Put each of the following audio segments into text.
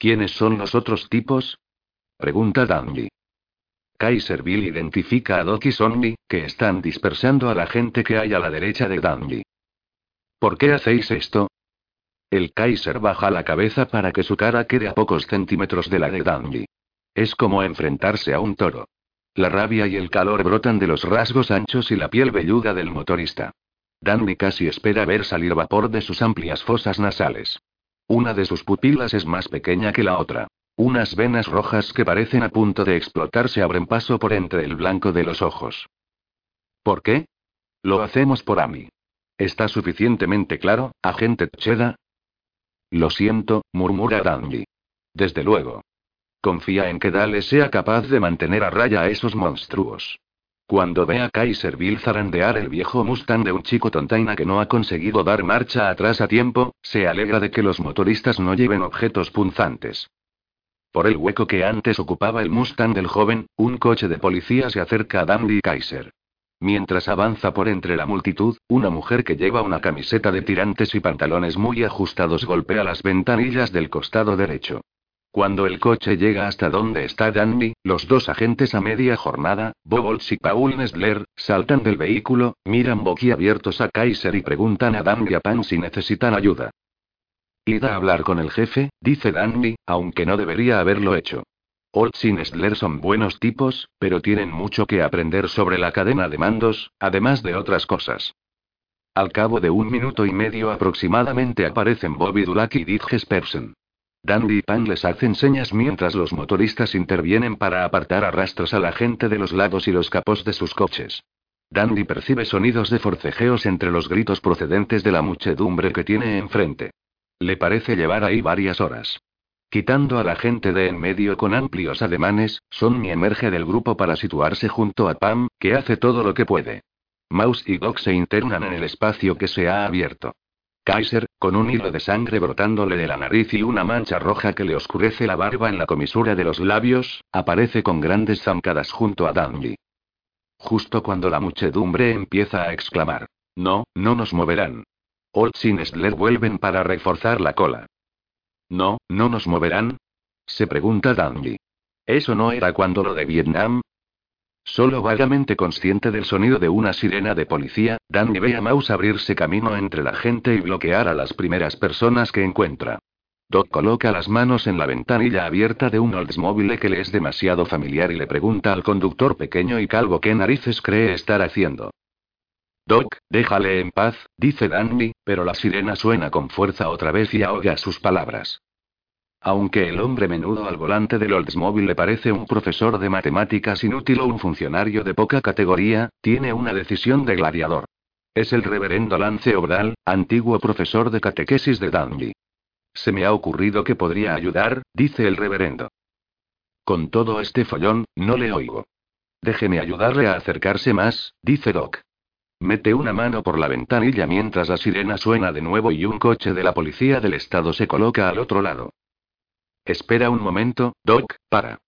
¿Quiénes son los otros tipos? Pregunta Dandy. Kaiserville identifica a Doc y Sonny, que están dispersando a la gente que hay a la derecha de Dandy. ¿Por qué hacéis esto? El Kaiser baja la cabeza para que su cara quede a pocos centímetros de la de Dandy. Es como enfrentarse a un toro. La rabia y el calor brotan de los rasgos anchos y la piel velluda del motorista. Dandy casi espera ver salir vapor de sus amplias fosas nasales. Una de sus pupilas es más pequeña que la otra. Unas venas rojas que parecen a punto de explotar se abren paso por entre el blanco de los ojos. ¿Por qué? Lo hacemos por Amy. ¿Está suficientemente claro, agente Tcheda? Lo siento, murmura Dandy. Desde luego. Confía en que Dale sea capaz de mantener a raya a esos monstruos. Cuando ve a Kaiserville zarandear el viejo Mustang de un chico tontaina que no ha conseguido dar marcha atrás a tiempo, se alegra de que los motoristas no lleven objetos punzantes. Por el hueco que antes ocupaba el Mustang del joven, un coche de policía se acerca a Dandy Kaiser. Mientras avanza por entre la multitud, una mujer que lleva una camiseta de tirantes y pantalones muy ajustados golpea las ventanillas del costado derecho. Cuando el coche llega hasta donde está Dandy, los dos agentes a media jornada, Bobolts y Paul Nestler, saltan del vehículo, miran boquiabiertos a Kaiser y preguntan a Dandy a Pan si necesitan ayuda. Id a hablar con el jefe, dice Danny, aunque no debería haberlo hecho. Olds y Nestler son buenos tipos, pero tienen mucho que aprender sobre la cadena de mandos, además de otras cosas. Al cabo de un minuto y medio aproximadamente aparecen Bobby Dulac y Dick Jespersen. Dandy y Pan les hacen señas mientras los motoristas intervienen para apartar a rastros a la gente de los lados y los capós de sus coches. Dandy percibe sonidos de forcejeos entre los gritos procedentes de la muchedumbre que tiene enfrente. Le parece llevar ahí varias horas. Quitando a la gente de en medio con amplios ademanes, Sonny emerge del grupo para situarse junto a Pam, que hace todo lo que puede. Mouse y Doc se internan en el espacio que se ha abierto. Kaiser, con un hilo de sangre brotándole de la nariz y una mancha roja que le oscurece la barba en la comisura de los labios, aparece con grandes zancadas junto a Dandy. Justo cuando la muchedumbre empieza a exclamar: No, no nos moverán. Olds y Nestler vuelven para reforzar la cola. No, no nos moverán. Se pregunta Dandy. ¿Eso no era cuando lo de Vietnam? Solo vagamente consciente del sonido de una sirena de policía, Danny ve a Mouse abrirse camino entre la gente y bloquear a las primeras personas que encuentra. Doc coloca las manos en la ventanilla abierta de un Oldsmobile que le es demasiado familiar y le pregunta al conductor pequeño y calvo qué narices cree estar haciendo. Doc, déjale en paz, dice Danny, pero la sirena suena con fuerza otra vez y ahoga sus palabras. Aunque el hombre menudo al volante del Oldsmobile le parece un profesor de matemáticas inútil o un funcionario de poca categoría, tiene una decisión de gladiador. Es el reverendo Lance Obdal, antiguo profesor de catequesis de Dandy. Se me ha ocurrido que podría ayudar, dice el reverendo. Con todo este follón, no le oigo. Déjeme ayudarle a acercarse más, dice Doc. Mete una mano por la ventanilla mientras la sirena suena de nuevo y un coche de la policía del estado se coloca al otro lado. Espera un momento, Doc, para.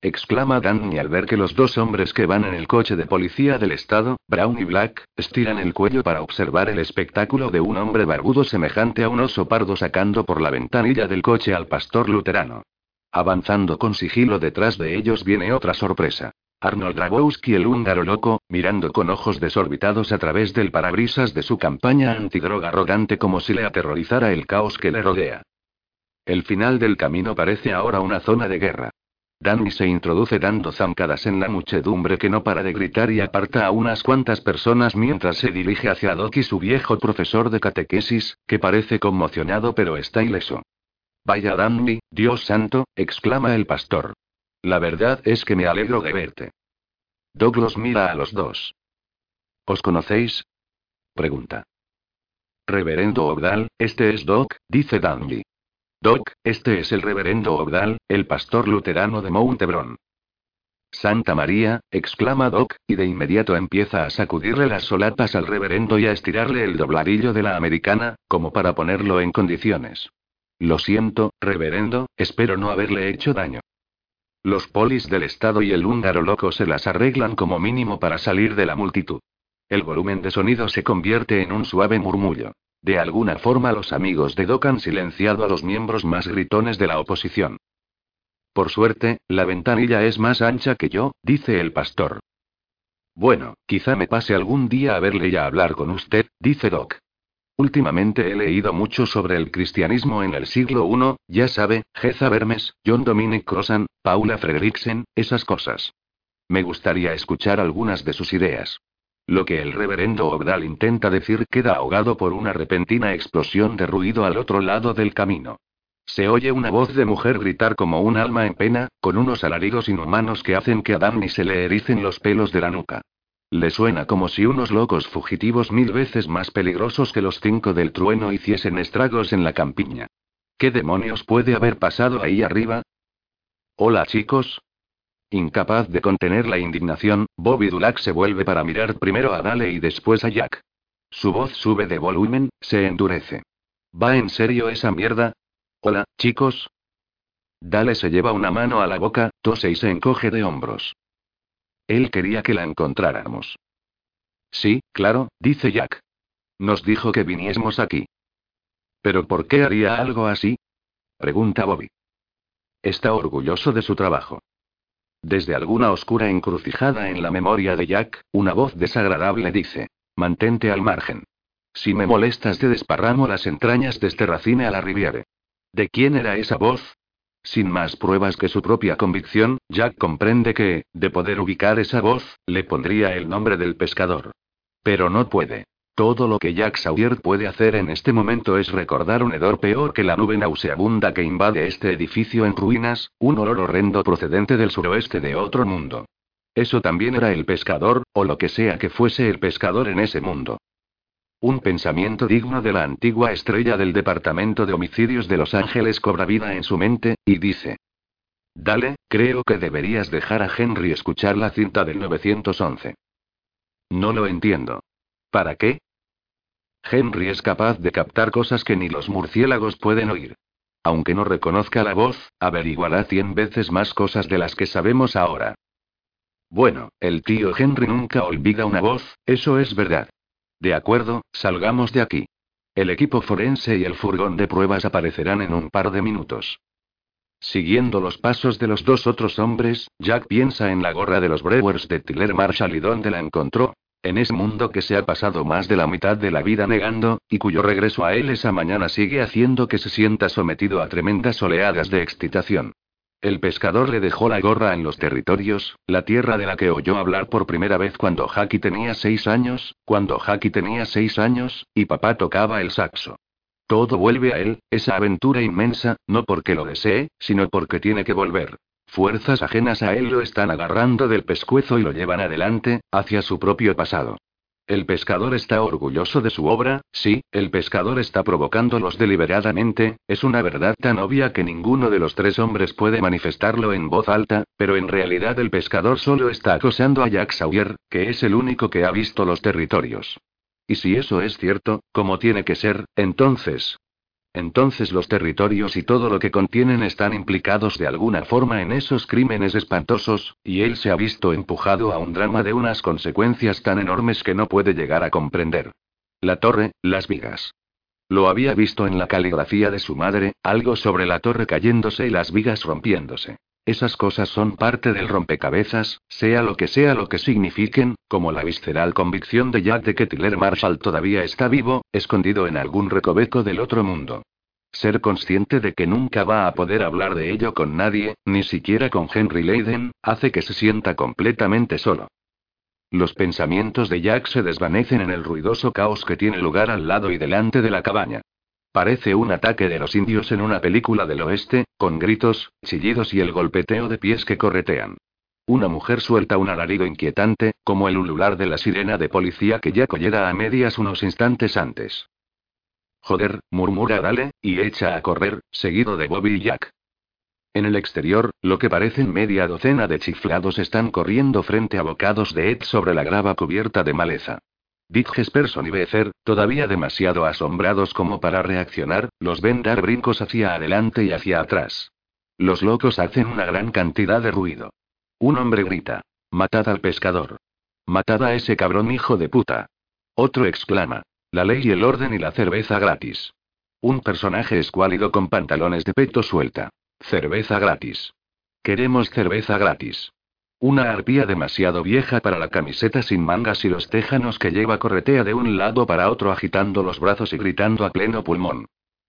Exclama Danny al ver que los dos hombres que van en el coche de policía del estado, Brown y Black, estiran el cuello para observar el espectáculo de un hombre barbudo semejante a un oso pardo sacando por la ventanilla del coche al pastor luterano. Avanzando con sigilo detrás de ellos viene otra sorpresa. Arnold Dragowski el húngaro loco, mirando con ojos desorbitados a través del parabrisas de su campaña antidroga arrogante como si le aterrorizara el caos que le rodea. El final del camino parece ahora una zona de guerra. Danny se introduce dando zancadas en la muchedumbre que no para de gritar y aparta a unas cuantas personas mientras se dirige hacia Doc y su viejo profesor de catequesis, que parece conmocionado pero está ileso. Vaya Danny, Dios santo, exclama el pastor. La verdad es que me alegro de verte. Douglas mira a los dos. ¿Os conocéis? Pregunta. Reverendo Ogdal, este es Doc, dice Dandy. Doc, este es el reverendo Ogdal, el pastor luterano de Mount Hebron. Santa María, exclama Doc, y de inmediato empieza a sacudirle las solapas al reverendo y a estirarle el dobladillo de la americana, como para ponerlo en condiciones. Lo siento, reverendo, espero no haberle hecho daño. Los polis del Estado y el húngaro loco se las arreglan como mínimo para salir de la multitud. El volumen de sonido se convierte en un suave murmullo. De alguna forma los amigos de Doc han silenciado a los miembros más gritones de la oposición. Por suerte, la ventanilla es más ancha que yo, dice el pastor. Bueno, quizá me pase algún día a verle y a hablar con usted, dice Doc. Últimamente he leído mucho sobre el cristianismo en el siglo I, ya sabe, Geza Vermes, John Dominic Crossan, Paula Frederiksen, esas cosas. Me gustaría escuchar algunas de sus ideas. Lo que el reverendo Ogdal intenta decir queda ahogado por una repentina explosión de ruido al otro lado del camino. Se oye una voz de mujer gritar como un alma en pena, con unos alaridos inhumanos que hacen que a Danny se le ericen los pelos de la nuca. Le suena como si unos locos fugitivos mil veces más peligrosos que los cinco del trueno hiciesen estragos en la campiña. ¿Qué demonios puede haber pasado ahí arriba? Hola chicos. Incapaz de contener la indignación, Bobby Dulac se vuelve para mirar primero a Dale y después a Jack. Su voz sube de volumen, se endurece. ¿Va en serio esa mierda? Hola, chicos. Dale se lleva una mano a la boca, tose y se encoge de hombros. Él quería que la encontráramos. Sí, claro, dice Jack. Nos dijo que viniésemos aquí. ¿Pero por qué haría algo así? Pregunta Bobby. Está orgulloso de su trabajo. Desde alguna oscura encrucijada en la memoria de Jack, una voz desagradable dice: Mantente al margen. Si me molestas, te desparramo las entrañas de este racine a la Riviere. ¿De quién era esa voz? Sin más pruebas que su propia convicción, Jack comprende que, de poder ubicar esa voz, le pondría el nombre del pescador. Pero no puede. Todo lo que Jack Sawyer puede hacer en este momento es recordar un hedor peor que la nube nauseabunda que invade este edificio en ruinas, un olor horrendo procedente del suroeste de otro mundo. Eso también era el pescador, o lo que sea que fuese el pescador en ese mundo. Un pensamiento digno de la antigua estrella del Departamento de Homicidios de Los Ángeles cobra vida en su mente, y dice. Dale, creo que deberías dejar a Henry escuchar la cinta del 911. No lo entiendo. ¿Para qué? Henry es capaz de captar cosas que ni los murciélagos pueden oír. Aunque no reconozca la voz, averiguará cien veces más cosas de las que sabemos ahora. Bueno, el tío Henry nunca olvida una voz, eso es verdad. De acuerdo, salgamos de aquí. El equipo forense y el furgón de pruebas aparecerán en un par de minutos. Siguiendo los pasos de los dos otros hombres, Jack piensa en la gorra de los Brewers de Tiller Marshall y dónde la encontró. En ese mundo que se ha pasado más de la mitad de la vida negando, y cuyo regreso a él esa mañana sigue haciendo que se sienta sometido a tremendas oleadas de excitación. El pescador le dejó la gorra en los territorios, la tierra de la que oyó hablar por primera vez cuando Haki tenía seis años, cuando Haki tenía seis años, y papá tocaba el saxo. Todo vuelve a él, esa aventura inmensa, no porque lo desee, sino porque tiene que volver. Fuerzas ajenas a él lo están agarrando del pescuezo y lo llevan adelante, hacia su propio pasado. El pescador está orgulloso de su obra, sí, el pescador está provocándolos deliberadamente, es una verdad tan obvia que ninguno de los tres hombres puede manifestarlo en voz alta, pero en realidad el pescador solo está acosando a Jack Sawyer, que es el único que ha visto los territorios. Y si eso es cierto, como tiene que ser, entonces, entonces los territorios y todo lo que contienen están implicados de alguna forma en esos crímenes espantosos, y él se ha visto empujado a un drama de unas consecuencias tan enormes que no puede llegar a comprender. La torre, las vigas. Lo había visto en la caligrafía de su madre, algo sobre la torre cayéndose y las vigas rompiéndose. Esas cosas son parte del rompecabezas, sea lo que sea lo que signifiquen, como la visceral convicción de Jack de que Tiller Marshall todavía está vivo, escondido en algún recoveco del otro mundo. Ser consciente de que nunca va a poder hablar de ello con nadie, ni siquiera con Henry Leiden, hace que se sienta completamente solo. Los pensamientos de Jack se desvanecen en el ruidoso caos que tiene lugar al lado y delante de la cabaña. Parece un ataque de los indios en una película del oeste, con gritos, chillidos y el golpeteo de pies que corretean. Una mujer suelta un alarido inquietante, como el ulular de la sirena de policía que ya collera a medias unos instantes antes. Joder, murmura Dale, y echa a correr, seguido de Bobby y Jack. En el exterior, lo que parecen media docena de chiflados están corriendo frente a bocados de Ed sobre la grava cubierta de maleza. Dick Jesperson y Becer, todavía demasiado asombrados como para reaccionar, los ven dar brincos hacia adelante y hacia atrás. Los locos hacen una gran cantidad de ruido. Un hombre grita: Matad al pescador. Matad a ese cabrón hijo de puta. Otro exclama: La ley y el orden y la cerveza gratis. Un personaje escuálido con pantalones de peto suelta. Cerveza gratis. Queremos cerveza gratis. Una arpía demasiado vieja para la camiseta sin mangas y los tejanos que lleva corretea de un lado para otro agitando los brazos y gritando a pleno pulmón.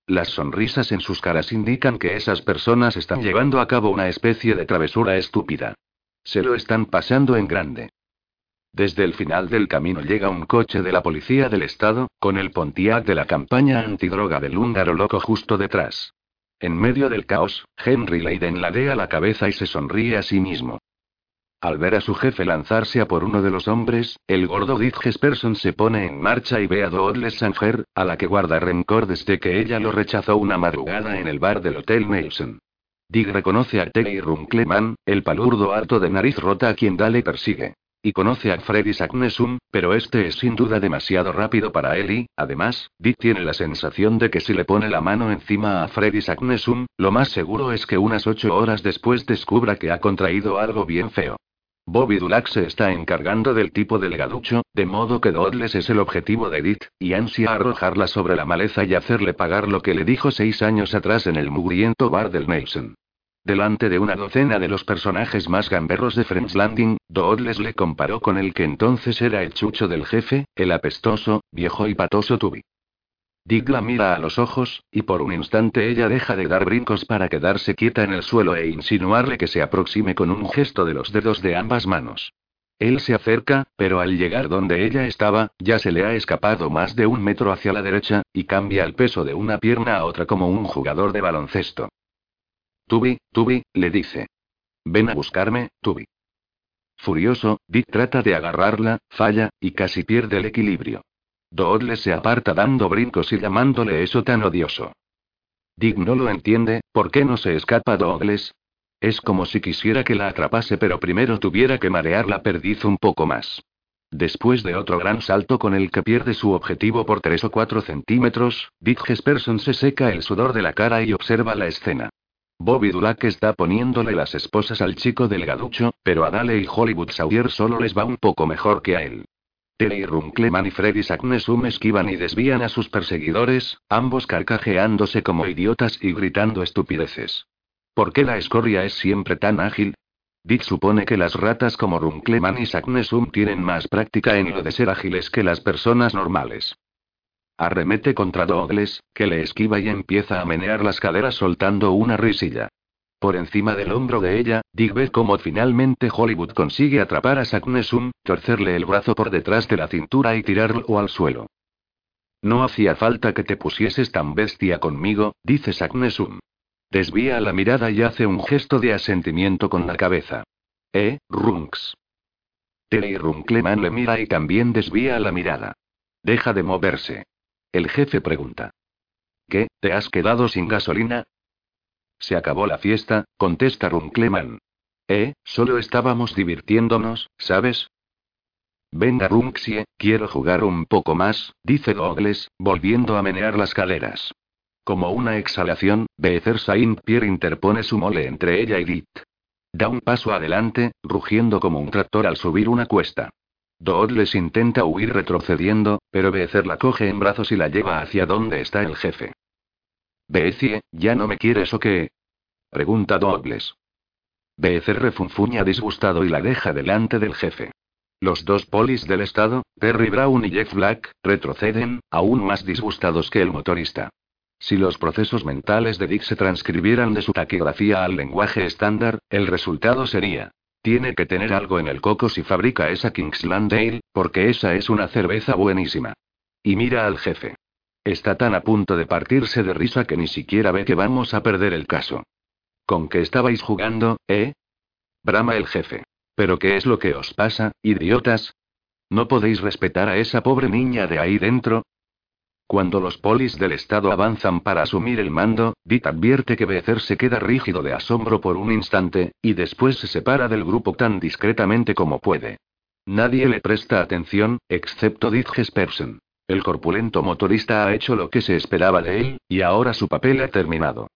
Las sonrisas en sus caras indican que esas personas están llevando a cabo una especie de travesura estúpida. Se lo están pasando en grande. Desde el final del camino llega un coche de la policía del estado, con el Pontiac de la campaña antidroga del húngaro loco justo detrás. En medio del caos, Henry Leiden ladea la cabeza y se sonríe a sí mismo. Al ver a su jefe lanzarse a por uno de los hombres, el gordo Dick Jesperson se pone en marcha y ve a Doodles Sanger, a la que guarda rencor desde que ella lo rechazó una madrugada en el bar del Hotel Mason. Dick reconoce a Terry Runkleman, el palurdo alto de nariz rota a quien Dale persigue. Y conoce a Freddy Sagnesum, pero este es sin duda demasiado rápido para él y, además, Dick tiene la sensación de que si le pone la mano encima a Freddy Sagnesum, lo más seguro es que unas ocho horas después descubra que ha contraído algo bien feo. Bobby Dulac se está encargando del tipo delgaducho, de modo que Dodles es el objetivo de Edith, y ansia arrojarla sobre la maleza y hacerle pagar lo que le dijo seis años atrás en el mugriento bar del Mason. Delante de una docena de los personajes más gamberros de French Landing, Dodles le comparó con el que entonces era el chucho del jefe, el apestoso, viejo y patoso Tubi. Dick la mira a los ojos, y por un instante ella deja de dar brincos para quedarse quieta en el suelo e insinuarle que se aproxime con un gesto de los dedos de ambas manos. Él se acerca, pero al llegar donde ella estaba, ya se le ha escapado más de un metro hacia la derecha, y cambia el peso de una pierna a otra como un jugador de baloncesto. Tubi, Tubi, le dice. Ven a buscarme, Tubi. Furioso, Dick trata de agarrarla, falla, y casi pierde el equilibrio. Doodle se aparta dando brincos y llamándole eso tan odioso. Dick no lo entiende, ¿por qué no se escapa Douglas? Es como si quisiera que la atrapase, pero primero tuviera que marear la perdiz un poco más. Después de otro gran salto con el que pierde su objetivo por 3 o 4 centímetros, Dick Hesperson se seca el sudor de la cara y observa la escena. Bobby Dulac está poniéndole las esposas al chico delgaducho, pero a Dale y Hollywood Sawyer solo les va un poco mejor que a él. Terry Runkleman y Freddy Sagnesum esquivan y desvían a sus perseguidores, ambos carcajeándose como idiotas y gritando estupideces. ¿Por qué la escoria es siempre tan ágil? Dick supone que las ratas como Runkleman y Sagnesum tienen más práctica en lo de ser ágiles que las personas normales. Arremete contra Douglas, que le esquiva y empieza a menear las caderas soltando una risilla. Por encima del hombro de ella, Dick ve cómo finalmente Hollywood consigue atrapar a Saknesum, torcerle el brazo por detrás de la cintura y tirarlo al suelo. No hacía falta que te pusieses tan bestia conmigo, dice Saknesum. Desvía la mirada y hace un gesto de asentimiento con la cabeza. Eh, Runks. Terry Runkleman le mira y también desvía la mirada. Deja de moverse. El jefe pregunta. ¿Qué, te has quedado sin gasolina? Se acabó la fiesta, contesta Runkleman. Eh, solo estábamos divirtiéndonos, ¿sabes? Venga Runksie, quiero jugar un poco más, dice Douglas, volviendo a menear las caderas. Como una exhalación, Beezer Saint Pierre interpone su mole entre ella y Dit. Da un paso adelante, rugiendo como un tractor al subir una cuesta. Douglas intenta huir retrocediendo, pero Beezer la coge en brazos y la lleva hacia donde está el jefe. Beecie, ¿ya no me quieres o qué? Pregunta Douglas. Beezer refunfuña disgustado y la deja delante del jefe. Los dos polis del estado, Terry Brown y Jeff Black, retroceden, aún más disgustados que el motorista. Si los procesos mentales de Dick se transcribieran de su taquigrafía al lenguaje estándar, el resultado sería: tiene que tener algo en el coco si fabrica esa Kingsland Ale, porque esa es una cerveza buenísima. Y mira al jefe. Está tan a punto de partirse de risa que ni siquiera ve que vamos a perder el caso. ¿Con qué estabais jugando, eh? Brama el jefe. ¿Pero qué es lo que os pasa, idiotas? ¿No podéis respetar a esa pobre niña de ahí dentro? Cuando los polis del Estado avanzan para asumir el mando, Dick advierte que Becer se queda rígido de asombro por un instante, y después se separa del grupo tan discretamente como puede. Nadie le presta atención, excepto Dick Jespersen. El corpulento motorista ha hecho lo que se esperaba de él, y ahora su papel ha terminado.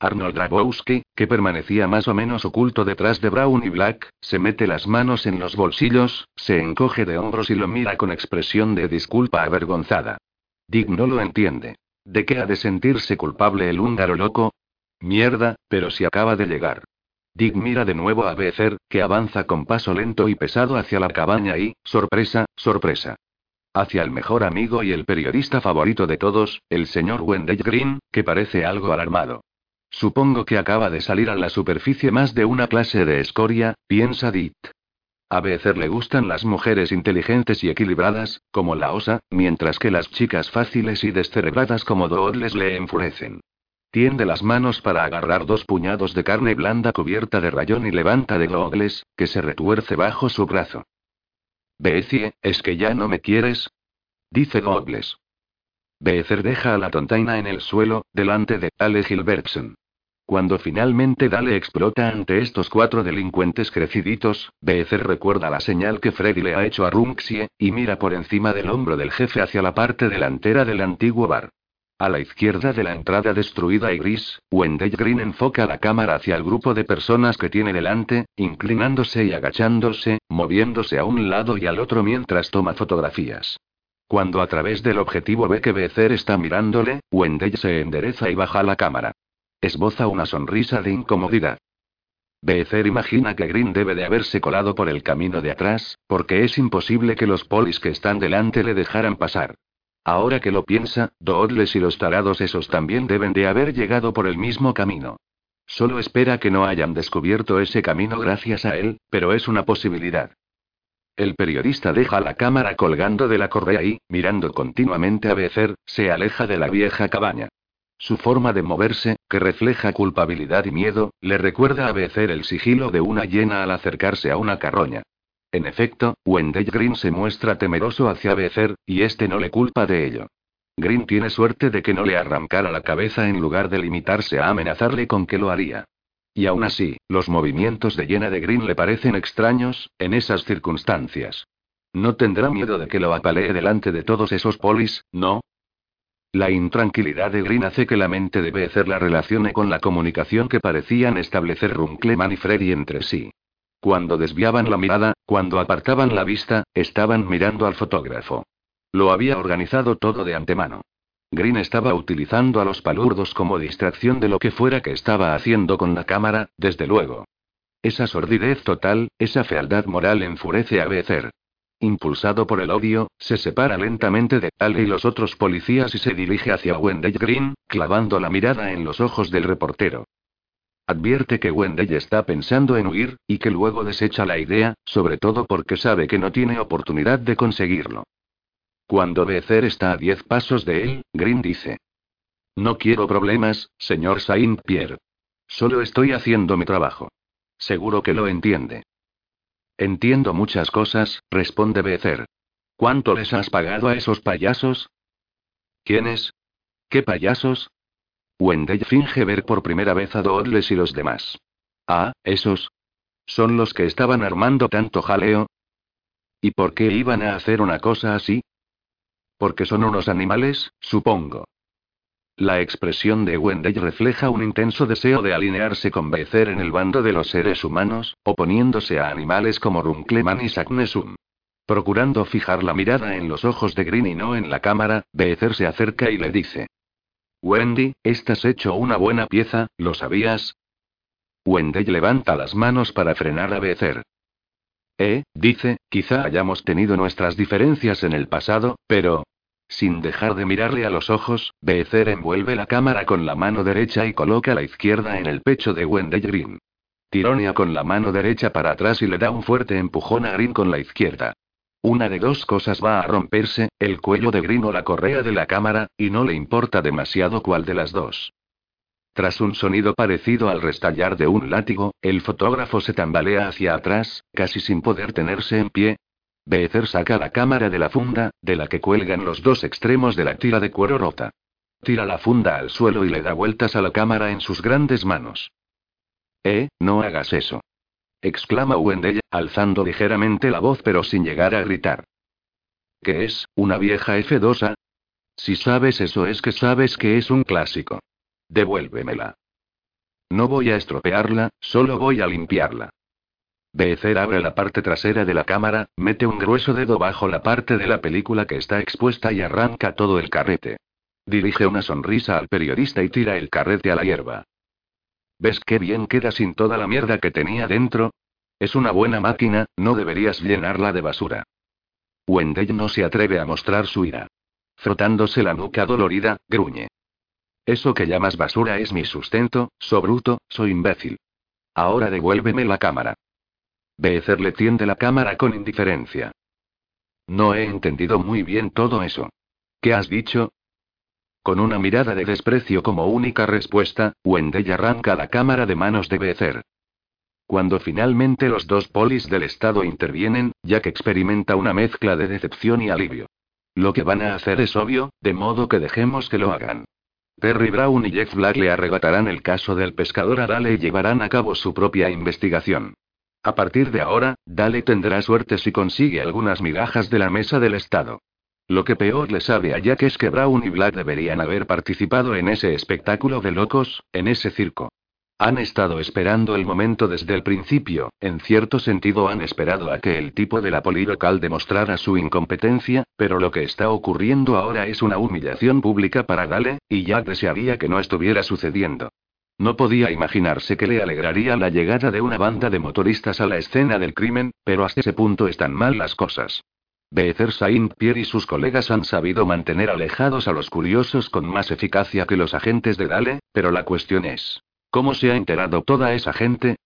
Arnold Dragowski, que permanecía más o menos oculto detrás de Brown y Black, se mete las manos en los bolsillos, se encoge de hombros y lo mira con expresión de disculpa avergonzada. Dick no lo entiende. ¿De qué ha de sentirse culpable el húngaro loco? Mierda, pero si acaba de llegar. Dick mira de nuevo a Becer, que avanza con paso lento y pesado hacia la cabaña y, sorpresa, sorpresa. Hacia el mejor amigo y el periodista favorito de todos, el señor Wendell Green, que parece algo alarmado. Supongo que acaba de salir a la superficie más de una clase de escoria, piensa Dick. A Becer le gustan las mujeres inteligentes y equilibradas, como la osa, mientras que las chicas fáciles y descerebradas como Doodles le enfurecen. Tiende las manos para agarrar dos puñados de carne blanda cubierta de rayón y levanta de Doodles, que se retuerce bajo su brazo. Becie, ¿es que ya no me quieres? Dice Douglas. Becer deja a la tontaina en el suelo, delante de Ale Gilbertson. Cuando finalmente Dale explota ante estos cuatro delincuentes creciditos, Becer recuerda la señal que Freddy le ha hecho a Runxie, y mira por encima del hombro del jefe hacia la parte delantera del antiguo bar. A la izquierda de la entrada destruida y gris, Wendell Green enfoca la cámara hacia el grupo de personas que tiene delante, inclinándose y agachándose, moviéndose a un lado y al otro mientras toma fotografías. Cuando a través del objetivo ve que Becer está mirándole, Wendell se endereza y baja la cámara. Esboza una sonrisa de incomodidad. Becer imagina que Green debe de haberse colado por el camino de atrás, porque es imposible que los polis que están delante le dejaran pasar. Ahora que lo piensa, Doodles y los tarados esos también deben de haber llegado por el mismo camino. Solo espera que no hayan descubierto ese camino gracias a él, pero es una posibilidad. El periodista deja la cámara colgando de la correa y, mirando continuamente a Becer, se aleja de la vieja cabaña. Su forma de moverse, que refleja culpabilidad y miedo, le recuerda a Becer el sigilo de una hiena al acercarse a una carroña. En efecto, Wendell Green se muestra temeroso hacia Becer, y este no le culpa de ello. Green tiene suerte de que no le arrancara la cabeza en lugar de limitarse a amenazarle con que lo haría. Y aún así, los movimientos de hiena de Green le parecen extraños, en esas circunstancias. No tendrá miedo de que lo apalee delante de todos esos polis, ¿no? La intranquilidad de Green hace que la mente de Becer la relacione con la comunicación que parecían establecer Runkleman y Freddy entre sí. Cuando desviaban la mirada, cuando apartaban la vista, estaban mirando al fotógrafo. Lo había organizado todo de antemano. Green estaba utilizando a los palurdos como distracción de lo que fuera que estaba haciendo con la cámara, desde luego. Esa sordidez total, esa fealdad moral enfurece a Becer. Impulsado por el odio, se separa lentamente de Ale y los otros policías y se dirige hacia Wendell Green, clavando la mirada en los ojos del reportero. Advierte que Wendell está pensando en huir, y que luego desecha la idea, sobre todo porque sabe que no tiene oportunidad de conseguirlo. Cuando Becer está a diez pasos de él, Green dice. No quiero problemas, señor Saint-Pierre. Solo estoy haciendo mi trabajo. Seguro que lo entiende. Entiendo muchas cosas, responde Becer. ¿Cuánto les has pagado a esos payasos? ¿Quiénes? ¿Qué payasos? Wendell finge ver por primera vez a Dodles y los demás. Ah, esos. ¿Son los que estaban armando tanto jaleo? ¿Y por qué iban a hacer una cosa así? Porque son unos animales, supongo. La expresión de Wendell refleja un intenso deseo de alinearse con Becer en el bando de los seres humanos, oponiéndose a animales como Runkleman y Saknesum. Procurando fijar la mirada en los ojos de Green y no en la cámara, Becer se acerca y le dice: Wendy, estás hecho una buena pieza, ¿lo sabías? Wendell levanta las manos para frenar a Becer. Eh, dice, quizá hayamos tenido nuestras diferencias en el pasado, pero, sin dejar de mirarle a los ojos, Becer envuelve la cámara con la mano derecha y coloca la izquierda en el pecho de Wendell Green. Tironea con la mano derecha para atrás y le da un fuerte empujón a Green con la izquierda. Una de dos cosas va a romperse, el cuello de Green o la correa de la cámara, y no le importa demasiado cuál de las dos. Tras un sonido parecido al restallar de un látigo, el fotógrafo se tambalea hacia atrás, casi sin poder tenerse en pie, Becer saca la cámara de la funda, de la que cuelgan los dos extremos de la tira de cuero rota. Tira la funda al suelo y le da vueltas a la cámara en sus grandes manos. Eh, no hagas eso. exclama Wendell, alzando ligeramente la voz pero sin llegar a gritar. ¿Qué es, una vieja F2A? Si sabes eso es que sabes que es un clásico. Devuélvemela. No voy a estropearla, solo voy a limpiarla. Becer abre la parte trasera de la cámara, mete un grueso dedo bajo la parte de la película que está expuesta y arranca todo el carrete. Dirige una sonrisa al periodista y tira el carrete a la hierba. ¿Ves qué bien queda sin toda la mierda que tenía dentro? Es una buena máquina, no deberías llenarla de basura. Wendell no se atreve a mostrar su ira. Frotándose la nuca dolorida, gruñe. Eso que llamas basura es mi sustento, so bruto, soy imbécil. Ahora devuélveme la cámara. Becer le tiende la cámara con indiferencia. No he entendido muy bien todo eso. ¿Qué has dicho? Con una mirada de desprecio como única respuesta, Wendell arranca la cámara de manos de Becer. Cuando finalmente los dos polis del Estado intervienen, Jack experimenta una mezcla de decepción y alivio. Lo que van a hacer es obvio, de modo que dejemos que lo hagan. Perry Brown y Jeff Black le arrebatarán el caso del pescador a Dale y llevarán a cabo su propia investigación. A partir de ahora, Dale tendrá suerte si consigue algunas migajas de la mesa del Estado. Lo que peor le sabe a Jack es que Brown y Black deberían haber participado en ese espectáculo de locos, en ese circo. Han estado esperando el momento desde el principio, en cierto sentido han esperado a que el tipo de la poli local demostrara su incompetencia, pero lo que está ocurriendo ahora es una humillación pública para Dale, y Jack desearía que no estuviera sucediendo. No podía imaginarse que le alegraría la llegada de una banda de motoristas a la escena del crimen, pero hasta ese punto están mal las cosas. Becer Saint-Pierre y sus colegas han sabido mantener alejados a los curiosos con más eficacia que los agentes de Dale, pero la cuestión es, ¿cómo se ha enterado toda esa gente?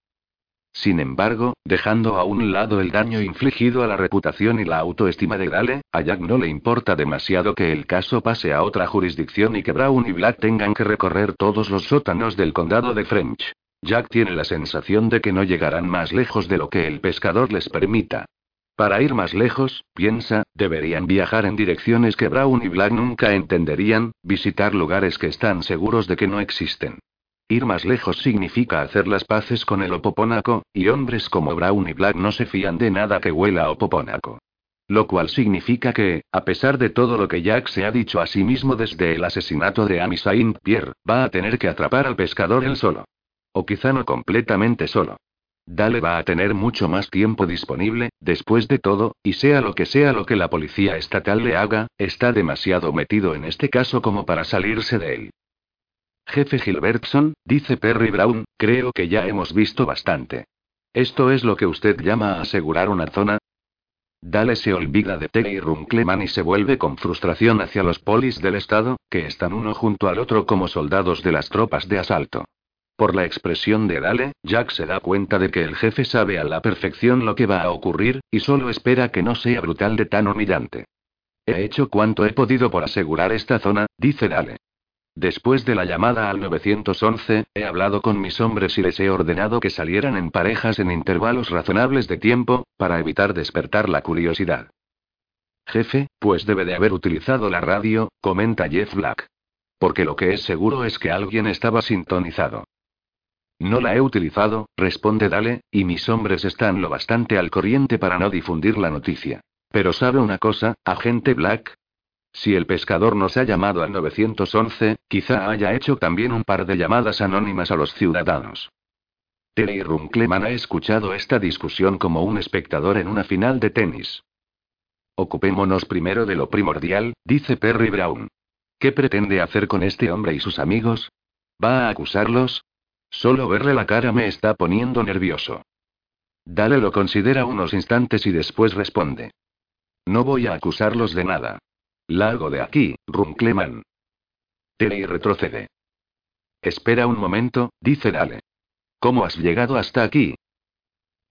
Sin embargo, dejando a un lado el daño infligido a la reputación y la autoestima de Dale, a Jack no le importa demasiado que el caso pase a otra jurisdicción y que Brown y Black tengan que recorrer todos los sótanos del condado de French. Jack tiene la sensación de que no llegarán más lejos de lo que el pescador les permita. Para ir más lejos, piensa, deberían viajar en direcciones que Brown y Black nunca entenderían, visitar lugares que están seguros de que no existen. Ir más lejos significa hacer las paces con el opopónaco, y hombres como Brown y Black no se fían de nada que huela a opopónaco. Lo cual significa que, a pesar de todo lo que Jack se ha dicho a sí mismo desde el asesinato de Amy Saint Pierre, va a tener que atrapar al pescador él solo. O quizá no completamente solo. Dale va a tener mucho más tiempo disponible, después de todo, y sea lo que sea lo que la policía estatal le haga, está demasiado metido en este caso como para salirse de él. Jefe Gilbertson, dice Perry Brown, creo que ya hemos visto bastante. ¿Esto es lo que usted llama asegurar una zona? Dale se olvida de Terry Runkleman y se vuelve con frustración hacia los polis del Estado, que están uno junto al otro como soldados de las tropas de asalto. Por la expresión de Dale, Jack se da cuenta de que el jefe sabe a la perfección lo que va a ocurrir, y solo espera que no sea brutal de tan humillante. He hecho cuanto he podido por asegurar esta zona, dice Dale. Después de la llamada al 911, he hablado con mis hombres y les he ordenado que salieran en parejas en intervalos razonables de tiempo, para evitar despertar la curiosidad. Jefe, pues debe de haber utilizado la radio, comenta Jeff Black. Porque lo que es seguro es que alguien estaba sintonizado. No la he utilizado, responde Dale, y mis hombres están lo bastante al corriente para no difundir la noticia. Pero sabe una cosa, agente Black, si el pescador nos ha llamado al 911, quizá haya hecho también un par de llamadas anónimas a los ciudadanos. Terry Runkleman ha escuchado esta discusión como un espectador en una final de tenis. Ocupémonos primero de lo primordial, dice Perry Brown. ¿Qué pretende hacer con este hombre y sus amigos? ¿Va a acusarlos? Solo verle la cara me está poniendo nervioso. Dale lo considera unos instantes y después responde. No voy a acusarlos de nada. Largo de aquí, Runkleman. Terry retrocede. Espera un momento, dice Dale. ¿Cómo has llegado hasta aquí?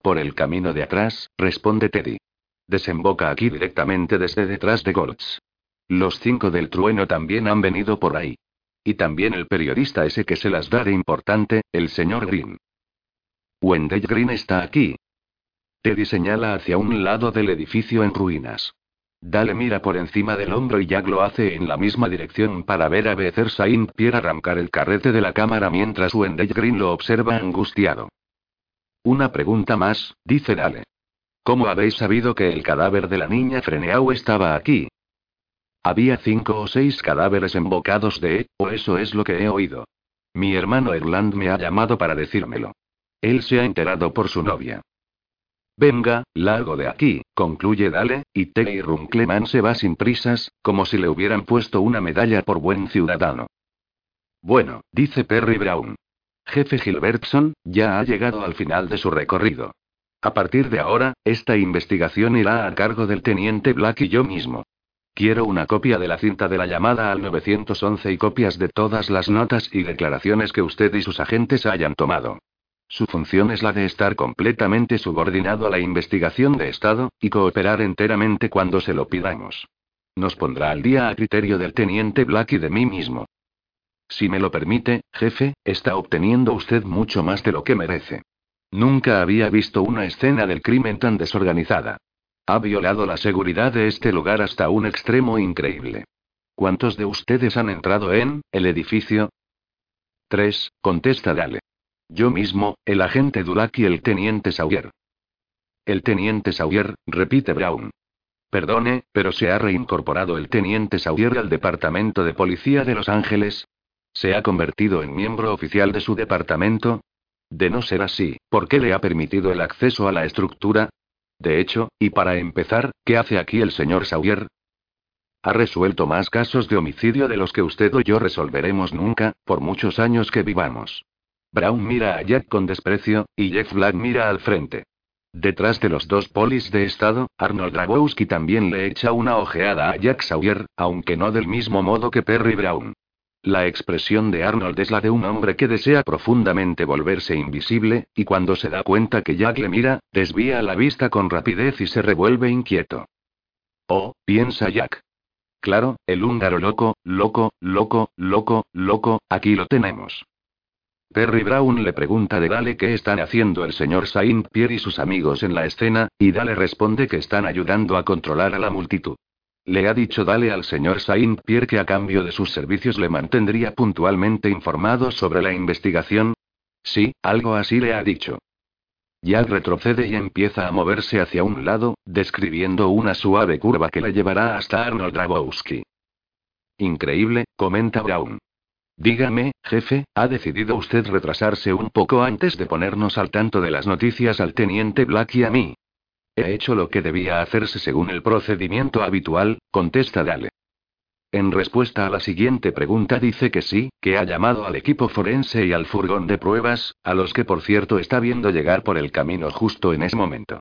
Por el camino de atrás, responde Teddy. Desemboca aquí directamente desde detrás de Golds. Los cinco del trueno también han venido por ahí. Y también el periodista ese que se las da de importante, el señor Green. Wendell Green está aquí. Teddy señala hacia un lado del edificio en ruinas. Dale mira por encima del hombro y Jack lo hace en la misma dirección para ver a Becer Saint Pierre arrancar el carrete de la cámara mientras Wendell Green lo observa angustiado. Una pregunta más, dice Dale. ¿Cómo habéis sabido que el cadáver de la niña Freneau estaba aquí? Había cinco o seis cadáveres embocados de, o eso es lo que he oído. Mi hermano Erland me ha llamado para decírmelo. Él se ha enterado por su novia. Venga, largo de aquí, concluye Dale, y Terry Runkleman se va sin prisas, como si le hubieran puesto una medalla por buen ciudadano. Bueno, dice Perry Brown. Jefe Gilbertson, ya ha llegado al final de su recorrido. A partir de ahora, esta investigación irá a cargo del teniente Black y yo mismo. Quiero una copia de la cinta de la llamada al 911 y copias de todas las notas y declaraciones que usted y sus agentes hayan tomado. Su función es la de estar completamente subordinado a la investigación de Estado, y cooperar enteramente cuando se lo pidamos. Nos pondrá al día a criterio del teniente Black y de mí mismo. Si me lo permite, jefe, está obteniendo usted mucho más de lo que merece. Nunca había visto una escena del crimen tan desorganizada. Ha violado la seguridad de este lugar hasta un extremo increíble. ¿Cuántos de ustedes han entrado en el edificio? Tres, contesta Dale. Yo mismo, el agente Dulac y el teniente Sawyer. El teniente Sawyer, repite Brown. Perdone, pero se ha reincorporado el teniente Sawyer al Departamento de Policía de Los Ángeles. ¿Se ha convertido en miembro oficial de su departamento? De no ser así, ¿por qué le ha permitido el acceso a la estructura? De hecho, y para empezar, ¿qué hace aquí el señor Sawyer? Ha resuelto más casos de homicidio de los que usted o yo resolveremos nunca, por muchos años que vivamos. Brown mira a Jack con desprecio, y Jeff Black mira al frente. Detrás de los dos polis de estado, Arnold Grabowski también le echa una ojeada a Jack Sawyer, aunque no del mismo modo que Perry Brown. La expresión de Arnold es la de un hombre que desea profundamente volverse invisible, y cuando se da cuenta que Jack le mira, desvía la vista con rapidez y se revuelve inquieto. Oh, piensa Jack. Claro, el húngaro loco, loco, loco, loco, loco, aquí lo tenemos. Perry Brown le pregunta de Dale qué están haciendo el señor Saint Pierre y sus amigos en la escena, y Dale responde que están ayudando a controlar a la multitud. Le ha dicho Dale al señor Saint Pierre que a cambio de sus servicios le mantendría puntualmente informado sobre la investigación. Sí, algo así le ha dicho. Jack retrocede y empieza a moverse hacia un lado, describiendo una suave curva que le llevará hasta Arnold Dragowski. Increíble, comenta Brown. Dígame, jefe, ¿ha decidido usted retrasarse un poco antes de ponernos al tanto de las noticias al teniente Black y a mí? He hecho lo que debía hacerse según el procedimiento habitual, contesta Dale. En respuesta a la siguiente pregunta dice que sí, que ha llamado al equipo forense y al furgón de pruebas, a los que por cierto está viendo llegar por el camino justo en ese momento.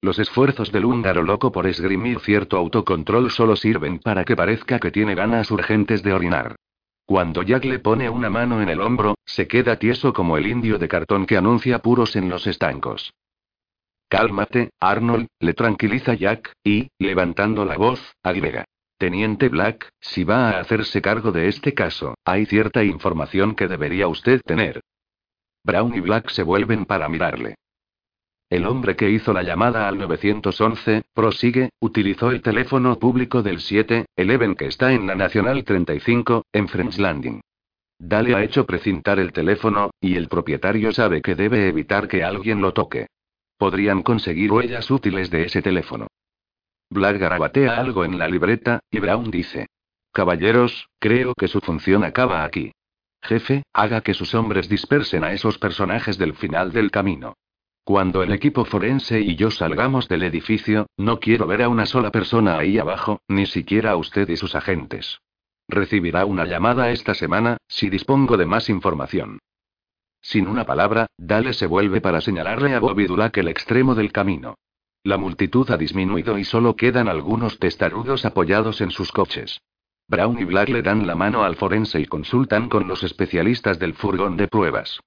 Los esfuerzos del húngaro loco por esgrimir cierto autocontrol solo sirven para que parezca que tiene ganas urgentes de orinar. Cuando Jack le pone una mano en el hombro, se queda tieso como el indio de cartón que anuncia puros en los estancos. Cálmate, Arnold, le tranquiliza Jack, y, levantando la voz, agrega. Teniente Black, si va a hacerse cargo de este caso, hay cierta información que debería usted tener. Brown y Black se vuelven para mirarle. El hombre que hizo la llamada al 911, prosigue, utilizó el teléfono público del 7-Eleven que está en la Nacional 35, en French Landing. Dale ha hecho precintar el teléfono, y el propietario sabe que debe evitar que alguien lo toque. Podrían conseguir huellas útiles de ese teléfono. Black garabatea algo en la libreta, y Brown dice. Caballeros, creo que su función acaba aquí. Jefe, haga que sus hombres dispersen a esos personajes del final del camino. Cuando el equipo forense y yo salgamos del edificio, no quiero ver a una sola persona ahí abajo, ni siquiera a usted y sus agentes. Recibirá una llamada esta semana, si dispongo de más información. Sin una palabra, Dale se vuelve para señalarle a Bobby Dulac el extremo del camino. La multitud ha disminuido y solo quedan algunos testarudos apoyados en sus coches. Brown y Black le dan la mano al forense y consultan con los especialistas del furgón de pruebas.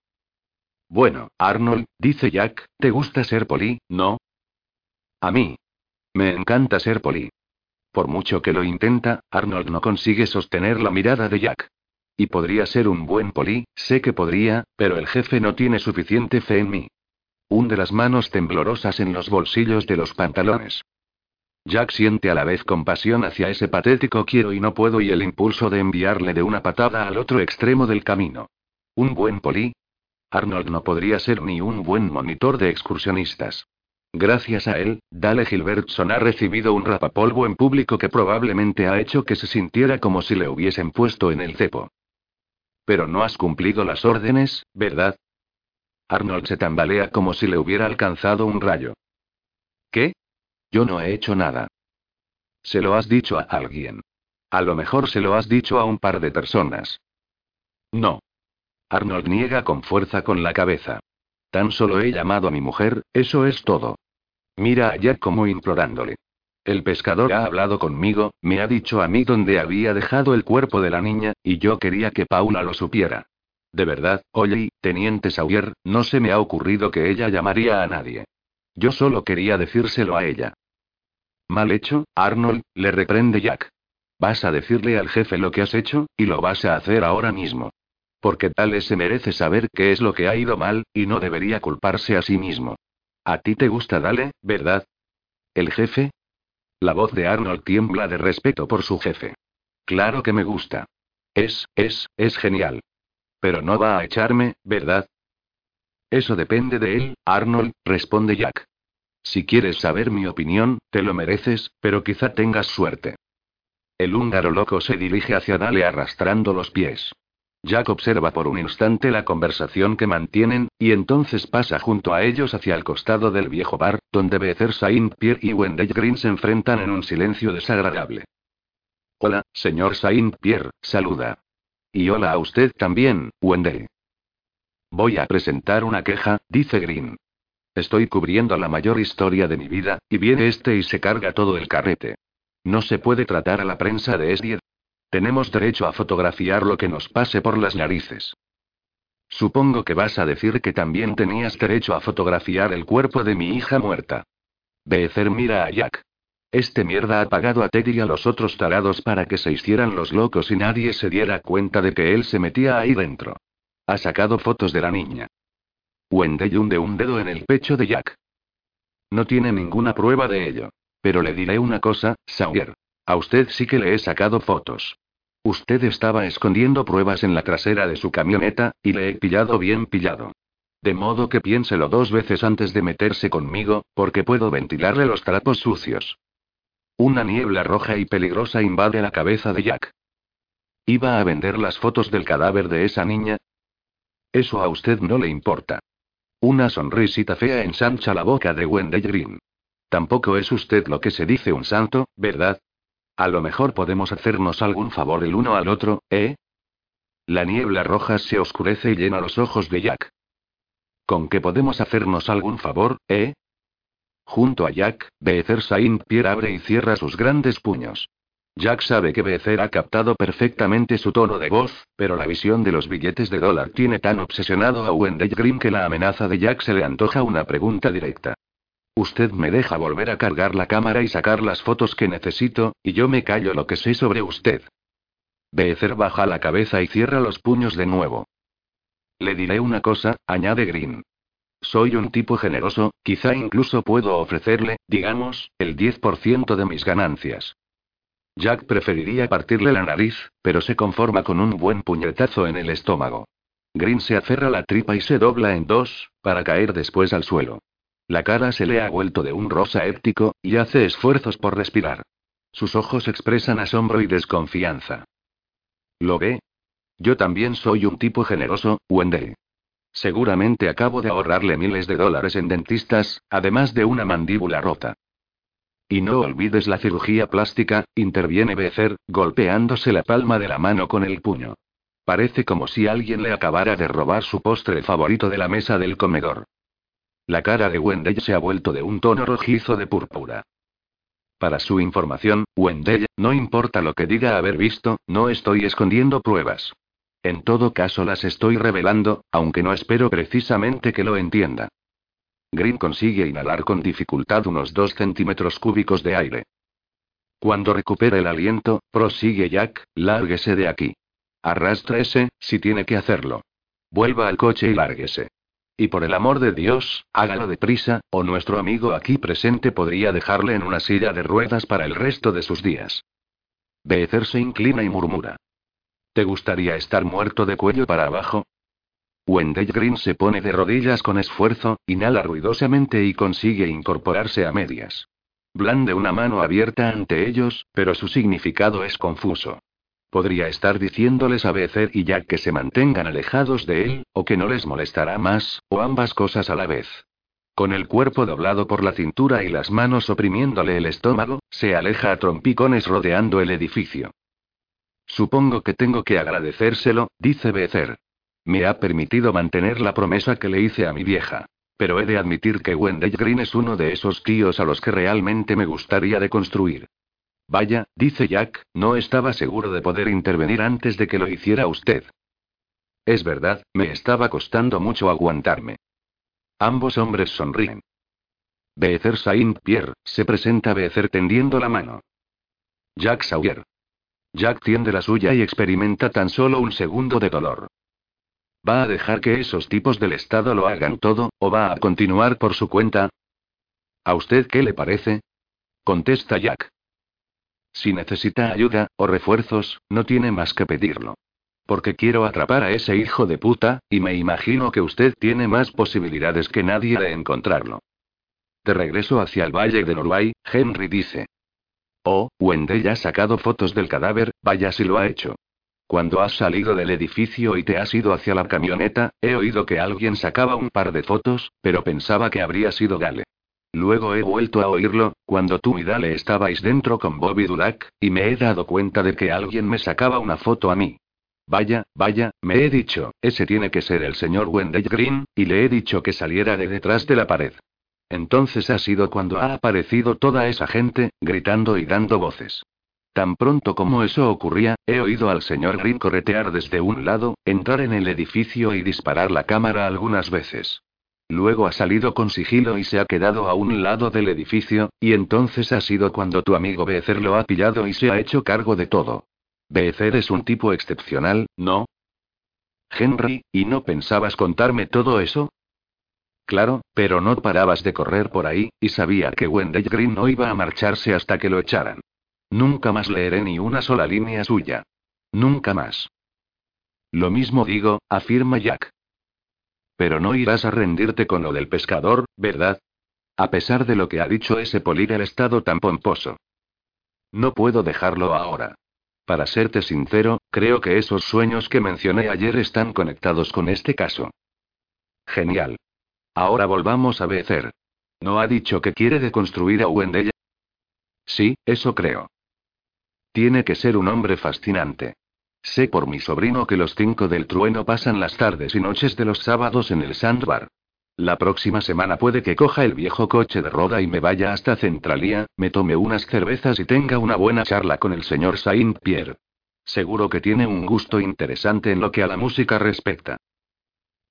Bueno, Arnold, dice Jack, ¿te gusta ser poli, no? A mí. Me encanta ser poli. Por mucho que lo intenta, Arnold no consigue sostener la mirada de Jack. Y podría ser un buen poli, sé que podría, pero el jefe no tiene suficiente fe en mí. Hunde las manos temblorosas en los bolsillos de los pantalones. Jack siente a la vez compasión hacia ese patético quiero y no puedo y el impulso de enviarle de una patada al otro extremo del camino. Un buen poli, Arnold no podría ser ni un buen monitor de excursionistas. Gracias a él, Dale Gilbertson ha recibido un rapapolvo en público que probablemente ha hecho que se sintiera como si le hubiesen puesto en el cepo. Pero no has cumplido las órdenes, ¿verdad? Arnold se tambalea como si le hubiera alcanzado un rayo. Yo no he hecho nada. Se lo has dicho a alguien. A lo mejor se lo has dicho a un par de personas. No. Arnold niega con fuerza con la cabeza. Tan solo he llamado a mi mujer, eso es todo. Mira a Jack como implorándole. El pescador ha hablado conmigo, me ha dicho a mí dónde había dejado el cuerpo de la niña, y yo quería que Paula lo supiera. De verdad, oye, teniente Sawyer, no se me ha ocurrido que ella llamaría a nadie. Yo solo quería decírselo a ella. Mal hecho, Arnold, le reprende Jack. Vas a decirle al jefe lo que has hecho, y lo vas a hacer ahora mismo. Porque tal se merece saber qué es lo que ha ido mal, y no debería culparse a sí mismo. A ti te gusta Dale, ¿verdad? ¿El jefe? La voz de Arnold tiembla de respeto por su jefe. Claro que me gusta. Es, es, es genial. Pero no va a echarme, ¿verdad? Eso depende de él, Arnold, responde Jack. Si quieres saber mi opinión, te lo mereces, pero quizá tengas suerte. El húngaro loco se dirige hacia Dale arrastrando los pies. Jack observa por un instante la conversación que mantienen, y entonces pasa junto a ellos hacia el costado del viejo bar, donde Becer Saint-Pierre y Wendell Green se enfrentan en un silencio desagradable. Hola, señor Saint-Pierre, saluda. Y hola a usted también, Wendell. Voy a presentar una queja, dice Green. Estoy cubriendo la mayor historia de mi vida, y viene este y se carga todo el carrete. No se puede tratar a la prensa de este. Tenemos derecho a fotografiar lo que nos pase por las narices. Supongo que vas a decir que también tenías derecho a fotografiar el cuerpo de mi hija muerta. Becer mira a Jack. Este mierda ha pagado a Teddy y a los otros tarados para que se hicieran los locos y nadie se diera cuenta de que él se metía ahí dentro. Ha sacado fotos de la niña. Wendell hunde un dedo en el pecho de Jack. No tiene ninguna prueba de ello. Pero le diré una cosa, Sawyer. A usted sí que le he sacado fotos. Usted estaba escondiendo pruebas en la trasera de su camioneta, y le he pillado bien pillado. De modo que piénselo dos veces antes de meterse conmigo, porque puedo ventilarle los trapos sucios. Una niebla roja y peligrosa invade la cabeza de Jack. ¿Iba a vender las fotos del cadáver de esa niña? Eso a usted no le importa. Una sonrisita fea ensancha la boca de Wendell Green. Tampoco es usted lo que se dice un santo, ¿verdad? A lo mejor podemos hacernos algún favor el uno al otro, ¿eh? La niebla roja se oscurece y llena los ojos de Jack. ¿Con qué podemos hacernos algún favor, eh? Junto a Jack, Becer Saint-Pierre abre y cierra sus grandes puños. Jack sabe que Becer ha captado perfectamente su tono de voz, pero la visión de los billetes de dólar tiene tan obsesionado a Wendell Green que la amenaza de Jack se le antoja una pregunta directa. Usted me deja volver a cargar la cámara y sacar las fotos que necesito, y yo me callo lo que sé sobre usted. Becer baja la cabeza y cierra los puños de nuevo. Le diré una cosa, añade Green. Soy un tipo generoso, quizá incluso puedo ofrecerle, digamos, el 10% de mis ganancias. Jack preferiría partirle la nariz, pero se conforma con un buen puñetazo en el estómago. Green se aferra la tripa y se dobla en dos, para caer después al suelo. La cara se le ha vuelto de un rosa éptico, y hace esfuerzos por respirar. Sus ojos expresan asombro y desconfianza. ¿Lo ve? Yo también soy un tipo generoso, Wendell. Seguramente acabo de ahorrarle miles de dólares en dentistas, además de una mandíbula rota. Y no olvides la cirugía plástica, interviene Becer, golpeándose la palma de la mano con el puño. Parece como si alguien le acabara de robar su postre favorito de la mesa del comedor. La cara de Wendell se ha vuelto de un tono rojizo de púrpura. Para su información, Wendell, no importa lo que diga haber visto, no estoy escondiendo pruebas. En todo caso las estoy revelando, aunque no espero precisamente que lo entienda. Green consigue inhalar con dificultad unos dos centímetros cúbicos de aire. Cuando recupere el aliento, prosigue Jack, lárguese de aquí. Arrástrese, si tiene que hacerlo. Vuelva al coche y lárguese. Y por el amor de Dios, hágalo deprisa, o nuestro amigo aquí presente podría dejarle en una silla de ruedas para el resto de sus días. Becer se inclina y murmura. ¿Te gustaría estar muerto de cuello para abajo? Wendell Green se pone de rodillas con esfuerzo, inhala ruidosamente y consigue incorporarse a medias. Blande una mano abierta ante ellos, pero su significado es confuso. Podría estar diciéndoles a Becer y Jack que se mantengan alejados de él, o que no les molestará más, o ambas cosas a la vez. Con el cuerpo doblado por la cintura y las manos oprimiéndole el estómago, se aleja a trompicones rodeando el edificio. Supongo que tengo que agradecérselo, dice Becer. Me ha permitido mantener la promesa que le hice a mi vieja. Pero he de admitir que Wendell Green es uno de esos tíos a los que realmente me gustaría deconstruir. Vaya, dice Jack, no estaba seguro de poder intervenir antes de que lo hiciera usted. Es verdad, me estaba costando mucho aguantarme. Ambos hombres sonríen. Becer Saint-Pierre, se presenta Becer tendiendo la mano. Jack Sawyer. Jack tiende la suya y experimenta tan solo un segundo de dolor. ¿Va a dejar que esos tipos del Estado lo hagan todo, o va a continuar por su cuenta? ¿A usted qué le parece? Contesta Jack. Si necesita ayuda, o refuerzos, no tiene más que pedirlo. Porque quiero atrapar a ese hijo de puta, y me imagino que usted tiene más posibilidades que nadie de encontrarlo. De regreso hacia el valle de Norway, Henry dice. Oh, Wendell ha sacado fotos del cadáver, vaya si lo ha hecho. Cuando has salido del edificio y te has ido hacia la camioneta, he oído que alguien sacaba un par de fotos, pero pensaba que habría sido Gale. Luego he vuelto a oírlo, cuando tú y Dale estabais dentro con Bobby Dulac, y me he dado cuenta de que alguien me sacaba una foto a mí. Vaya, vaya, me he dicho, ese tiene que ser el señor Wendell Green, y le he dicho que saliera de detrás de la pared. Entonces ha sido cuando ha aparecido toda esa gente, gritando y dando voces. Tan pronto como eso ocurría, he oído al señor Green corretear desde un lado, entrar en el edificio y disparar la cámara algunas veces. Luego ha salido con sigilo y se ha quedado a un lado del edificio, y entonces ha sido cuando tu amigo Becer lo ha pillado y se ha hecho cargo de todo. Becer es un tipo excepcional, ¿no? Henry, ¿y no pensabas contarme todo eso? Claro, pero no parabas de correr por ahí, y sabía que Wendell Green no iba a marcharse hasta que lo echaran. Nunca más leeré ni una sola línea suya. Nunca más. Lo mismo digo, afirma Jack. Pero no irás a rendirte con lo del pescador, ¿verdad? A pesar de lo que ha dicho ese poli del estado tan pomposo. No puedo dejarlo ahora. Para serte sincero, creo que esos sueños que mencioné ayer están conectados con este caso. Genial. Ahora volvamos a Becer. ¿No ha dicho que quiere deconstruir a Wendell? Sí, eso creo. Tiene que ser un hombre fascinante. Sé por mi sobrino que los cinco del trueno pasan las tardes y noches de los sábados en el Sandbar. La próxima semana puede que coja el viejo coche de roda y me vaya hasta Centralía, me tome unas cervezas y tenga una buena charla con el señor Saint-Pierre. Seguro que tiene un gusto interesante en lo que a la música respecta.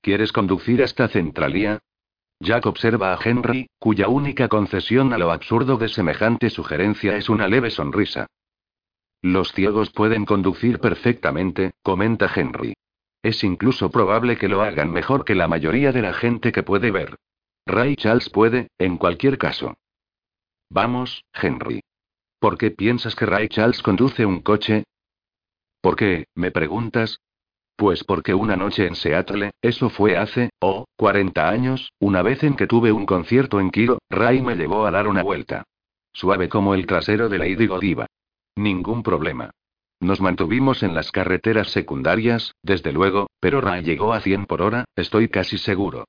¿Quieres conducir hasta Centralía? Jack observa a Henry, cuya única concesión a lo absurdo de semejante sugerencia es una leve sonrisa. Los ciegos pueden conducir perfectamente, comenta Henry. Es incluso probable que lo hagan mejor que la mayoría de la gente que puede ver. Ray Charles puede, en cualquier caso. Vamos, Henry. ¿Por qué piensas que Ray Charles conduce un coche? ¿Por qué, me preguntas? Pues porque una noche en Seattle, eso fue hace, oh, 40 años, una vez en que tuve un concierto en Kiro, Ray me llevó a dar una vuelta. Suave como el trasero de Lady Godiva. Ningún problema. Nos mantuvimos en las carreteras secundarias, desde luego, pero Ray llegó a 100 por hora, estoy casi seguro.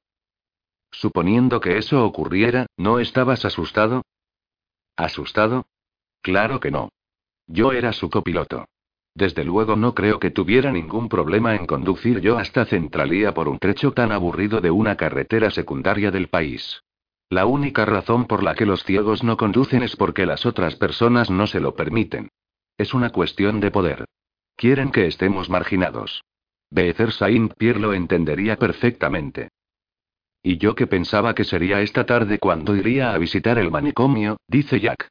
Suponiendo que eso ocurriera, ¿no estabas asustado? ¿Asustado? Claro que no. Yo era su copiloto. Desde luego no creo que tuviera ningún problema en conducir yo hasta Centralía por un trecho tan aburrido de una carretera secundaria del país. La única razón por la que los ciegos no conducen es porque las otras personas no se lo permiten. Es una cuestión de poder. Quieren que estemos marginados. Becer Saint-Pierre lo entendería perfectamente. Y yo que pensaba que sería esta tarde cuando iría a visitar el manicomio, dice Jack.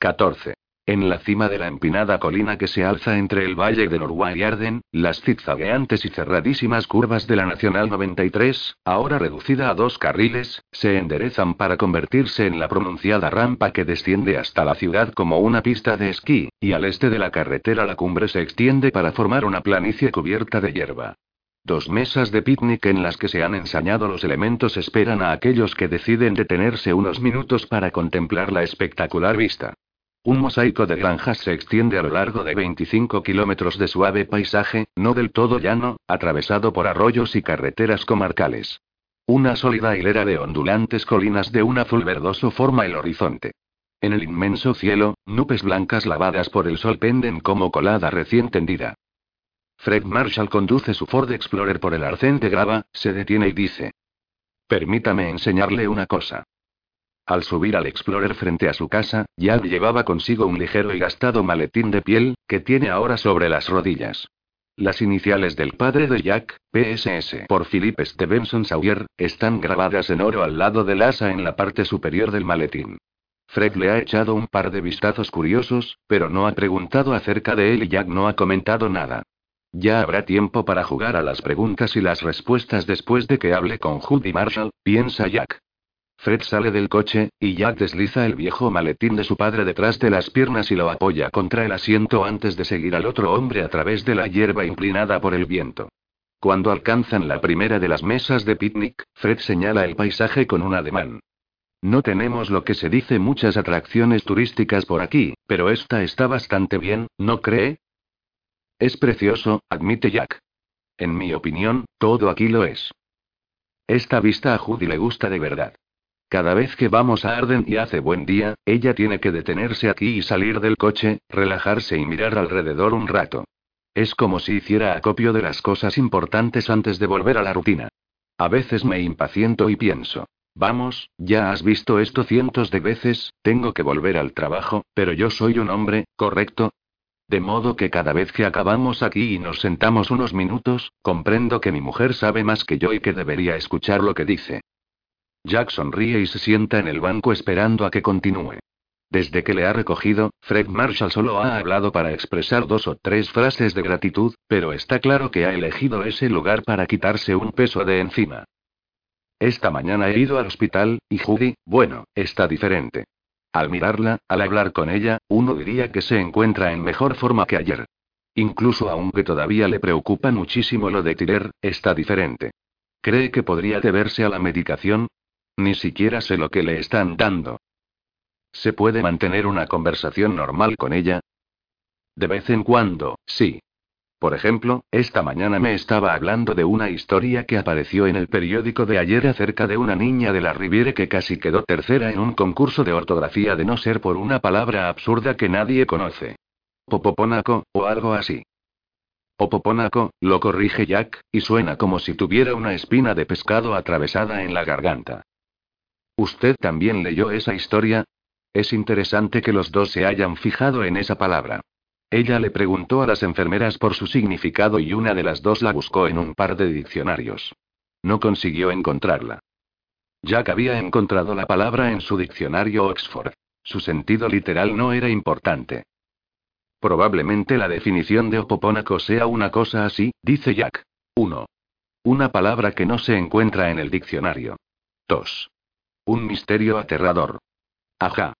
14. En la cima de la empinada colina que se alza entre el valle de Norway y Arden, las zigzagueantes y cerradísimas curvas de la Nacional 93, ahora reducida a dos carriles, se enderezan para convertirse en la pronunciada rampa que desciende hasta la ciudad como una pista de esquí, y al este de la carretera la cumbre se extiende para formar una planicie cubierta de hierba. Dos mesas de picnic en las que se han ensañado los elementos esperan a aquellos que deciden detenerse unos minutos para contemplar la espectacular vista. Un mosaico de granjas se extiende a lo largo de 25 kilómetros de suave paisaje, no del todo llano, atravesado por arroyos y carreteras comarcales. Una sólida hilera de ondulantes colinas de un azul verdoso forma el horizonte. En el inmenso cielo, nubes blancas lavadas por el sol penden como colada recién tendida. Fred Marshall conduce su Ford Explorer por el arcén de grava, se detiene y dice. Permítame enseñarle una cosa. Al subir al Explorer frente a su casa, Jack llevaba consigo un ligero y gastado maletín de piel, que tiene ahora sobre las rodillas. Las iniciales del padre de Jack, PSS por Philip Stevenson Sawyer, están grabadas en oro al lado del asa en la parte superior del maletín. Fred le ha echado un par de vistazos curiosos, pero no ha preguntado acerca de él y Jack no ha comentado nada. Ya habrá tiempo para jugar a las preguntas y las respuestas después de que hable con Judy Marshall, piensa Jack. Fred sale del coche, y Jack desliza el viejo maletín de su padre detrás de las piernas y lo apoya contra el asiento antes de seguir al otro hombre a través de la hierba inclinada por el viento. Cuando alcanzan la primera de las mesas de picnic, Fred señala el paisaje con un ademán. No tenemos lo que se dice muchas atracciones turísticas por aquí, pero esta está bastante bien, ¿no cree? Es precioso, admite Jack. En mi opinión, todo aquí lo es. Esta vista a Judy le gusta de verdad. Cada vez que vamos a Arden y hace buen día, ella tiene que detenerse aquí y salir del coche, relajarse y mirar alrededor un rato. Es como si hiciera acopio de las cosas importantes antes de volver a la rutina. A veces me impaciento y pienso. Vamos, ya has visto esto cientos de veces, tengo que volver al trabajo, pero yo soy un hombre, ¿correcto? De modo que cada vez que acabamos aquí y nos sentamos unos minutos, comprendo que mi mujer sabe más que yo y que debería escuchar lo que dice. Jack sonríe y se sienta en el banco esperando a que continúe. Desde que le ha recogido, Fred Marshall solo ha hablado para expresar dos o tres frases de gratitud, pero está claro que ha elegido ese lugar para quitarse un peso de encima. Esta mañana he ido al hospital, y Judy, bueno, está diferente. Al mirarla, al hablar con ella, uno diría que se encuentra en mejor forma que ayer. Incluso aunque todavía le preocupa muchísimo lo de Tirer, está diferente. ¿Cree que podría deberse a la medicación? Ni siquiera sé lo que le están dando. ¿Se puede mantener una conversación normal con ella? De vez en cuando, sí. Por ejemplo, esta mañana me estaba hablando de una historia que apareció en el periódico de ayer acerca de una niña de la Riviere que casi quedó tercera en un concurso de ortografía de no ser por una palabra absurda que nadie conoce. Popopónaco, o algo así. Popopónaco, lo corrige Jack, y suena como si tuviera una espina de pescado atravesada en la garganta. ¿Usted también leyó esa historia? Es interesante que los dos se hayan fijado en esa palabra. Ella le preguntó a las enfermeras por su significado y una de las dos la buscó en un par de diccionarios. No consiguió encontrarla. Jack había encontrado la palabra en su diccionario Oxford. Su sentido literal no era importante. Probablemente la definición de opopónaco sea una cosa así, dice Jack. 1. Una palabra que no se encuentra en el diccionario. 2. Un misterio aterrador. Ajá.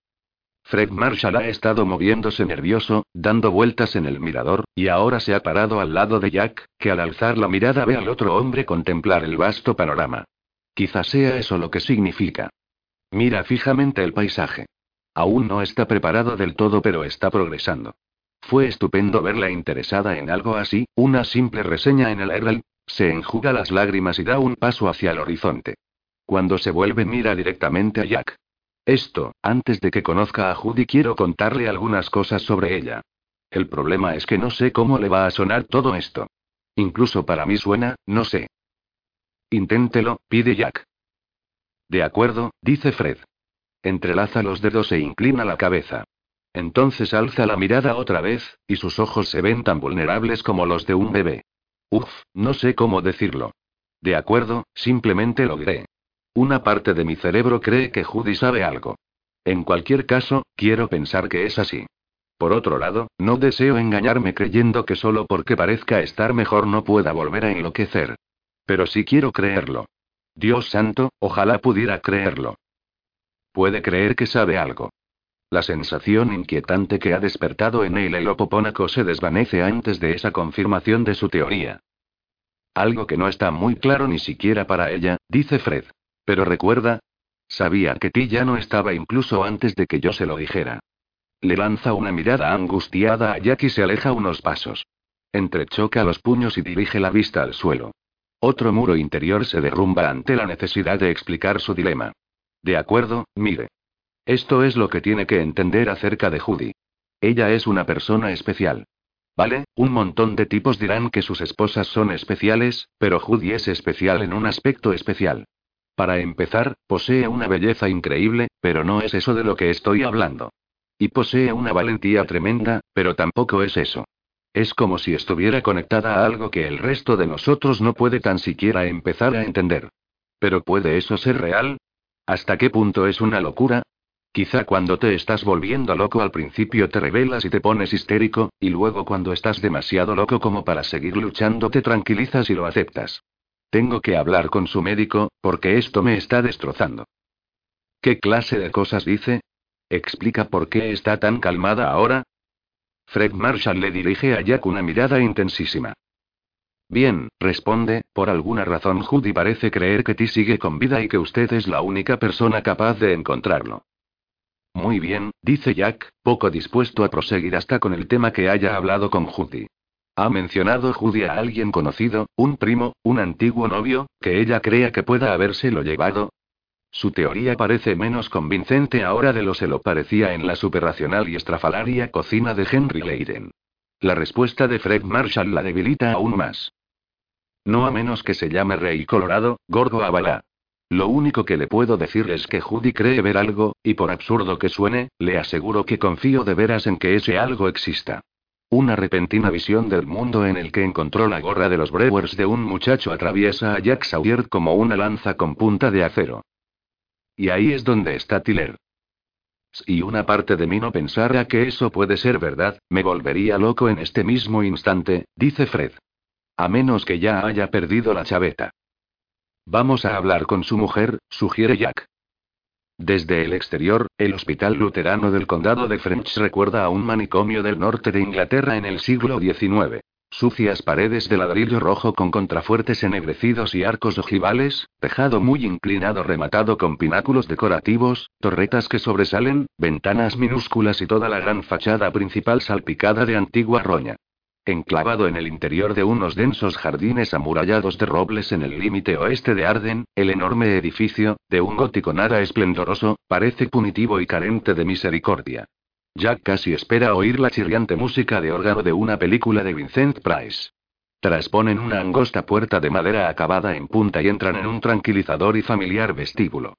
Fred Marshall ha estado moviéndose nervioso, dando vueltas en el mirador, y ahora se ha parado al lado de Jack, que al alzar la mirada ve al otro hombre contemplar el vasto panorama. Quizás sea eso lo que significa. Mira fijamente el paisaje. Aún no está preparado del todo, pero está progresando. Fue estupendo verla interesada en algo así, una simple reseña en el Herald, se enjuga las lágrimas y da un paso hacia el horizonte. Cuando se vuelve mira directamente a Jack. Esto, antes de que conozca a Judy quiero contarle algunas cosas sobre ella. El problema es que no sé cómo le va a sonar todo esto. Incluso para mí suena, no sé. Inténtelo, pide Jack. De acuerdo, dice Fred. Entrelaza los dedos e inclina la cabeza. Entonces alza la mirada otra vez, y sus ojos se ven tan vulnerables como los de un bebé. Uf, no sé cómo decirlo. De acuerdo, simplemente lo. Una parte de mi cerebro cree que Judy sabe algo. En cualquier caso, quiero pensar que es así. Por otro lado, no deseo engañarme creyendo que solo porque parezca estar mejor no pueda volver a enloquecer. Pero sí quiero creerlo. Dios santo, ojalá pudiera creerlo. Puede creer que sabe algo. La sensación inquietante que ha despertado en él el opopónaco se desvanece antes de esa confirmación de su teoría. Algo que no está muy claro ni siquiera para ella, dice Fred. Pero recuerda. Sabía que ti ya no estaba incluso antes de que yo se lo dijera. Le lanza una mirada angustiada a Jack y se aleja unos pasos. Entrechoca los puños y dirige la vista al suelo. Otro muro interior se derrumba ante la necesidad de explicar su dilema. De acuerdo, mire. Esto es lo que tiene que entender acerca de Judy. Ella es una persona especial. Vale, un montón de tipos dirán que sus esposas son especiales, pero Judy es especial en un aspecto especial. Para empezar, posee una belleza increíble, pero no es eso de lo que estoy hablando. Y posee una valentía tremenda, pero tampoco es eso. Es como si estuviera conectada a algo que el resto de nosotros no puede tan siquiera empezar a entender. Pero ¿puede eso ser real? ¿Hasta qué punto es una locura? Quizá cuando te estás volviendo loco al principio te revelas y te pones histérico, y luego cuando estás demasiado loco como para seguir luchando te tranquilizas y lo aceptas. Tengo que hablar con su médico, porque esto me está destrozando. ¿Qué clase de cosas dice? ¿Explica por qué está tan calmada ahora? Fred Marshall le dirige a Jack una mirada intensísima. Bien, responde, por alguna razón Judy parece creer que Ti sigue con vida y que usted es la única persona capaz de encontrarlo. Muy bien, dice Jack, poco dispuesto a proseguir hasta con el tema que haya hablado con Judy. ¿Ha mencionado Judy a alguien conocido, un primo, un antiguo novio, que ella crea que pueda habérselo llevado? Su teoría parece menos convincente ahora de lo se lo parecía en la superracional y estrafalaria cocina de Henry Leiden. La respuesta de Fred Marshall la debilita aún más. No a menos que se llame Rey Colorado, Gorgo Avala. Lo único que le puedo decir es que Judy cree ver algo, y por absurdo que suene, le aseguro que confío de veras en que ese algo exista. Una repentina visión del mundo en el que encontró la gorra de los Brewers de un muchacho atraviesa a Jack Sawyer como una lanza con punta de acero. Y ahí es donde está Tiller. Si una parte de mí no pensara que eso puede ser verdad, me volvería loco en este mismo instante, dice Fred. A menos que ya haya perdido la chaveta. Vamos a hablar con su mujer, sugiere Jack. Desde el exterior, el Hospital Luterano del Condado de French recuerda a un manicomio del norte de Inglaterra en el siglo XIX. Sucias paredes de ladrillo rojo con contrafuertes ennegrecidos y arcos ojivales, tejado muy inclinado rematado con pináculos decorativos, torretas que sobresalen, ventanas minúsculas y toda la gran fachada principal salpicada de antigua roña. Enclavado en el interior de unos densos jardines amurallados de robles en el límite oeste de Arden, el enorme edificio, de un gótico nada esplendoroso, parece punitivo y carente de misericordia. Jack casi espera oír la chirriante música de órgano de una película de Vincent Price. Trasponen una angosta puerta de madera acabada en punta y entran en un tranquilizador y familiar vestíbulo.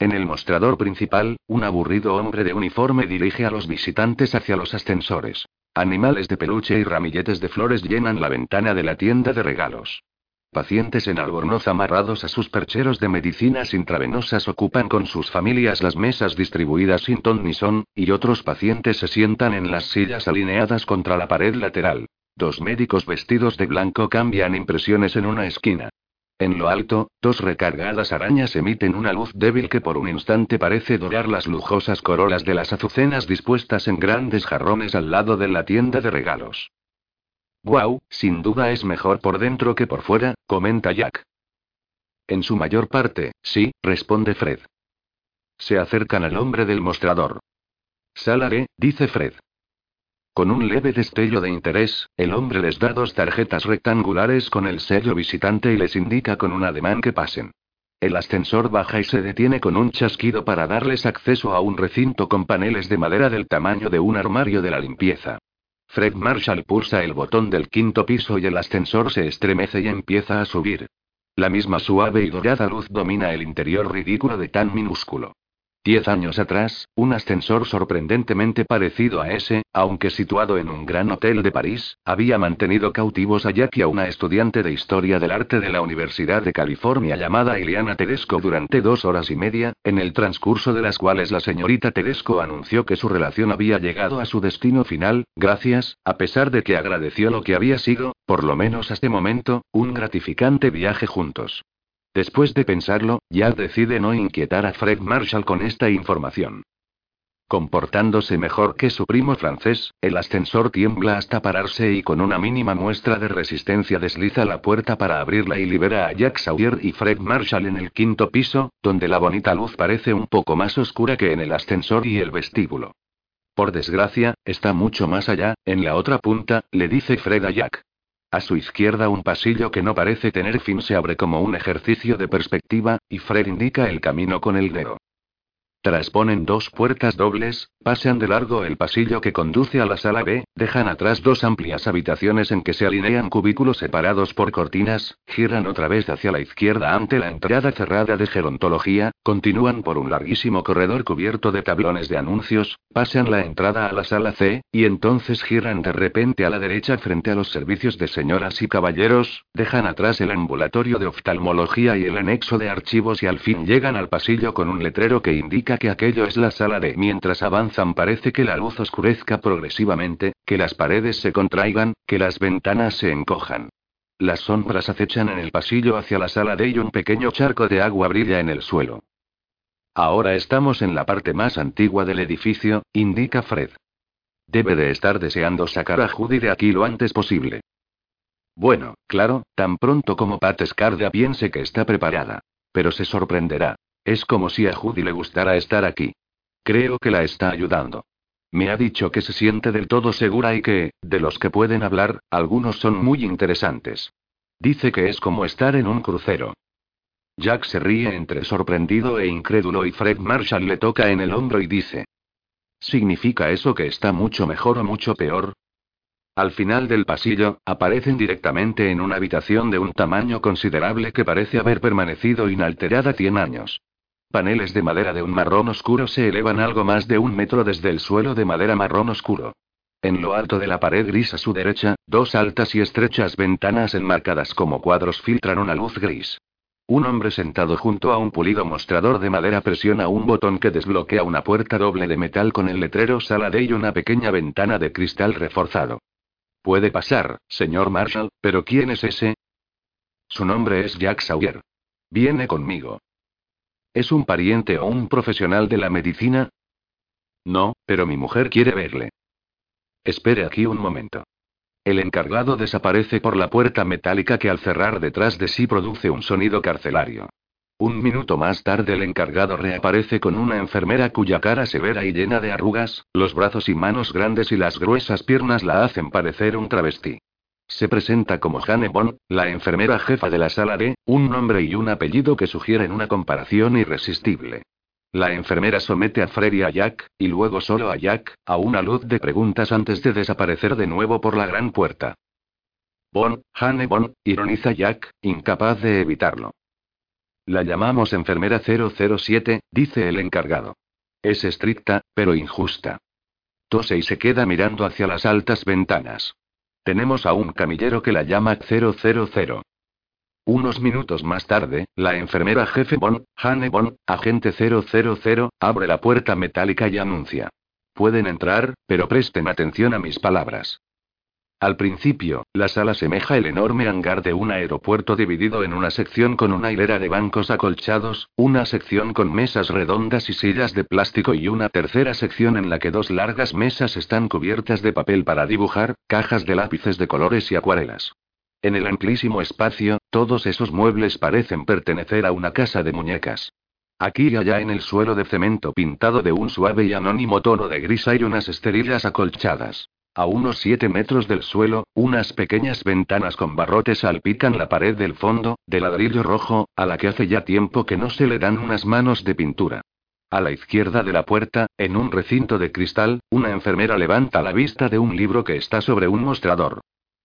En el mostrador principal, un aburrido hombre de uniforme dirige a los visitantes hacia los ascensores. Animales de peluche y ramilletes de flores llenan la ventana de la tienda de regalos. Pacientes en albornoz amarrados a sus percheros de medicinas intravenosas ocupan con sus familias las mesas distribuidas sin ton ni son, y otros pacientes se sientan en las sillas alineadas contra la pared lateral. Dos médicos vestidos de blanco cambian impresiones en una esquina. En lo alto, dos recargadas arañas emiten una luz débil que por un instante parece dorar las lujosas corolas de las azucenas dispuestas en grandes jarrones al lado de la tienda de regalos. Wow, sin duda es mejor por dentro que por fuera, comenta Jack. En su mayor parte, sí, responde Fred. Se acercan al hombre del mostrador. Salare, dice Fred. Con un leve destello de interés, el hombre les da dos tarjetas rectangulares con el sello visitante y les indica con un ademán que pasen. El ascensor baja y se detiene con un chasquido para darles acceso a un recinto con paneles de madera del tamaño de un armario de la limpieza. Fred Marshall pulsa el botón del quinto piso y el ascensor se estremece y empieza a subir. La misma suave y dorada luz domina el interior ridículo de tan minúsculo. Diez años atrás, un ascensor sorprendentemente parecido a ese, aunque situado en un gran hotel de París, había mantenido cautivos a Jack y a una estudiante de Historia del Arte de la Universidad de California llamada Iliana Tedesco durante dos horas y media, en el transcurso de las cuales la señorita Tedesco anunció que su relación había llegado a su destino final, gracias, a pesar de que agradeció lo que había sido, por lo menos hasta este momento, un gratificante viaje juntos. Después de pensarlo, Jack decide no inquietar a Fred Marshall con esta información. Comportándose mejor que su primo francés, el ascensor tiembla hasta pararse y con una mínima muestra de resistencia desliza la puerta para abrirla y libera a Jack Sawyer y Fred Marshall en el quinto piso, donde la bonita luz parece un poco más oscura que en el ascensor y el vestíbulo. Por desgracia, está mucho más allá, en la otra punta, le dice Fred a Jack. A su izquierda un pasillo que no parece tener fin se abre como un ejercicio de perspectiva, y Fred indica el camino con el dedo. Trasponen dos puertas dobles, pasean de largo el pasillo que conduce a la sala B, dejan atrás dos amplias habitaciones en que se alinean cubículos separados por cortinas, giran otra vez hacia la izquierda ante la entrada cerrada de gerontología, continúan por un larguísimo corredor cubierto de tablones de anuncios, pasean la entrada a la sala C, y entonces giran de repente a la derecha frente a los servicios de señoras y caballeros, dejan atrás el ambulatorio de oftalmología y el anexo de archivos y al fin llegan al pasillo con un letrero que indica que aquello es la sala de. Mientras avanzan parece que la luz oscurezca progresivamente, que las paredes se contraigan, que las ventanas se encojan. Las sombras acechan en el pasillo hacia la sala de y un pequeño charco de agua brilla en el suelo. Ahora estamos en la parte más antigua del edificio, indica Fred. Debe de estar deseando sacar a Judy de aquí lo antes posible. Bueno, claro, tan pronto como Pat Scarda piense que está preparada. Pero se sorprenderá. Es como si a Judy le gustara estar aquí. Creo que la está ayudando. Me ha dicho que se siente del todo segura y que, de los que pueden hablar, algunos son muy interesantes. Dice que es como estar en un crucero. Jack se ríe entre sorprendido e incrédulo y Fred Marshall le toca en el hombro y dice. ¿Significa eso que está mucho mejor o mucho peor? Al final del pasillo, aparecen directamente en una habitación de un tamaño considerable que parece haber permanecido inalterada 100 años. Paneles de madera de un marrón oscuro se elevan algo más de un metro desde el suelo de madera marrón oscuro. En lo alto de la pared gris a su derecha, dos altas y estrechas ventanas enmarcadas como cuadros filtran una luz gris. Un hombre sentado junto a un pulido mostrador de madera presiona un botón que desbloquea una puerta doble de metal con el letrero sala de y una pequeña ventana de cristal reforzado. Puede pasar, señor Marshall, pero ¿quién es ese? Su nombre es Jack Sawyer. Viene conmigo. ¿Es un pariente o un profesional de la medicina? No, pero mi mujer quiere verle. Espere aquí un momento. El encargado desaparece por la puerta metálica que al cerrar detrás de sí produce un sonido carcelario. Un minuto más tarde el encargado reaparece con una enfermera cuya cara severa y llena de arrugas, los brazos y manos grandes y las gruesas piernas la hacen parecer un travesti. Se presenta como Jane Bond, la enfermera jefa de la sala D, un nombre y un apellido que sugieren una comparación irresistible. La enfermera somete a Fred y a Jack, y luego solo a Jack, a una luz de preguntas antes de desaparecer de nuevo por la gran puerta. Bond, Jane Bond, ironiza Jack, incapaz de evitarlo. La llamamos enfermera 007, dice el encargado. Es estricta, pero injusta. Tose y se queda mirando hacia las altas ventanas. Tenemos a un camillero que la llama 000. Unos minutos más tarde, la enfermera jefe Bond, Hane Bond, agente 000, abre la puerta metálica y anuncia. Pueden entrar, pero presten atención a mis palabras. Al principio, la sala semeja el enorme hangar de un aeropuerto dividido en una sección con una hilera de bancos acolchados, una sección con mesas redondas y sillas de plástico y una tercera sección en la que dos largas mesas están cubiertas de papel para dibujar, cajas de lápices de colores y acuarelas. En el amplísimo espacio, todos esos muebles parecen pertenecer a una casa de muñecas. Aquí y allá en el suelo de cemento pintado de un suave y anónimo tono de gris hay unas esterillas acolchadas. A unos siete metros del suelo, unas pequeñas ventanas con barrotes salpican la pared del fondo, de ladrillo rojo, a la que hace ya tiempo que no se le dan unas manos de pintura. A la izquierda de la puerta, en un recinto de cristal, una enfermera levanta la vista de un libro que está sobre un mostrador.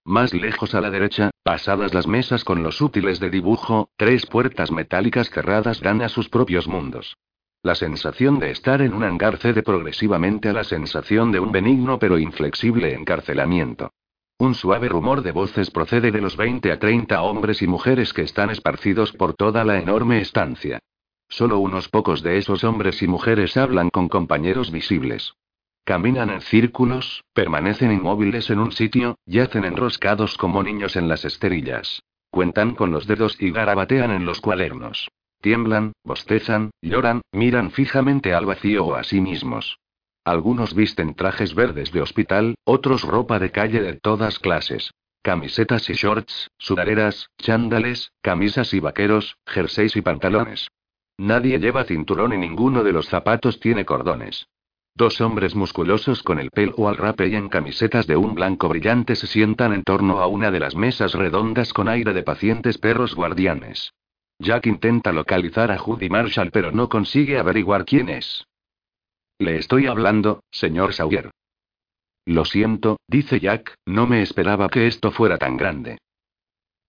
Más lejos a la derecha, pasadas las mesas con los útiles de dibujo, tres puertas metálicas cerradas dan a sus propios mundos. La sensación de estar en un hangar cede progresivamente a la sensación de un benigno pero inflexible encarcelamiento. Un suave rumor de voces procede de los 20 a 30 hombres y mujeres que están esparcidos por toda la enorme estancia. Solo unos pocos de esos hombres y mujeres hablan con compañeros visibles. Caminan en círculos, permanecen inmóviles en un sitio, yacen enroscados como niños en las esterillas. Cuentan con los dedos y garabatean en los cuadernos. Tiemblan, bostezan, lloran, miran fijamente al vacío o a sí mismos. Algunos visten trajes verdes de hospital, otros ropa de calle de todas clases. Camisetas y shorts, sudaderas, chándales, camisas y vaqueros, jerseys y pantalones. Nadie lleva cinturón y ninguno de los zapatos tiene cordones. Dos hombres musculosos con el pelo al rape y en camisetas de un blanco brillante se sientan en torno a una de las mesas redondas con aire de pacientes perros guardianes. Jack intenta localizar a Judy Marshall pero no consigue averiguar quién es. Le estoy hablando, señor Sawyer. Lo siento, dice Jack, no me esperaba que esto fuera tan grande.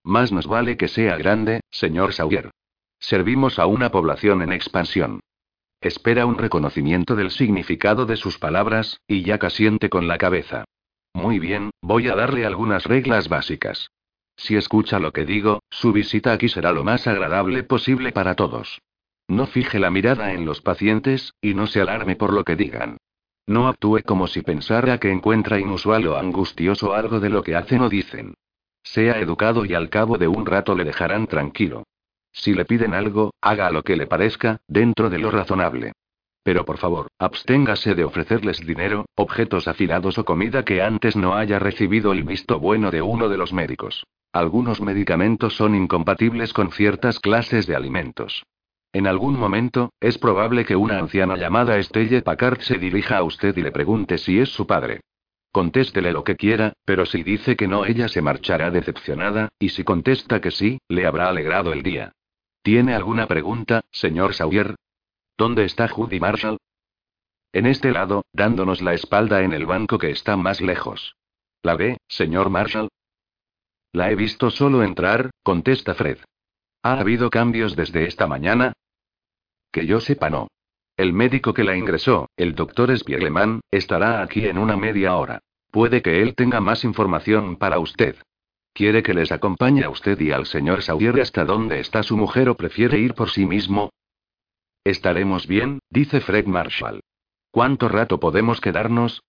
Más nos vale que sea grande, señor Sawyer. Servimos a una población en expansión. Espera un reconocimiento del significado de sus palabras, y Jack asiente con la cabeza. Muy bien, voy a darle algunas reglas básicas. Si escucha lo que digo, su visita aquí será lo más agradable posible para todos. No fije la mirada en los pacientes, y no se alarme por lo que digan. No actúe como si pensara que encuentra inusual o angustioso algo de lo que hacen o dicen. Sea educado y al cabo de un rato le dejarán tranquilo. Si le piden algo, haga lo que le parezca, dentro de lo razonable. Pero por favor, absténgase de ofrecerles dinero, objetos afilados o comida que antes no haya recibido el visto bueno de uno de los médicos. Algunos medicamentos son incompatibles con ciertas clases de alimentos. En algún momento, es probable que una anciana llamada Estelle Packard se dirija a usted y le pregunte si es su padre. Contéstele lo que quiera, pero si dice que no, ella se marchará decepcionada, y si contesta que sí, le habrá alegrado el día. ¿Tiene alguna pregunta, señor Sawyer? ¿Dónde está Judy Marshall? En este lado, dándonos la espalda en el banco que está más lejos. ¿La ve, señor Marshall? La he visto solo entrar, contesta Fred. ¿Ha habido cambios desde esta mañana? Que yo sepa no. El médico que la ingresó, el doctor Spiegelman, estará aquí en una media hora. Puede que él tenga más información para usted. ¿Quiere que les acompañe a usted y al señor Sawyer hasta donde está su mujer o prefiere ir por sí mismo? Estaremos bien, dice Fred Marshall. ¿Cuánto rato podemos quedarnos?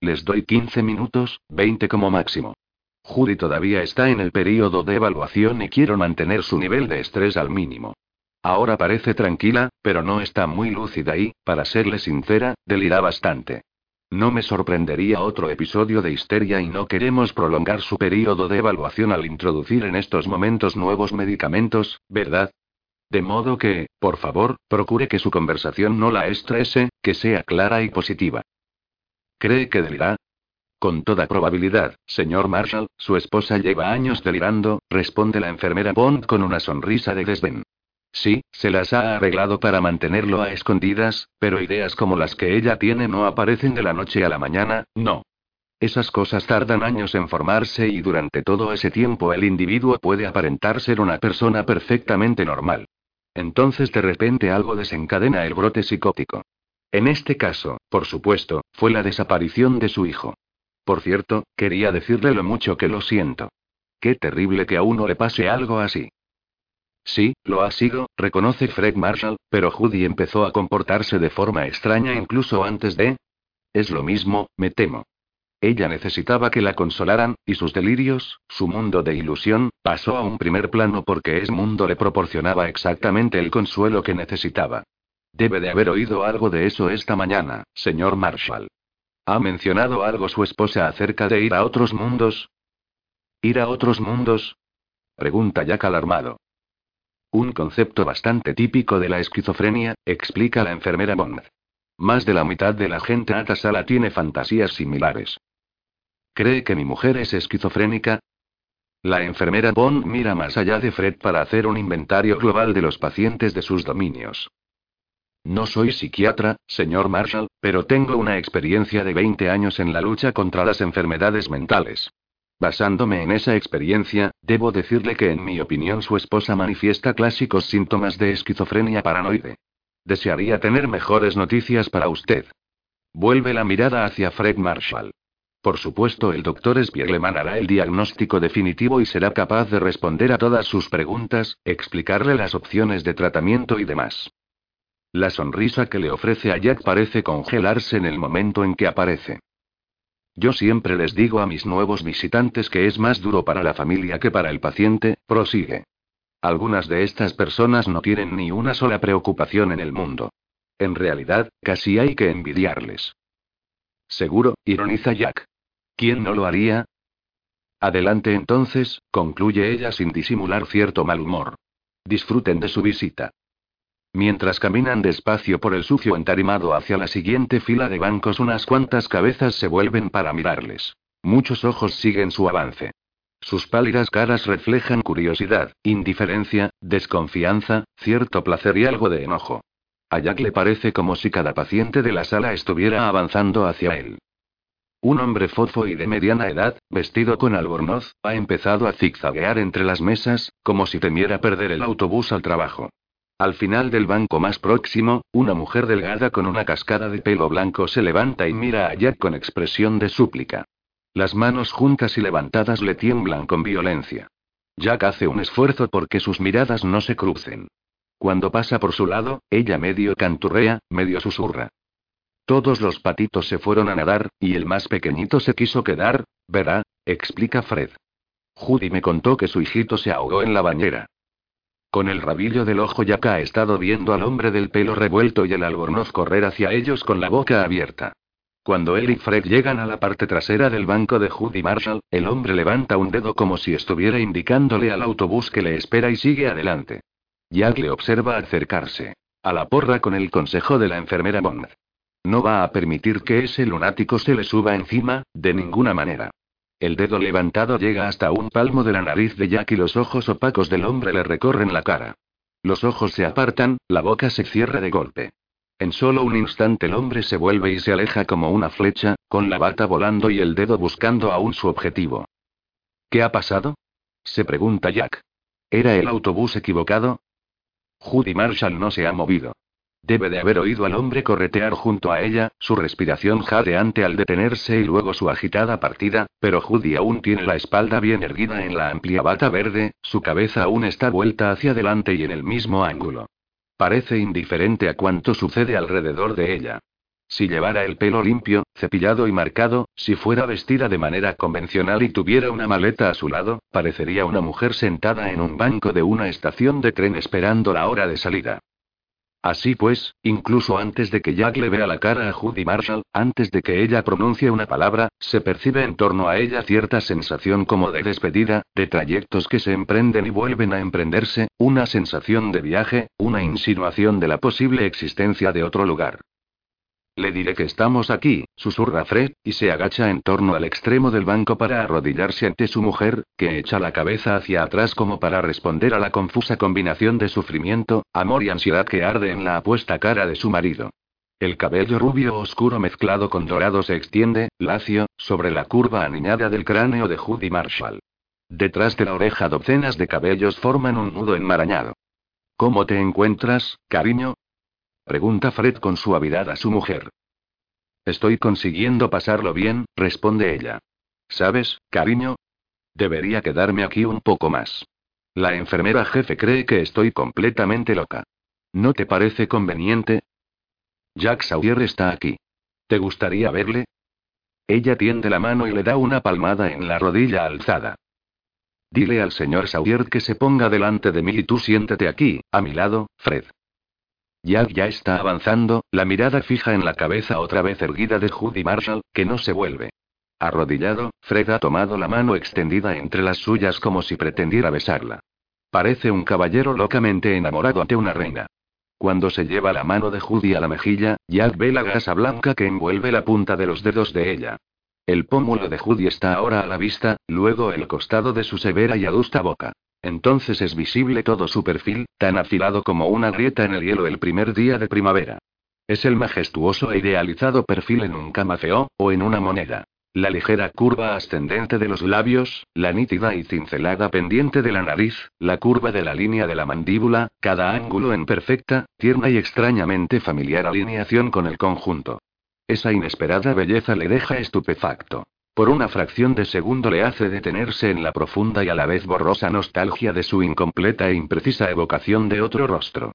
Les doy 15 minutos, 20 como máximo. Judy todavía está en el período de evaluación y quiero mantener su nivel de estrés al mínimo. Ahora parece tranquila, pero no está muy lúcida y, para serle sincera, delira bastante. No me sorprendería otro episodio de histeria y no queremos prolongar su periodo de evaluación al introducir en estos momentos nuevos medicamentos, ¿verdad? De modo que, por favor, procure que su conversación no la estrese, que sea clara y positiva. ¿Cree que delira? Con toda probabilidad, señor Marshall, su esposa lleva años delirando, responde la enfermera Bond con una sonrisa de desdén. Sí, se las ha arreglado para mantenerlo a escondidas, pero ideas como las que ella tiene no aparecen de la noche a la mañana, no. Esas cosas tardan años en formarse y durante todo ese tiempo el individuo puede aparentar ser una persona perfectamente normal. Entonces de repente algo desencadena el brote psicótico. En este caso, por supuesto, fue la desaparición de su hijo. Por cierto, quería decirle lo mucho que lo siento. Qué terrible que a uno le pase algo así. Sí, lo ha sido, reconoce Fred Marshall, pero Judy empezó a comportarse de forma extraña incluso antes de... Es lo mismo, me temo. Ella necesitaba que la consolaran, y sus delirios, su mundo de ilusión, pasó a un primer plano porque ese mundo le proporcionaba exactamente el consuelo que necesitaba. Debe de haber oído algo de eso esta mañana, señor Marshall. ¿Ha mencionado algo su esposa acerca de ir a otros mundos? ¿Ir a otros mundos? Pregunta Jack alarmado. Un concepto bastante típico de la esquizofrenia, explica la enfermera Bond. Más de la mitad de la gente a sala tiene fantasías similares. ¿Cree que mi mujer es esquizofrénica? La enfermera Bond mira más allá de Fred para hacer un inventario global de los pacientes de sus dominios. No soy psiquiatra, señor Marshall, pero tengo una experiencia de 20 años en la lucha contra las enfermedades mentales. Basándome en esa experiencia, debo decirle que en mi opinión su esposa manifiesta clásicos síntomas de esquizofrenia paranoide. Desearía tener mejores noticias para usted. Vuelve la mirada hacia Fred Marshall. Por supuesto, el doctor Spiegelman hará el diagnóstico definitivo y será capaz de responder a todas sus preguntas, explicarle las opciones de tratamiento y demás. La sonrisa que le ofrece a Jack parece congelarse en el momento en que aparece. Yo siempre les digo a mis nuevos visitantes que es más duro para la familia que para el paciente, prosigue. Algunas de estas personas no tienen ni una sola preocupación en el mundo. En realidad, casi hay que envidiarles. Seguro, ironiza Jack. ¿Quién no lo haría? Adelante entonces, concluye ella sin disimular cierto mal humor. Disfruten de su visita. Mientras caminan despacio por el sucio entarimado hacia la siguiente fila de bancos, unas cuantas cabezas se vuelven para mirarles. Muchos ojos siguen su avance. Sus pálidas caras reflejan curiosidad, indiferencia, desconfianza, cierto placer y algo de enojo. A Jack le parece como si cada paciente de la sala estuviera avanzando hacia él. Un hombre fofo y de mediana edad, vestido con albornoz, ha empezado a zigzaguear entre las mesas, como si temiera perder el autobús al trabajo. Al final del banco más próximo, una mujer delgada con una cascada de pelo blanco se levanta y mira a Jack con expresión de súplica. Las manos juntas y levantadas le tiemblan con violencia. Jack hace un esfuerzo porque sus miradas no se crucen. Cuando pasa por su lado, ella medio canturrea, medio susurra. Todos los patitos se fueron a nadar, y el más pequeñito se quiso quedar, verá, explica Fred. Judy me contó que su hijito se ahogó en la bañera. Con el rabillo del ojo Jack ha estado viendo al hombre del pelo revuelto y el albornoz correr hacia ellos con la boca abierta. Cuando él y Fred llegan a la parte trasera del banco de Judy Marshall, el hombre levanta un dedo como si estuviera indicándole al autobús que le espera y sigue adelante. Jack le observa acercarse. A la porra con el consejo de la enfermera Bond. No va a permitir que ese lunático se le suba encima, de ninguna manera. El dedo levantado llega hasta un palmo de la nariz de Jack y los ojos opacos del hombre le recorren la cara. Los ojos se apartan, la boca se cierra de golpe. En solo un instante el hombre se vuelve y se aleja como una flecha, con la bata volando y el dedo buscando aún su objetivo. ¿Qué ha pasado? se pregunta Jack. ¿Era el autobús equivocado? Judy Marshall no se ha movido. Debe de haber oído al hombre corretear junto a ella, su respiración jadeante al detenerse y luego su agitada partida, pero Judy aún tiene la espalda bien erguida en la amplia bata verde, su cabeza aún está vuelta hacia adelante y en el mismo ángulo. Parece indiferente a cuanto sucede alrededor de ella. Si llevara el pelo limpio, cepillado y marcado, si fuera vestida de manera convencional y tuviera una maleta a su lado, parecería una mujer sentada en un banco de una estación de tren esperando la hora de salida. Así pues, incluso antes de que Jack le vea la cara a Judy Marshall, antes de que ella pronuncie una palabra, se percibe en torno a ella cierta sensación como de despedida, de trayectos que se emprenden y vuelven a emprenderse, una sensación de viaje, una insinuación de la posible existencia de otro lugar. Le diré que estamos aquí, susurra Fred, y se agacha en torno al extremo del banco para arrodillarse ante su mujer, que echa la cabeza hacia atrás como para responder a la confusa combinación de sufrimiento, amor y ansiedad que arde en la apuesta cara de su marido. El cabello rubio oscuro mezclado con dorado se extiende, lacio, sobre la curva aniñada del cráneo de Judy Marshall. Detrás de la oreja docenas de cabellos forman un nudo enmarañado. ¿Cómo te encuentras, cariño? Pregunta Fred con suavidad a su mujer. Estoy consiguiendo pasarlo bien, responde ella. ¿Sabes, cariño? Debería quedarme aquí un poco más. La enfermera jefe cree que estoy completamente loca. ¿No te parece conveniente? Jack Sawyer está aquí. ¿Te gustaría verle? Ella tiende la mano y le da una palmada en la rodilla alzada. Dile al señor Sawyer que se ponga delante de mí y tú siéntete aquí, a mi lado, Fred. Jack ya está avanzando, la mirada fija en la cabeza otra vez erguida de Judy Marshall, que no se vuelve. Arrodillado, Fred ha tomado la mano extendida entre las suyas como si pretendiera besarla. Parece un caballero locamente enamorado ante una reina. Cuando se lleva la mano de Judy a la mejilla, Jack ve la gasa blanca que envuelve la punta de los dedos de ella. El pómulo de Judy está ahora a la vista, luego el costado de su severa y adusta boca. Entonces es visible todo su perfil, tan afilado como una grieta en el hielo el primer día de primavera. Es el majestuoso e idealizado perfil en un camafeo, o en una moneda. La ligera curva ascendente de los labios, la nítida y cincelada pendiente de la nariz, la curva de la línea de la mandíbula, cada ángulo en perfecta, tierna y extrañamente familiar alineación con el conjunto. Esa inesperada belleza le deja estupefacto. Por una fracción de segundo le hace detenerse en la profunda y a la vez borrosa nostalgia de su incompleta e imprecisa evocación de otro rostro.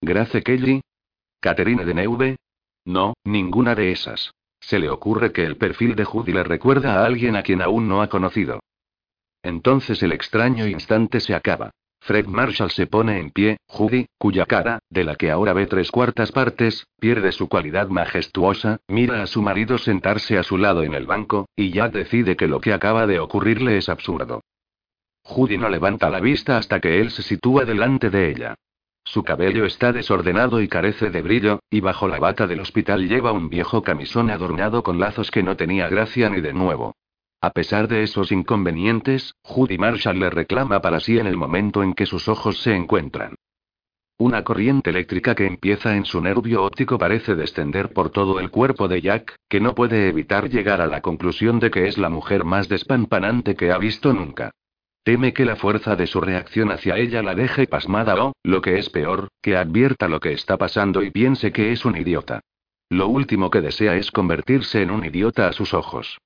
¿Grace Kelly? ¿Catherine Neuve? No, ninguna de esas. Se le ocurre que el perfil de Judy le recuerda a alguien a quien aún no ha conocido. Entonces el extraño instante se acaba. Fred Marshall se pone en pie, Judy, cuya cara, de la que ahora ve tres cuartas partes, pierde su cualidad majestuosa, mira a su marido sentarse a su lado en el banco, y ya decide que lo que acaba de ocurrirle es absurdo. Judy no levanta la vista hasta que él se sitúa delante de ella. Su cabello está desordenado y carece de brillo, y bajo la bata del hospital lleva un viejo camisón adornado con lazos que no tenía gracia ni de nuevo. A pesar de esos inconvenientes, Judy Marshall le reclama para sí en el momento en que sus ojos se encuentran. Una corriente eléctrica que empieza en su nervio óptico parece descender por todo el cuerpo de Jack, que no puede evitar llegar a la conclusión de que es la mujer más despampanante que ha visto nunca. Teme que la fuerza de su reacción hacia ella la deje pasmada o, lo que es peor, que advierta lo que está pasando y piense que es un idiota. Lo último que desea es convertirse en un idiota a sus ojos.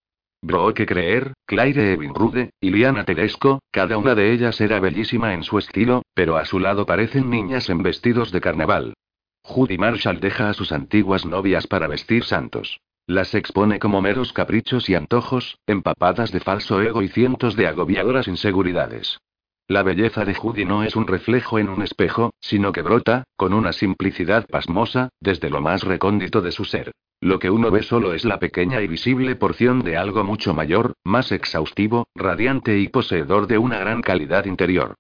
Brooke Creer, Claire Rude, y Liana Tedesco, cada una de ellas era bellísima en su estilo, pero a su lado parecen niñas en vestidos de carnaval. Judy Marshall deja a sus antiguas novias para vestir santos. Las expone como meros caprichos y antojos, empapadas de falso ego y cientos de agobiadoras inseguridades. La belleza de Judy no es un reflejo en un espejo, sino que brota, con una simplicidad pasmosa, desde lo más recóndito de su ser. Lo que uno ve solo es la pequeña y visible porción de algo mucho mayor, más exhaustivo, radiante y poseedor de una gran calidad interior.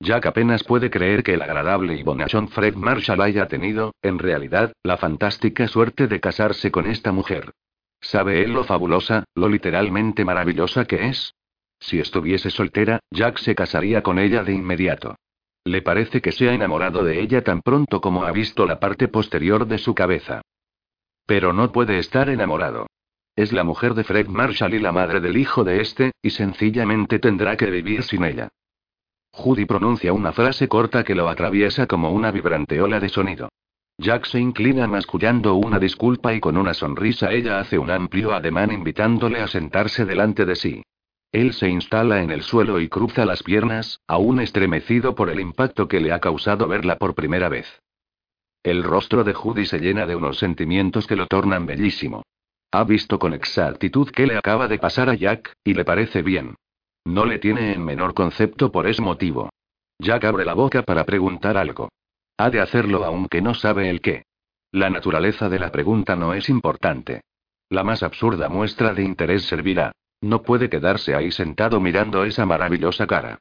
Jack apenas puede creer que el agradable y bonachón Fred Marshall haya tenido, en realidad, la fantástica suerte de casarse con esta mujer. ¿Sabe él lo fabulosa, lo literalmente maravillosa que es? Si estuviese soltera, Jack se casaría con ella de inmediato. Le parece que se ha enamorado de ella tan pronto como ha visto la parte posterior de su cabeza. Pero no puede estar enamorado. Es la mujer de Fred Marshall y la madre del hijo de este, y sencillamente tendrá que vivir sin ella. Judy pronuncia una frase corta que lo atraviesa como una vibrante ola de sonido. Jack se inclina mascullando una disculpa y con una sonrisa ella hace un amplio ademán invitándole a sentarse delante de sí. Él se instala en el suelo y cruza las piernas, aún estremecido por el impacto que le ha causado verla por primera vez. El rostro de Judy se llena de unos sentimientos que lo tornan bellísimo. Ha visto con exactitud qué le acaba de pasar a Jack, y le parece bien. No le tiene en menor concepto por ese motivo. Jack abre la boca para preguntar algo. Ha de hacerlo aunque no sabe el qué. La naturaleza de la pregunta no es importante. La más absurda muestra de interés servirá. No puede quedarse ahí sentado mirando esa maravillosa cara.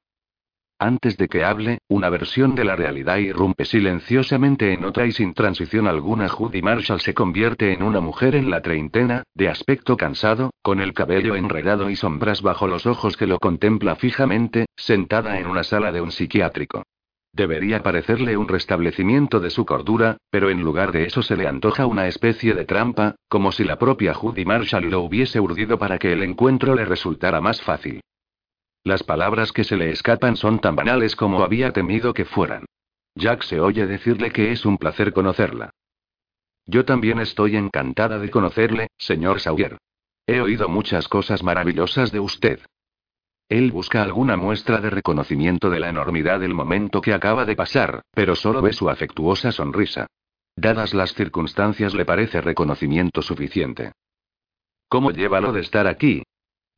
Antes de que hable, una versión de la realidad irrumpe silenciosamente en otra y sin transición alguna Judy Marshall se convierte en una mujer en la treintena, de aspecto cansado, con el cabello enredado y sombras bajo los ojos que lo contempla fijamente, sentada en una sala de un psiquiátrico. Debería parecerle un restablecimiento de su cordura, pero en lugar de eso se le antoja una especie de trampa, como si la propia Judy Marshall lo hubiese urdido para que el encuentro le resultara más fácil. Las palabras que se le escapan son tan banales como había temido que fueran. Jack se oye decirle que es un placer conocerla. Yo también estoy encantada de conocerle, señor Sawyer. He oído muchas cosas maravillosas de usted. Él busca alguna muestra de reconocimiento de la enormidad del momento que acaba de pasar, pero solo ve su afectuosa sonrisa. Dadas las circunstancias le parece reconocimiento suficiente. ¿Cómo lleva lo de estar aquí?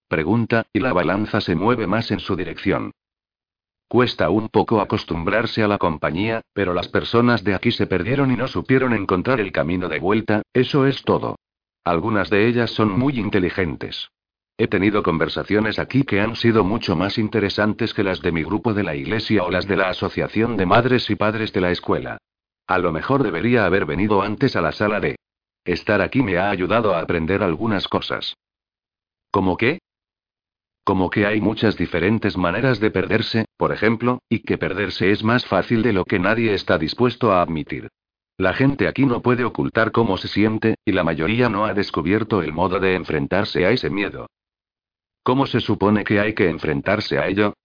Pregunta, y la balanza se mueve más en su dirección. Cuesta un poco acostumbrarse a la compañía, pero las personas de aquí se perdieron y no supieron encontrar el camino de vuelta, eso es todo. Algunas de ellas son muy inteligentes. He tenido conversaciones aquí que han sido mucho más interesantes que las de mi grupo de la iglesia o las de la Asociación de Madres y Padres de la escuela. A lo mejor debería haber venido antes a la sala de... Estar aquí me ha ayudado a aprender algunas cosas. ¿Cómo qué? Como que hay muchas diferentes maneras de perderse, por ejemplo, y que perderse es más fácil de lo que nadie está dispuesto a admitir. La gente aquí no puede ocultar cómo se siente, y la mayoría no ha descubierto el modo de enfrentarse a ese miedo. ¿Cómo se supone que hay que enfrentarse a ello?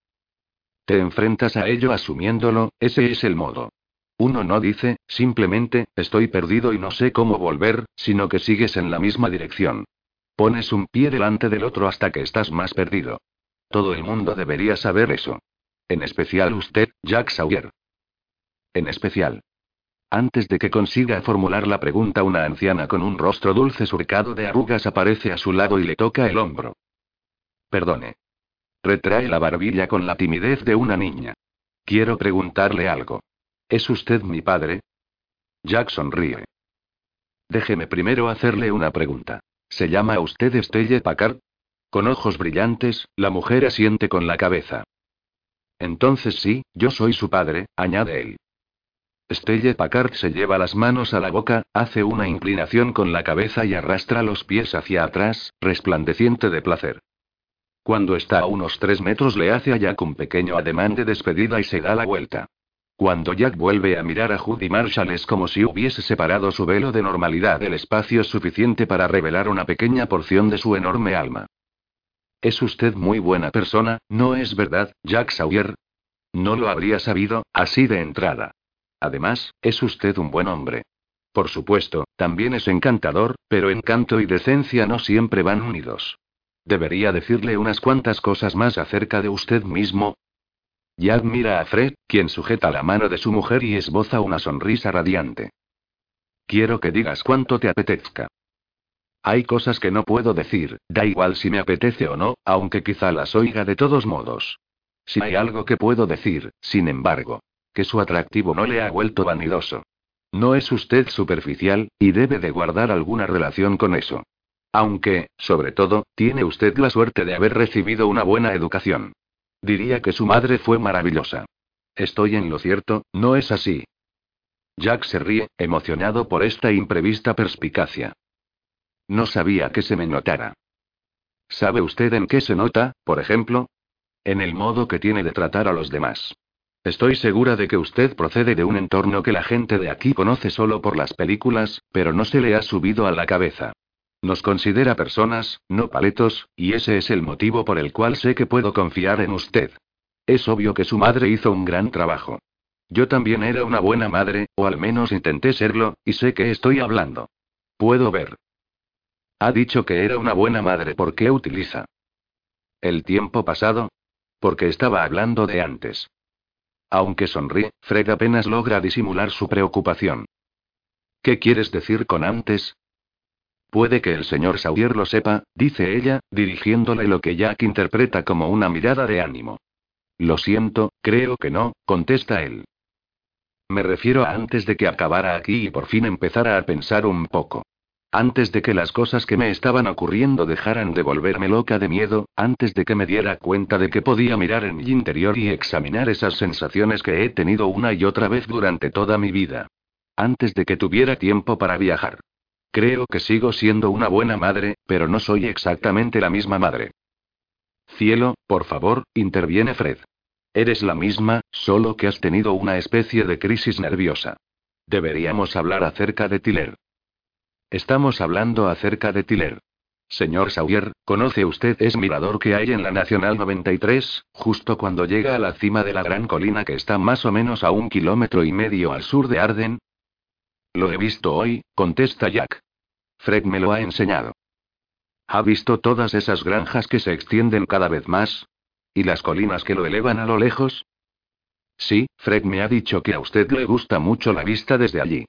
Te enfrentas a ello asumiéndolo, ese es el modo. Uno no dice, simplemente, estoy perdido y no sé cómo volver, sino que sigues en la misma dirección. Pones un pie delante del otro hasta que estás más perdido. Todo el mundo debería saber eso. En especial usted, Jack Sawyer. En especial. Antes de que consiga formular la pregunta, una anciana con un rostro dulce surcado de arrugas aparece a su lado y le toca el hombro. Perdone. Retrae la barbilla con la timidez de una niña. Quiero preguntarle algo. ¿Es usted mi padre? Jack sonríe. Déjeme primero hacerle una pregunta. ¿Se llama usted Estelle Packard? Con ojos brillantes, la mujer asiente con la cabeza. Entonces sí, yo soy su padre, añade él. Stelle Packard se lleva las manos a la boca, hace una inclinación con la cabeza y arrastra los pies hacia atrás, resplandeciente de placer. Cuando está a unos tres metros le hace a Jack un pequeño ademán de despedida y se da la vuelta. Cuando Jack vuelve a mirar a Judy Marshall es como si hubiese separado su velo de normalidad del espacio suficiente para revelar una pequeña porción de su enorme alma. Es usted muy buena persona, ¿no es verdad, Jack Sawyer? No lo habría sabido, así de entrada. Además, es usted un buen hombre. Por supuesto, también es encantador, pero encanto y decencia no siempre van unidos. ¿Debería decirle unas cuantas cosas más acerca de usted mismo? Jack mira a Fred, quien sujeta la mano de su mujer y esboza una sonrisa radiante. Quiero que digas cuánto te apetezca. Hay cosas que no puedo decir, da igual si me apetece o no, aunque quizá las oiga de todos modos. Si hay algo que puedo decir, sin embargo, que su atractivo no le ha vuelto vanidoso. No es usted superficial, y debe de guardar alguna relación con eso. Aunque, sobre todo, tiene usted la suerte de haber recibido una buena educación. Diría que su madre fue maravillosa. Estoy en lo cierto, ¿no es así? Jack se ríe, emocionado por esta imprevista perspicacia. No sabía que se me notara. ¿Sabe usted en qué se nota, por ejemplo? En el modo que tiene de tratar a los demás. Estoy segura de que usted procede de un entorno que la gente de aquí conoce solo por las películas, pero no se le ha subido a la cabeza. Nos considera personas, no paletos, y ese es el motivo por el cual sé que puedo confiar en usted. Es obvio que su madre hizo un gran trabajo. Yo también era una buena madre, o al menos intenté serlo, y sé que estoy hablando. Puedo ver. Ha dicho que era una buena madre, ¿por qué utiliza? El tiempo pasado. Porque estaba hablando de antes. Aunque sonríe, Fred apenas logra disimular su preocupación. ¿Qué quieres decir con antes? Puede que el señor Sawyer lo sepa, dice ella, dirigiéndole lo que Jack interpreta como una mirada de ánimo. Lo siento, creo que no, contesta él. Me refiero a antes de que acabara aquí y por fin empezara a pensar un poco. Antes de que las cosas que me estaban ocurriendo dejaran de volverme loca de miedo, antes de que me diera cuenta de que podía mirar en mi interior y examinar esas sensaciones que he tenido una y otra vez durante toda mi vida. Antes de que tuviera tiempo para viajar. Creo que sigo siendo una buena madre, pero no soy exactamente la misma madre. Cielo, por favor, interviene Fred. Eres la misma, solo que has tenido una especie de crisis nerviosa. Deberíamos hablar acerca de Tiller. Estamos hablando acerca de Tiller. Señor Sawyer, ¿conoce usted ese mirador que hay en la Nacional 93, justo cuando llega a la cima de la gran colina que está más o menos a un kilómetro y medio al sur de Arden? Lo he visto hoy, contesta Jack. Fred me lo ha enseñado. ¿Ha visto todas esas granjas que se extienden cada vez más? ¿Y las colinas que lo elevan a lo lejos? Sí, Fred me ha dicho que a usted le gusta mucho la vista desde allí.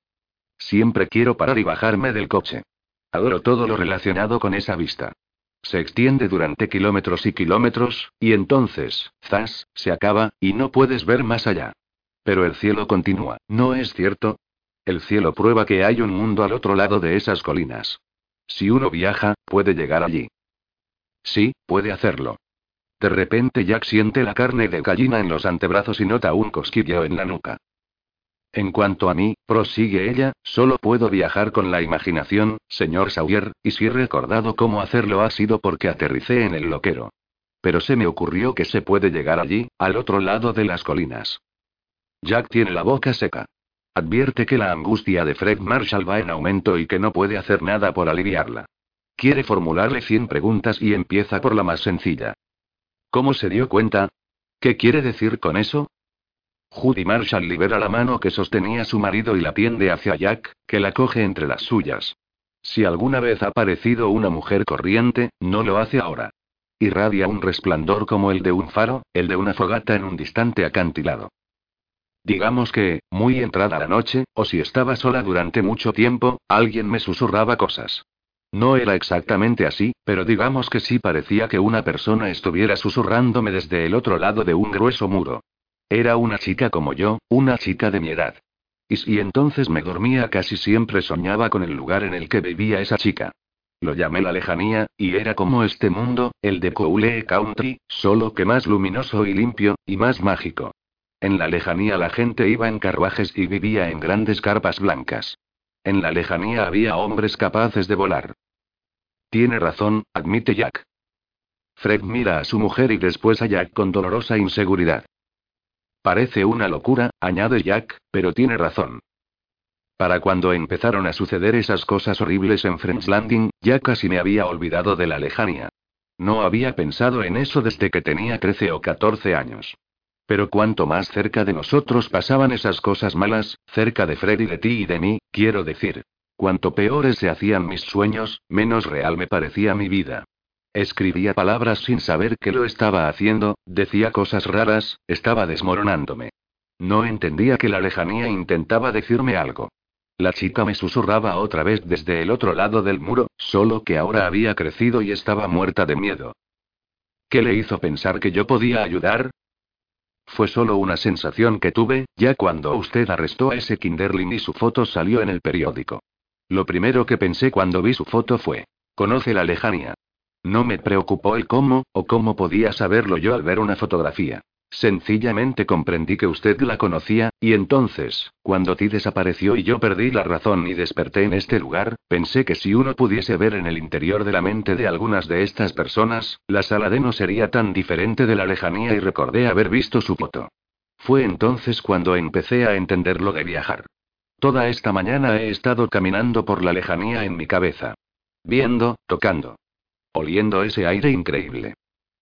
Siempre quiero parar y bajarme del coche. Adoro todo lo relacionado con esa vista. Se extiende durante kilómetros y kilómetros, y entonces, zas, se acaba, y no puedes ver más allá. Pero el cielo continúa, ¿no es cierto? El cielo prueba que hay un mundo al otro lado de esas colinas. Si uno viaja, puede llegar allí. Sí, puede hacerlo. De repente Jack siente la carne de gallina en los antebrazos y nota un cosquilleo en la nuca. En cuanto a mí, prosigue ella, solo puedo viajar con la imaginación, señor Sawyer, y si he recordado cómo hacerlo ha sido porque aterricé en el loquero. Pero se me ocurrió que se puede llegar allí, al otro lado de las colinas. Jack tiene la boca seca. Advierte que la angustia de Fred Marshall va en aumento y que no puede hacer nada por aliviarla. Quiere formularle cien preguntas y empieza por la más sencilla. ¿Cómo se dio cuenta? ¿Qué quiere decir con eso? Judy Marshall libera la mano que sostenía su marido y la tiende hacia Jack, que la coge entre las suyas. Si alguna vez ha parecido una mujer corriente, no lo hace ahora. Irradia un resplandor como el de un faro, el de una fogata en un distante acantilado. Digamos que, muy entrada la noche, o si estaba sola durante mucho tiempo, alguien me susurraba cosas. No era exactamente así, pero digamos que sí parecía que una persona estuviera susurrándome desde el otro lado de un grueso muro. Era una chica como yo, una chica de mi edad. Y si entonces me dormía casi siempre soñaba con el lugar en el que vivía esa chica. Lo llamé la lejanía, y era como este mundo, el de Coule Country, solo que más luminoso y limpio, y más mágico. En la lejanía la gente iba en carruajes y vivía en grandes carpas blancas. En la lejanía había hombres capaces de volar. Tiene razón, admite Jack. Fred mira a su mujer y después a Jack con dolorosa inseguridad. Parece una locura, añade Jack, pero tiene razón. Para cuando empezaron a suceder esas cosas horribles en Friends Landing, ya casi me había olvidado de la lejanía. No había pensado en eso desde que tenía 13 o 14 años. Pero cuanto más cerca de nosotros pasaban esas cosas malas, cerca de Fred y de ti y de mí, quiero decir. Cuanto peores se hacían mis sueños, menos real me parecía mi vida. Escribía palabras sin saber que lo estaba haciendo, decía cosas raras, estaba desmoronándome. No entendía que la lejanía intentaba decirme algo. La chica me susurraba otra vez desde el otro lado del muro, solo que ahora había crecido y estaba muerta de miedo. ¿Qué le hizo pensar que yo podía ayudar? Fue solo una sensación que tuve, ya cuando usted arrestó a ese Kinderlin y su foto salió en el periódico. Lo primero que pensé cuando vi su foto fue, conoce la lejanía. No me preocupó el cómo, o cómo podía saberlo yo al ver una fotografía. Sencillamente comprendí que usted la conocía, y entonces, cuando ti desapareció y yo perdí la razón y desperté en este lugar, pensé que si uno pudiese ver en el interior de la mente de algunas de estas personas, la sala de no sería tan diferente de la lejanía y recordé haber visto su foto. Fue entonces cuando empecé a entender lo de viajar. Toda esta mañana he estado caminando por la lejanía en mi cabeza. Viendo, tocando. Oliendo ese aire increíble.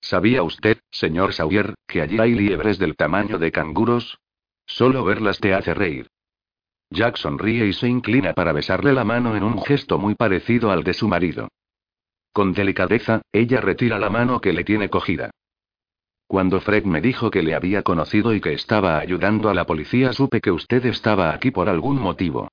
¿Sabía usted, señor Sawyer, que allí hay liebres del tamaño de canguros? Solo verlas te hace reír. Jack sonríe y se inclina para besarle la mano en un gesto muy parecido al de su marido. Con delicadeza, ella retira la mano que le tiene cogida. Cuando Fred me dijo que le había conocido y que estaba ayudando a la policía, supe que usted estaba aquí por algún motivo.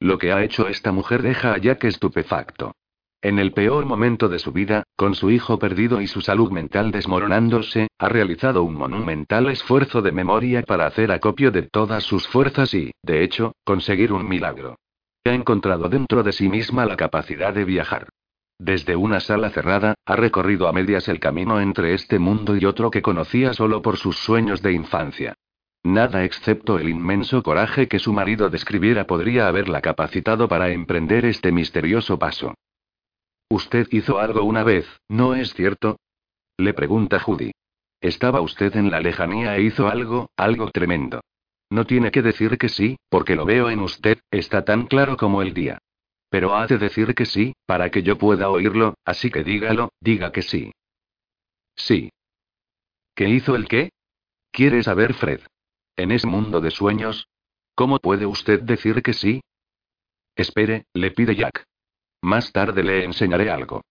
Lo que ha hecho esta mujer deja a Jack estupefacto. En el peor momento de su vida, con su hijo perdido y su salud mental desmoronándose, ha realizado un monumental esfuerzo de memoria para hacer acopio de todas sus fuerzas y, de hecho, conseguir un milagro. Ha encontrado dentro de sí misma la capacidad de viajar. Desde una sala cerrada, ha recorrido a medias el camino entre este mundo y otro que conocía solo por sus sueños de infancia. Nada excepto el inmenso coraje que su marido describiera podría haberla capacitado para emprender este misterioso paso. Usted hizo algo una vez, ¿no es cierto? Le pregunta Judy. Estaba usted en la lejanía e hizo algo, algo tremendo. No tiene que decir que sí, porque lo veo en usted, está tan claro como el día. Pero ha de decir que sí, para que yo pueda oírlo, así que dígalo, diga que sí. Sí. ¿Qué hizo el qué? ¿Quiere saber Fred? ¿En ese mundo de sueños? ¿Cómo puede usted decir que sí? Espere, le pide Jack. Más tarde le enseñaré algo.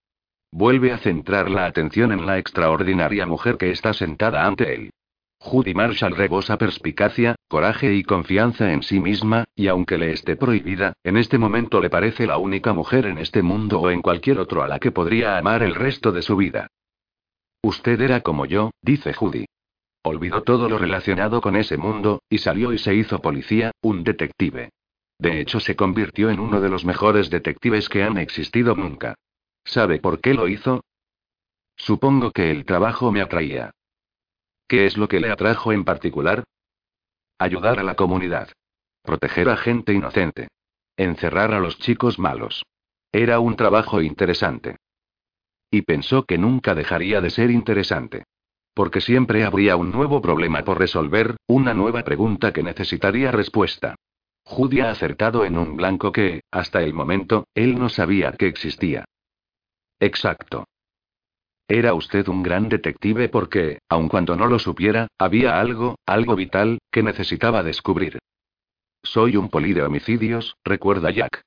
Vuelve a centrar la atención en la extraordinaria mujer que está sentada ante él. Judy Marshall rebosa perspicacia, coraje y confianza en sí misma, y aunque le esté prohibida, en este momento le parece la única mujer en este mundo o en cualquier otro a la que podría amar el resto de su vida. Usted era como yo, dice Judy. Olvidó todo lo relacionado con ese mundo, y salió y se hizo policía, un detective. De hecho, se convirtió en uno de los mejores detectives que han existido nunca. ¿Sabe por qué lo hizo? Supongo que el trabajo me atraía. ¿Qué es lo que le atrajo en particular? Ayudar a la comunidad. Proteger a gente inocente. Encerrar a los chicos malos. Era un trabajo interesante. Y pensó que nunca dejaría de ser interesante. Porque siempre habría un nuevo problema por resolver, una nueva pregunta que necesitaría respuesta. Judy ha acertado en un blanco que, hasta el momento, él no sabía que existía. Exacto. Era usted un gran detective porque, aun cuando no lo supiera, había algo, algo vital, que necesitaba descubrir. Soy un poli de homicidios, recuerda Jack.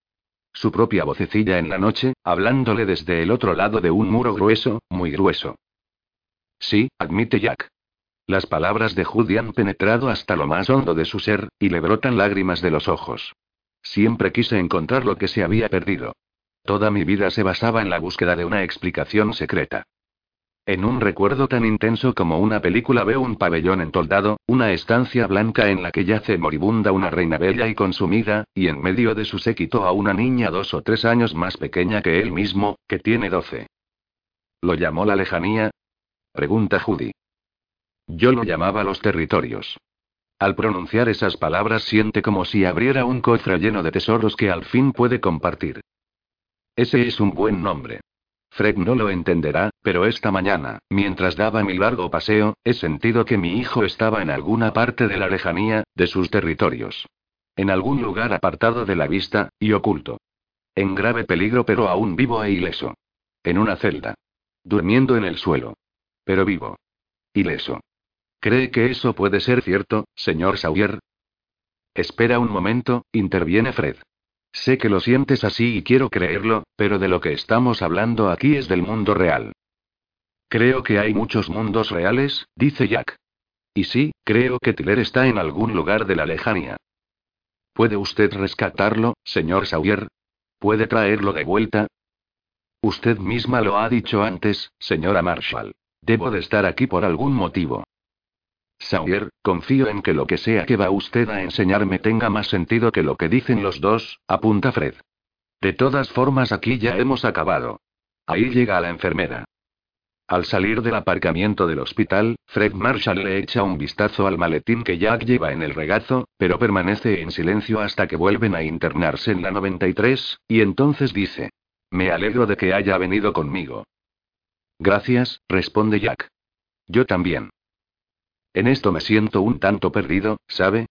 Su propia vocecilla en la noche, hablándole desde el otro lado de un muro grueso, muy grueso. Sí, admite Jack. Las palabras de Judy han penetrado hasta lo más hondo de su ser, y le brotan lágrimas de los ojos. Siempre quise encontrar lo que se había perdido. Toda mi vida se basaba en la búsqueda de una explicación secreta. En un recuerdo tan intenso como una película veo un pabellón entoldado, una estancia blanca en la que yace moribunda una reina bella y consumida, y en medio de su séquito a una niña dos o tres años más pequeña que él mismo, que tiene doce. ¿Lo llamó la lejanía? Pregunta Judy. Yo lo llamaba los territorios. Al pronunciar esas palabras siente como si abriera un cofre lleno de tesoros que al fin puede compartir. Ese es un buen nombre. Fred no lo entenderá, pero esta mañana, mientras daba mi largo paseo, he sentido que mi hijo estaba en alguna parte de la lejanía, de sus territorios. En algún lugar apartado de la vista, y oculto. En grave peligro pero aún vivo e ileso. En una celda. Durmiendo en el suelo. Pero vivo. Ileso. ¿Cree que eso puede ser cierto, señor Sawyer? Espera un momento, interviene Fred. Sé que lo sientes así y quiero creerlo, pero de lo que estamos hablando aquí es del mundo real. Creo que hay muchos mundos reales, dice Jack. Y sí, creo que Tiller está en algún lugar de la lejanía. ¿Puede usted rescatarlo, señor Sawyer? ¿Puede traerlo de vuelta? Usted misma lo ha dicho antes, señora Marshall. Debo de estar aquí por algún motivo. Sawyer, confío en que lo que sea que va usted a enseñarme tenga más sentido que lo que dicen los dos, apunta Fred. De todas formas, aquí ya hemos acabado. Ahí llega la enfermera. Al salir del aparcamiento del hospital, Fred Marshall le echa un vistazo al maletín que Jack lleva en el regazo, pero permanece en silencio hasta que vuelven a internarse en la 93, y entonces dice: Me alegro de que haya venido conmigo. Gracias, responde Jack. Yo también. En esto me siento un tanto perdido, ¿sabe?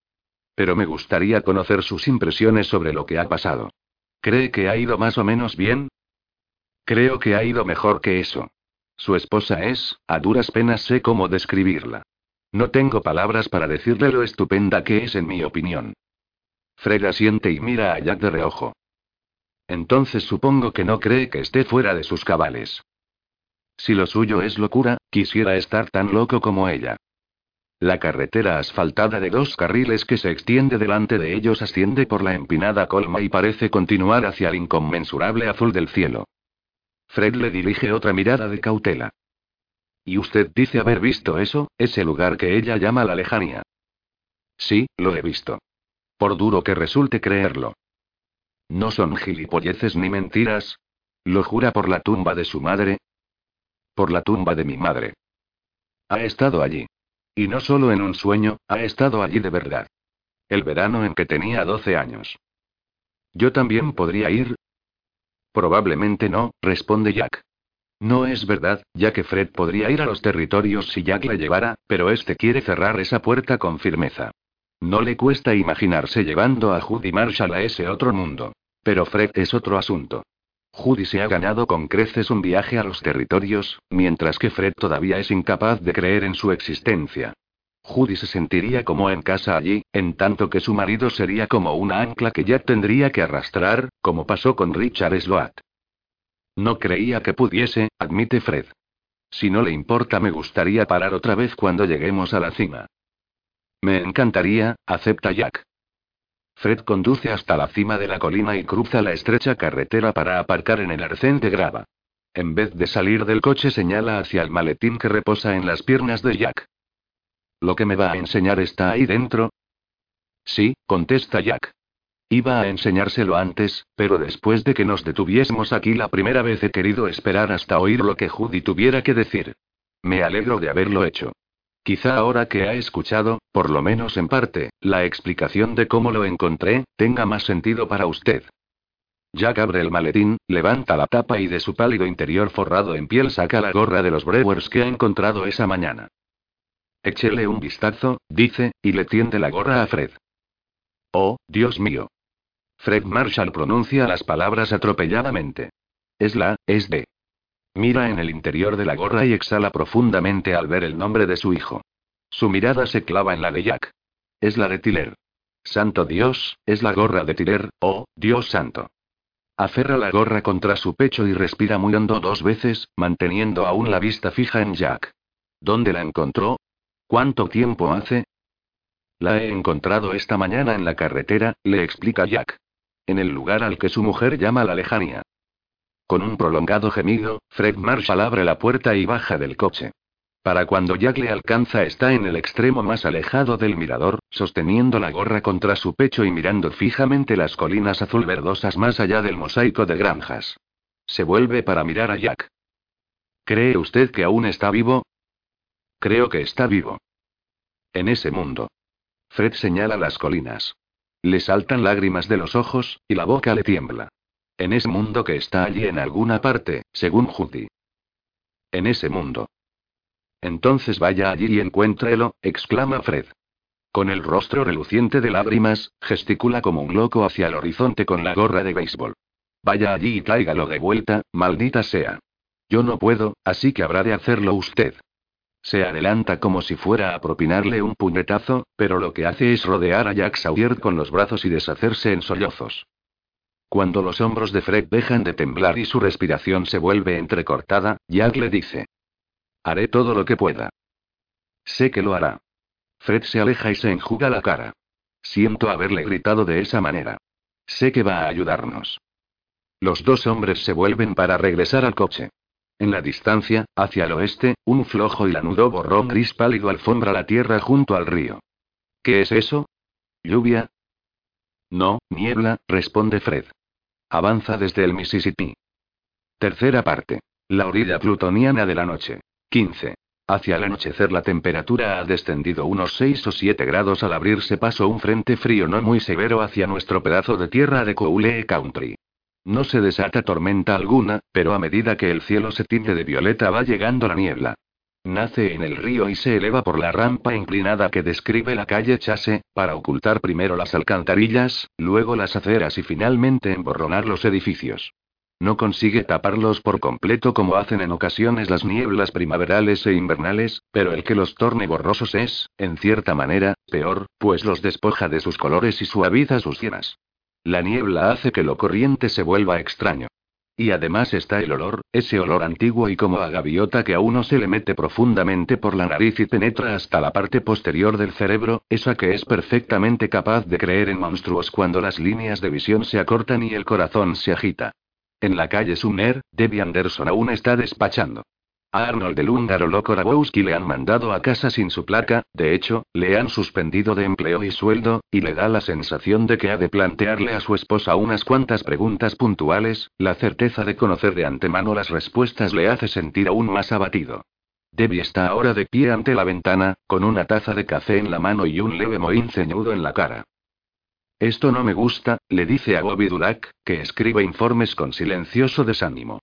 Pero me gustaría conocer sus impresiones sobre lo que ha pasado. ¿Cree que ha ido más o menos bien? Creo que ha ido mejor que eso. Su esposa es, a duras penas sé cómo describirla. No tengo palabras para decirle lo estupenda que es en mi opinión. Fred asiente y mira a Jack de reojo. Entonces supongo que no cree que esté fuera de sus cabales. Si lo suyo es locura, quisiera estar tan loco como ella. La carretera asfaltada de dos carriles que se extiende delante de ellos asciende por la empinada colma y parece continuar hacia el inconmensurable azul del cielo. Fred le dirige otra mirada de cautela. ¿Y usted dice haber visto eso, ese lugar que ella llama la lejanía? Sí, lo he visto. Por duro que resulte creerlo. No son gilipolleces ni mentiras. ¿Lo jura por la tumba de su madre? Por la tumba de mi madre. Ha estado allí. Y no solo en un sueño, ha estado allí de verdad. El verano en que tenía 12 años. ¿Yo también podría ir? Probablemente no, responde Jack. No es verdad, ya que Fred podría ir a los territorios si Jack le llevara, pero este quiere cerrar esa puerta con firmeza. No le cuesta imaginarse llevando a Judy Marshall a ese otro mundo. Pero Fred es otro asunto. Judy se ha ganado con creces un viaje a los territorios, mientras que Fred todavía es incapaz de creer en su existencia. Judy se sentiría como en casa allí, en tanto que su marido sería como una ancla que ya tendría que arrastrar, como pasó con Richard Sloat. No creía que pudiese, admite Fred. Si no le importa, me gustaría parar otra vez cuando lleguemos a la cima. Me encantaría, acepta Jack. Fred conduce hasta la cima de la colina y cruza la estrecha carretera para aparcar en el arcén de grava. En vez de salir del coche señala hacia el maletín que reposa en las piernas de Jack. ¿Lo que me va a enseñar está ahí dentro? Sí, contesta Jack. Iba a enseñárselo antes, pero después de que nos detuviésemos aquí la primera vez he querido esperar hasta oír lo que Judy tuviera que decir. Me alegro de haberlo hecho. Quizá ahora que ha escuchado, por lo menos en parte, la explicación de cómo lo encontré, tenga más sentido para usted. Jack abre el maletín, levanta la tapa y de su pálido interior forrado en piel saca la gorra de los Brewers que ha encontrado esa mañana. Échele un vistazo, dice, y le tiende la gorra a Fred. Oh, Dios mío. Fred Marshall pronuncia las palabras atropelladamente. Es la, es de. Mira en el interior de la gorra y exhala profundamente al ver el nombre de su hijo. Su mirada se clava en la de Jack. Es la de Tiller. Santo Dios, es la gorra de Tiller, oh, Dios santo. Aferra la gorra contra su pecho y respira muy hondo dos veces, manteniendo aún la vista fija en Jack. ¿Dónde la encontró? ¿Cuánto tiempo hace? La he encontrado esta mañana en la carretera, le explica Jack. En el lugar al que su mujer llama la lejanía. Con un prolongado gemido, Fred Marshall abre la puerta y baja del coche. Para cuando Jack le alcanza está en el extremo más alejado del mirador, sosteniendo la gorra contra su pecho y mirando fijamente las colinas azul verdosas más allá del mosaico de granjas. Se vuelve para mirar a Jack. ¿Cree usted que aún está vivo? Creo que está vivo. En ese mundo. Fred señala las colinas. Le saltan lágrimas de los ojos, y la boca le tiembla. En ese mundo que está allí en alguna parte, según Judy. En ese mundo. Entonces vaya allí y encuéntrelo, exclama Fred. Con el rostro reluciente de lágrimas, gesticula como un loco hacia el horizonte con la gorra de béisbol. Vaya allí y tráigalo de vuelta, maldita sea. Yo no puedo, así que habrá de hacerlo usted. Se adelanta como si fuera a propinarle un puñetazo, pero lo que hace es rodear a Jack Sawyer con los brazos y deshacerse en sollozos. Cuando los hombros de Fred dejan de temblar y su respiración se vuelve entrecortada, Jack le dice. Haré todo lo que pueda. Sé que lo hará. Fred se aleja y se enjuga la cara. Siento haberle gritado de esa manera. Sé que va a ayudarnos. Los dos hombres se vuelven para regresar al coche. En la distancia, hacia el oeste, un flojo y lanudo borrón gris pálido alfombra la tierra junto al río. ¿Qué es eso? ¿Lluvia? No, niebla, responde Fred. Avanza desde el Mississippi. Tercera parte. La orilla plutoniana de la noche. 15. Hacia el anochecer la temperatura ha descendido unos 6 o 7 grados al abrirse paso un frente frío no muy severo hacia nuestro pedazo de tierra de Cowley Country. No se desata tormenta alguna, pero a medida que el cielo se tiñe de violeta va llegando la niebla. Nace en el río y se eleva por la rampa inclinada que describe la calle Chase, para ocultar primero las alcantarillas, luego las aceras y finalmente emborronar los edificios. No consigue taparlos por completo como hacen en ocasiones las nieblas primaverales e invernales, pero el que los torne borrosos es, en cierta manera, peor, pues los despoja de sus colores y suaviza sus cienas. La niebla hace que lo corriente se vuelva extraño. Y además está el olor, ese olor antiguo y como a gaviota que a uno se le mete profundamente por la nariz y penetra hasta la parte posterior del cerebro, esa que es perfectamente capaz de creer en monstruos cuando las líneas de visión se acortan y el corazón se agita. En la calle Sumner, Debbie Anderson aún está despachando. A Arnold de húngaro loco Rabowski le han mandado a casa sin su placa, de hecho, le han suspendido de empleo y sueldo, y le da la sensación de que ha de plantearle a su esposa unas cuantas preguntas puntuales, la certeza de conocer de antemano las respuestas le hace sentir aún más abatido. Debbie está ahora de pie ante la ventana, con una taza de café en la mano y un leve mohín ceñudo en la cara. Esto no me gusta, le dice a Bobby Dulac, que escribe informes con silencioso desánimo.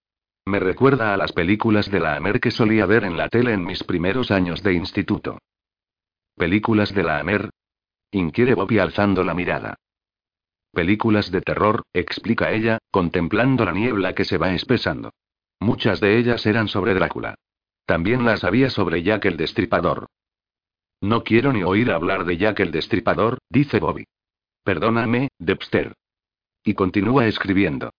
Me recuerda a las películas de la Amer que solía ver en la tele en mis primeros años de instituto. ¿Películas de la Amer? Inquiere Bobby alzando la mirada. Películas de terror, explica ella, contemplando la niebla que se va espesando. Muchas de ellas eran sobre Drácula. También las había sobre Jack el Destripador. No quiero ni oír hablar de Jack el Destripador, dice Bobby. Perdóname, Dexter. Y continúa escribiendo.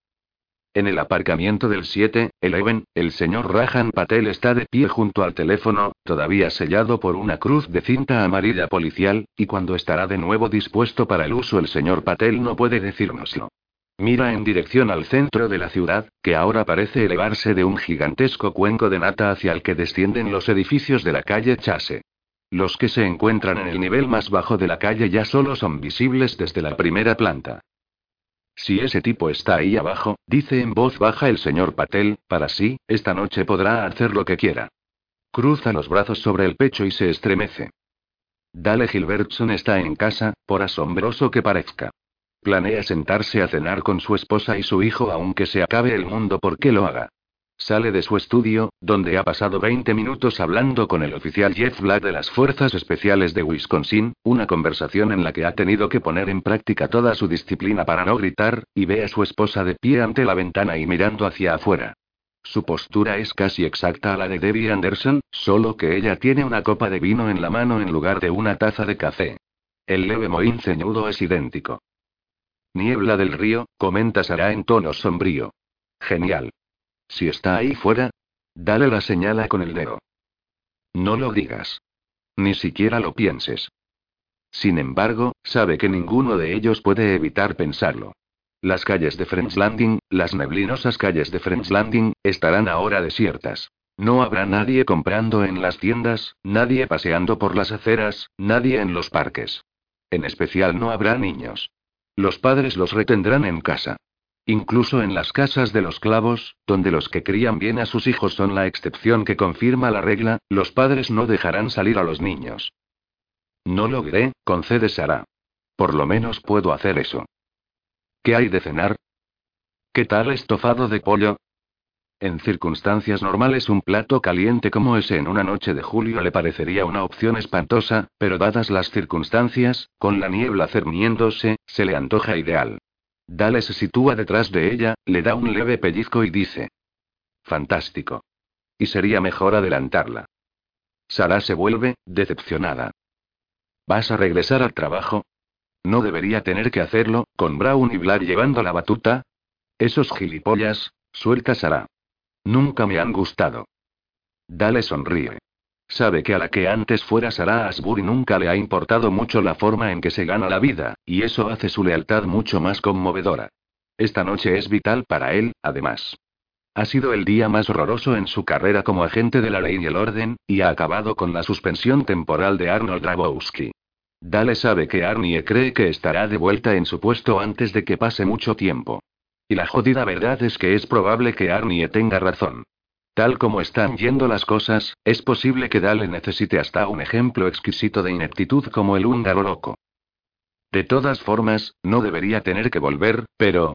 En el aparcamiento del 7, Eleven, el señor Rajan Patel está de pie junto al teléfono, todavía sellado por una cruz de cinta amarilla policial, y cuando estará de nuevo dispuesto para el uso el señor Patel no puede decírnoslo. Mira en dirección al centro de la ciudad, que ahora parece elevarse de un gigantesco cuenco de nata hacia el que descienden los edificios de la calle Chase. Los que se encuentran en el nivel más bajo de la calle ya solo son visibles desde la primera planta. Si ese tipo está ahí abajo, dice en voz baja el señor Patel, para sí, esta noche podrá hacer lo que quiera. Cruza los brazos sobre el pecho y se estremece. Dale Gilbertson está en casa, por asombroso que parezca. Planea sentarse a cenar con su esposa y su hijo aunque se acabe el mundo porque lo haga. Sale de su estudio, donde ha pasado 20 minutos hablando con el oficial Jeff Black de las Fuerzas Especiales de Wisconsin, una conversación en la que ha tenido que poner en práctica toda su disciplina para no gritar, y ve a su esposa de pie ante la ventana y mirando hacia afuera. Su postura es casi exacta a la de Debbie Anderson, solo que ella tiene una copa de vino en la mano en lugar de una taza de café. El leve mohín ceñudo es idéntico. Niebla del río, comenta Sara en tono sombrío. Genial. Si está ahí fuera, dale la señala con el dedo. No lo digas. Ni siquiera lo pienses. Sin embargo, sabe que ninguno de ellos puede evitar pensarlo. Las calles de French Landing, las neblinosas calles de French Landing, estarán ahora desiertas. No habrá nadie comprando en las tiendas, nadie paseando por las aceras, nadie en los parques. En especial no habrá niños. Los padres los retendrán en casa. Incluso en las casas de los clavos, donde los que crían bien a sus hijos son la excepción que confirma la regla, los padres no dejarán salir a los niños. No logré, concede Sara. Por lo menos puedo hacer eso. ¿Qué hay de cenar? ¿Qué tal estofado de pollo? En circunstancias normales un plato caliente como ese en una noche de julio le parecería una opción espantosa, pero dadas las circunstancias, con la niebla cerniéndose, se le antoja ideal. Dale se sitúa detrás de ella, le da un leve pellizco y dice. Fantástico. Y sería mejor adelantarla. Sara se vuelve, decepcionada. ¿Vas a regresar al trabajo? No debería tener que hacerlo, con Brown y Blair llevando la batuta. Esos gilipollas, suelta Sara. Nunca me han gustado. Dale sonríe. Sabe que a la que antes fuera Sarah Asbury nunca le ha importado mucho la forma en que se gana la vida, y eso hace su lealtad mucho más conmovedora. Esta noche es vital para él, además. Ha sido el día más horroroso en su carrera como agente de la ley y el orden, y ha acabado con la suspensión temporal de Arnold Rabowski. Dale sabe que Arnie cree que estará de vuelta en su puesto antes de que pase mucho tiempo. Y la jodida verdad es que es probable que Arnie tenga razón. Tal como están yendo las cosas, es posible que Dale necesite hasta un ejemplo exquisito de ineptitud como el húngaro loco. De todas formas, no debería tener que volver, pero...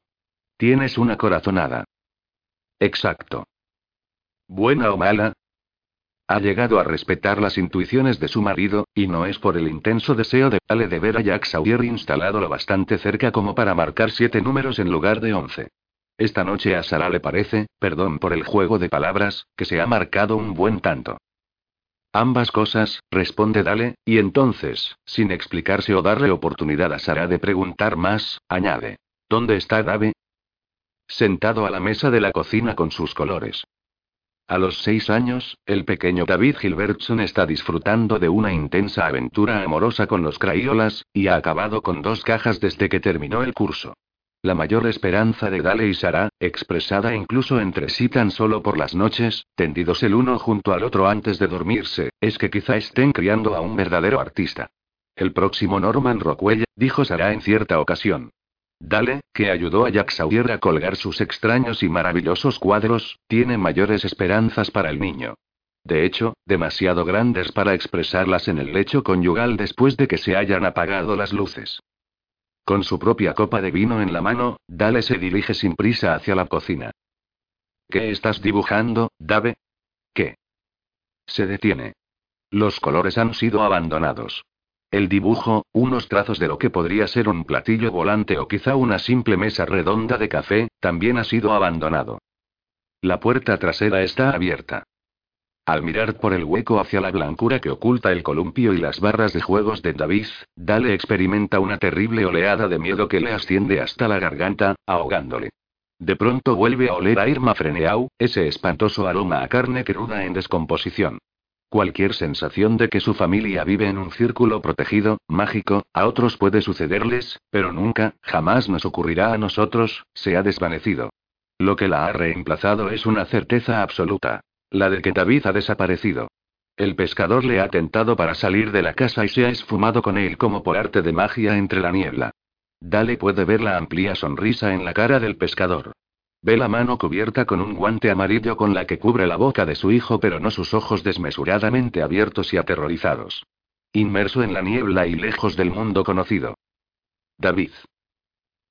Tienes una corazonada. Exacto. ¿Buena o mala? Ha llegado a respetar las intuiciones de su marido, y no es por el intenso deseo de Dale de ver a Jack Sawyer instalado lo bastante cerca como para marcar siete números en lugar de once. Esta noche a Sara le parece, perdón por el juego de palabras, que se ha marcado un buen tanto. Ambas cosas, responde Dale, y entonces, sin explicarse o darle oportunidad a Sara de preguntar más, añade. ¿Dónde está Dave? Sentado a la mesa de la cocina con sus colores. A los seis años, el pequeño David Gilbertson está disfrutando de una intensa aventura amorosa con los Crayolas, y ha acabado con dos cajas desde que terminó el curso. La mayor esperanza de Dale y Sara, expresada incluso entre sí tan solo por las noches, tendidos el uno junto al otro antes de dormirse, es que quizá estén criando a un verdadero artista. El próximo Norman Rockwell, dijo Sara en cierta ocasión. Dale, que ayudó a Jack Sawyer a colgar sus extraños y maravillosos cuadros, tiene mayores esperanzas para el niño. De hecho, demasiado grandes para expresarlas en el lecho conyugal después de que se hayan apagado las luces. Con su propia copa de vino en la mano, Dale se dirige sin prisa hacia la cocina. ¿Qué estás dibujando, Dave? ¿Qué? Se detiene. Los colores han sido abandonados. El dibujo, unos trazos de lo que podría ser un platillo volante o quizá una simple mesa redonda de café, también ha sido abandonado. La puerta trasera está abierta. Al mirar por el hueco hacia la blancura que oculta el columpio y las barras de juegos de David, Dale experimenta una terrible oleada de miedo que le asciende hasta la garganta, ahogándole. De pronto vuelve a oler a Irma Freneau, ese espantoso aroma a carne cruda en descomposición. Cualquier sensación de que su familia vive en un círculo protegido, mágico, a otros puede sucederles, pero nunca, jamás nos ocurrirá a nosotros, se ha desvanecido. Lo que la ha reemplazado es una certeza absoluta. La de que David ha desaparecido. El pescador le ha tentado para salir de la casa y se ha esfumado con él como por arte de magia entre la niebla. Dale puede ver la amplia sonrisa en la cara del pescador. Ve la mano cubierta con un guante amarillo con la que cubre la boca de su hijo, pero no sus ojos desmesuradamente abiertos y aterrorizados. Inmerso en la niebla y lejos del mundo conocido. David.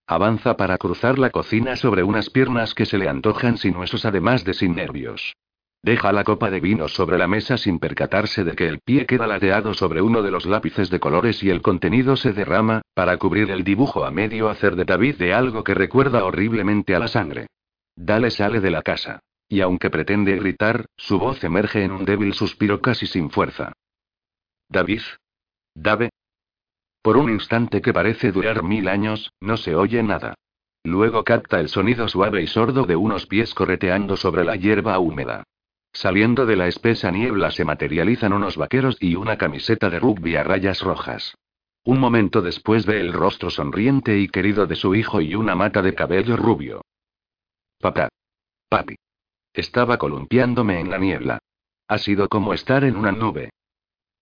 Avanza para cruzar la cocina sobre unas piernas que se le antojan sin huesos además de sin nervios. Deja la copa de vino sobre la mesa sin percatarse de que el pie queda ladeado sobre uno de los lápices de colores y el contenido se derrama, para cubrir el dibujo a medio hacer de David de algo que recuerda horriblemente a la sangre. Dale sale de la casa. Y aunque pretende gritar, su voz emerge en un débil suspiro casi sin fuerza. David. Dave. Por un instante que parece durar mil años, no se oye nada. Luego capta el sonido suave y sordo de unos pies correteando sobre la hierba húmeda. Saliendo de la espesa niebla se materializan unos vaqueros y una camiseta de rugby a rayas rojas. Un momento después ve el rostro sonriente y querido de su hijo y una mata de cabello rubio. Papá. Papi. Estaba columpiándome en la niebla. Ha sido como estar en una nube.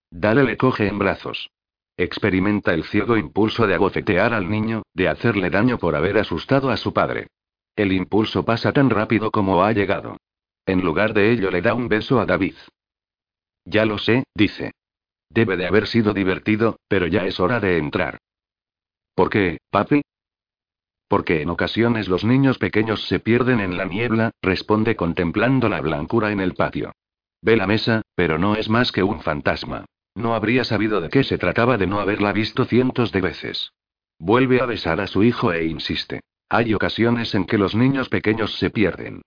Dale le coge en brazos. Experimenta el ciego impulso de abofetear al niño, de hacerle daño por haber asustado a su padre. El impulso pasa tan rápido como ha llegado. En lugar de ello le da un beso a David. Ya lo sé, dice. Debe de haber sido divertido, pero ya es hora de entrar. ¿Por qué, papi? Porque en ocasiones los niños pequeños se pierden en la niebla, responde contemplando la blancura en el patio. Ve la mesa, pero no es más que un fantasma. No habría sabido de qué se trataba de no haberla visto cientos de veces. Vuelve a besar a su hijo e insiste. Hay ocasiones en que los niños pequeños se pierden.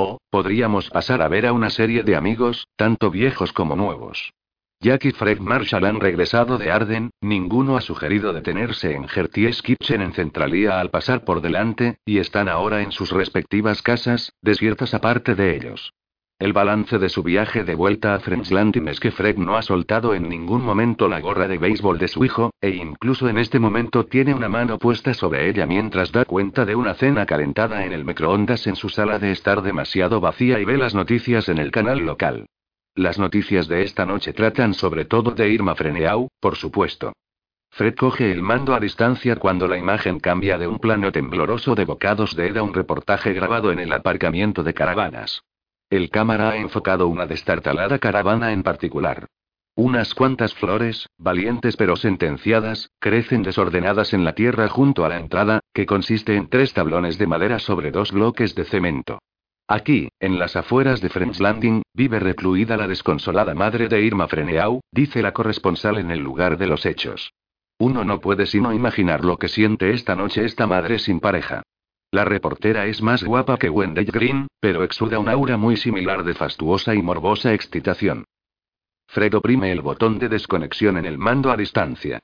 O, podríamos pasar a ver a una serie de amigos, tanto viejos como nuevos. Jack y Fred Marshall han regresado de Arden, ninguno ha sugerido detenerse en Gertie's Kitchen en Centralía al pasar por delante, y están ahora en sus respectivas casas, desiertas aparte de ellos. El balance de su viaje de vuelta a Friends Landing es que Fred no ha soltado en ningún momento la gorra de béisbol de su hijo, e incluso en este momento tiene una mano puesta sobre ella mientras da cuenta de una cena calentada en el microondas en su sala de estar demasiado vacía y ve las noticias en el canal local. Las noticias de esta noche tratan sobre todo de Irma Freneau, por supuesto. Fred coge el mando a distancia cuando la imagen cambia de un plano tembloroso de bocados de Ed a un reportaje grabado en el aparcamiento de caravanas. El cámara ha enfocado una destartalada caravana en particular. Unas cuantas flores, valientes pero sentenciadas, crecen desordenadas en la tierra junto a la entrada, que consiste en tres tablones de madera sobre dos bloques de cemento. Aquí, en las afueras de French Landing, vive recluida la desconsolada madre de Irma Freneau, dice la corresponsal en el lugar de los hechos. Uno no puede sino imaginar lo que siente esta noche esta madre sin pareja. La reportera es más guapa que Wendy Green, pero exuda un aura muy similar de fastuosa y morbosa excitación. Fred oprime el botón de desconexión en el mando a distancia.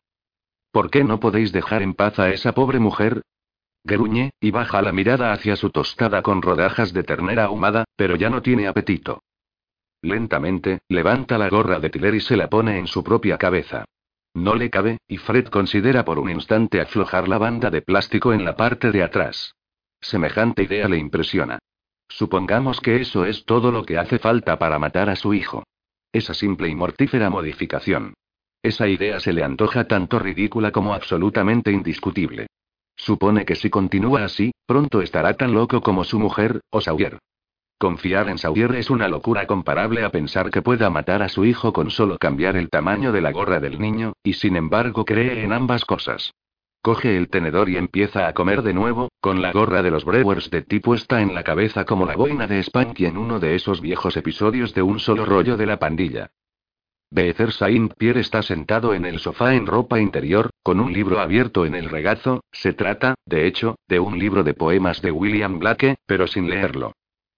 ¿Por qué no podéis dejar en paz a esa pobre mujer? Gruñe, y baja la mirada hacia su tostada con rodajas de ternera ahumada, pero ya no tiene apetito. Lentamente, levanta la gorra de Tiller y se la pone en su propia cabeza. No le cabe, y Fred considera por un instante aflojar la banda de plástico en la parte de atrás. Semejante idea le impresiona. Supongamos que eso es todo lo que hace falta para matar a su hijo. Esa simple y mortífera modificación. Esa idea se le antoja tanto ridícula como absolutamente indiscutible. Supone que si continúa así, pronto estará tan loco como su mujer, o Sawyer. Confiar en Sawyer es una locura comparable a pensar que pueda matar a su hijo con solo cambiar el tamaño de la gorra del niño, y sin embargo cree en ambas cosas. Coge el tenedor y empieza a comer de nuevo, con la gorra de los Brewers de ti puesta en la cabeza como la boina de Spanky en uno de esos viejos episodios de un solo rollo de la pandilla. Beezer Saint Pierre está sentado en el sofá en ropa interior, con un libro abierto en el regazo, se trata, de hecho, de un libro de poemas de William Blake, pero sin leerlo.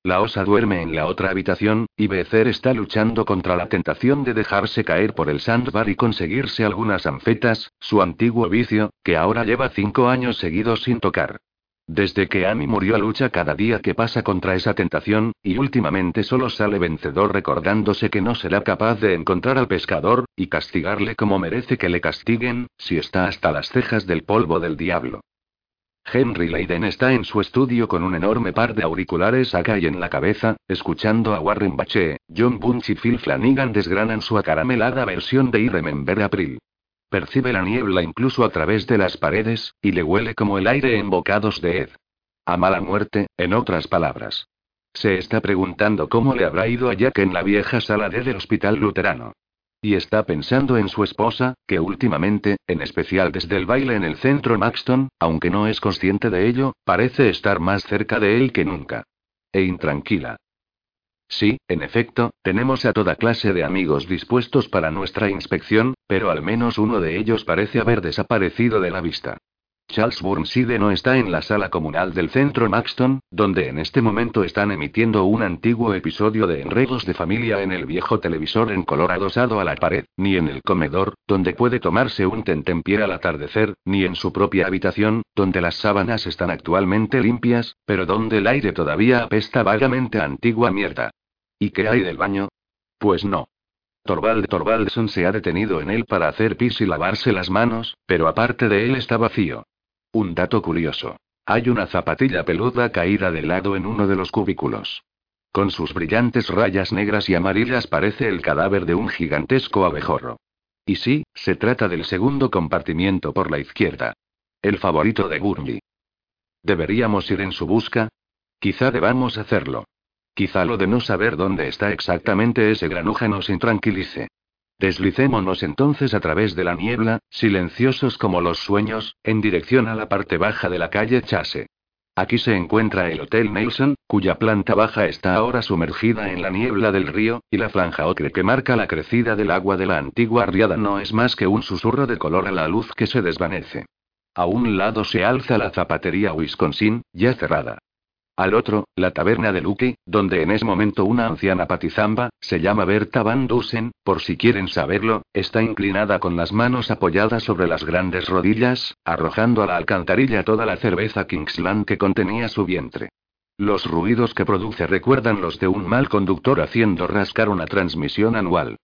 La osa duerme en la otra habitación, y Becer está luchando contra la tentación de dejarse caer por el sandbar y conseguirse algunas anfetas, su antiguo vicio, que ahora lleva cinco años seguidos sin tocar. Desde que Amy murió lucha cada día que pasa contra esa tentación, y últimamente solo sale vencedor recordándose que no será capaz de encontrar al pescador, y castigarle como merece que le castiguen, si está hasta las cejas del polvo del diablo. Henry Leiden está en su estudio con un enorme par de auriculares acá y en la cabeza, escuchando a Warren Bache, John Bunch y Phil Flanagan desgranan su acaramelada versión de I Remember April. Percibe la niebla incluso a través de las paredes, y le huele como el aire en bocados de Ed. A mala muerte, en otras palabras. Se está preguntando cómo le habrá ido a Jack en la vieja sala de del hospital luterano. Y está pensando en su esposa, que últimamente, en especial desde el baile en el centro Maxton, aunque no es consciente de ello, parece estar más cerca de él que nunca. E intranquila. Sí, en efecto, tenemos a toda clase de amigos dispuestos para nuestra inspección, pero al menos uno de ellos parece haber desaparecido de la vista. Charles Burnside no está en la sala comunal del centro Maxton, donde en este momento están emitiendo un antiguo episodio de Enredos de Familia en el viejo televisor en color adosado a la pared, ni en el comedor, donde puede tomarse un tentempié al atardecer, ni en su propia habitación, donde las sábanas están actualmente limpias, pero donde el aire todavía apesta vagamente a antigua mierda. ¿Y qué hay del baño? Pues no. Torvald Torvaldson se ha detenido en él para hacer pis y lavarse las manos, pero aparte de él está vacío. Un dato curioso. Hay una zapatilla peluda caída de lado en uno de los cubículos. Con sus brillantes rayas negras y amarillas parece el cadáver de un gigantesco abejorro. Y sí, se trata del segundo compartimiento por la izquierda. El favorito de Gurney. ¿Deberíamos ir en su busca? Quizá debamos hacerlo. Quizá lo de no saber dónde está exactamente ese granuja nos intranquilice. Deslicémonos entonces a través de la niebla, silenciosos como los sueños, en dirección a la parte baja de la calle Chase. Aquí se encuentra el Hotel Nelson, cuya planta baja está ahora sumergida en la niebla del río, y la franja ocre que marca la crecida del agua de la antigua riada no es más que un susurro de color a la luz que se desvanece. A un lado se alza la zapatería Wisconsin, ya cerrada. Al otro, la taberna de Lucky, donde en ese momento una anciana patizamba, se llama Berta Van Dusen, por si quieren saberlo, está inclinada con las manos apoyadas sobre las grandes rodillas, arrojando a la alcantarilla toda la cerveza Kingsland que contenía su vientre. Los ruidos que produce recuerdan los de un mal conductor haciendo rascar una transmisión anual.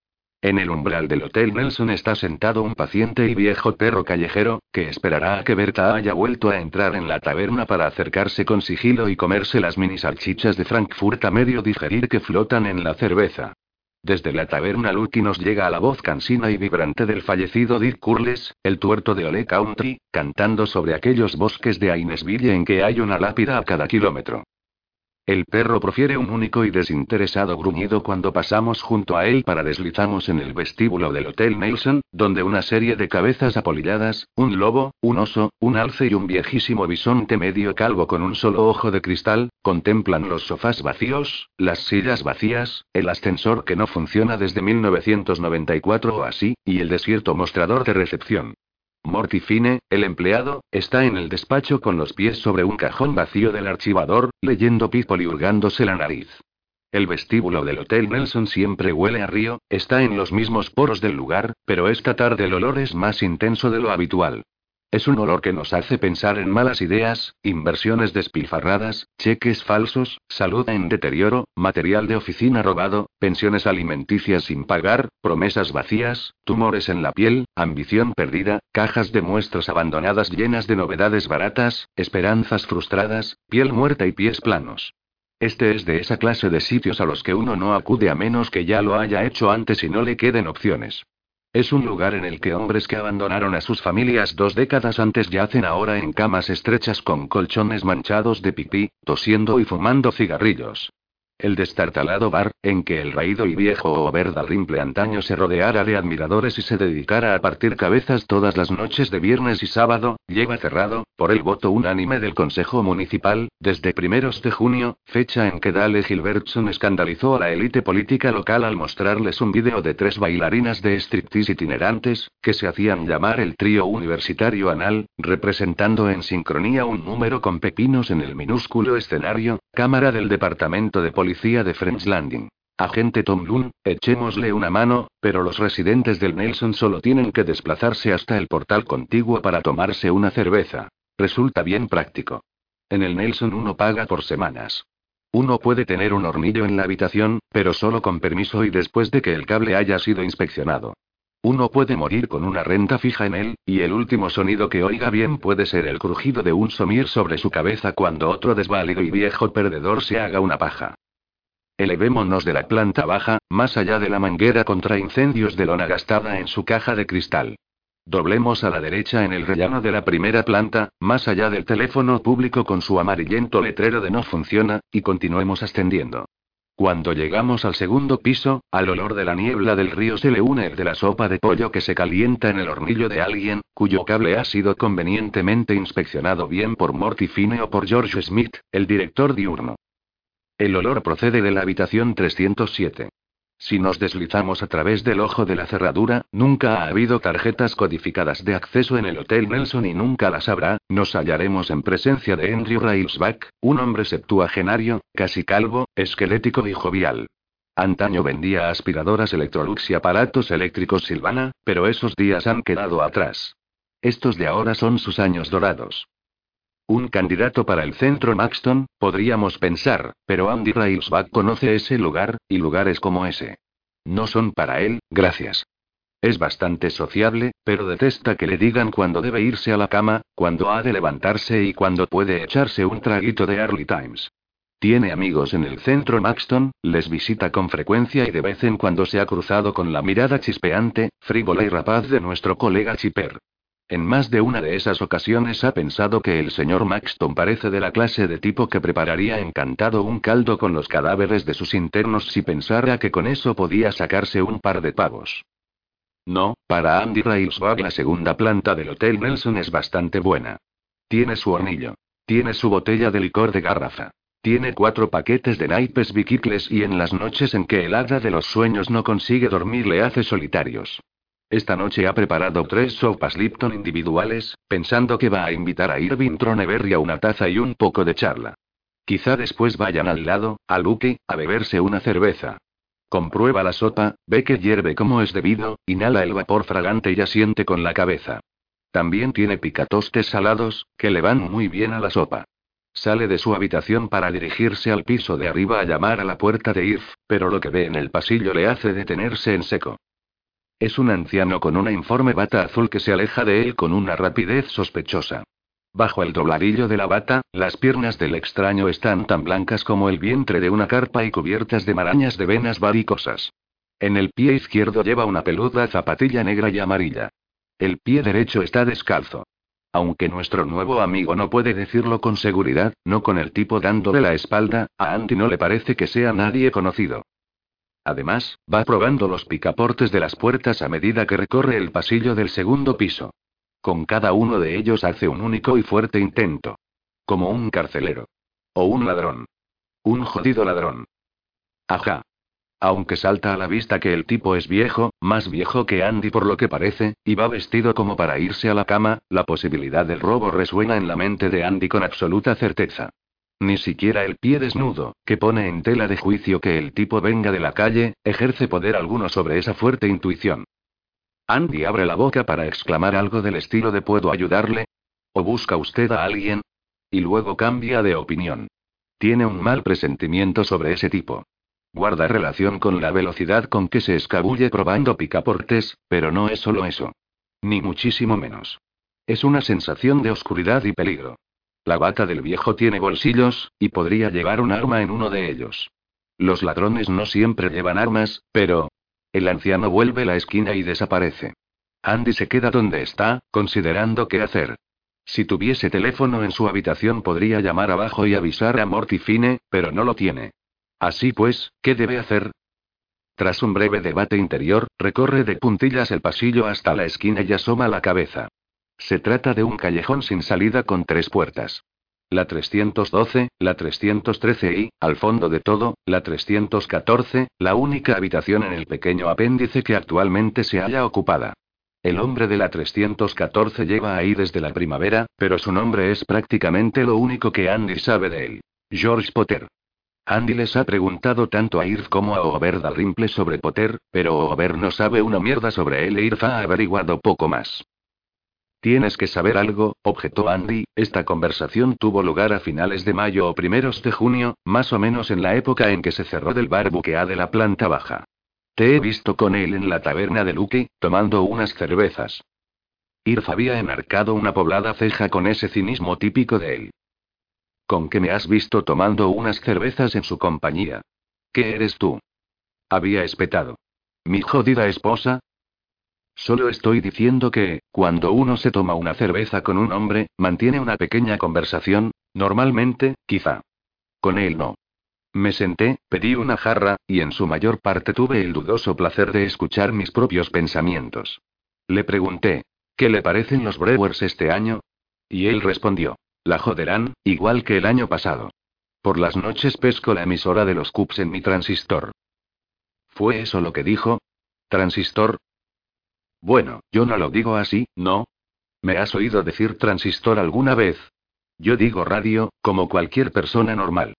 En el umbral del Hotel Nelson está sentado un paciente y viejo perro callejero, que esperará a que Berta haya vuelto a entrar en la taberna para acercarse con sigilo y comerse las mini salchichas de Frankfurt a medio digerir que flotan en la cerveza. Desde la taberna Lucky nos llega a la voz cansina y vibrante del fallecido Dick Curles, el tuerto de Ole Country, cantando sobre aquellos bosques de Ainesville en que hay una lápida a cada kilómetro. El perro profiere un único y desinteresado gruñido cuando pasamos junto a él para deslizamos en el vestíbulo del Hotel Nelson, donde una serie de cabezas apolilladas, un lobo, un oso, un alce y un viejísimo bisonte medio calvo con un solo ojo de cristal, contemplan los sofás vacíos, las sillas vacías, el ascensor que no funciona desde 1994 o así, y el desierto mostrador de recepción. Morty Fine, el empleado, está en el despacho con los pies sobre un cajón vacío del archivador, leyendo People y hurgándose la nariz. El vestíbulo del Hotel Nelson siempre huele a río, está en los mismos poros del lugar, pero esta tarde el olor es más intenso de lo habitual. Es un olor que nos hace pensar en malas ideas, inversiones despilfarradas, cheques falsos, salud en deterioro, material de oficina robado, pensiones alimenticias sin pagar, promesas vacías, tumores en la piel, ambición perdida, cajas de muestras abandonadas llenas de novedades baratas, esperanzas frustradas, piel muerta y pies planos. Este es de esa clase de sitios a los que uno no acude a menos que ya lo haya hecho antes y no le queden opciones. Es un lugar en el que hombres que abandonaron a sus familias dos décadas antes yacen ahora en camas estrechas con colchones manchados de pipí, tosiendo y fumando cigarrillos. El destartalado bar, en que el raído y viejo Oberda Rimple antaño se rodeara de admiradores y se dedicara a partir cabezas todas las noches de viernes y sábado, lleva cerrado, por el voto unánime del Consejo Municipal, desde primeros de junio, fecha en que Dale Gilbertson escandalizó a la élite política local al mostrarles un vídeo de tres bailarinas de striptease itinerantes, que se hacían llamar el trío universitario anal, representando en sincronía un número con pepinos en el minúsculo escenario, cámara del Departamento de Policía de French Landing. Agente Tom Loon, echémosle una mano, pero los residentes del Nelson solo tienen que desplazarse hasta el portal contiguo para tomarse una cerveza. Resulta bien práctico. En el Nelson uno paga por semanas. Uno puede tener un hornillo en la habitación, pero solo con permiso y después de que el cable haya sido inspeccionado. Uno puede morir con una renta fija en él, y el último sonido que oiga bien puede ser el crujido de un somir sobre su cabeza cuando otro desválido y viejo perdedor se haga una paja. Elevémonos de la planta baja, más allá de la manguera contra incendios de lona gastada en su caja de cristal. Doblemos a la derecha en el rellano de la primera planta, más allá del teléfono público con su amarillento letrero de no funciona, y continuemos ascendiendo. Cuando llegamos al segundo piso, al olor de la niebla del río se le une el de la sopa de pollo que se calienta en el hornillo de alguien, cuyo cable ha sido convenientemente inspeccionado bien por Morty Fine o por George Smith, el director diurno. El olor procede de la habitación 307. Si nos deslizamos a través del ojo de la cerradura, nunca ha habido tarjetas codificadas de acceso en el Hotel Nelson y nunca las habrá, nos hallaremos en presencia de Andrew Railsback, un hombre septuagenario, casi calvo, esquelético y jovial. Antaño vendía aspiradoras Electrolux y aparatos eléctricos Silvana, pero esos días han quedado atrás. Estos de ahora son sus años dorados. Un candidato para el centro Maxton, podríamos pensar, pero Andy Railsback conoce ese lugar, y lugares como ese. No son para él, gracias. Es bastante sociable, pero detesta que le digan cuándo debe irse a la cama, cuándo ha de levantarse y cuándo puede echarse un traguito de Early Times. Tiene amigos en el centro Maxton, les visita con frecuencia y de vez en cuando se ha cruzado con la mirada chispeante, frívola y rapaz de nuestro colega Chipper. En más de una de esas ocasiones ha pensado que el señor Maxton parece de la clase de tipo que prepararía encantado un caldo con los cadáveres de sus internos si pensara que con eso podía sacarse un par de pavos. No, para Andy Railsbach la segunda planta del Hotel Nelson es bastante buena. Tiene su hornillo. Tiene su botella de licor de garrafa. Tiene cuatro paquetes de naipes biquicles y en las noches en que el hada de los sueños no consigue dormir le hace solitarios. Esta noche ha preparado tres sopas Lipton individuales, pensando que va a invitar a Irving Troneberry a una taza y un poco de charla. Quizá después vayan al lado, a Lucky, a beberse una cerveza. Comprueba la sopa, ve que hierve como es debido, inhala el vapor fragante y asiente con la cabeza. También tiene picatostes salados, que le van muy bien a la sopa. Sale de su habitación para dirigirse al piso de arriba a llamar a la puerta de Irv, pero lo que ve en el pasillo le hace detenerse en seco. Es un anciano con una informe bata azul que se aleja de él con una rapidez sospechosa. Bajo el dobladillo de la bata, las piernas del extraño están tan blancas como el vientre de una carpa y cubiertas de marañas de venas varicosas. En el pie izquierdo lleva una peluda zapatilla negra y amarilla. El pie derecho está descalzo. Aunque nuestro nuevo amigo no puede decirlo con seguridad, no con el tipo dándole la espalda, a Andy no le parece que sea nadie conocido. Además, va probando los picaportes de las puertas a medida que recorre el pasillo del segundo piso. Con cada uno de ellos hace un único y fuerte intento. Como un carcelero. O un ladrón. Un jodido ladrón. Ajá. Aunque salta a la vista que el tipo es viejo, más viejo que Andy por lo que parece, y va vestido como para irse a la cama, la posibilidad del robo resuena en la mente de Andy con absoluta certeza. Ni siquiera el pie desnudo, que pone en tela de juicio que el tipo venga de la calle, ejerce poder alguno sobre esa fuerte intuición. Andy abre la boca para exclamar algo del estilo de ¿puedo ayudarle? ¿O busca usted a alguien? Y luego cambia de opinión. Tiene un mal presentimiento sobre ese tipo. Guarda relación con la velocidad con que se escabulle probando picaportes, pero no es solo eso. Ni muchísimo menos. Es una sensación de oscuridad y peligro. La bata del viejo tiene bolsillos, y podría llevar un arma en uno de ellos. Los ladrones no siempre llevan armas, pero, el anciano vuelve la esquina y desaparece. Andy se queda donde está, considerando qué hacer. Si tuviese teléfono en su habitación podría llamar abajo y avisar a Mortifine, pero no lo tiene. Así pues, ¿qué debe hacer? Tras un breve debate interior, recorre de puntillas el pasillo hasta la esquina y asoma la cabeza. Se trata de un callejón sin salida con tres puertas. La 312, la 313 y, al fondo de todo, la 314, la única habitación en el pequeño apéndice que actualmente se halla ocupada. El hombre de la 314 lleva ahí desde la primavera, pero su nombre es prácticamente lo único que Andy sabe de él. George Potter. Andy les ha preguntado tanto a Irv como a Ober Dalrymple sobre Potter, pero Ober no sabe una mierda sobre él e Irv ha averiguado poco más. Tienes que saber algo, objetó Andy, esta conversación tuvo lugar a finales de mayo o primeros de junio, más o menos en la época en que se cerró del bar buquea de la planta baja. Te he visto con él en la taberna de Lucky, tomando unas cervezas. Irf había enarcado una poblada ceja con ese cinismo típico de él. ¿Con qué me has visto tomando unas cervezas en su compañía? ¿Qué eres tú? Había espetado. ¿Mi jodida esposa? Solo estoy diciendo que, cuando uno se toma una cerveza con un hombre, mantiene una pequeña conversación, normalmente, quizá. Con él no. Me senté, pedí una jarra, y en su mayor parte tuve el dudoso placer de escuchar mis propios pensamientos. Le pregunté, ¿qué le parecen los Brewers este año? Y él respondió, la joderán, igual que el año pasado. Por las noches pesco la emisora de los Cups en mi transistor. ¿Fue eso lo que dijo? ¿Transistor? Bueno, yo no lo digo así, ¿no? ¿Me has oído decir transistor alguna vez? Yo digo radio, como cualquier persona normal.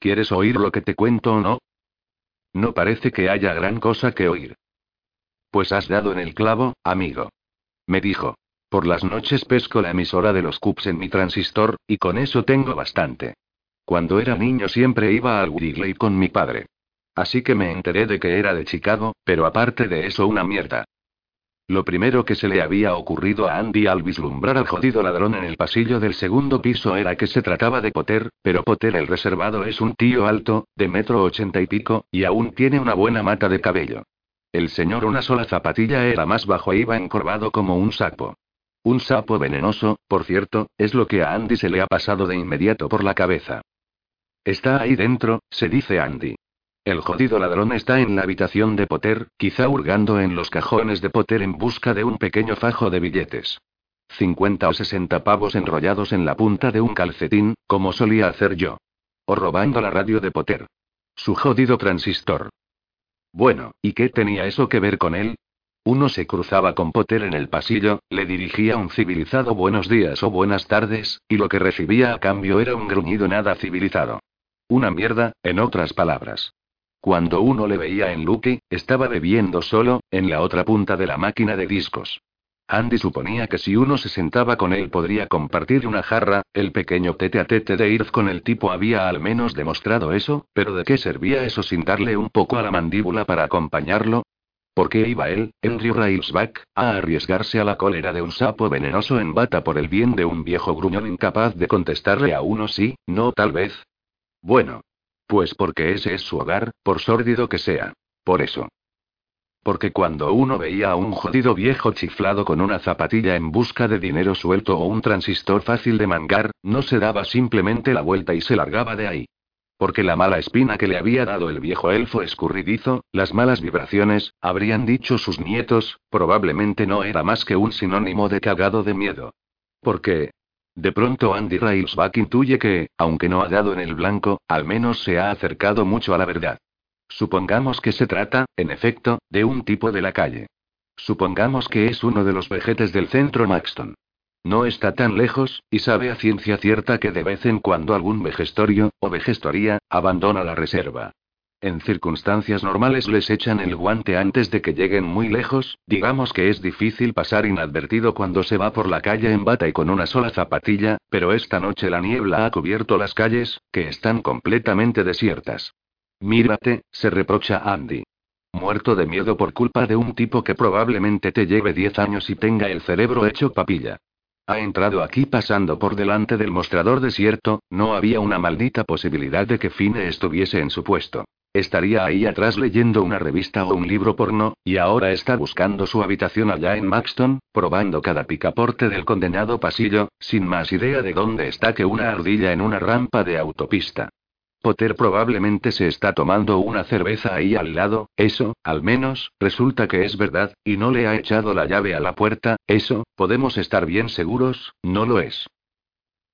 ¿Quieres oír lo que te cuento o no? No parece que haya gran cosa que oír. Pues has dado en el clavo, amigo. Me dijo. Por las noches pesco la emisora de los Cups en mi transistor, y con eso tengo bastante. Cuando era niño siempre iba al Wrigley con mi padre. Así que me enteré de que era de Chicago, pero aparte de eso una mierda. Lo primero que se le había ocurrido a Andy al vislumbrar al jodido ladrón en el pasillo del segundo piso era que se trataba de Potter, pero Potter el reservado es un tío alto, de metro ochenta y pico, y aún tiene una buena mata de cabello. El señor una sola zapatilla era más bajo e iba encorvado como un sapo. Un sapo venenoso, por cierto, es lo que a Andy se le ha pasado de inmediato por la cabeza. Está ahí dentro, se dice Andy. El jodido ladrón está en la habitación de Potter, quizá hurgando en los cajones de Potter en busca de un pequeño fajo de billetes. 50 o 60 pavos enrollados en la punta de un calcetín, como solía hacer yo. O robando la radio de Potter. Su jodido transistor. Bueno, ¿y qué tenía eso que ver con él? Uno se cruzaba con Potter en el pasillo, le dirigía un civilizado buenos días o buenas tardes, y lo que recibía a cambio era un gruñido nada civilizado. Una mierda, en otras palabras. Cuando uno le veía en Lucky, estaba bebiendo solo, en la otra punta de la máquina de discos. Andy suponía que si uno se sentaba con él podría compartir una jarra, el pequeño tete a tete de Irv con el tipo había al menos demostrado eso, pero ¿de qué servía eso sin darle un poco a la mandíbula para acompañarlo? ¿Por qué iba él, Henry Railsback, a arriesgarse a la cólera de un sapo venenoso en bata por el bien de un viejo gruñón incapaz de contestarle a uno sí, no tal vez? Bueno. Pues porque ese es su hogar, por sórdido que sea. Por eso. Porque cuando uno veía a un jodido viejo chiflado con una zapatilla en busca de dinero suelto o un transistor fácil de mangar, no se daba simplemente la vuelta y se largaba de ahí. Porque la mala espina que le había dado el viejo elfo escurridizo, las malas vibraciones, habrían dicho sus nietos, probablemente no era más que un sinónimo de cagado de miedo. Porque... De pronto Andy Railsback intuye que, aunque no ha dado en el blanco, al menos se ha acercado mucho a la verdad. Supongamos que se trata, en efecto, de un tipo de la calle. Supongamos que es uno de los vejetes del centro Maxton. No está tan lejos, y sabe a ciencia cierta que de vez en cuando algún vejestorio, o vejestoría, abandona la reserva. En circunstancias normales les echan el guante antes de que lleguen muy lejos, digamos que es difícil pasar inadvertido cuando se va por la calle en bata y con una sola zapatilla, pero esta noche la niebla ha cubierto las calles, que están completamente desiertas. Mírate, se reprocha Andy. Muerto de miedo por culpa de un tipo que probablemente te lleve 10 años y tenga el cerebro hecho papilla. Ha entrado aquí pasando por delante del mostrador desierto, no había una maldita posibilidad de que Fine estuviese en su puesto. Estaría ahí atrás leyendo una revista o un libro porno, y ahora está buscando su habitación allá en Maxton, probando cada picaporte del condenado pasillo, sin más idea de dónde está que una ardilla en una rampa de autopista. Potter probablemente se está tomando una cerveza ahí al lado, eso, al menos, resulta que es verdad, y no le ha echado la llave a la puerta, eso, podemos estar bien seguros, no lo es.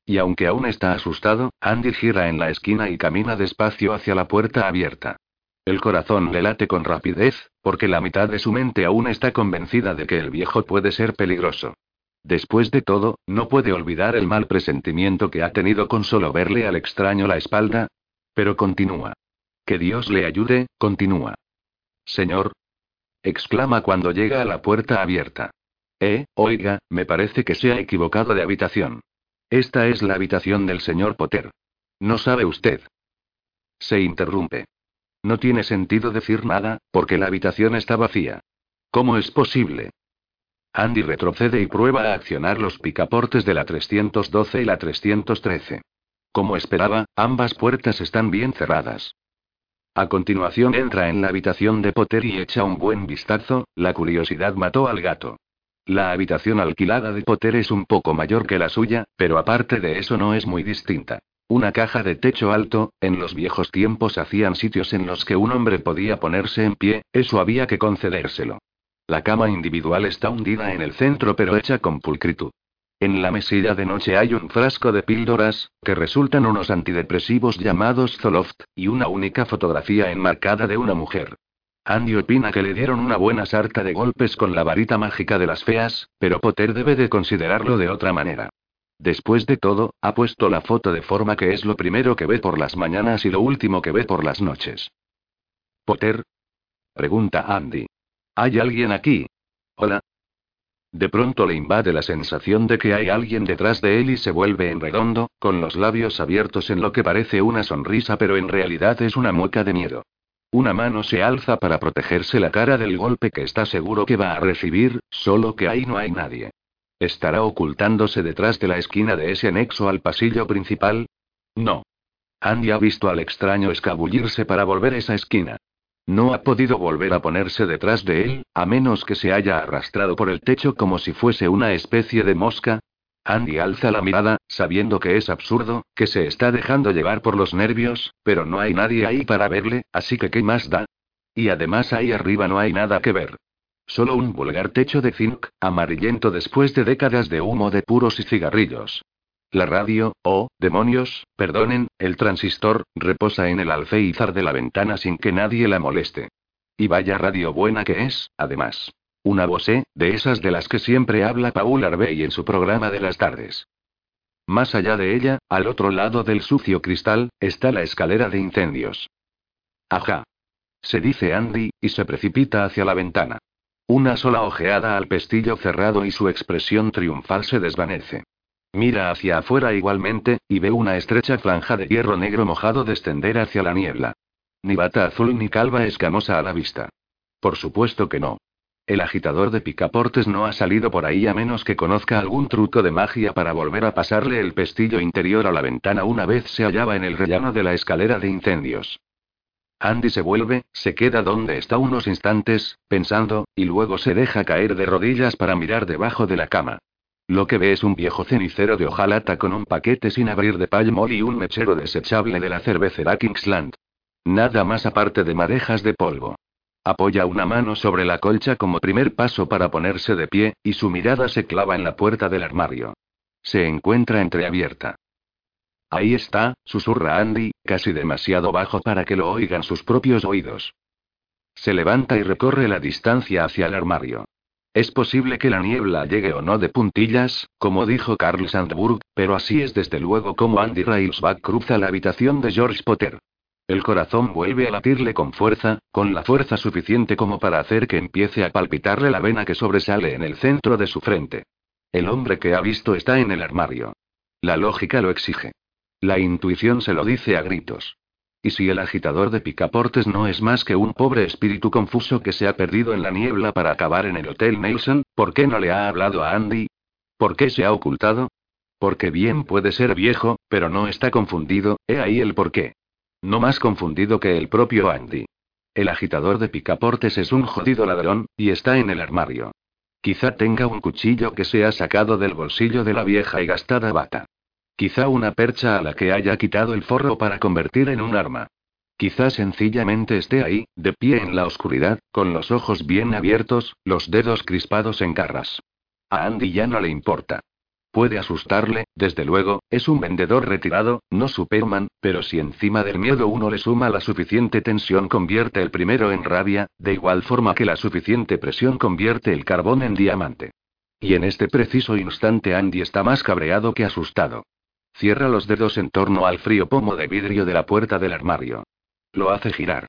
Y aunque aún está asustado, Andy gira en la esquina y camina despacio hacia la puerta abierta. El corazón le late con rapidez, porque la mitad de su mente aún está convencida de que el viejo puede ser peligroso. Después de todo, no puede olvidar el mal presentimiento que ha tenido con solo verle al extraño la espalda, pero continúa. Que Dios le ayude, continúa. Señor. exclama cuando llega a la puerta abierta. Eh, oiga, me parece que se ha equivocado de habitación. Esta es la habitación del señor Potter. ¿No sabe usted? Se interrumpe. No tiene sentido decir nada, porque la habitación está vacía. ¿Cómo es posible? Andy retrocede y prueba a accionar los picaportes de la 312 y la 313. Como esperaba, ambas puertas están bien cerradas. A continuación entra en la habitación de Potter y echa un buen vistazo, la curiosidad mató al gato. La habitación alquilada de Potter es un poco mayor que la suya, pero aparte de eso no es muy distinta. Una caja de techo alto, en los viejos tiempos hacían sitios en los que un hombre podía ponerse en pie, eso había que concedérselo. La cama individual está hundida en el centro pero hecha con pulcritud. En la mesilla de noche hay un frasco de píldoras, que resultan unos antidepresivos llamados Zoloft, y una única fotografía enmarcada de una mujer. Andy opina que le dieron una buena sarta de golpes con la varita mágica de las feas, pero Potter debe de considerarlo de otra manera. Después de todo, ha puesto la foto de forma que es lo primero que ve por las mañanas y lo último que ve por las noches. ¿Potter? Pregunta Andy. ¿Hay alguien aquí? Hola, de pronto le invade la sensación de que hay alguien detrás de él y se vuelve en redondo, con los labios abiertos en lo que parece una sonrisa pero en realidad es una mueca de miedo. Una mano se alza para protegerse la cara del golpe que está seguro que va a recibir, solo que ahí no hay nadie. ¿Estará ocultándose detrás de la esquina de ese anexo al pasillo principal? No. Andy ha visto al extraño escabullirse para volver esa esquina. No ha podido volver a ponerse detrás de él, a menos que se haya arrastrado por el techo como si fuese una especie de mosca. Andy alza la mirada, sabiendo que es absurdo, que se está dejando llevar por los nervios, pero no hay nadie ahí para verle, así que ¿qué más da? Y además ahí arriba no hay nada que ver. Solo un vulgar techo de zinc, amarillento después de décadas de humo de puros y cigarrillos. La radio, oh, demonios, perdonen, el transistor, reposa en el alféizar de la ventana sin que nadie la moleste. Y vaya radio buena que es, además. Una Bose, de esas de las que siempre habla Paul Arbey en su programa de las tardes. Más allá de ella, al otro lado del sucio cristal, está la escalera de incendios. Ajá. Se dice Andy, y se precipita hacia la ventana. Una sola ojeada al pestillo cerrado y su expresión triunfal se desvanece. Mira hacia afuera igualmente, y ve una estrecha franja de hierro negro mojado descender hacia la niebla. Ni bata azul ni calva escamosa a la vista. Por supuesto que no. El agitador de picaportes no ha salido por ahí a menos que conozca algún truco de magia para volver a pasarle el pestillo interior a la ventana una vez se hallaba en el rellano de la escalera de incendios. Andy se vuelve, se queda donde está unos instantes, pensando, y luego se deja caer de rodillas para mirar debajo de la cama. Lo que ve es un viejo cenicero de hojalata con un paquete sin abrir de Palmol y un mechero desechable de la cervecera Kingsland. Nada más aparte de madejas de polvo. Apoya una mano sobre la colcha como primer paso para ponerse de pie, y su mirada se clava en la puerta del armario. Se encuentra entreabierta. Ahí está, susurra Andy, casi demasiado bajo para que lo oigan sus propios oídos. Se levanta y recorre la distancia hacia el armario. Es posible que la niebla llegue o no de puntillas, como dijo Carl Sandburg, pero así es desde luego como Andy Railsback cruza la habitación de George Potter. El corazón vuelve a latirle con fuerza, con la fuerza suficiente como para hacer que empiece a palpitarle la vena que sobresale en el centro de su frente. El hombre que ha visto está en el armario. La lógica lo exige. La intuición se lo dice a gritos. Y si el agitador de picaportes no es más que un pobre espíritu confuso que se ha perdido en la niebla para acabar en el Hotel Nelson, ¿por qué no le ha hablado a Andy? ¿Por qué se ha ocultado? Porque bien puede ser viejo, pero no está confundido, he ahí el porqué. No más confundido que el propio Andy. El agitador de picaportes es un jodido ladrón, y está en el armario. Quizá tenga un cuchillo que se ha sacado del bolsillo de la vieja y gastada bata. Quizá una percha a la que haya quitado el forro para convertir en un arma. Quizá sencillamente esté ahí, de pie en la oscuridad, con los ojos bien abiertos, los dedos crispados en garras. A Andy ya no le importa. Puede asustarle, desde luego, es un vendedor retirado, no Superman, pero si encima del miedo uno le suma la suficiente tensión convierte el primero en rabia, de igual forma que la suficiente presión convierte el carbón en diamante. Y en este preciso instante Andy está más cabreado que asustado. Cierra los dedos en torno al frío pomo de vidrio de la puerta del armario. Lo hace girar.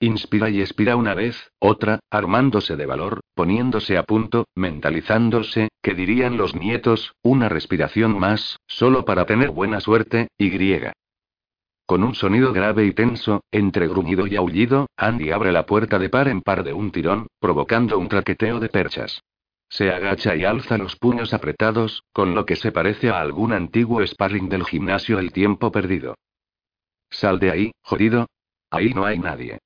Inspira y expira una vez, otra, armándose de valor, poniéndose a punto, mentalizándose, que dirían los nietos, una respiración más, solo para tener buena suerte, y griega. Con un sonido grave y tenso, entre gruñido y aullido, Andy abre la puerta de par en par de un tirón, provocando un traqueteo de perchas. Se agacha y alza los puños apretados, con lo que se parece a algún antiguo sparring del gimnasio El tiempo perdido. Sal de ahí, jodido. Ahí no hay nadie.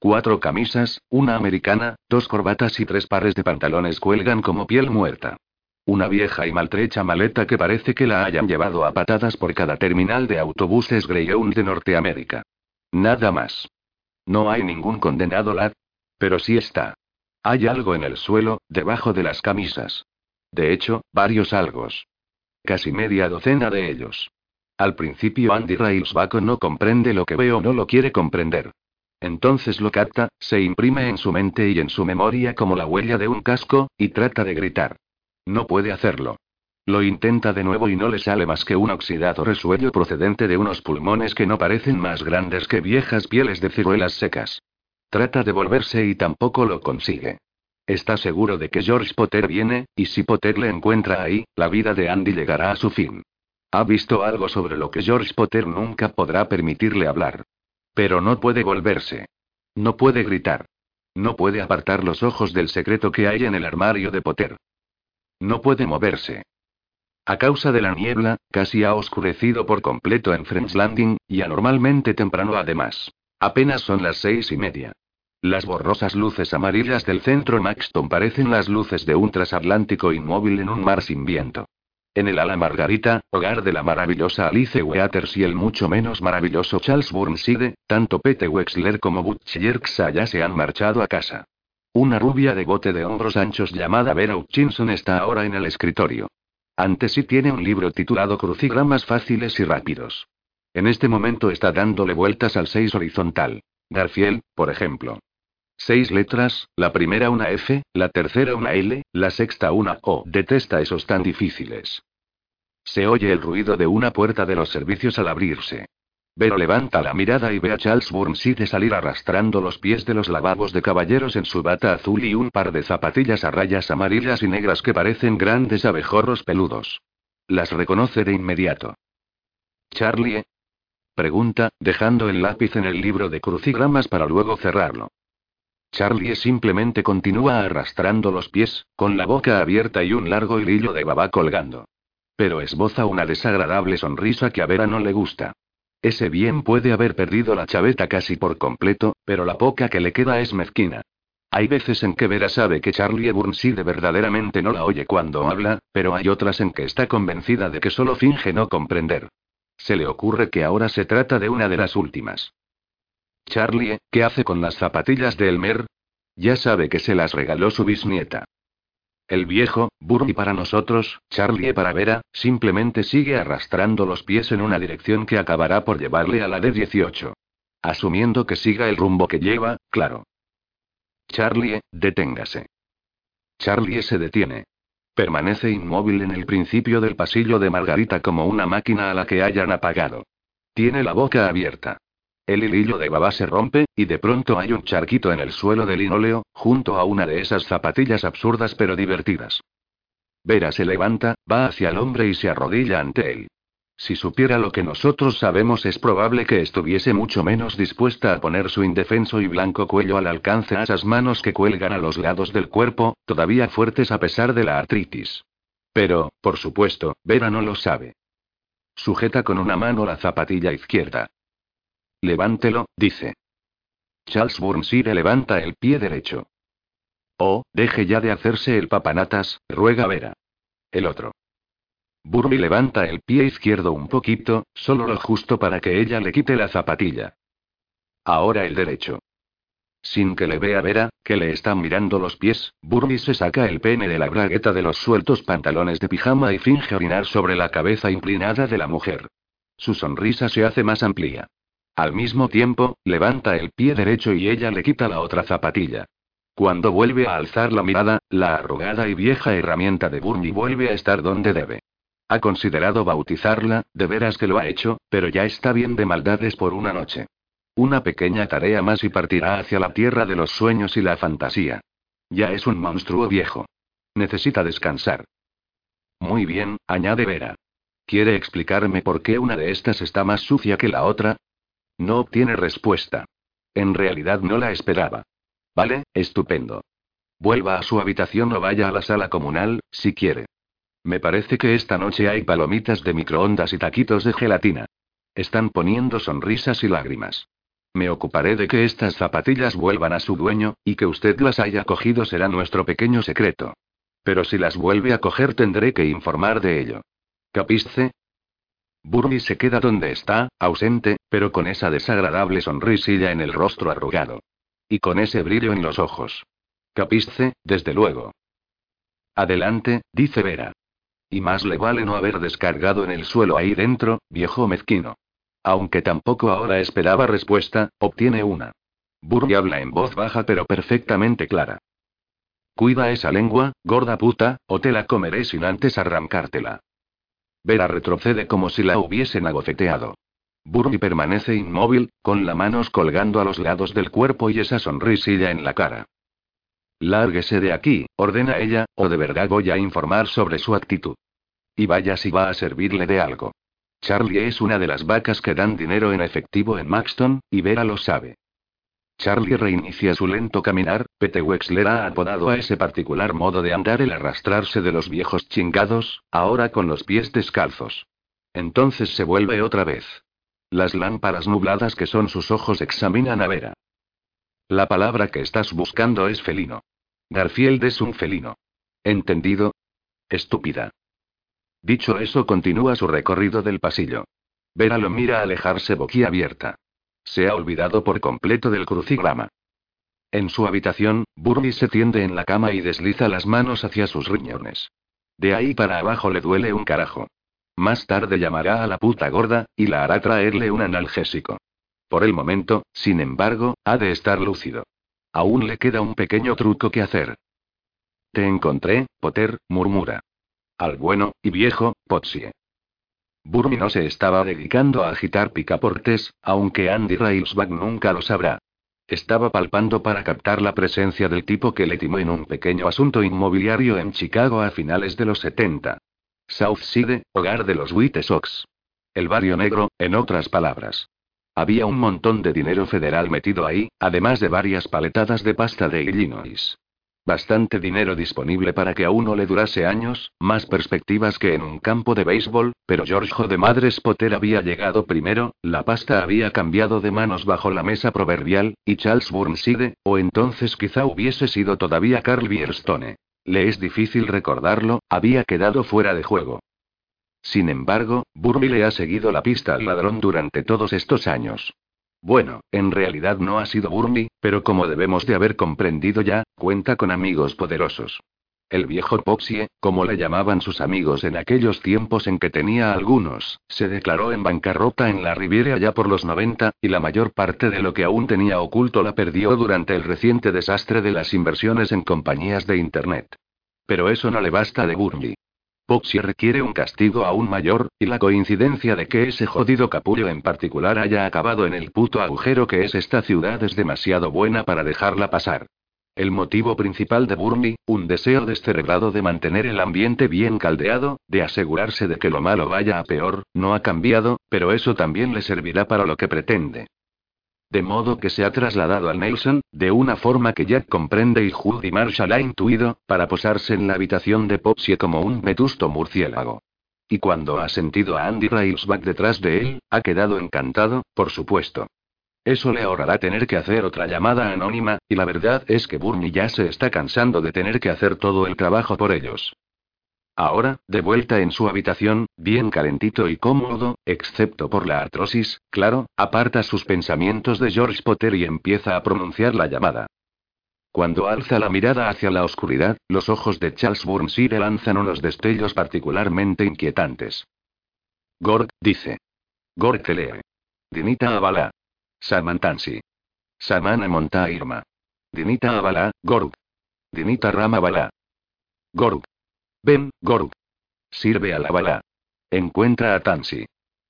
Cuatro camisas, una americana, dos corbatas y tres pares de pantalones cuelgan como piel muerta. Una vieja y maltrecha maleta que parece que la hayan llevado a patadas por cada terminal de autobuses Greyhound de Norteamérica. Nada más. No hay ningún condenado lad. Pero sí está. Hay algo en el suelo, debajo de las camisas. De hecho, varios algos. Casi media docena de ellos. Al principio Andy Railsback no comprende lo que ve o no lo quiere comprender. Entonces lo capta, se imprime en su mente y en su memoria como la huella de un casco, y trata de gritar. No puede hacerlo. Lo intenta de nuevo y no le sale más que un oxidado resuello procedente de unos pulmones que no parecen más grandes que viejas pieles de ciruelas secas. Trata de volverse y tampoco lo consigue. Está seguro de que George Potter viene, y si Potter le encuentra ahí, la vida de Andy llegará a su fin. Ha visto algo sobre lo que George Potter nunca podrá permitirle hablar. Pero no puede volverse. No puede gritar. No puede apartar los ojos del secreto que hay en el armario de Potter. No puede moverse. A causa de la niebla, casi ha oscurecido por completo en French Landing, y anormalmente temprano además. Apenas son las seis y media. Las borrosas luces amarillas del centro Maxton parecen las luces de un transatlántico inmóvil en un mar sin viento. En el ala Margarita, hogar de la maravillosa Alice Weathers y el mucho menos maravilloso Charles Burnside, tanto Pete Wexler como Butch Yerxa ya se han marchado a casa. Una rubia de bote de hombros anchos llamada Vera Hutchinson está ahora en el escritorio. Ante sí tiene un libro titulado Crucigramas fáciles y rápidos. En este momento está dándole vueltas al 6 horizontal. Garfield, por ejemplo. Seis letras, la primera una F, la tercera una L, la sexta una O. Detesta esos tan difíciles. Se oye el ruido de una puerta de los servicios al abrirse. Vero levanta la mirada y ve a Charles Burnside salir arrastrando los pies de los lavabos de caballeros en su bata azul y un par de zapatillas a rayas amarillas y negras que parecen grandes abejorros peludos. Las reconoce de inmediato. Charlie. Pregunta, dejando el lápiz en el libro de crucigramas para luego cerrarlo. Charlie simplemente continúa arrastrando los pies, con la boca abierta y un largo hilillo de baba colgando. Pero esboza una desagradable sonrisa que a Vera no le gusta. Ese bien puede haber perdido la chaveta casi por completo, pero la poca que le queda es mezquina. Hay veces en que Vera sabe que Charlie Burnside verdaderamente no la oye cuando habla, pero hay otras en que está convencida de que solo finge no comprender. Se le ocurre que ahora se trata de una de las últimas. Charlie, ¿qué hace con las zapatillas de Elmer? Ya sabe que se las regaló su bisnieta. El viejo, Burry para nosotros, Charlie para Vera, simplemente sigue arrastrando los pies en una dirección que acabará por llevarle a la de 18. Asumiendo que siga el rumbo que lleva, claro. Charlie, deténgase. Charlie se detiene. Permanece inmóvil en el principio del pasillo de Margarita como una máquina a la que hayan apagado. Tiene la boca abierta. El hilillo de baba se rompe, y de pronto hay un charquito en el suelo del linóleo, junto a una de esas zapatillas absurdas pero divertidas. Vera se levanta, va hacia el hombre y se arrodilla ante él. Si supiera lo que nosotros sabemos es probable que estuviese mucho menos dispuesta a poner su indefenso y blanco cuello al alcance a esas manos que cuelgan a los lados del cuerpo, todavía fuertes a pesar de la artritis. Pero, por supuesto, Vera no lo sabe. Sujeta con una mano la zapatilla izquierda. Levántelo, dice. Charles Burnside levanta el pie derecho. Oh, deje ya de hacerse el papanatas, ruega Vera. El otro. Burby levanta el pie izquierdo un poquito, solo lo justo para que ella le quite la zapatilla. Ahora el derecho. Sin que le vea Vera, que le están mirando los pies, Burby se saca el pene de la bragueta de los sueltos pantalones de pijama y finge orinar sobre la cabeza inclinada de la mujer. Su sonrisa se hace más amplia. Al mismo tiempo, levanta el pie derecho y ella le quita la otra zapatilla. Cuando vuelve a alzar la mirada, la arrugada y vieja herramienta de Burnie vuelve a estar donde debe. Ha considerado bautizarla, de veras que lo ha hecho, pero ya está bien de maldades por una noche. Una pequeña tarea más y partirá hacia la tierra de los sueños y la fantasía. Ya es un monstruo viejo. Necesita descansar. Muy bien, añade Vera. ¿Quiere explicarme por qué una de estas está más sucia que la otra? No obtiene respuesta. En realidad no la esperaba. Vale, estupendo. Vuelva a su habitación o vaya a la sala comunal, si quiere. Me parece que esta noche hay palomitas de microondas y taquitos de gelatina. Están poniendo sonrisas y lágrimas. Me ocuparé de que estas zapatillas vuelvan a su dueño, y que usted las haya cogido será nuestro pequeño secreto. Pero si las vuelve a coger tendré que informar de ello. ¿Capisce? Burby se queda donde está, ausente, pero con esa desagradable sonrisilla en el rostro arrugado. Y con ese brillo en los ojos. Capisce, desde luego. Adelante, dice Vera. Y más le vale no haber descargado en el suelo ahí dentro, viejo mezquino. Aunque tampoco ahora esperaba respuesta, obtiene una. Burby habla en voz baja pero perfectamente clara. Cuida esa lengua, gorda puta, o te la comeré sin antes arrancártela. Vera retrocede como si la hubiesen agofeteado. Burby permanece inmóvil, con las manos colgando a los lados del cuerpo y esa sonrisilla en la cara. Lárguese de aquí, ordena ella, o de verdad voy a informar sobre su actitud. Y vaya si va a servirle de algo. Charlie es una de las vacas que dan dinero en efectivo en Maxton, y Vera lo sabe. Charlie reinicia su lento caminar, Pete Wexler ha apodado a ese particular modo de andar el arrastrarse de los viejos chingados, ahora con los pies descalzos. Entonces se vuelve otra vez. Las lámparas nubladas que son sus ojos examinan a Vera. La palabra que estás buscando es felino. Garfield es un felino. ¿Entendido? Estúpida. Dicho eso, continúa su recorrido del pasillo. Vera lo mira alejarse boquiabierta. Se ha olvidado por completo del crucigrama. En su habitación, Burby se tiende en la cama y desliza las manos hacia sus riñones. De ahí para abajo le duele un carajo. Más tarde llamará a la puta gorda, y la hará traerle un analgésico. Por el momento, sin embargo, ha de estar lúcido. Aún le queda un pequeño truco que hacer. Te encontré, Potter, murmura. Al bueno, y viejo, Potsie. Burby no se estaba dedicando a agitar picaportes, aunque Andy Railsback nunca lo sabrá. Estaba palpando para captar la presencia del tipo que le timó en un pequeño asunto inmobiliario en Chicago a finales de los 70. Southside, hogar de los White Sox. El barrio negro, en otras palabras. Había un montón de dinero federal metido ahí, además de varias paletadas de pasta de Illinois. Bastante dinero disponible para que a uno le durase años, más perspectivas que en un campo de béisbol, pero George de Madres Potter había llegado primero, la pasta había cambiado de manos bajo la mesa proverbial, y Charles Burnside, o entonces quizá hubiese sido todavía Carl Bierstone. Le es difícil recordarlo, había quedado fuera de juego. Sin embargo, Burby le ha seguido la pista al ladrón durante todos estos años. Bueno, en realidad no ha sido Burmy, pero como debemos de haber comprendido ya, cuenta con amigos poderosos. El viejo Poxie, como le llamaban sus amigos en aquellos tiempos en que tenía algunos, se declaró en bancarrota en la Riviera ya por los 90, y la mayor parte de lo que aún tenía oculto la perdió durante el reciente desastre de las inversiones en compañías de Internet. Pero eso no le basta de Burmy. Poxy requiere un castigo aún mayor, y la coincidencia de que ese jodido capullo en particular haya acabado en el puto agujero que es esta ciudad es demasiado buena para dejarla pasar. El motivo principal de Burmy, un deseo descerebrado de mantener el ambiente bien caldeado, de asegurarse de que lo malo vaya a peor, no ha cambiado, pero eso también le servirá para lo que pretende. De modo que se ha trasladado al Nelson, de una forma que Jack comprende y Judy Marshall ha intuido, para posarse en la habitación de Popsie como un vetusto murciélago. Y cuando ha sentido a Andy Railsback detrás de él, ha quedado encantado, por supuesto. Eso le ahorrará tener que hacer otra llamada anónima, y la verdad es que Burney ya se está cansando de tener que hacer todo el trabajo por ellos. Ahora, de vuelta en su habitación, bien calentito y cómodo, excepto por la artrosis, claro, aparta sus pensamientos de George Potter y empieza a pronunciar la llamada. Cuando alza la mirada hacia la oscuridad, los ojos de Charles Burnside lanzan unos destellos particularmente inquietantes. Gord, dice. Gord te lee. Dinita Avala. Samantansi. Samana Monta Irma. Dinita Avala, Gorg. Dinita Rama Bala. Gorg. Ven, Gorg. Sirve a la bala. Encuentra a Tansi.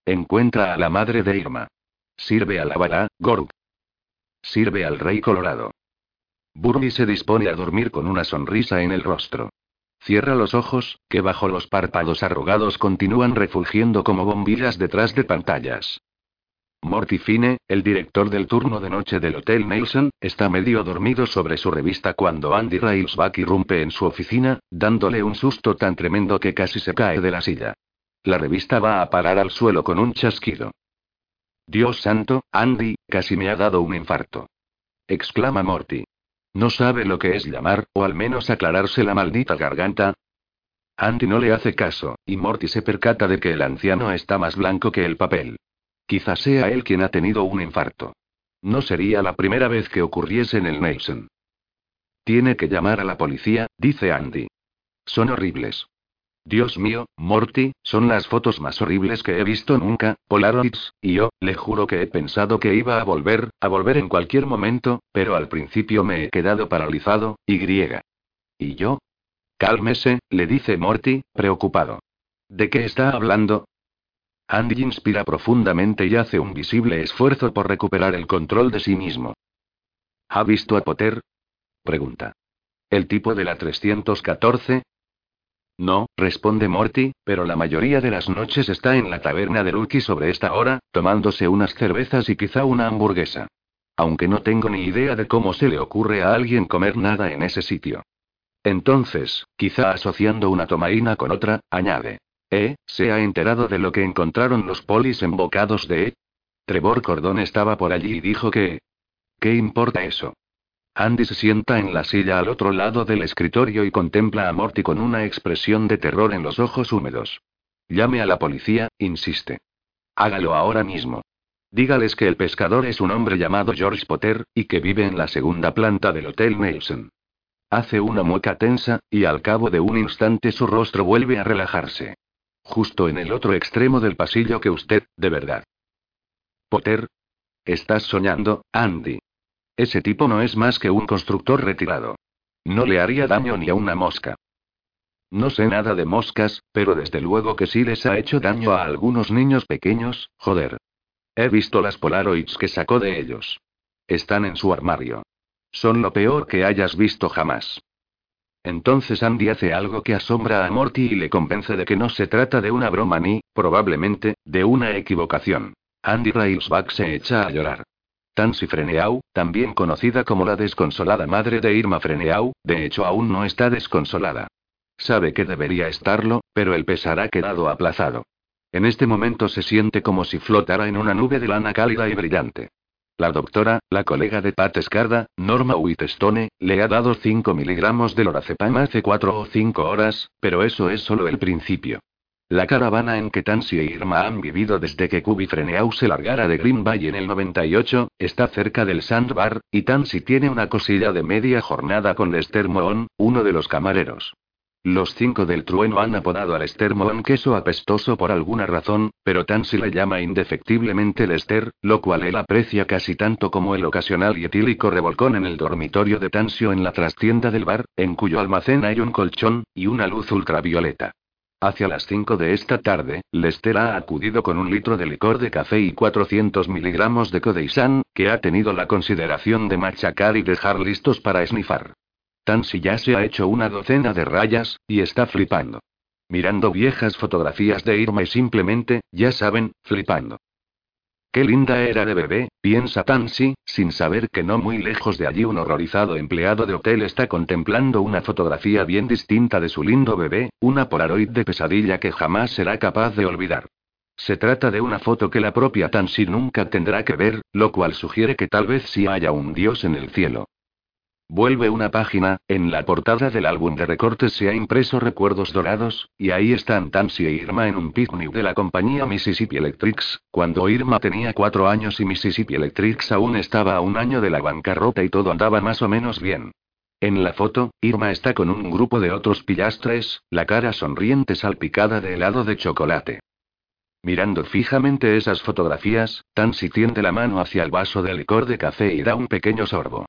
Encuentra a la madre de Irma. Sirve a la bala, Gorg. Sirve al rey colorado. Burby se dispone a dormir con una sonrisa en el rostro. Cierra los ojos, que bajo los párpados arrugados continúan refulgiendo como bombillas detrás de pantallas. Morty Fine, el director del turno de noche del Hotel Nelson, está medio dormido sobre su revista cuando Andy Railsback irrumpe en su oficina, dándole un susto tan tremendo que casi se cae de la silla. La revista va a parar al suelo con un chasquido. Dios santo, Andy, casi me ha dado un infarto. exclama Morty. No sabe lo que es llamar, o al menos aclararse la maldita garganta. Andy no le hace caso, y Morty se percata de que el anciano está más blanco que el papel. Quizás sea él quien ha tenido un infarto. No sería la primera vez que ocurriese en el Nelson. Tiene que llamar a la policía, dice Andy. Son horribles. Dios mío, Morty, son las fotos más horribles que he visto nunca, Polaroids, y yo, le juro que he pensado que iba a volver, a volver en cualquier momento, pero al principio me he quedado paralizado, y griega. ¿Y yo? Cálmese, le dice Morty, preocupado. ¿De qué está hablando? Andy inspira profundamente y hace un visible esfuerzo por recuperar el control de sí mismo. ¿Ha visto a Potter? Pregunta. ¿El tipo de la 314? No, responde Morty, pero la mayoría de las noches está en la taberna de Lucky sobre esta hora, tomándose unas cervezas y quizá una hamburguesa. Aunque no tengo ni idea de cómo se le ocurre a alguien comer nada en ese sitio. Entonces, quizá asociando una tomaína con otra, añade. ¿Eh? ¿Se ha enterado de lo que encontraron los polis embocados de? Trevor Cordón estaba por allí y dijo que... ¿Qué importa eso? Andy se sienta en la silla al otro lado del escritorio y contempla a Morty con una expresión de terror en los ojos húmedos. Llame a la policía, insiste. Hágalo ahora mismo. Dígales que el pescador es un hombre llamado George Potter, y que vive en la segunda planta del Hotel Nelson. Hace una mueca tensa, y al cabo de un instante su rostro vuelve a relajarse. Justo en el otro extremo del pasillo que usted, de verdad. Potter. Estás soñando, Andy. Ese tipo no es más que un constructor retirado. No le haría daño ni a una mosca. No sé nada de moscas, pero desde luego que sí les ha hecho daño a algunos niños pequeños, joder. He visto las Polaroids que sacó de ellos. Están en su armario. Son lo peor que hayas visto jamás. Entonces Andy hace algo que asombra a Morty y le convence de que no se trata de una broma ni, probablemente, de una equivocación. Andy Railsback se echa a llorar. Tansy Freneau, también conocida como la desconsolada madre de Irma Freneau, de hecho aún no está desconsolada. Sabe que debería estarlo, pero el pesar ha quedado aplazado. En este momento se siente como si flotara en una nube de lana cálida y brillante. La doctora, la colega de Pat Escarda, Norma Whitestone, le ha dado 5 miligramos de lorazepam hace 4 o 5 horas, pero eso es solo el principio. La caravana en que Tansy e Irma han vivido desde que Kubi Freneau se largara de Green Bay en el 98, está cerca del Sandbar, y Tansy tiene una cosilla de media jornada con Lester Moon, uno de los camareros. Los cinco del trueno han apodado al Lester Moon queso apestoso por alguna razón, pero Tansy le llama indefectiblemente Lester, lo cual él aprecia casi tanto como el ocasional y etílico revolcón en el dormitorio de Tansio en la trastienda del bar, en cuyo almacén hay un colchón, y una luz ultravioleta. Hacia las 5 de esta tarde, Lester ha acudido con un litro de licor de café y 400 miligramos de Codeisan, que ha tenido la consideración de machacar y dejar listos para esnifar. Tansy ya se ha hecho una docena de rayas, y está flipando. Mirando viejas fotografías de Irma y simplemente, ya saben, flipando. Qué linda era de bebé, piensa Tansy, sin saber que no muy lejos de allí un horrorizado empleado de hotel está contemplando una fotografía bien distinta de su lindo bebé, una polaroid de pesadilla que jamás será capaz de olvidar. Se trata de una foto que la propia Tansy nunca tendrá que ver, lo cual sugiere que tal vez sí haya un dios en el cielo. Vuelve una página, en la portada del álbum de recortes se ha impreso recuerdos dorados, y ahí están Tansy e Irma en un picnic de la compañía Mississippi Electrics, cuando Irma tenía cuatro años y Mississippi Electrics aún estaba a un año de la bancarrota y todo andaba más o menos bien. En la foto, Irma está con un grupo de otros pillastres, la cara sonriente salpicada de helado de chocolate. Mirando fijamente esas fotografías, Tansy tiende la mano hacia el vaso de licor de café y da un pequeño sorbo.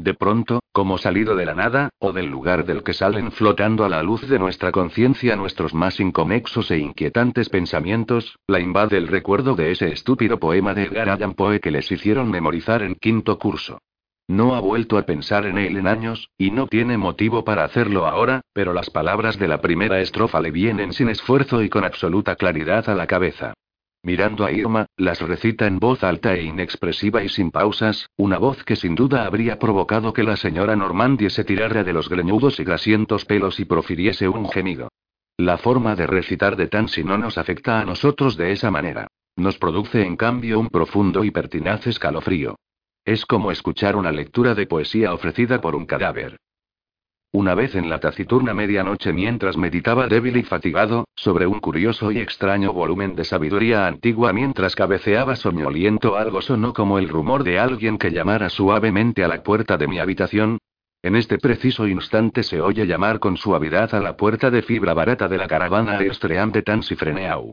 De pronto, como salido de la nada, o del lugar del que salen flotando a la luz de nuestra conciencia nuestros más inconexos e inquietantes pensamientos, la invade el recuerdo de ese estúpido poema de Edgar Allan Poe que les hicieron memorizar en quinto curso. No ha vuelto a pensar en él en años, y no tiene motivo para hacerlo ahora, pero las palabras de la primera estrofa le vienen sin esfuerzo y con absoluta claridad a la cabeza. Mirando a Irma, las recita en voz alta e inexpresiva y sin pausas, una voz que sin duda habría provocado que la señora Normandie se tirara de los greñudos y grasientos pelos y profiriese un gemido. La forma de recitar de Tansy no nos afecta a nosotros de esa manera. Nos produce en cambio un profundo y pertinaz escalofrío. Es como escuchar una lectura de poesía ofrecida por un cadáver. Una vez en la taciturna medianoche mientras meditaba débil y fatigado, sobre un curioso y extraño volumen de sabiduría antigua mientras cabeceaba soñoliento algo sonó como el rumor de alguien que llamara suavemente a la puerta de mi habitación. En este preciso instante se oye llamar con suavidad a la puerta de fibra barata de la caravana de Tansifreneau.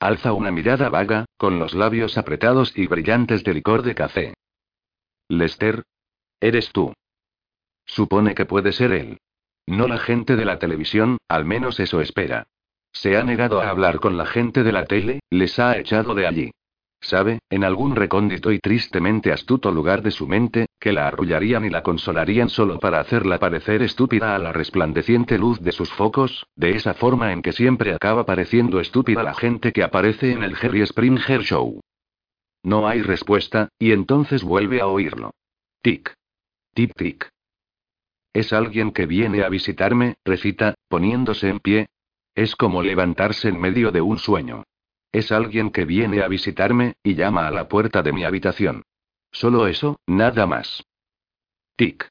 Alza una mirada vaga, con los labios apretados y brillantes de licor de café. Lester. Eres tú. Supone que puede ser él. No la gente de la televisión, al menos eso espera. Se ha negado a hablar con la gente de la tele, les ha echado de allí. Sabe, en algún recóndito y tristemente astuto lugar de su mente, que la arrullarían y la consolarían solo para hacerla parecer estúpida a la resplandeciente luz de sus focos, de esa forma en que siempre acaba pareciendo estúpida la gente que aparece en el Jerry Springer Show. No hay respuesta, y entonces vuelve a oírlo. Tic. Tic tic. Es alguien que viene a visitarme, recita, poniéndose en pie. Es como levantarse en medio de un sueño. Es alguien que viene a visitarme, y llama a la puerta de mi habitación. Solo eso, nada más. Tic.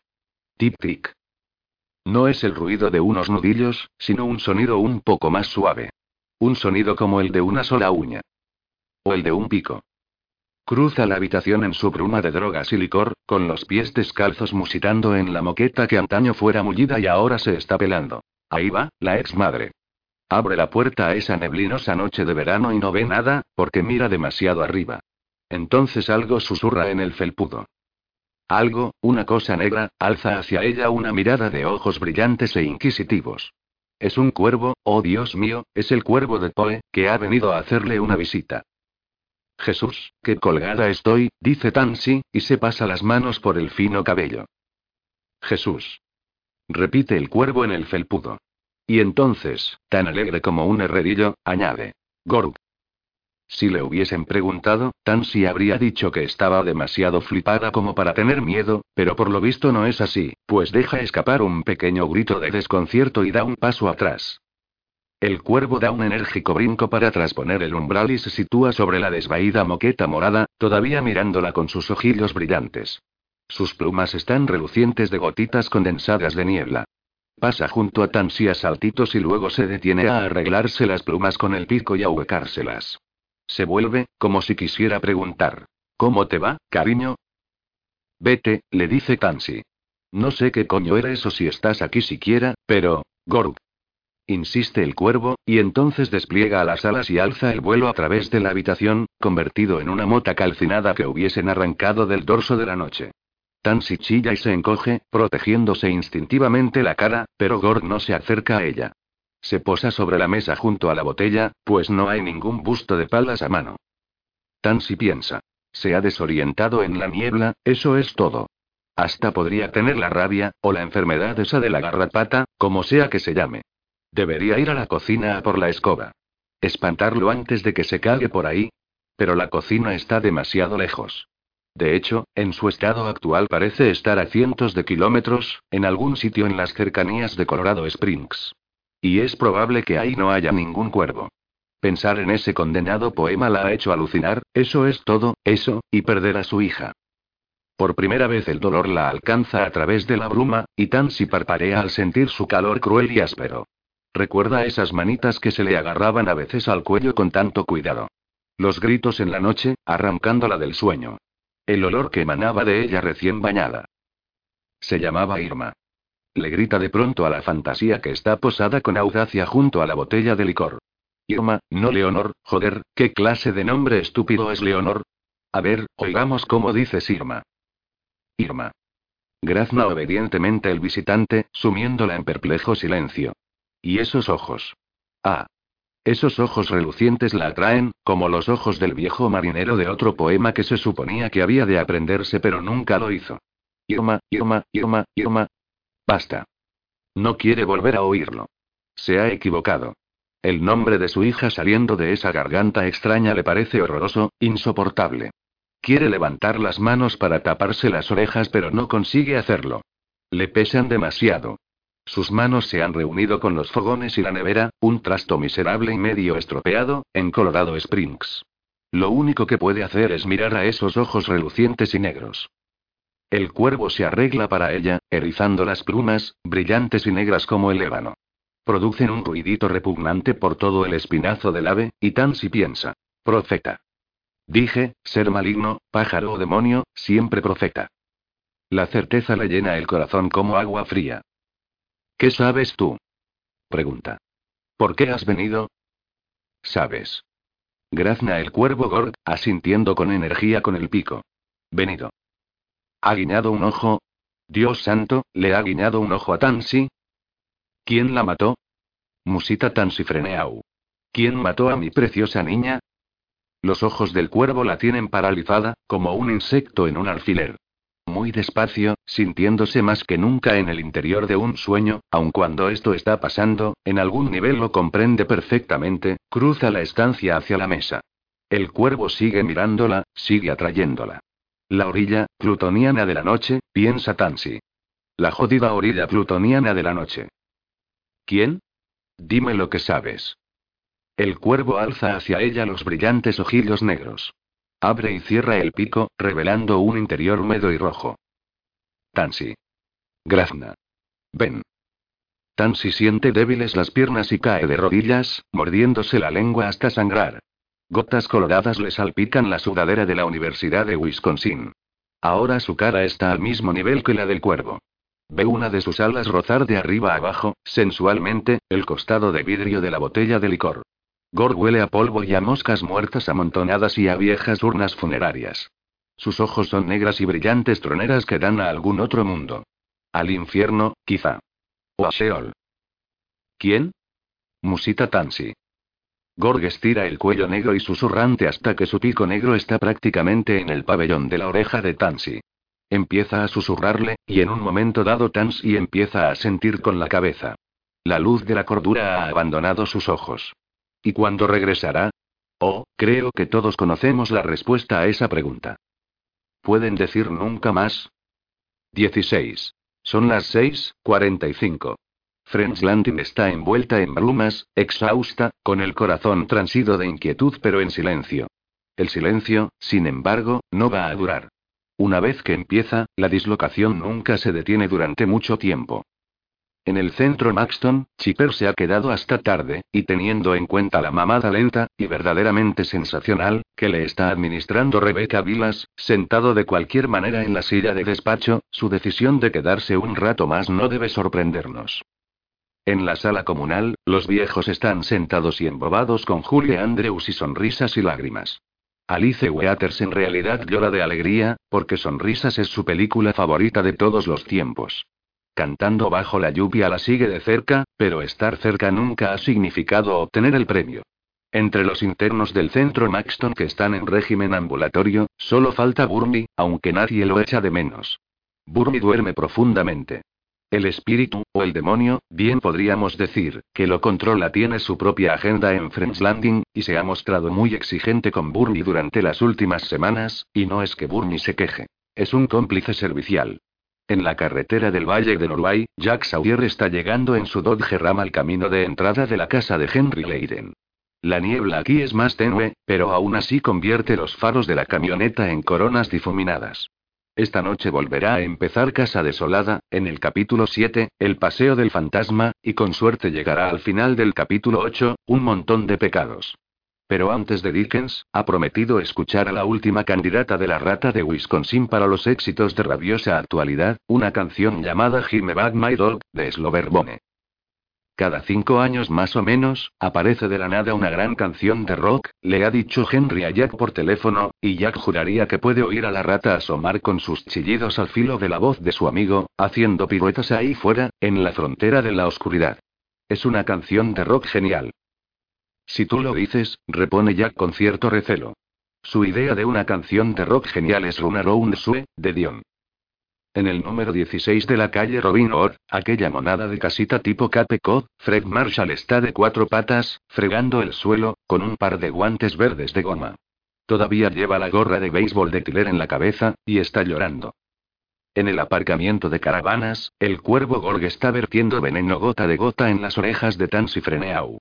Tic tic. No es el ruido de unos nudillos, sino un sonido un poco más suave. Un sonido como el de una sola uña. O el de un pico. Cruza la habitación en su bruma de drogas y licor, con los pies descalzos musitando en la moqueta que antaño fuera mullida y ahora se está pelando. Ahí va, la ex madre. Abre la puerta a esa neblinosa noche de verano y no ve nada, porque mira demasiado arriba. Entonces algo susurra en el felpudo. Algo, una cosa negra, alza hacia ella una mirada de ojos brillantes e inquisitivos. Es un cuervo, oh Dios mío, es el cuervo de Poe, que ha venido a hacerle una visita. Jesús, qué colgada estoy, dice Tansy, y se pasa las manos por el fino cabello. Jesús. Repite el cuervo en el felpudo. Y entonces, tan alegre como un herrerillo, añade. Gorg. Si le hubiesen preguntado, Tansy habría dicho que estaba demasiado flipada como para tener miedo, pero por lo visto no es así, pues deja escapar un pequeño grito de desconcierto y da un paso atrás. El cuervo da un enérgico brinco para trasponer el umbral y se sitúa sobre la desvaída moqueta morada, todavía mirándola con sus ojillos brillantes. Sus plumas están relucientes de gotitas condensadas de niebla. Pasa junto a Tansy a saltitos y luego se detiene a arreglarse las plumas con el pico y a huecárselas. Se vuelve, como si quisiera preguntar. ¿Cómo te va, cariño? Vete, le dice Tansy. No sé qué coño eres o si estás aquí siquiera, pero. Gorg. Insiste el cuervo, y entonces despliega las alas y alza el vuelo a través de la habitación, convertido en una mota calcinada que hubiesen arrancado del dorso de la noche. Tansy chilla y se encoge, protegiéndose instintivamente la cara, pero Gorg no se acerca a ella. Se posa sobre la mesa junto a la botella, pues no hay ningún busto de palas a mano. Tansy piensa. Se ha desorientado en la niebla, eso es todo. Hasta podría tener la rabia, o la enfermedad esa de la garrapata, como sea que se llame. Debería ir a la cocina a por la escoba. Espantarlo antes de que se cague por ahí. Pero la cocina está demasiado lejos. De hecho, en su estado actual parece estar a cientos de kilómetros, en algún sitio en las cercanías de Colorado Springs. Y es probable que ahí no haya ningún cuervo. Pensar en ese condenado poema la ha hecho alucinar, eso es todo, eso, y perder a su hija. Por primera vez el dolor la alcanza a través de la bruma, y Tansy parparea al sentir su calor cruel y áspero. Recuerda esas manitas que se le agarraban a veces al cuello con tanto cuidado. Los gritos en la noche, arrancándola del sueño. El olor que emanaba de ella recién bañada. Se llamaba Irma. Le grita de pronto a la fantasía que está posada con audacia junto a la botella de licor. Irma, no Leonor, joder, ¿qué clase de nombre estúpido es Leonor? A ver, oigamos cómo dices Irma. Irma. Grazna obedientemente el visitante, sumiéndola en perplejo silencio. ¿Y esos ojos? Ah. Esos ojos relucientes la atraen, como los ojos del viejo marinero de otro poema que se suponía que había de aprenderse pero nunca lo hizo. Irma, Irma, Irma, Irma, Basta. No quiere volver a oírlo. Se ha equivocado. El nombre de su hija saliendo de esa garganta extraña le parece horroroso, insoportable. Quiere levantar las manos para taparse las orejas pero no consigue hacerlo. Le pesan demasiado. Sus manos se han reunido con los fogones y la nevera, un trasto miserable y medio estropeado, en Colorado Springs. Lo único que puede hacer es mirar a esos ojos relucientes y negros. El cuervo se arregla para ella, erizando las plumas, brillantes y negras como el ébano. Producen un ruidito repugnante por todo el espinazo del ave, y Tansy piensa. Profeta. Dije, ser maligno, pájaro o demonio, siempre profeta. La certeza le llena el corazón como agua fría. ¿Qué sabes tú? Pregunta. ¿Por qué has venido? Sabes. Grazna el cuervo Gord, asintiendo con energía con el pico. Venido. ¿Ha guiñado un ojo? Dios santo, ¿le ha guiñado un ojo a Tansy? ¿Quién la mató? Musita Tansy Freneau. ¿Quién mató a mi preciosa niña? Los ojos del cuervo la tienen paralizada, como un insecto en un alfiler. Muy despacio, sintiéndose más que nunca en el interior de un sueño, aun cuando esto está pasando, en algún nivel lo comprende perfectamente, cruza la estancia hacia la mesa. El cuervo sigue mirándola, sigue atrayéndola. La orilla, plutoniana de la noche, piensa Tansy. La jodida orilla plutoniana de la noche. ¿Quién? Dime lo que sabes. El cuervo alza hacia ella los brillantes ojillos negros. Abre y cierra el pico, revelando un interior húmedo y rojo. Tansy. Grazna. Ven. Tansy siente débiles las piernas y cae de rodillas, mordiéndose la lengua hasta sangrar. Gotas coloradas le salpican la sudadera de la Universidad de Wisconsin. Ahora su cara está al mismo nivel que la del cuervo. Ve una de sus alas rozar de arriba abajo, sensualmente, el costado de vidrio de la botella de licor. Gord huele a polvo y a moscas muertas amontonadas y a viejas urnas funerarias. Sus ojos son negras y brillantes troneras que dan a algún otro mundo. Al infierno, quizá. O a Sheol. ¿Quién? Musita Tansy. Gorg estira el cuello negro y susurrante hasta que su pico negro está prácticamente en el pabellón de la oreja de Tansy. Empieza a susurrarle, y en un momento dado Tansy empieza a sentir con la cabeza. La luz de la cordura ha abandonado sus ojos. ¿Y cuándo regresará? Oh, creo que todos conocemos la respuesta a esa pregunta. ¿Pueden decir nunca más? 16. Son las 6:45. Friends Landing está envuelta en brumas, exhausta, con el corazón transido de inquietud pero en silencio. El silencio, sin embargo, no va a durar. Una vez que empieza, la dislocación nunca se detiene durante mucho tiempo. En el centro Maxton, Chipper se ha quedado hasta tarde, y teniendo en cuenta la mamada lenta, y verdaderamente sensacional, que le está administrando Rebecca Vilas, sentado de cualquier manera en la silla de despacho, su decisión de quedarse un rato más no debe sorprendernos. En la sala comunal, los viejos están sentados y embobados con Julie Andrews y sonrisas y lágrimas. Alice Weathers en realidad llora de alegría, porque Sonrisas es su película favorita de todos los tiempos. Cantando bajo la lluvia la sigue de cerca, pero estar cerca nunca ha significado obtener el premio. Entre los internos del centro Maxton que están en régimen ambulatorio, solo falta Burmy, aunque nadie lo echa de menos. Burmy duerme profundamente. El espíritu, o el demonio, bien podríamos decir, que lo controla tiene su propia agenda en Friends Landing, y se ha mostrado muy exigente con Burnie durante las últimas semanas, y no es que Burnie se queje. Es un cómplice servicial. En la carretera del Valle de Norway, Jack Sawyer está llegando en su Dodge Ram al camino de entrada de la casa de Henry Leiden. La niebla aquí es más tenue, pero aún así convierte los faros de la camioneta en coronas difuminadas. Esta noche volverá a empezar Casa Desolada, en el capítulo 7, El Paseo del Fantasma, y con suerte llegará al final del capítulo 8, Un montón de pecados. Pero antes de Dickens, ha prometido escuchar a la última candidata de la rata de Wisconsin para los éxitos de rabiosa actualidad, una canción llamada Jimmy Bag My Dog, de Sloverbone. Cada cinco años más o menos, aparece de la nada una gran canción de rock, le ha dicho Henry a Jack por teléfono, y Jack juraría que puede oír a la rata asomar con sus chillidos al filo de la voz de su amigo, haciendo piruetas ahí fuera, en la frontera de la oscuridad. Es una canción de rock genial. Si tú lo dices, repone Jack con cierto recelo. Su idea de una canción de rock genial es Run Around Sue, de Dion. En el número 16 de la calle Robin Hood, aquella monada de casita tipo Cape Cod, Fred Marshall está de cuatro patas, fregando el suelo, con un par de guantes verdes de goma. Todavía lleva la gorra de béisbol de Tiller en la cabeza, y está llorando. En el aparcamiento de caravanas, el cuervo Gorg está vertiendo veneno gota de gota en las orejas de Tansy Freneau.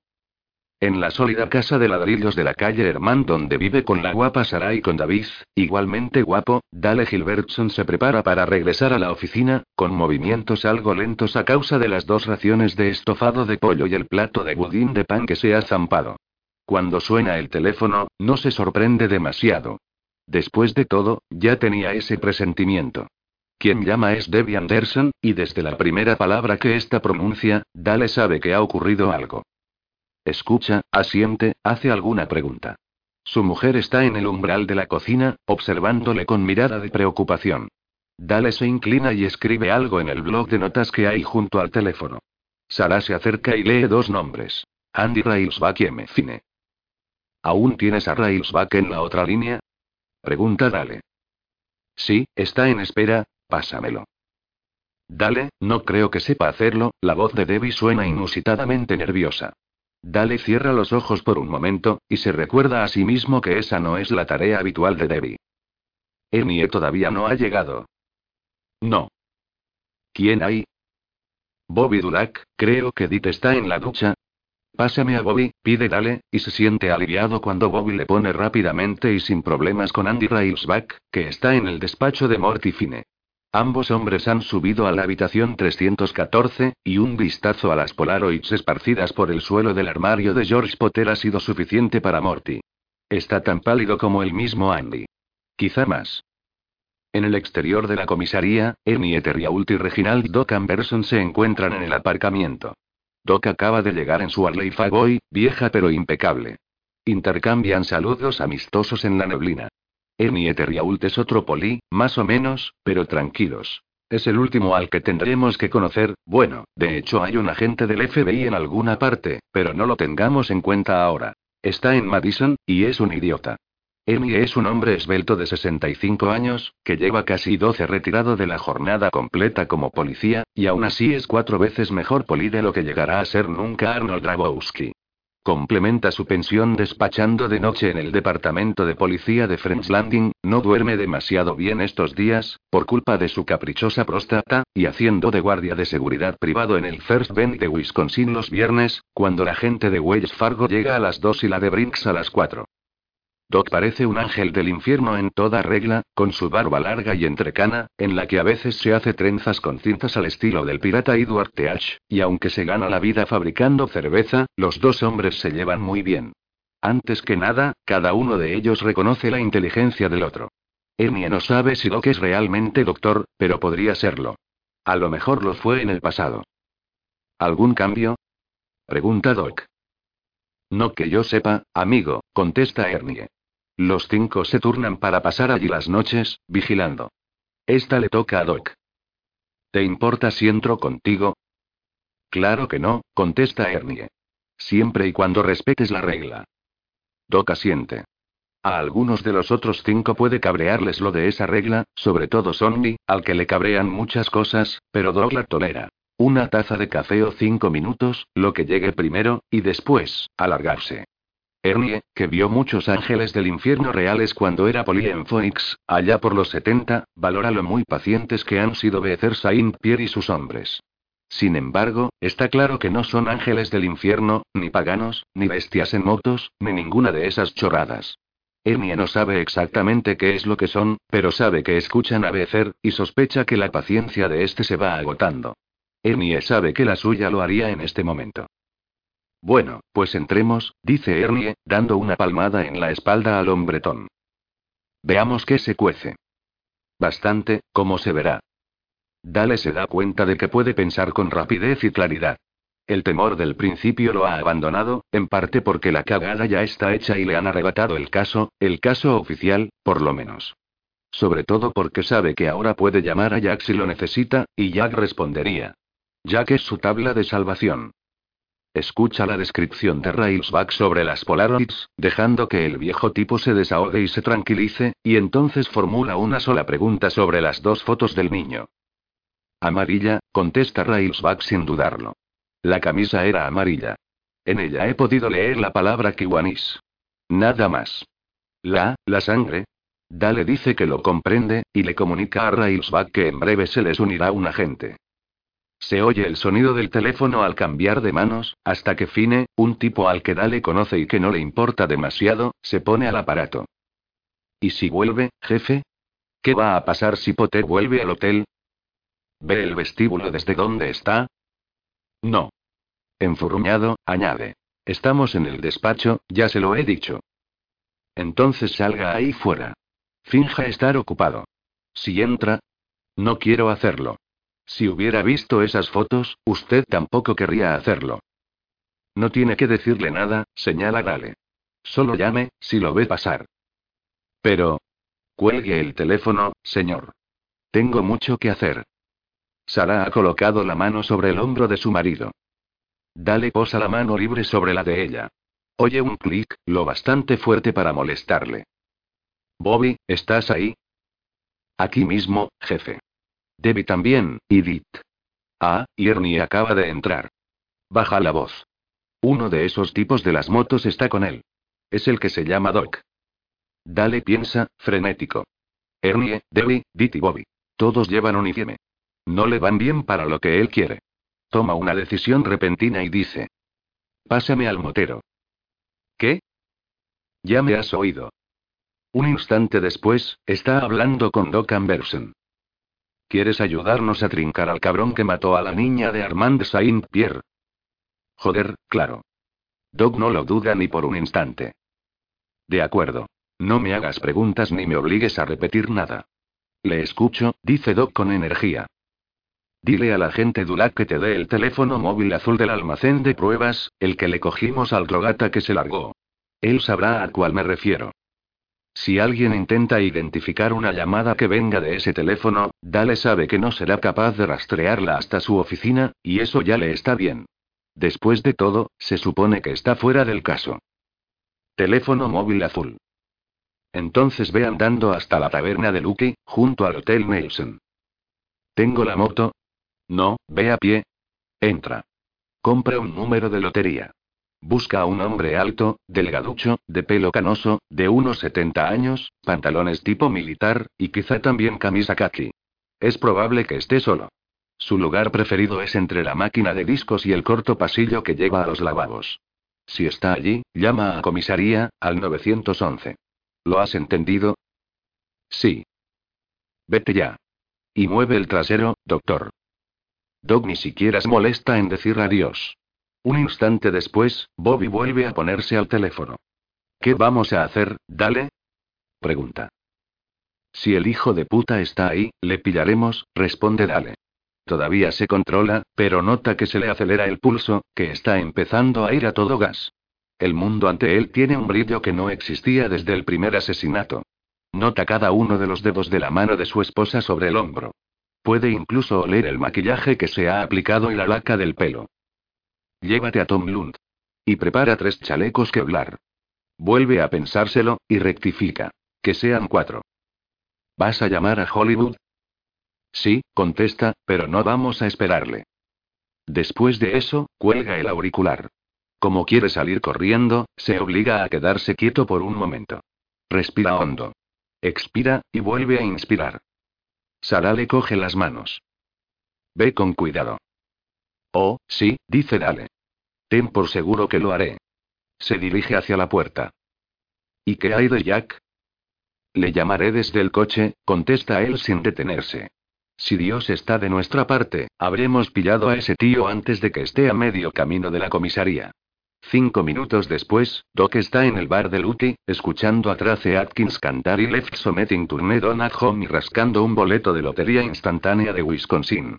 En la sólida casa de ladrillos de la calle Herman donde vive con la guapa Sarai y con David, igualmente guapo, Dale Gilbertson se prepara para regresar a la oficina, con movimientos algo lentos a causa de las dos raciones de estofado de pollo y el plato de budín de pan que se ha zampado. Cuando suena el teléfono, no se sorprende demasiado. Después de todo, ya tenía ese presentimiento. Quien llama es Debbie Anderson, y desde la primera palabra que ésta pronuncia, Dale sabe que ha ocurrido algo. Escucha, asiente, hace alguna pregunta. Su mujer está en el umbral de la cocina, observándole con mirada de preocupación. Dale se inclina y escribe algo en el blog de notas que hay junto al teléfono. Sara se acerca y lee dos nombres. Andy Railsback y M. Fine. ¿Aún tienes a Railsback en la otra línea? Pregunta Dale. Sí, está en espera, pásamelo. Dale, no creo que sepa hacerlo, la voz de Debbie suena inusitadamente nerviosa. Dale cierra los ojos por un momento, y se recuerda a sí mismo que esa no es la tarea habitual de Debbie. Ernie todavía no ha llegado. No. ¿Quién hay? Bobby Dulac, creo que Dit está en la ducha. Pásame a Bobby, pide Dale, y se siente aliviado cuando Bobby le pone rápidamente y sin problemas con Andy Railsback, que está en el despacho de Morty Fine. Ambos hombres han subido a la habitación 314, y un vistazo a las Polaroids esparcidas por el suelo del armario de George Potter ha sido suficiente para Morty. Está tan pálido como el mismo Andy. Quizá más. En el exterior de la comisaría, Ernie Eteriault y Reginald Doc Amberson se encuentran en el aparcamiento. Doc acaba de llegar en su Harley Fairboy, vieja pero impecable. Intercambian saludos amistosos en la neblina. Ernie Eteriault es otro poli, más o menos, pero tranquilos. Es el último al que tendremos que conocer, bueno, de hecho hay un agente del FBI en alguna parte, pero no lo tengamos en cuenta ahora. Está en Madison, y es un idiota. Ernie es un hombre esbelto de 65 años, que lleva casi 12 retirado de la jornada completa como policía, y aún así es cuatro veces mejor poli de lo que llegará a ser nunca Arnold Grabowski. Complementa su pensión despachando de noche en el departamento de policía de Friends Landing, no duerme demasiado bien estos días, por culpa de su caprichosa próstata, y haciendo de guardia de seguridad privado en el First Bend de Wisconsin los viernes, cuando la gente de Wells Fargo llega a las 2 y la de Brinks a las 4. Doc parece un ángel del infierno en toda regla, con su barba larga y entrecana, en la que a veces se hace trenzas con cintas al estilo del pirata Edward Teach, y aunque se gana la vida fabricando cerveza, los dos hombres se llevan muy bien. Antes que nada, cada uno de ellos reconoce la inteligencia del otro. Ernie no sabe si Doc es realmente doctor, pero podría serlo. A lo mejor lo fue en el pasado. ¿Algún cambio? Pregunta Doc. No que yo sepa, amigo, contesta Ernie. Los cinco se turnan para pasar allí las noches, vigilando. Esta le toca a Doc. ¿Te importa si entro contigo? Claro que no, contesta Ernie. Siempre y cuando respetes la regla. Doc asiente. A algunos de los otros cinco puede cabrearles lo de esa regla, sobre todo Sonny, al que le cabrean muchas cosas, pero Doc la tolera. Una taza de café o cinco minutos, lo que llegue primero, y después, alargarse. Ernie, que vio muchos ángeles del infierno reales cuando era poli en allá por los 70, valora lo muy pacientes que han sido Becer Saint-Pierre y sus hombres. Sin embargo, está claro que no son ángeles del infierno, ni paganos, ni bestias en motos, ni ninguna de esas chorradas. Ernie no sabe exactamente qué es lo que son, pero sabe que escuchan a Becer, y sospecha que la paciencia de este se va agotando. Ernie sabe que la suya lo haría en este momento. Bueno, pues entremos, dice Ernie, dando una palmada en la espalda al hombretón. Veamos qué se cuece. Bastante, como se verá. Dale se da cuenta de que puede pensar con rapidez y claridad. El temor del principio lo ha abandonado, en parte porque la cagada ya está hecha y le han arrebatado el caso, el caso oficial, por lo menos. Sobre todo porque sabe que ahora puede llamar a Jack si lo necesita, y Jack respondería. Jack es su tabla de salvación. Escucha la descripción de Railsback sobre las Polaroids, dejando que el viejo tipo se desahogue y se tranquilice, y entonces formula una sola pregunta sobre las dos fotos del niño. Amarilla, contesta Railsback sin dudarlo. La camisa era amarilla. En ella he podido leer la palabra kiwanis. Nada más. La, la sangre. Dale dice que lo comprende, y le comunica a Railsback que en breve se les unirá un agente. Se oye el sonido del teléfono al cambiar de manos, hasta que Fine, un tipo al que Dale conoce y que no le importa demasiado, se pone al aparato. ¿Y si vuelve, jefe? ¿Qué va a pasar si Potter vuelve al hotel? ¿Ve el vestíbulo desde donde está? No. Enfurruñado, añade. Estamos en el despacho, ya se lo he dicho. Entonces salga ahí fuera. Finja estar ocupado. Si entra. No quiero hacerlo. Si hubiera visto esas fotos, usted tampoco querría hacerlo. No tiene que decirle nada, señala Dale. Solo llame, si lo ve pasar. Pero. Cuelgue el teléfono, señor. Tengo mucho que hacer. Sara ha colocado la mano sobre el hombro de su marido. Dale posa la mano libre sobre la de ella. Oye un clic, lo bastante fuerte para molestarle. Bobby, ¿estás ahí? Aquí mismo, jefe. Debbie también, Edith. Ah, y Ernie acaba de entrar. Baja la voz. Uno de esos tipos de las motos está con él. Es el que se llama Doc. Dale piensa, frenético. Ernie, Debbie, Edith y Bobby. Todos llevan uniforme. No le van bien para lo que él quiere. Toma una decisión repentina y dice. Pásame al motero. ¿Qué? Ya me has oído. Un instante después, está hablando con Doc Amberson. ¿Quieres ayudarnos a trincar al cabrón que mató a la niña de Armand Saint-Pierre? Joder, claro. Doc no lo duda ni por un instante. De acuerdo. No me hagas preguntas ni me obligues a repetir nada. Le escucho, dice Doc con energía. Dile al agente Dulac que te dé el teléfono móvil azul del almacén de pruebas, el que le cogimos al drogata que se largó. Él sabrá a cuál me refiero. Si alguien intenta identificar una llamada que venga de ese teléfono, Dale sabe que no será capaz de rastrearla hasta su oficina, y eso ya le está bien. Después de todo, se supone que está fuera del caso. Teléfono móvil azul. Entonces ve andando hasta la taberna de Lucky, junto al Hotel Nelson. ¿Tengo la moto? No, ve a pie. Entra. Compra un número de lotería. Busca a un hombre alto, delgaducho, de pelo canoso, de unos 70 años, pantalones tipo militar, y quizá también camisa khaki. Es probable que esté solo. Su lugar preferido es entre la máquina de discos y el corto pasillo que lleva a los lavabos. Si está allí, llama a comisaría, al 911. ¿Lo has entendido? Sí. Vete ya. Y mueve el trasero, doctor. Doc ni siquiera se molesta en decir adiós. Un instante después, Bobby vuelve a ponerse al teléfono. ¿Qué vamos a hacer, Dale? Pregunta. Si el hijo de puta está ahí, le pillaremos, responde Dale. Todavía se controla, pero nota que se le acelera el pulso, que está empezando a ir a todo gas. El mundo ante él tiene un brillo que no existía desde el primer asesinato. Nota cada uno de los dedos de la mano de su esposa sobre el hombro. Puede incluso oler el maquillaje que se ha aplicado y la laca del pelo. Llévate a Tom Lund. Y prepara tres chalecos que hablar. Vuelve a pensárselo, y rectifica. Que sean cuatro. ¿Vas a llamar a Hollywood? Sí, contesta, pero no vamos a esperarle. Después de eso, cuelga el auricular. Como quiere salir corriendo, se obliga a quedarse quieto por un momento. Respira hondo. Expira, y vuelve a inspirar. Sara le coge las manos. Ve con cuidado. Oh, sí, dice Dale. Ten por seguro que lo haré. Se dirige hacia la puerta. ¿Y qué hay de Jack? Le llamaré desde el coche, contesta él sin detenerse. Si Dios está de nuestra parte, habremos pillado a ese tío antes de que esté a medio camino de la comisaría. Cinco minutos después, Doc está en el bar de Lucky, escuchando a Trace Atkins cantar y Left Sometting Tourne Donut Home y rascando un boleto de lotería instantánea de Wisconsin.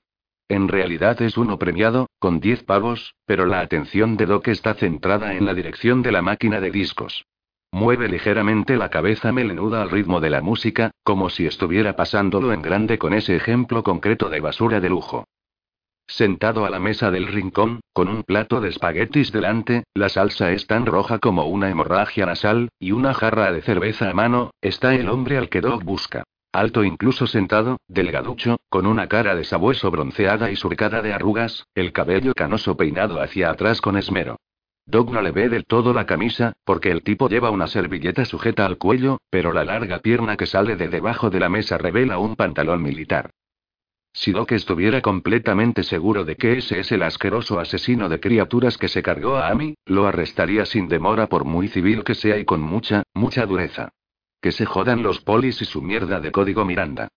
En realidad es uno premiado, con 10 pavos, pero la atención de Doc está centrada en la dirección de la máquina de discos. Mueve ligeramente la cabeza melenuda al ritmo de la música, como si estuviera pasándolo en grande con ese ejemplo concreto de basura de lujo. Sentado a la mesa del rincón, con un plato de espaguetis delante, la salsa es tan roja como una hemorragia nasal, y una jarra de cerveza a mano, está el hombre al que Doc busca. Alto incluso sentado, delgaducho, con una cara de sabueso bronceada y surcada de arrugas, el cabello canoso peinado hacia atrás con esmero. Doc no le ve del todo la camisa, porque el tipo lleva una servilleta sujeta al cuello, pero la larga pierna que sale de debajo de la mesa revela un pantalón militar. Si Doc estuviera completamente seguro de que ese es el asqueroso asesino de criaturas que se cargó a Amy, lo arrestaría sin demora por muy civil que sea y con mucha, mucha dureza. Que se jodan los polis y su mierda de código Miranda.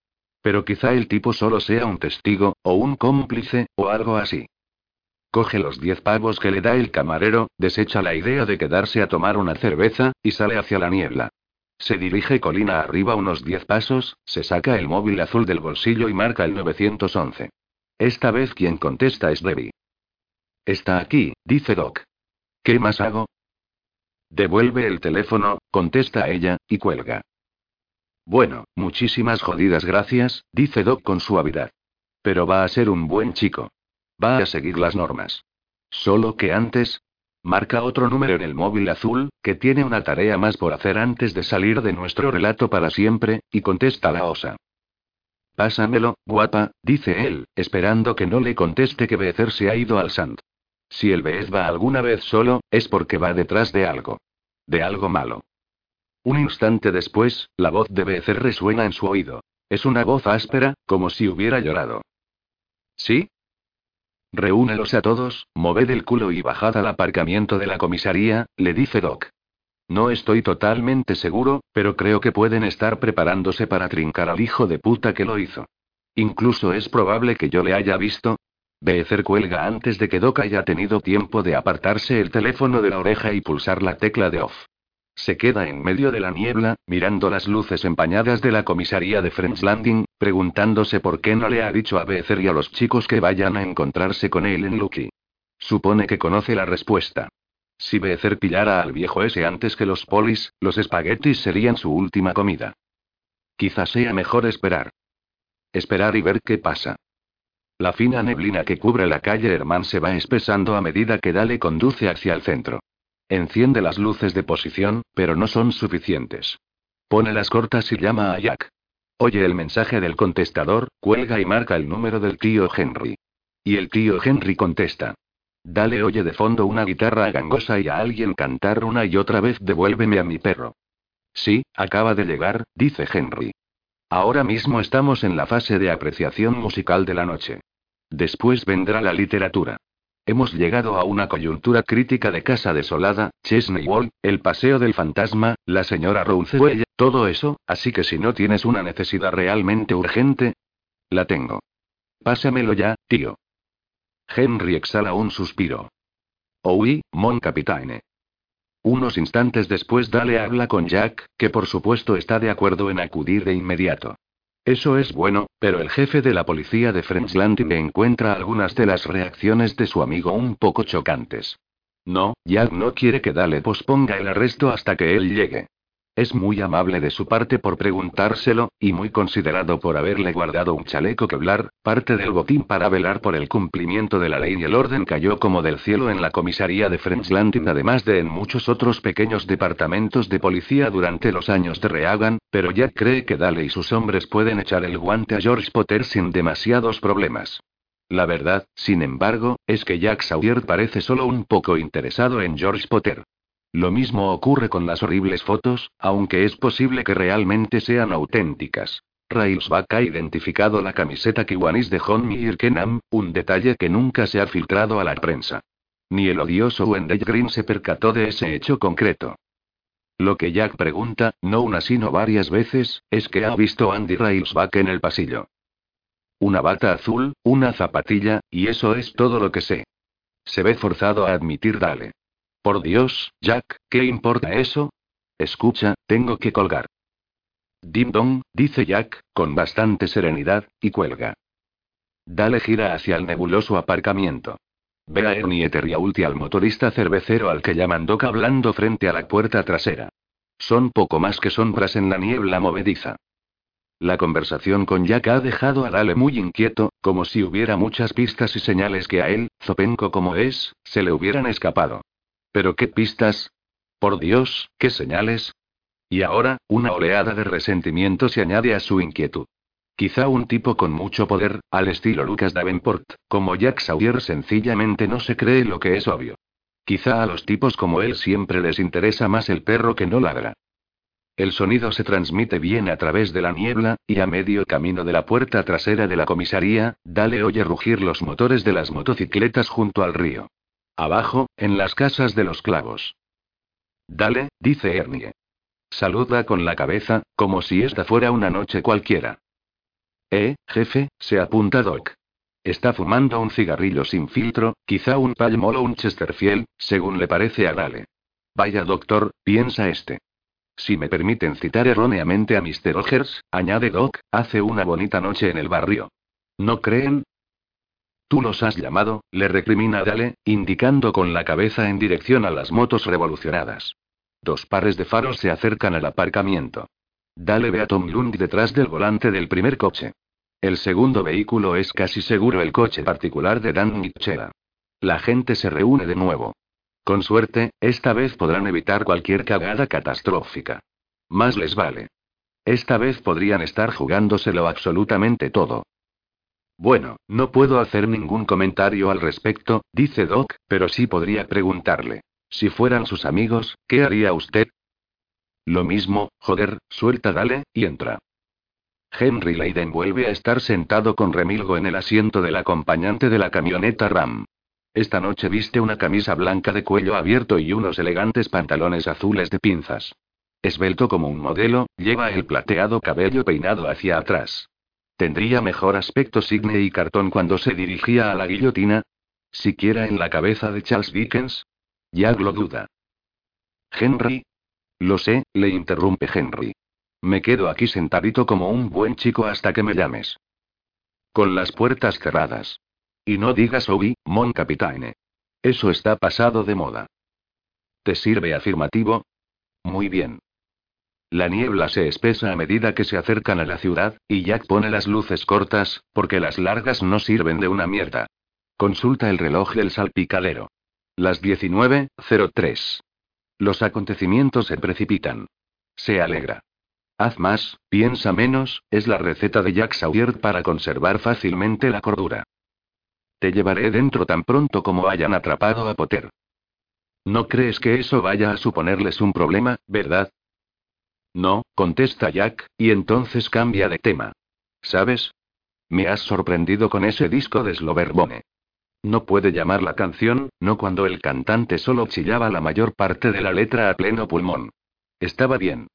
Pero quizá el tipo solo sea un testigo, o un cómplice, o algo así. Coge los diez pavos que le da el camarero, desecha la idea de quedarse a tomar una cerveza, y sale hacia la niebla. Se dirige colina arriba unos diez pasos, se saca el móvil azul del bolsillo y marca el 911. Esta vez quien contesta es Debbie. Está aquí, dice Doc. ¿Qué más hago? Devuelve el teléfono, contesta ella, y cuelga. Bueno, muchísimas jodidas gracias, dice Doc con suavidad. Pero va a ser un buen chico. Va a seguir las normas. Solo que antes... Marca otro número en el móvil azul, que tiene una tarea más por hacer antes de salir de nuestro relato para siempre, y contesta la osa. Pásamelo, guapa, dice él, esperando que no le conteste que Becer se ha ido al Sand. Si el Beth va alguna vez solo, es porque va detrás de algo. De algo malo. Un instante después, la voz de Becer resuena en su oído. Es una voz áspera, como si hubiera llorado. ¿Sí? Reúnelos a todos, moved el culo y bajad al aparcamiento de la comisaría, le dice Doc. No estoy totalmente seguro, pero creo que pueden estar preparándose para trincar al hijo de puta que lo hizo. Incluso es probable que yo le haya visto. Becer cuelga antes de que Doc haya tenido tiempo de apartarse el teléfono de la oreja y pulsar la tecla de off. Se queda en medio de la niebla, mirando las luces empañadas de la comisaría de Friends Landing, preguntándose por qué no le ha dicho a Becer y a los chicos que vayan a encontrarse con él en Lucky. Supone que conoce la respuesta. Si Becer pillara al viejo ese antes que los polis, los espaguetis serían su última comida. Quizás sea mejor esperar. Esperar y ver qué pasa. La fina neblina que cubre la calle Herman se va espesando a medida que Dale conduce hacia el centro. Enciende las luces de posición, pero no son suficientes. Pone las cortas y llama a Jack. Oye el mensaje del contestador, cuelga y marca el número del tío Henry. Y el tío Henry contesta. Dale oye de fondo una guitarra gangosa y a alguien cantar una y otra vez devuélveme a mi perro. Sí, acaba de llegar, dice Henry. Ahora mismo estamos en la fase de apreciación musical de la noche. Después vendrá la literatura. Hemos llegado a una coyuntura crítica de casa desolada, Chesney Wall, el paseo del fantasma, la señora Rouncewell, todo eso, así que si no tienes una necesidad realmente urgente, la tengo. Pásamelo ya, tío. Henry exhala un suspiro. Oui, mon capitaine. Unos instantes después Dale habla con Jack, que por supuesto está de acuerdo en acudir de inmediato. Eso es bueno, pero el jefe de la policía de Friends Landing encuentra algunas de las reacciones de su amigo un poco chocantes. No, Jack no quiere que Dale posponga el arresto hasta que él llegue. Es muy amable de su parte por preguntárselo, y muy considerado por haberle guardado un chaleco Kevlar, parte del botín para velar por el cumplimiento de la ley y el orden cayó como del cielo en la comisaría de French Landing, además de en muchos otros pequeños departamentos de policía durante los años de Reagan, pero Jack cree que Dale y sus hombres pueden echar el guante a George Potter sin demasiados problemas. La verdad, sin embargo, es que Jack Sawyer parece solo un poco interesado en George Potter. Lo mismo ocurre con las horribles fotos, aunque es posible que realmente sean auténticas. Railsback ha identificado la camiseta kiwanis de John Mirkenham, un detalle que nunca se ha filtrado a la prensa. Ni el odioso Wendell Green se percató de ese hecho concreto. Lo que Jack pregunta, no una sino varias veces, es que ha visto Andy Railsback en el pasillo. Una bata azul, una zapatilla, y eso es todo lo que sé. Se ve forzado a admitir Dale. Por Dios, Jack, ¿qué importa eso? Escucha, tengo que colgar. Dim dong, dice Jack, con bastante serenidad, y cuelga. Dale gira hacia el nebuloso aparcamiento. Ve a Ernie Eteriaulti al motorista cervecero al que llaman Doc hablando frente a la puerta trasera. Son poco más que sombras en la niebla movediza. La conversación con Jack ha dejado a Dale muy inquieto, como si hubiera muchas pistas y señales que a él, zopenco como es, se le hubieran escapado. ¿Pero qué pistas? Por Dios, qué señales. Y ahora, una oleada de resentimiento se añade a su inquietud. Quizá un tipo con mucho poder, al estilo Lucas Davenport, como Jack Sawyer sencillamente no se cree lo que es obvio. Quizá a los tipos como él siempre les interesa más el perro que no ladra. El sonido se transmite bien a través de la niebla, y a medio camino de la puerta trasera de la comisaría, Dale oye rugir los motores de las motocicletas junto al río. Abajo, en las casas de los clavos. Dale, dice Ernie. Saluda con la cabeza, como si esta fuera una noche cualquiera. Eh, jefe, se apunta Doc. Está fumando un cigarrillo sin filtro, quizá un Palmol o un Chesterfield, según le parece a Dale. Vaya doctor, piensa este. Si me permiten citar erróneamente a Mr. Rogers, añade Doc, hace una bonita noche en el barrio. ¿No creen? Tú los has llamado, le recrimina Dale, indicando con la cabeza en dirección a las motos revolucionadas. Dos pares de faros se acercan al aparcamiento. Dale ve a Tom Lund detrás del volante del primer coche. El segundo vehículo es casi seguro el coche particular de Dan Mitchell. La gente se reúne de nuevo. Con suerte, esta vez podrán evitar cualquier cagada catastrófica. Más les vale. Esta vez podrían estar jugándoselo absolutamente todo. Bueno, no puedo hacer ningún comentario al respecto, dice Doc, pero sí podría preguntarle. Si fueran sus amigos, ¿qué haría usted? Lo mismo, joder, suelta dale, y entra. Henry Leiden vuelve a estar sentado con remilgo en el asiento del acompañante de la camioneta Ram. Esta noche viste una camisa blanca de cuello abierto y unos elegantes pantalones azules de pinzas. Esbelto como un modelo, lleva el plateado cabello peinado hacia atrás. ¿Tendría mejor aspecto Signe y cartón cuando se dirigía a la guillotina? ¿Siquiera en la cabeza de Charles Dickens? Jack lo duda. Henry. Lo sé, le interrumpe Henry. Me quedo aquí sentadito como un buen chico hasta que me llames. Con las puertas cerradas. Y no digas Obi, mon capitaine. Eso está pasado de moda. ¿Te sirve afirmativo? Muy bien. La niebla se espesa a medida que se acercan a la ciudad, y Jack pone las luces cortas, porque las largas no sirven de una mierda. Consulta el reloj del salpicadero. Las 19.03. Los acontecimientos se precipitan. Se alegra. Haz más, piensa menos, es la receta de Jack Sawyer para conservar fácilmente la cordura. Te llevaré dentro tan pronto como hayan atrapado a Potter. ¿No crees que eso vaya a suponerles un problema, verdad? No, contesta Jack, y entonces cambia de tema. ¿Sabes? Me has sorprendido con ese disco de Sloverbone. No puede llamar la canción, no cuando el cantante solo chillaba la mayor parte de la letra a pleno pulmón. Estaba bien.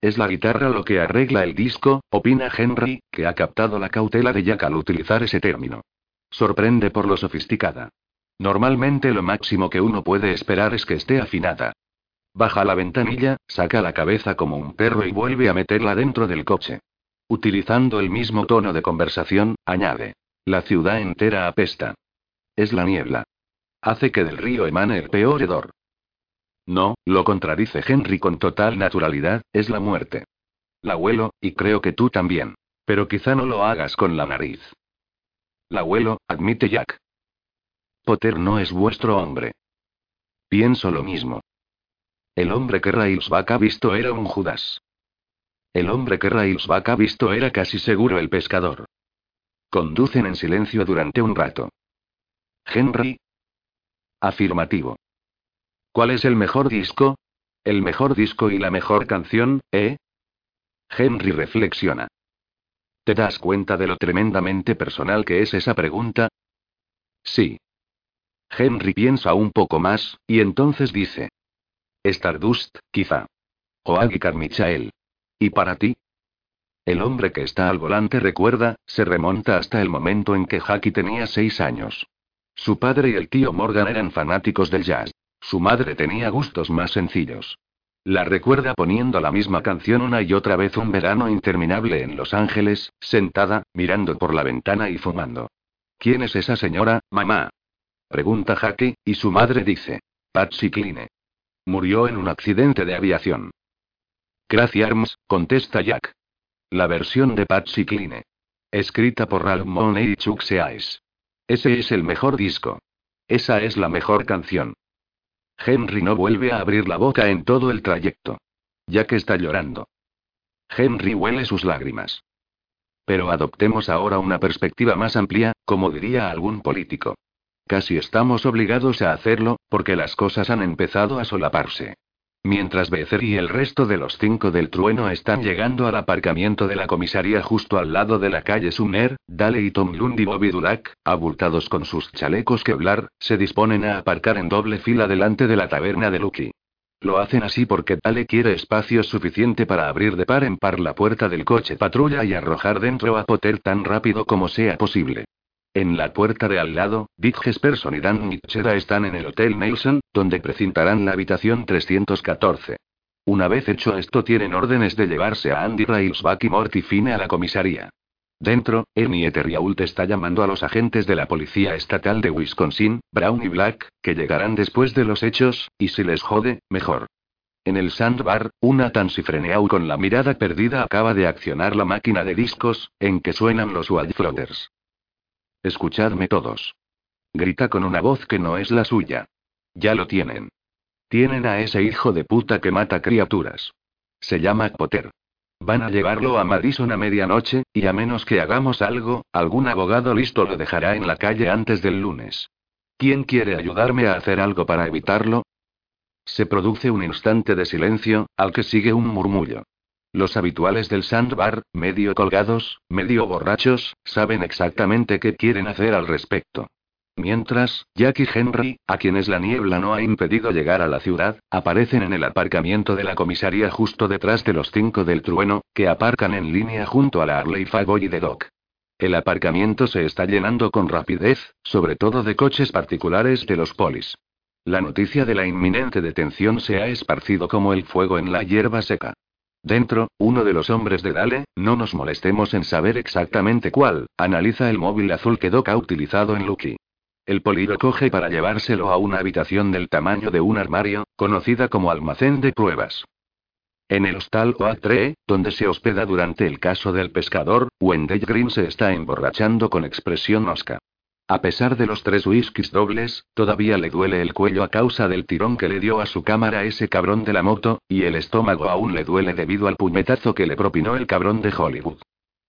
Es la guitarra lo que arregla el disco, opina Henry, que ha captado la cautela de Jack al utilizar ese término. Sorprende por lo sofisticada. Normalmente lo máximo que uno puede esperar es que esté afinada. Baja la ventanilla, saca la cabeza como un perro y vuelve a meterla dentro del coche. Utilizando el mismo tono de conversación, añade. La ciudad entera apesta. Es la niebla. Hace que del río emane el peor hedor. No, lo contradice Henry con total naturalidad, es la muerte. La huelo, y creo que tú también. Pero quizá no lo hagas con la nariz. La huelo, admite Jack. Potter no es vuestro hombre. Pienso lo mismo. El hombre que Railsback ha visto era un Judas. El hombre que Railsback ha visto era casi seguro el pescador. Conducen en silencio durante un rato. Henry. Afirmativo. ¿Cuál es el mejor disco? El mejor disco y la mejor canción, ¿eh? Henry reflexiona. ¿Te das cuenta de lo tremendamente personal que es esa pregunta? Sí. Henry piensa un poco más, y entonces dice. Stardust, quizá. O Aggie Carmichael. ¿Y para ti? El hombre que está al volante recuerda, se remonta hasta el momento en que Jackie tenía seis años. Su padre y el tío Morgan eran fanáticos del jazz. Su madre tenía gustos más sencillos. La recuerda poniendo la misma canción una y otra vez un verano interminable en Los Ángeles, sentada, mirando por la ventana y fumando. ¿Quién es esa señora, mamá? Pregunta Jackie, y su madre dice. Patsy Cline. Murió en un accidente de aviación. Gracias, Arms, contesta Jack. La versión de Patsy Cline. Escrita por Ralph Mooney y Chuck Sears. Ese es el mejor disco. Esa es la mejor canción. Henry no vuelve a abrir la boca en todo el trayecto. Que está llorando. Henry huele sus lágrimas. Pero adoptemos ahora una perspectiva más amplia, como diría algún político. Casi estamos obligados a hacerlo, porque las cosas han empezado a solaparse. Mientras Becer y el resto de los cinco del trueno están llegando al aparcamiento de la comisaría justo al lado de la calle Sumner, Dale y Tom Lund y Bobby Dulac, abultados con sus chalecos Kevlar, se disponen a aparcar en doble fila delante de la taberna de Lucky. Lo hacen así porque Dale quiere espacio suficiente para abrir de par en par la puerta del coche patrulla y arrojar dentro a Potter tan rápido como sea posible. En la puerta de al lado, Dick Jesperson y Dan Mitchell están en el Hotel Nelson, donde precintarán la habitación 314. Una vez hecho esto, tienen órdenes de llevarse a Andy Railsback y Morty Fine a la comisaría. Dentro, Ernie Eteriault está llamando a los agentes de la Policía Estatal de Wisconsin, Brown y Black, que llegarán después de los hechos, y si les jode, mejor. En el sandbar, una tansifreneau con la mirada perdida acaba de accionar la máquina de discos, en que suenan los Floaters. Escuchadme todos. Grita con una voz que no es la suya. Ya lo tienen. Tienen a ese hijo de puta que mata criaturas. Se llama Potter. Van a llevarlo a Madison a medianoche, y a menos que hagamos algo, algún abogado listo lo dejará en la calle antes del lunes. ¿Quién quiere ayudarme a hacer algo para evitarlo? Se produce un instante de silencio, al que sigue un murmullo. Los habituales del sandbar, medio colgados, medio borrachos, saben exactamente qué quieren hacer al respecto. Mientras, Jack y Henry, a quienes la niebla no ha impedido llegar a la ciudad, aparecen en el aparcamiento de la comisaría justo detrás de los cinco del trueno, que aparcan en línea junto a la Harley Fagoy de Doc. El aparcamiento se está llenando con rapidez, sobre todo de coches particulares de los polis. La noticia de la inminente detención se ha esparcido como el fuego en la hierba seca. Dentro, uno de los hombres de Dale, no nos molestemos en saber exactamente cuál, analiza el móvil azul que Doc ha utilizado en Lucky. El poli coge para llevárselo a una habitación del tamaño de un armario, conocida como almacén de pruebas. En el hostal Oak donde se hospeda durante el caso del pescador, Wendell Green se está emborrachando con expresión osca. A pesar de los tres whiskies dobles, todavía le duele el cuello a causa del tirón que le dio a su cámara ese cabrón de la moto, y el estómago aún le duele debido al puñetazo que le propinó el cabrón de Hollywood.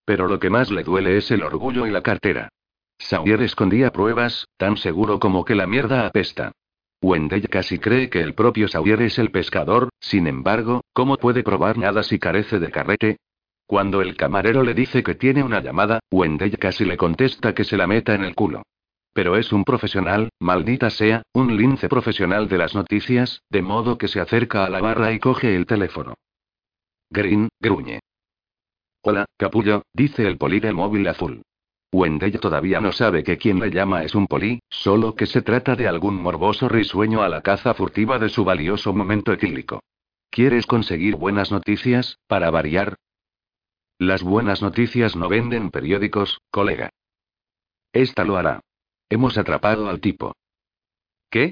Pero lo que más le duele es el orgullo y la cartera. Sawyer escondía pruebas, tan seguro como que la mierda apesta. Wendell casi cree que el propio Sawyer es el pescador, sin embargo, ¿cómo puede probar nada si carece de carrete? Cuando el camarero le dice que tiene una llamada, Wendell casi le contesta que se la meta en el culo. Pero es un profesional, maldita sea, un lince profesional de las noticias, de modo que se acerca a la barra y coge el teléfono. Green, gruñe. Hola, capullo, dice el poli del móvil azul. Wendell todavía no sabe que quien le llama es un poli, solo que se trata de algún morboso risueño a la caza furtiva de su valioso momento etílico. ¿Quieres conseguir buenas noticias, para variar? Las buenas noticias no venden periódicos, colega. Esta lo hará. Hemos atrapado al tipo. ¿Qué?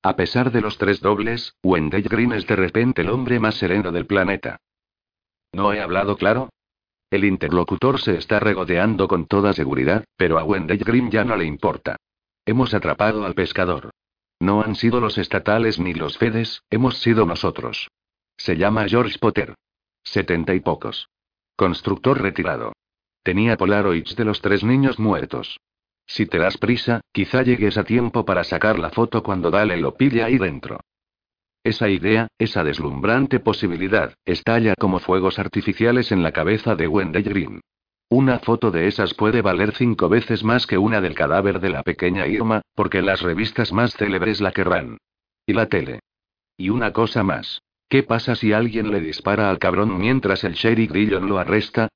A pesar de los tres dobles, Wendell Green es de repente el hombre más sereno del planeta. ¿No he hablado claro? El interlocutor se está regodeando con toda seguridad, pero a Wendell Green ya no le importa. Hemos atrapado al pescador. No han sido los estatales ni los Fedes, hemos sido nosotros. Se llama George Potter. Setenta y pocos. Constructor retirado. Tenía Polaroids de los tres niños muertos. Si te das prisa, quizá llegues a tiempo para sacar la foto cuando Dale lo pille ahí dentro. Esa idea, esa deslumbrante posibilidad, estalla como fuegos artificiales en la cabeza de Wendell Green. Una foto de esas puede valer cinco veces más que una del cadáver de la pequeña Irma, porque las revistas más célebres la querrán. Y la tele. Y una cosa más. ¿Qué pasa si alguien le dispara al cabrón mientras el sheriff Grillon lo arresta?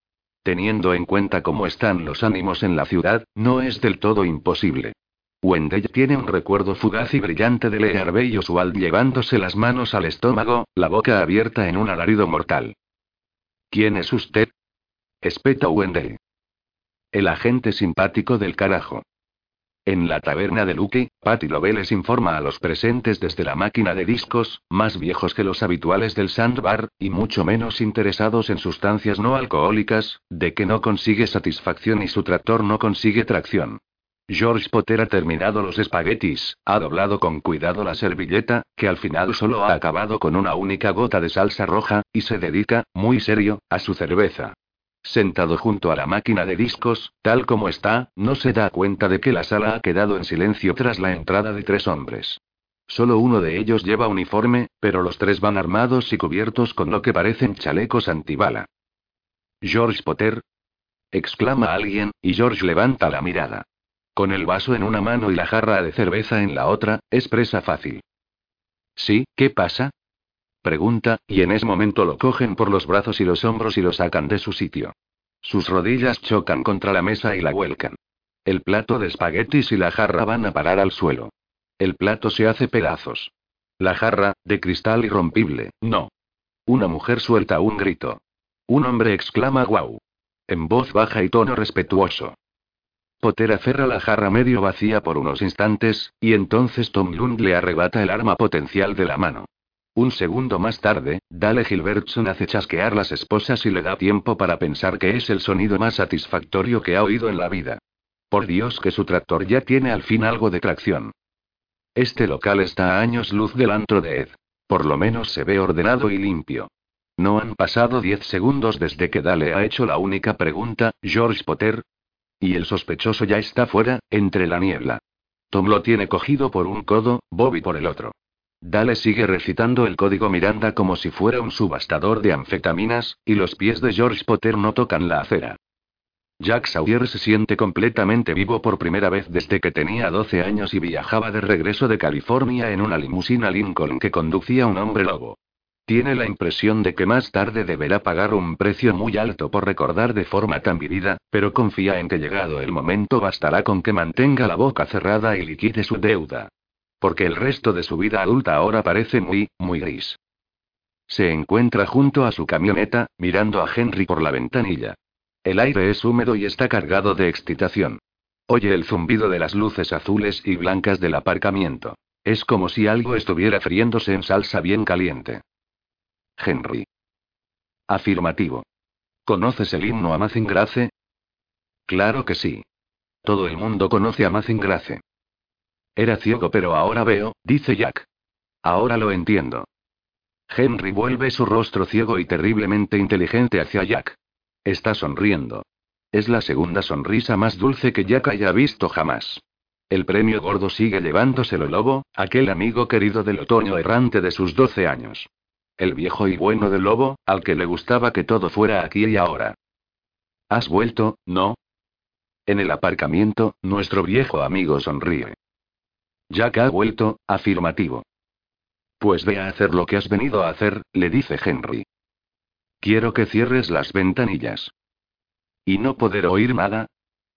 Teniendo en cuenta cómo están los ánimos en la ciudad, no es del todo imposible. Wendell tiene un recuerdo fugaz y brillante de Lee Harvey Oswald llevándose las manos al estómago, la boca abierta en un alarido mortal. ¿Quién es usted? espeta Wendell. El agente simpático del carajo. En la taberna de Luke, Patty les informa a los presentes desde la máquina de discos, más viejos que los habituales del Sandbar, y mucho menos interesados en sustancias no alcohólicas, de que no consigue satisfacción y su tractor no consigue tracción. George Potter ha terminado los espaguetis, ha doblado con cuidado la servilleta, que al final solo ha acabado con una única gota de salsa roja, y se dedica, muy serio, a su cerveza. Sentado junto a la máquina de discos, tal como está, no se da cuenta de que la sala ha quedado en silencio tras la entrada de tres hombres. Solo uno de ellos lleva uniforme, pero los tres van armados y cubiertos con lo que parecen chalecos antibala. George Potter. exclama alguien, y George levanta la mirada. Con el vaso en una mano y la jarra de cerveza en la otra, es presa fácil. ¿Sí? ¿Qué pasa? Pregunta, y en ese momento lo cogen por los brazos y los hombros y lo sacan de su sitio. Sus rodillas chocan contra la mesa y la vuelcan. El plato de espaguetis y la jarra van a parar al suelo. El plato se hace pedazos. La jarra, de cristal irrompible, no. Una mujer suelta un grito. Un hombre exclama guau. En voz baja y tono respetuoso. Potter aferra la jarra medio vacía por unos instantes, y entonces Tom Lund le arrebata el arma potencial de la mano. Un segundo más tarde, Dale Gilbertson hace chasquear las esposas y le da tiempo para pensar que es el sonido más satisfactorio que ha oído en la vida. Por Dios que su tractor ya tiene al fin algo de tracción. Este local está a años luz del antro de Ed. Por lo menos se ve ordenado y limpio. No han pasado diez segundos desde que Dale ha hecho la única pregunta, George Potter, y el sospechoso ya está fuera, entre la niebla. Tom lo tiene cogido por un codo, Bobby por el otro. Dale sigue recitando el código Miranda como si fuera un subastador de anfetaminas, y los pies de George Potter no tocan la acera. Jack Sawyer se siente completamente vivo por primera vez desde que tenía 12 años y viajaba de regreso de California en una limusina Lincoln que conducía un hombre lobo. Tiene la impresión de que más tarde deberá pagar un precio muy alto por recordar de forma tan vivida, pero confía en que llegado el momento bastará con que mantenga la boca cerrada y liquide su deuda. Porque el resto de su vida adulta ahora parece muy, muy gris. Se encuentra junto a su camioneta, mirando a Henry por la ventanilla. El aire es húmedo y está cargado de excitación. Oye el zumbido de las luces azules y blancas del aparcamiento. Es como si algo estuviera friéndose en salsa bien caliente. Henry. Afirmativo. ¿Conoces el himno a Grace? Claro que sí. Todo el mundo conoce a Grace. Era ciego pero ahora veo, dice Jack. Ahora lo entiendo. Henry vuelve su rostro ciego y terriblemente inteligente hacia Jack. Está sonriendo. Es la segunda sonrisa más dulce que Jack haya visto jamás. El premio gordo sigue llevándoselo Lobo, aquel amigo querido del otoño errante de sus 12 años. El viejo y bueno del Lobo, al que le gustaba que todo fuera aquí y ahora. ¿Has vuelto, no? En el aparcamiento, nuestro viejo amigo sonríe. Jack ha vuelto, afirmativo. Pues ve a hacer lo que has venido a hacer, le dice Henry. Quiero que cierres las ventanillas. ¿Y no poder oír nada?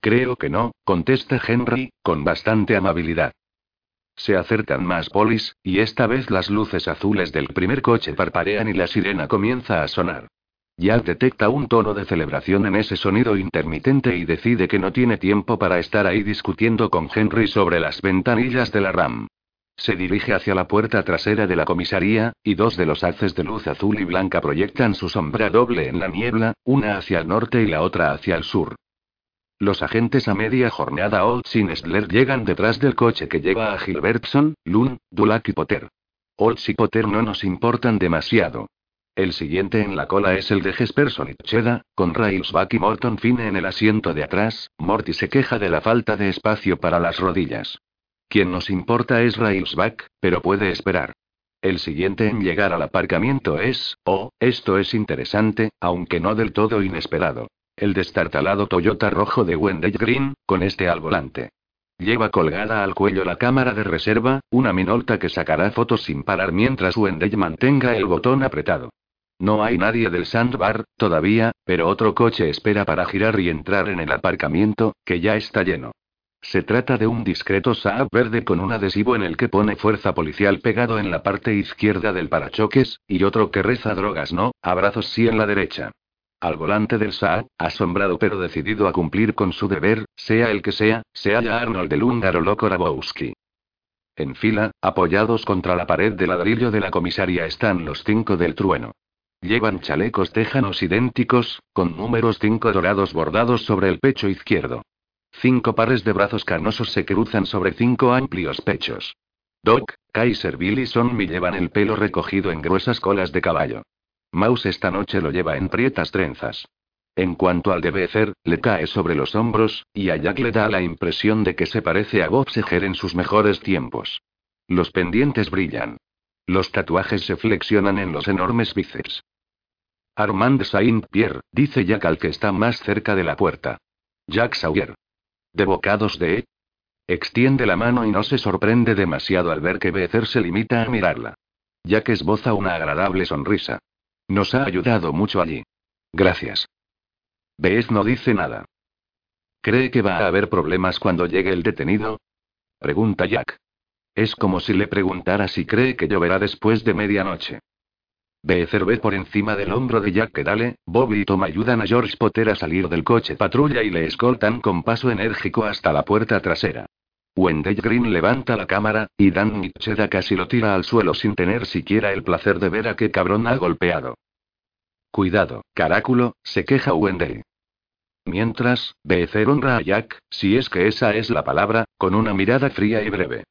Creo que no, contesta Henry, con bastante amabilidad. Se acercan más polis, y esta vez las luces azules del primer coche parparean y la sirena comienza a sonar. Jack detecta un tono de celebración en ese sonido intermitente y decide que no tiene tiempo para estar ahí discutiendo con Henry sobre las ventanillas de la RAM. Se dirige hacia la puerta trasera de la comisaría, y dos de los haces de luz azul y blanca proyectan su sombra doble en la niebla, una hacia el norte y la otra hacia el sur. Los agentes a media jornada Old Sinesler llegan detrás del coche que lleva a Gilbertson, Lund, Dulac y Potter. Old y Potter no nos importan demasiado. El siguiente en la cola es el de Jesperson y Cheda, con Railsback y Morton Fine en el asiento de atrás. Morty se queja de la falta de espacio para las rodillas. Quien nos importa es Railsback, pero puede esperar. El siguiente en llegar al aparcamiento es, oh, esto es interesante, aunque no del todo inesperado. El destartalado Toyota rojo de Wendell Green, con este al volante. Lleva colgada al cuello la cámara de reserva, una minolta que sacará fotos sin parar mientras Wendell mantenga el botón apretado. No hay nadie del sandbar, todavía, pero otro coche espera para girar y entrar en el aparcamiento, que ya está lleno. Se trata de un discreto Saab verde con un adhesivo en el que pone fuerza policial pegado en la parte izquierda del parachoques, y otro que reza drogas no, abrazos sí en la derecha. Al volante del Saab, asombrado pero decidido a cumplir con su deber, sea el que sea, se halla Arnold del húngaro Loco Rabowski. En fila, apoyados contra la pared de ladrillo de la comisaría están los cinco del trueno. Llevan chalecos tejanos idénticos, con números 5 dorados bordados sobre el pecho izquierdo. Cinco pares de brazos canosos se cruzan sobre cinco amplios pechos. Doc, Kaiser Bill y Sonny llevan el pelo recogido en gruesas colas de caballo. Mouse esta noche lo lleva en prietas trenzas. En cuanto al de le cae sobre los hombros, y a Jack le da la impresión de que se parece a Bob Seger en sus mejores tiempos. Los pendientes brillan. Los tatuajes se flexionan en los enormes bíceps. Armand Saint-Pierre, dice Jack al que está más cerca de la puerta. Jack Sawyer. ¿De bocados de? Extiende la mano y no se sorprende demasiado al ver que Becer se limita a mirarla. Que esboza una agradable sonrisa. Nos ha ayudado mucho allí. Gracias. Beez no dice nada. ¿Cree que va a haber problemas cuando llegue el detenido? Pregunta Jack. Es como si le preguntara si cree que lloverá después de medianoche. Becer ve por encima del hombro de Jack que dale, Bobby y Tom ayudan a George Potter a salir del coche patrulla y le escoltan con paso enérgico hasta la puerta trasera. Wendell Green levanta la cámara, y Dan Mitcheda casi lo tira al suelo sin tener siquiera el placer de ver a qué cabrón ha golpeado. Cuidado, caráculo, se queja Wendell. Mientras, Becer honra a Jack, si es que esa es la palabra, con una mirada fría y breve.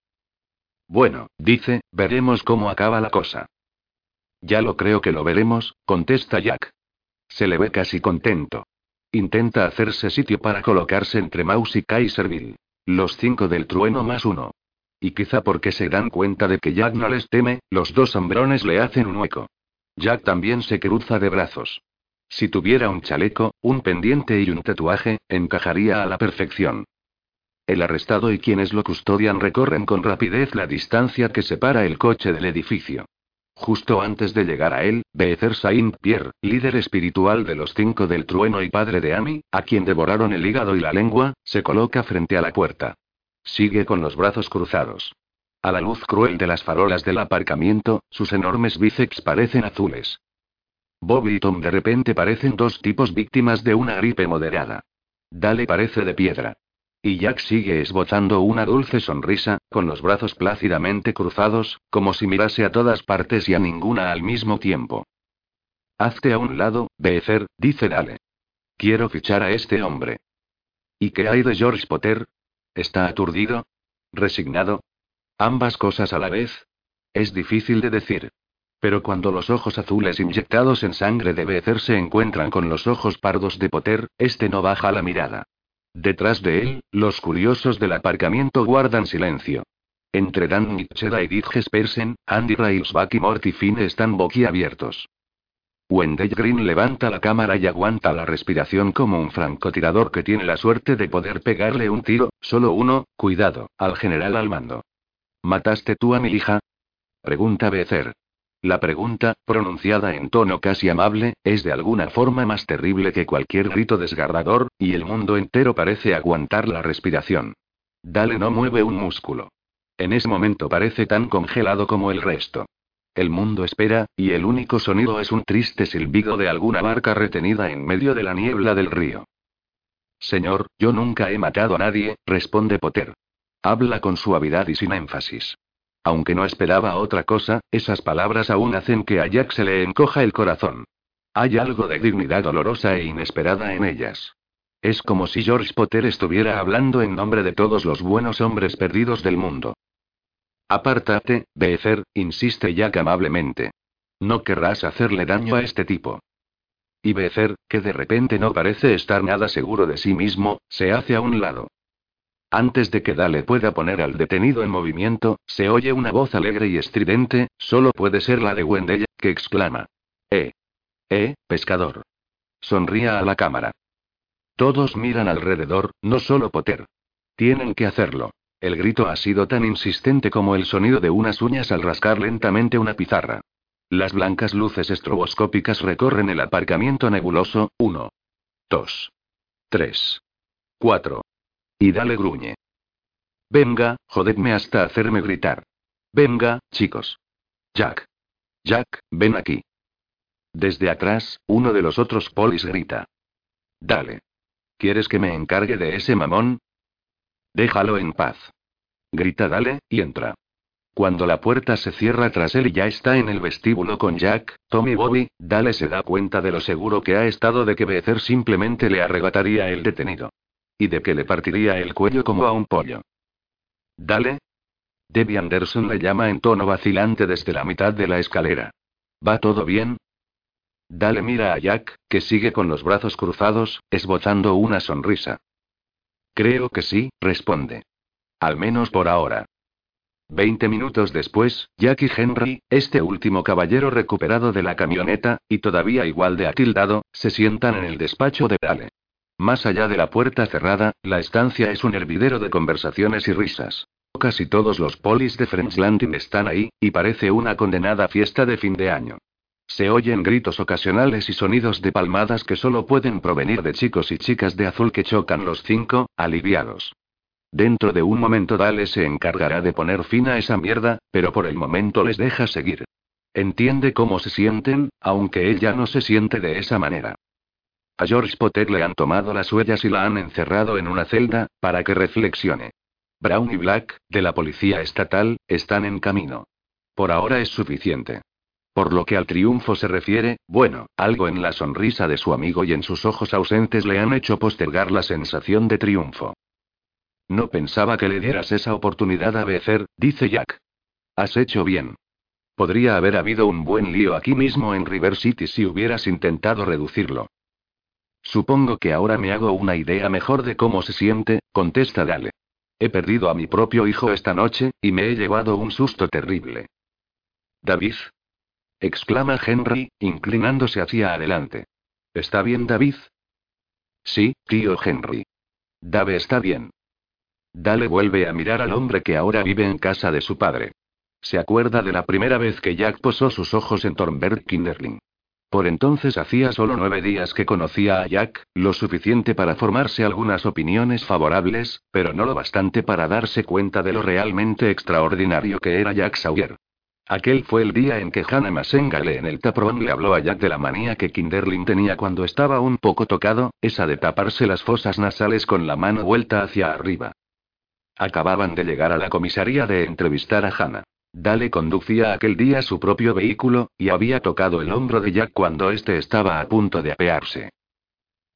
Bueno, dice, veremos cómo acaba la cosa. Ya lo creo que lo veremos, contesta Jack. Se le ve casi contento. Intenta hacerse sitio para colocarse entre Mouse y Kaiserville. Los cinco del trueno más uno. Y quizá porque se dan cuenta de que Jack no les teme, los dos hombrones le hacen un hueco. Jack también se cruza de brazos. Si tuviera un chaleco, un pendiente y un tatuaje, encajaría a la perfección. El arrestado y quienes lo custodian recorren con rapidez la distancia que separa el coche del edificio. Justo antes de llegar a él, Beezer Saint-Pierre, líder espiritual de los cinco del trueno y padre de Amy, a quien devoraron el hígado y la lengua, se coloca frente a la puerta. Sigue con los brazos cruzados. A la luz cruel de las farolas del aparcamiento, sus enormes bíceps parecen azules. Bobby y Tom de repente parecen dos tipos víctimas de una gripe moderada. Dale parece de piedra. Y Jack sigue esbozando una dulce sonrisa, con los brazos plácidamente cruzados, como si mirase a todas partes y a ninguna al mismo tiempo. Hazte a un lado, Beezer, dice Dale. Quiero fichar a este hombre. ¿Y qué hay de George Potter? ¿Está aturdido? ¿Resignado? Ambas cosas a la vez. Es difícil de decir. Pero cuando los ojos azules inyectados en sangre de Beezer se encuentran con los ojos pardos de Potter, este no baja la mirada. Detrás de él, los curiosos del aparcamiento guardan silencio. Entre Dan Mitchell y Edith Jespersen, Andy Railsback y Morty Finn están boquiabiertos. Wendell Green levanta la cámara y aguanta la respiración como un francotirador que tiene la suerte de poder pegarle un tiro, solo uno, cuidado, al general al mando. ¿Mataste tú a mi hija? Pregunta Becer. La pregunta, pronunciada en tono casi amable, es de alguna forma más terrible que cualquier grito desgarrador, y el mundo entero parece aguantar la respiración. Dale no mueve un músculo. En ese momento parece tan congelado como el resto. El mundo espera, y el único sonido es un triste silbido de alguna barca retenida en medio de la niebla del río. Señor, yo nunca he matado a nadie, responde Potter. Habla con suavidad y sin énfasis. Aunque no esperaba otra cosa, esas palabras aún hacen que a Jack se le encoja el corazón. Hay algo de dignidad dolorosa e inesperada en ellas. Es como si George Potter estuviera hablando en nombre de todos los buenos hombres perdidos del mundo. Apártate, Beezer, insiste Jack amablemente. No querrás hacerle daño a este tipo. Y Beezer, que de repente no parece estar nada seguro de sí mismo, se hace a un lado. Antes de que Dale pueda poner al detenido en movimiento, se oye una voz alegre y estridente, solo puede ser la de Wendell, que exclama. ¡Eh! ¡Eh, pescador! Sonría a la cámara. Todos miran alrededor, no solo Potter. Tienen que hacerlo. El grito ha sido tan insistente como el sonido de unas uñas al rascar lentamente una pizarra. Las blancas luces estroboscópicas recorren el aparcamiento nebuloso, uno. Dos. Tres. Cuatro. Y dale gruñe. Venga, jodedme hasta hacerme gritar. Venga, chicos. Jack. Jack, ven aquí. Desde atrás, uno de los otros polis grita. Dale. ¿Quieres que me encargue de ese mamón? Déjalo en paz. Grita Dale, y entra. Cuando la puerta se cierra tras él y ya está en el vestíbulo con Jack, Tommy Bobby, Dale se da cuenta de lo seguro que ha estado de que Becer simplemente le arrebataría el detenido. Y de que le partiría el cuello como a un pollo. Dale. Debbie Anderson le llama en tono vacilante desde la mitad de la escalera. ¿Va todo bien? Dale mira a Jack, que sigue con los brazos cruzados, esbozando una sonrisa. Creo que sí, responde. Al menos por ahora. Veinte minutos después, Jack y Henry, este último caballero recuperado de la camioneta, y todavía igual de atildado, se sientan en el despacho de Dale. Más allá de la puerta cerrada, la estancia es un hervidero de conversaciones y risas. Casi todos los polis de French Landing están ahí, y parece una condenada fiesta de fin de año. Se oyen gritos ocasionales y sonidos de palmadas que solo pueden provenir de chicos y chicas de azul que chocan los cinco, aliviados. Dentro de un momento Dale se encargará de poner fin a esa mierda, pero por el momento les deja seguir. Entiende cómo se sienten, aunque él ya no se siente de esa manera. A George Potter le han tomado las huellas y la han encerrado en una celda, para que reflexione. Brown y Black, de la policía estatal, están en camino. Por ahora es suficiente. Por lo que al triunfo se refiere, bueno, algo en la sonrisa de su amigo y en sus ojos ausentes le han hecho postergar la sensación de triunfo. No pensaba que le dieras esa oportunidad a Becer, dice Jack. Has hecho bien. Podría haber habido un buen lío aquí mismo en River City si hubieras intentado reducirlo. Supongo que ahora me hago una idea mejor de cómo se siente, contesta Dale. He perdido a mi propio hijo esta noche, y me he llevado un susto terrible. David. exclama Henry, inclinándose hacia adelante. ¿Está bien David? Sí, tío Henry. Dave está bien. Dale vuelve a mirar al hombre que ahora vive en casa de su padre. Se acuerda de la primera vez que Jack posó sus ojos en Thornberg Kinderling. Por entonces hacía solo nueve días que conocía a Jack, lo suficiente para formarse algunas opiniones favorables, pero no lo bastante para darse cuenta de lo realmente extraordinario que era Jack Sawyer. Aquel fue el día en que Hannah Masengale en el taprón le habló a Jack de la manía que Kinderling tenía cuando estaba un poco tocado, esa de taparse las fosas nasales con la mano vuelta hacia arriba. Acababan de llegar a la comisaría de entrevistar a Hannah. Dale conducía aquel día su propio vehículo, y había tocado el hombro de Jack cuando éste estaba a punto de apearse.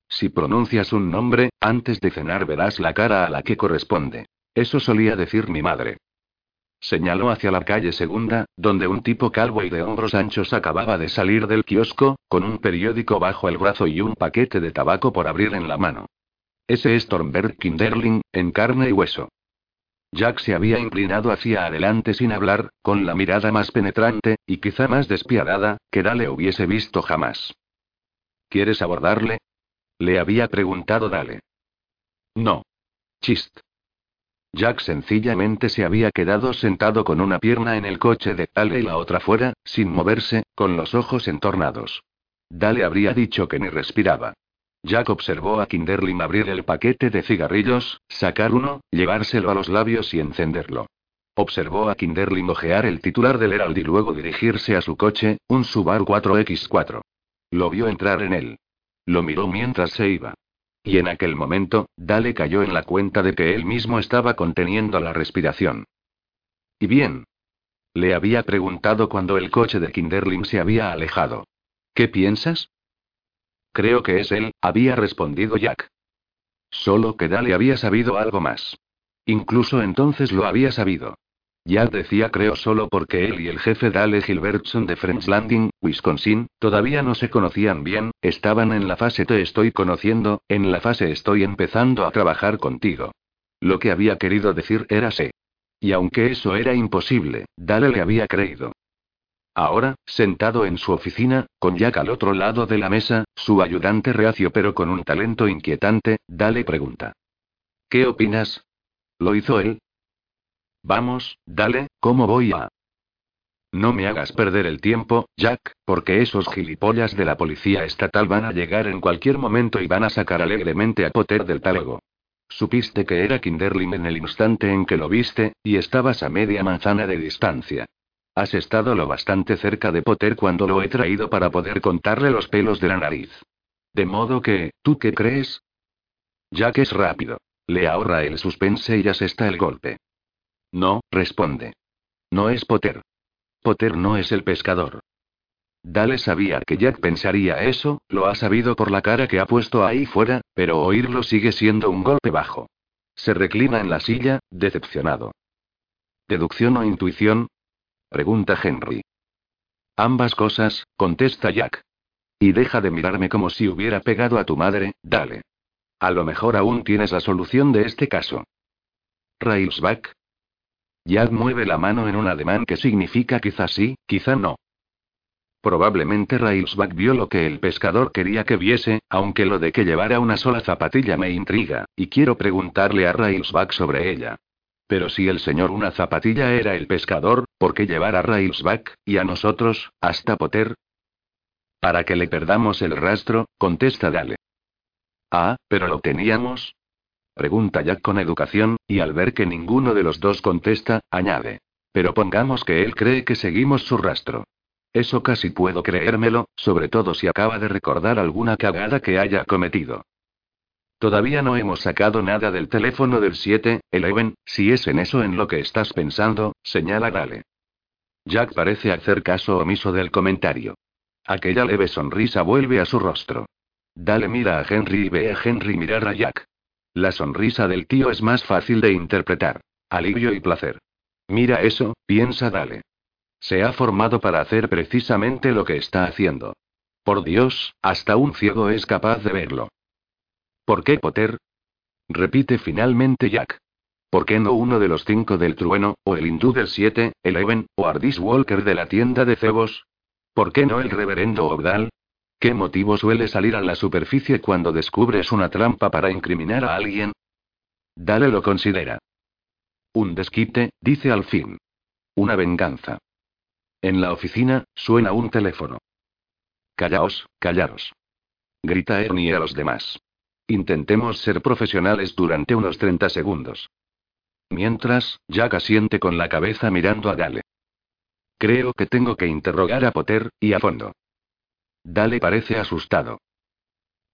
Si pronuncias un nombre, antes de cenar verás la cara a la que corresponde. Eso solía decir mi madre. Señaló hacia la calle segunda, donde un tipo calvo y de hombros anchos acababa de salir del kiosco, con un periódico bajo el brazo y un paquete de tabaco por abrir en la mano. Ese es Thornberg Kinderling, en carne y hueso. Jack se había inclinado hacia adelante sin hablar, con la mirada más penetrante, y quizá más despiadada, que Dale hubiese visto jamás. ¿Quieres abordarle? Le había preguntado Dale. No. Chist. Jack sencillamente se había quedado sentado con una pierna en el coche de Dale y la otra fuera, sin moverse, con los ojos entornados. Dale habría dicho que ni respiraba. Jack observó a Kinderling abrir el paquete de cigarrillos, sacar uno, llevárselo a los labios y encenderlo. Observó a Kinderling ojear el titular del Herald y luego dirigirse a su coche, un Subaru 4X4. Lo vio entrar en él. Lo miró mientras se iba. Y en aquel momento, Dale cayó en la cuenta de que él mismo estaba conteniendo la respiración. ¿Y bien? Le había preguntado cuando el coche de Kinderling se había alejado. ¿Qué piensas? Creo que es él, había respondido Jack. Solo que Dale había sabido algo más. Incluso entonces lo había sabido. Jack decía creo solo porque él y el jefe Dale Gilbertson de Friends Landing, Wisconsin, todavía no se conocían bien, estaban en la fase te estoy conociendo, en la fase estoy empezando a trabajar contigo. Lo que había querido decir era sé. Y aunque eso era imposible, Dale le había creído. Ahora, sentado en su oficina, con Jack al otro lado de la mesa, su ayudante reacio pero con un talento inquietante, Dale pregunta. ¿Qué opinas? ¿Lo hizo él? Vamos, dale, ¿cómo voy a...? No me hagas perder el tiempo, Jack, porque esos gilipollas de la policía estatal van a llegar en cualquier momento y van a sacar alegremente a Potter del talego. Supiste que era Kinderling en el instante en que lo viste, y estabas a media manzana de distancia. Has estado lo bastante cerca de Potter cuando lo he traído para poder contarle los pelos de la nariz. De modo que, ¿tú qué crees? Jack es rápido. Le ahorra el suspense y ya se está el golpe. No, responde. No es Potter. Potter no es el pescador. Dale sabía que Jack pensaría eso, lo ha sabido por la cara que ha puesto ahí fuera, pero oírlo sigue siendo un golpe bajo. Se reclina en la silla, decepcionado. ¿Deducción o intuición? Pregunta Henry. Ambas cosas, contesta Jack. Y deja de mirarme como si hubiera pegado a tu madre, dale. A lo mejor aún tienes la solución de este caso. Railsback. Jack mueve la mano en un ademán que significa quizá sí, quizá no. Probablemente Railsback vio lo que el pescador quería que viese, aunque lo de que llevara una sola zapatilla me intriga, y quiero preguntarle a Railsback sobre ella. Pero si el señor una zapatilla era el pescador, ¿por qué llevar a Railsback, y a nosotros, hasta Potter? Para que le perdamos el rastro, contesta Dale. Ah, pero lo teníamos. Pregunta Jack con educación, y al ver que ninguno de los dos contesta, añade. Pero pongamos que él cree que seguimos su rastro. Eso casi puedo creérmelo, sobre todo si acaba de recordar alguna cagada que haya cometido. Todavía no hemos sacado nada del teléfono del 7, Eleven, si es en eso en lo que estás pensando, señala Dale. Jack parece hacer caso omiso del comentario. Aquella leve sonrisa vuelve a su rostro. Dale mira a Henry y ve a Henry mirar a Jack. La sonrisa del tío es más fácil de interpretar. Alivio y placer. Mira eso, piensa Dale. Se ha formado para hacer precisamente lo que está haciendo. Por Dios, hasta un ciego es capaz de verlo. ¿Por qué Potter? Repite finalmente Jack. ¿Por qué no uno de los cinco del trueno, o el hindú del siete, Eleven, o Ardis Walker de la tienda de cebos? ¿Por qué no el reverendo Obdal? ¿Qué motivo suele salir a la superficie cuando descubres una trampa para incriminar a alguien? Dale lo considera. Un desquite, dice al fin. Una venganza. En la oficina, suena un teléfono. Callaos, callaos. Grita Ernie a los demás. Intentemos ser profesionales durante unos 30 segundos. Mientras, Jack asiente con la cabeza mirando a Dale. Creo que tengo que interrogar a Potter, y a fondo. Dale parece asustado.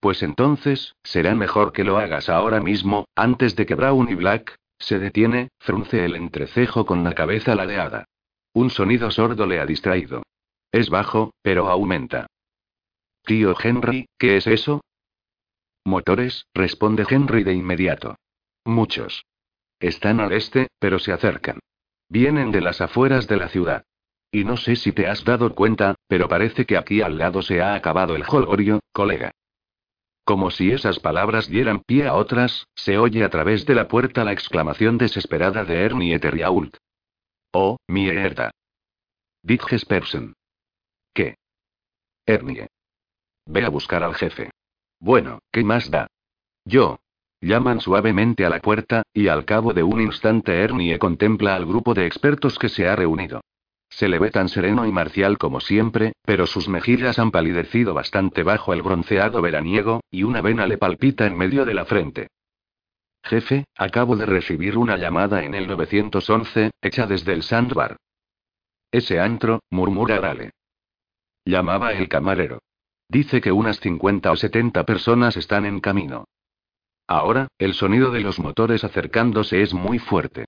Pues entonces, será mejor que lo hagas ahora mismo, antes de que Brown y Black, se detiene, frunce el entrecejo con la cabeza ladeada. Un sonido sordo le ha distraído. Es bajo, pero aumenta. Tío Henry, ¿qué es eso? Motores, responde Henry de inmediato. Muchos. Están al este, pero se acercan. Vienen de las afueras de la ciudad. Y no sé si te has dado cuenta, pero parece que aquí al lado se ha acabado el jolgorio, colega. Como si esas palabras dieran pie a otras, se oye a través de la puerta la exclamación desesperada de Ernie Eteriault. Oh, mierda. Dick Jespersen. ¿Qué? Ernie. Ve a buscar al jefe. Bueno, ¿qué más da? Yo. Llaman suavemente a la puerta, y al cabo de un instante Ernie contempla al grupo de expertos que se ha reunido. Se le ve tan sereno y marcial como siempre, pero sus mejillas han palidecido bastante bajo el bronceado veraniego, y una vena le palpita en medio de la frente. Jefe, acabo de recibir una llamada en el 911, hecha desde el sandbar. Ese antro, murmura Dale. Llamaba el camarero. Dice que unas 50 o 70 personas están en camino. Ahora, el sonido de los motores acercándose es muy fuerte.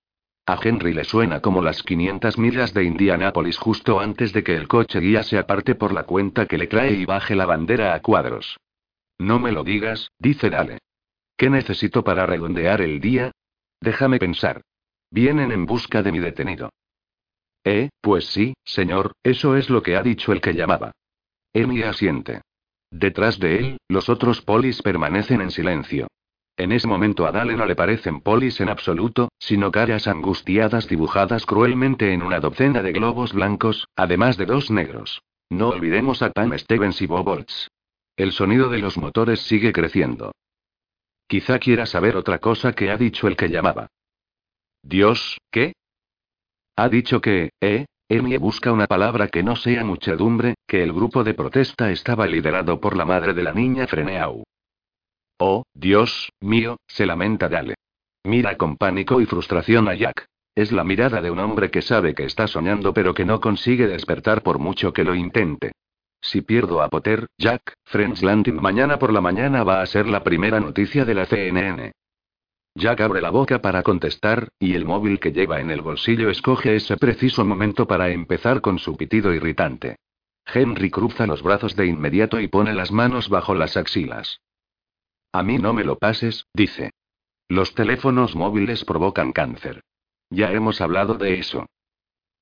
A Henry le suena como las 500 millas de Indianápolis justo antes de que el coche guía se aparte por la cuenta que le trae y baje la bandera a cuadros. No me lo digas, dice Dale. ¿Qué necesito para redondear el día? Déjame pensar. Vienen en busca de mi detenido. Eh, pues sí, señor, eso es lo que ha dicho el que llamaba. Emi asiente. Detrás de él, los otros polis permanecen en silencio. En ese momento a Dale no le parecen polis en absoluto, sino caras angustiadas dibujadas cruelmente en una docena de globos blancos, además de dos negros. No olvidemos a Pam Stevens y Bob. El sonido de los motores sigue creciendo. Quizá quiera saber otra cosa que ha dicho el que llamaba. Dios, ¿qué? Ha dicho que, eh, Emie busca una palabra que no sea muchedumbre, que el grupo de protesta estaba liderado por la madre de la niña Freneau. Oh, Dios mío, se lamenta Dale. Mira con pánico y frustración a Jack. Es la mirada de un hombre que sabe que está soñando pero que no consigue despertar por mucho que lo intente. Si pierdo a Potter, Jack, Friends Landing mañana por la mañana va a ser la primera noticia de la CNN. Jack abre la boca para contestar, y el móvil que lleva en el bolsillo escoge ese preciso momento para empezar con su pitido irritante. Henry cruza los brazos de inmediato y pone las manos bajo las axilas. A mí no me lo pases, dice. Los teléfonos móviles provocan cáncer. Ya hemos hablado de eso.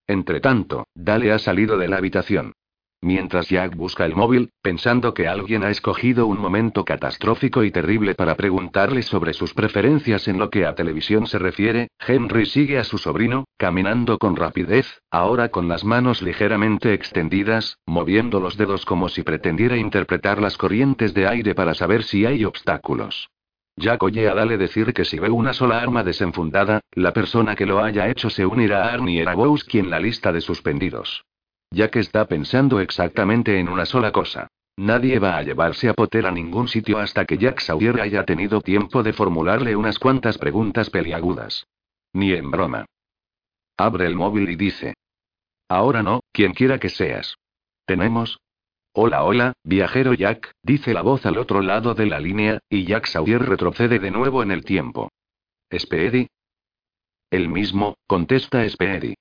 Entretanto, Dale ha salido de la habitación. Mientras Jack busca el móvil, pensando que alguien ha escogido un momento catastrófico y terrible para preguntarle sobre sus preferencias en lo que a televisión se refiere, Henry sigue a su sobrino, caminando con rapidez, ahora con las manos ligeramente extendidas, moviendo los dedos como si pretendiera interpretar las corrientes de aire para saber si hay obstáculos. Jack oye a Dale decir que si ve una sola arma desenfundada, la persona que lo haya hecho se unirá a Arnie Erabowski en la lista de suspendidos. Ya que está pensando exactamente en una sola cosa. Nadie va a llevarse a Potter a ningún sitio hasta que Jack Sawyer haya tenido tiempo de formularle unas cuantas preguntas peliagudas. Ni en broma. Abre el móvil y dice. Ahora no, quien quiera que seas. Tenemos. Hola, hola, viajero Jack, dice la voz al otro lado de la línea, y Jack Sawyer retrocede de nuevo en el tiempo. ¿Speedy? El mismo, contesta Speedy.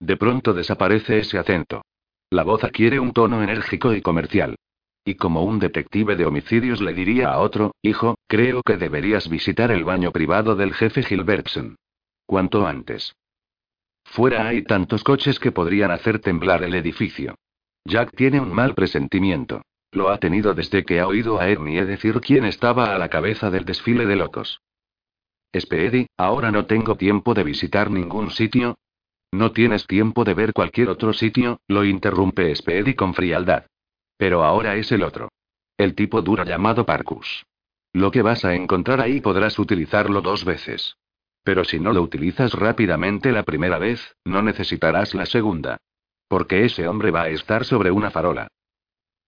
De pronto desaparece ese acento. La voz adquiere un tono enérgico y comercial. Y como un detective de homicidios le diría a otro, hijo, creo que deberías visitar el baño privado del jefe Gilbertson. Cuanto antes. Fuera hay tantos coches que podrían hacer temblar el edificio. Jack tiene un mal presentimiento. Lo ha tenido desde que ha oído a Ernie decir quién estaba a la cabeza del desfile de locos. Speedy, ahora no tengo tiempo de visitar ningún sitio, ¿No tienes tiempo de ver cualquier otro sitio? Lo interrumpe Speedy con frialdad. Pero ahora es el otro. El tipo duro llamado Parcus. Lo que vas a encontrar ahí podrás utilizarlo dos veces. Pero si no lo utilizas rápidamente la primera vez, no necesitarás la segunda. Porque ese hombre va a estar sobre una farola.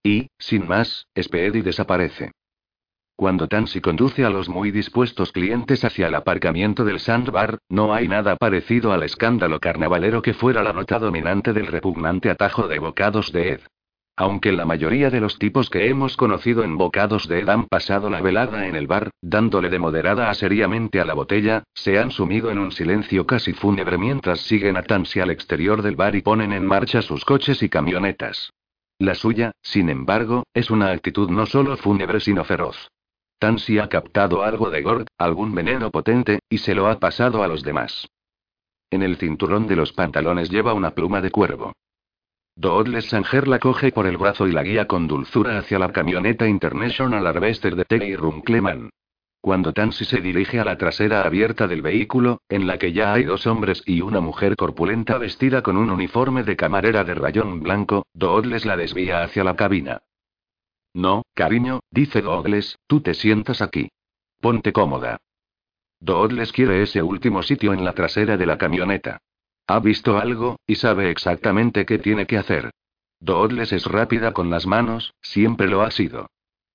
Y, sin más, Speedy desaparece. Cuando Tansy conduce a los muy dispuestos clientes hacia el aparcamiento del Sandbar, no hay nada parecido al escándalo carnavalero que fuera la nota dominante del repugnante atajo de bocados de Ed. Aunque la mayoría de los tipos que hemos conocido en bocados de Ed han pasado la velada en el bar, dándole de moderada a seriamente a la botella, se han sumido en un silencio casi fúnebre mientras siguen a Tansy al exterior del bar y ponen en marcha sus coches y camionetas. La suya, sin embargo, es una actitud no solo fúnebre sino feroz. Tansy ha captado algo de Gord, algún veneno potente, y se lo ha pasado a los demás. En el cinturón de los pantalones lleva una pluma de cuervo. Doodles Sanger la coge por el brazo y la guía con dulzura hacia la camioneta International Harvester de Terry Runkleman. Cuando Tansy se dirige a la trasera abierta del vehículo, en la que ya hay dos hombres y una mujer corpulenta vestida con un uniforme de camarera de rayón blanco, Doodles la desvía hacia la cabina. No, cariño, dice Doodles, tú te sientas aquí. Ponte cómoda. Doodles quiere ese último sitio en la trasera de la camioneta. Ha visto algo, y sabe exactamente qué tiene que hacer. Doodles es rápida con las manos, siempre lo ha sido.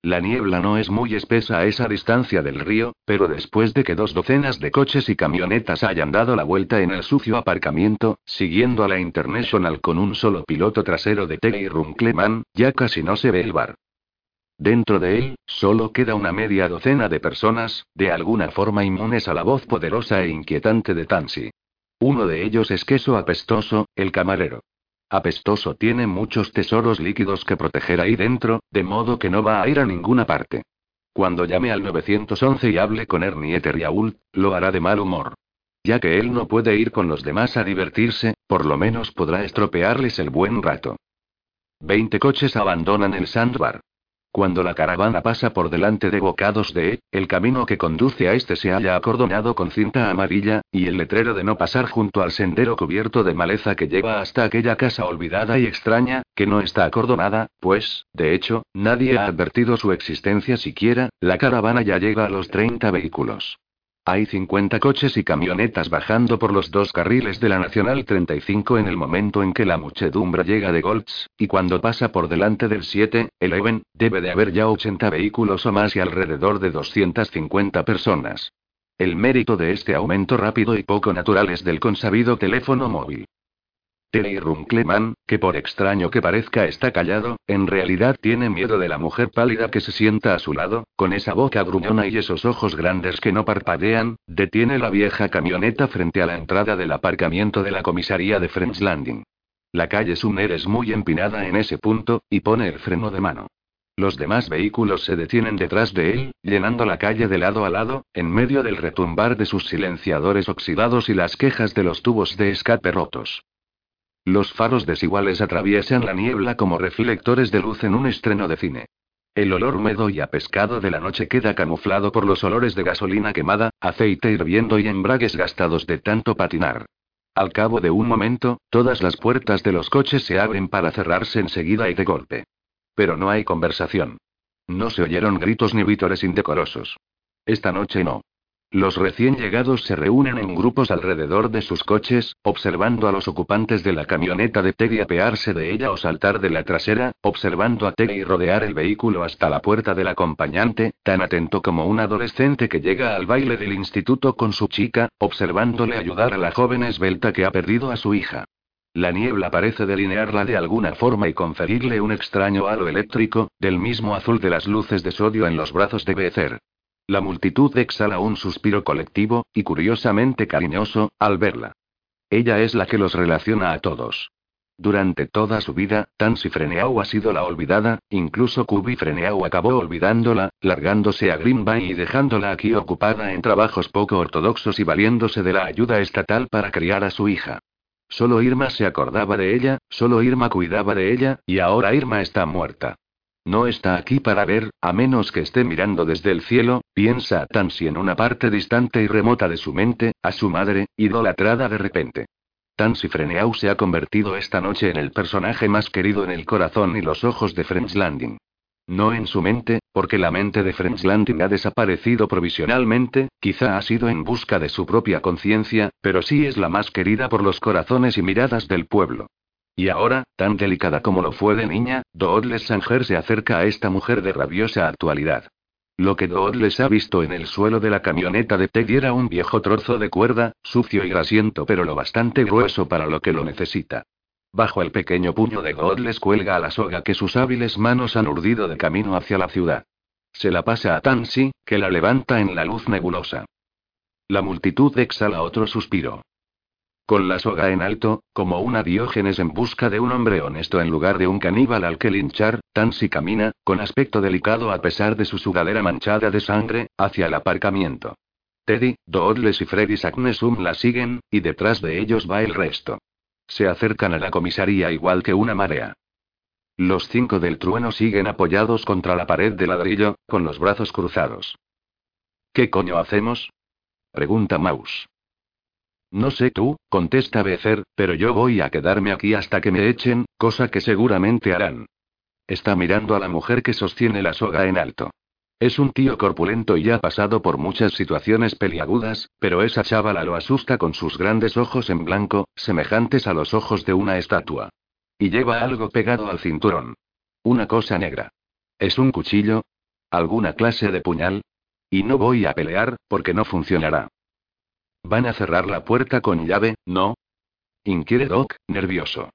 La niebla no es muy espesa a esa distancia del río, pero después de que dos docenas de coches y camionetas hayan dado la vuelta en el sucio aparcamiento, siguiendo a la International con un solo piloto trasero de Terry Runkleman, ya casi no se ve el bar. Dentro de él, solo queda una media docena de personas, de alguna forma inmunes a la voz poderosa e inquietante de Tansy. Uno de ellos es queso apestoso, el camarero. Apestoso tiene muchos tesoros líquidos que proteger ahí dentro, de modo que no va a ir a ninguna parte. Cuando llame al 911 y hable con Ernie Eteriault, lo hará de mal humor. Ya que él no puede ir con los demás a divertirse, por lo menos podrá estropearles el buen rato. Veinte coches abandonan el sandbar. Cuando la caravana pasa por delante de Bocados de, el camino que conduce a este se halla acordonado con cinta amarilla, y el letrero de no pasar junto al sendero cubierto de maleza que lleva hasta aquella casa olvidada y extraña, que no está acordonada, pues, de hecho, nadie ha advertido su existencia siquiera, la caravana ya llega a los 30 vehículos. Hay 50 coches y camionetas bajando por los dos carriles de la Nacional 35 en el momento en que la muchedumbre llega de Golds, y cuando pasa por delante del 7, Eleven, debe de haber ya 80 vehículos o más y alrededor de 250 personas. El mérito de este aumento rápido y poco natural es del consabido teléfono móvil. Terry Runkleman, que por extraño que parezca está callado, en realidad tiene miedo de la mujer pálida que se sienta a su lado, con esa boca gruñona y esos ojos grandes que no parpadean, detiene la vieja camioneta frente a la entrada del aparcamiento de la comisaría de French Landing. La calle Sumner es muy empinada en ese punto, y pone el freno de mano. Los demás vehículos se detienen detrás de él, llenando la calle de lado a lado, en medio del retumbar de sus silenciadores oxidados y las quejas de los tubos de escape rotos. Los faros desiguales atraviesan la niebla como reflectores de luz en un estreno de cine. El olor húmedo y a pescado de la noche queda camuflado por los olores de gasolina quemada, aceite hirviendo y embragues gastados de tanto patinar. Al cabo de un momento, todas las puertas de los coches se abren para cerrarse enseguida y de golpe. Pero no hay conversación. No se oyeron gritos ni vítores indecorosos. Esta noche no. Los recién llegados se reúnen en grupos alrededor de sus coches, observando a los ocupantes de la camioneta de Teddy apearse de ella o saltar de la trasera, observando a Teddy rodear el vehículo hasta la puerta del acompañante, tan atento como un adolescente que llega al baile del instituto con su chica, observándole ayudar a la joven esbelta que ha perdido a su hija. La niebla parece delinearla de alguna forma y conferirle un extraño halo eléctrico, del mismo azul de las luces de sodio en los brazos de Becer. La multitud exhala un suspiro colectivo, y curiosamente cariñoso, al verla. Ella es la que los relaciona a todos. Durante toda su vida, Tansy Freneau ha sido la olvidada, incluso Kubi acabó olvidándola, largándose a Green Bay y dejándola aquí ocupada en trabajos poco ortodoxos y valiéndose de la ayuda estatal para criar a su hija. Solo Irma se acordaba de ella, solo Irma cuidaba de ella, y ahora Irma está muerta. No está aquí para ver, a menos que esté mirando desde el cielo, piensa Tansy en una parte distante y remota de su mente, a su madre, idolatrada de repente. Tansy Freneau se ha convertido esta noche en el personaje más querido en el corazón y los ojos de French Landing. No en su mente, porque la mente de French Landing ha desaparecido provisionalmente, quizá ha sido en busca de su propia conciencia, pero sí es la más querida por los corazones y miradas del pueblo. Y ahora, tan delicada como lo fue de niña, Doodles Sanger se acerca a esta mujer de rabiosa actualidad. Lo que Doodles ha visto en el suelo de la camioneta de Teddy era un viejo trozo de cuerda, sucio y grasiento pero lo bastante grueso para lo que lo necesita. Bajo el pequeño puño de Godles cuelga a la soga que sus hábiles manos han urdido de camino hacia la ciudad. Se la pasa a Tansy, que la levanta en la luz nebulosa. La multitud exhala otro suspiro. Con la soga en alto, como una diógenes en busca de un hombre honesto en lugar de un caníbal al que linchar, Tansy camina, con aspecto delicado a pesar de su sudadera manchada de sangre, hacia el aparcamiento. Teddy, Doodles y Freddy Saknesum la siguen, y detrás de ellos va el resto. Se acercan a la comisaría igual que una marea. Los cinco del trueno siguen apoyados contra la pared de ladrillo, con los brazos cruzados. ¿Qué coño hacemos? pregunta Maus. No sé tú, contesta Becer, pero yo voy a quedarme aquí hasta que me echen, cosa que seguramente harán. Está mirando a la mujer que sostiene la soga en alto. Es un tío corpulento y ha pasado por muchas situaciones peliagudas, pero esa chavala lo asusta con sus grandes ojos en blanco, semejantes a los ojos de una estatua. Y lleva algo pegado al cinturón. Una cosa negra. ¿Es un cuchillo? ¿Alguna clase de puñal? Y no voy a pelear, porque no funcionará. ¿Van a cerrar la puerta con llave, no? Inquiere Doc, nervioso.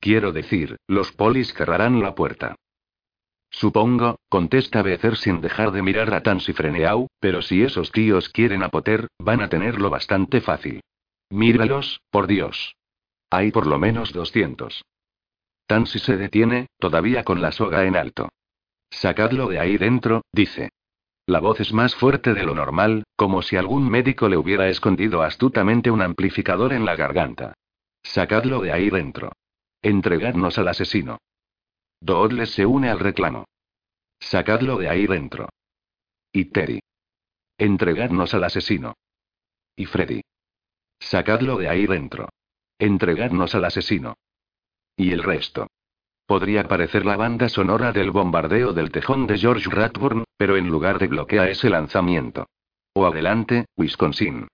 Quiero decir, los polis cerrarán la puerta. Supongo, contesta Becer sin dejar de mirar a Tansy Freneau, pero si esos tíos quieren a van a tenerlo bastante fácil. Míralos, por Dios. Hay por lo menos 200. Tansy se detiene, todavía con la soga en alto. Sacadlo de ahí dentro, dice. La voz es más fuerte de lo normal, como si algún médico le hubiera escondido astutamente un amplificador en la garganta. Sacadlo de ahí dentro. Entregadnos al asesino. Doodles se une al reclamo. Sacadlo de ahí dentro. Y Terry. Entregadnos al asesino. Y Freddy. Sacadlo de ahí dentro. Entregadnos al asesino. Y el resto. Podría parecer la banda sonora del bombardeo del tejón de George Ratburn, pero en lugar de bloquea ese lanzamiento. O adelante, Wisconsin.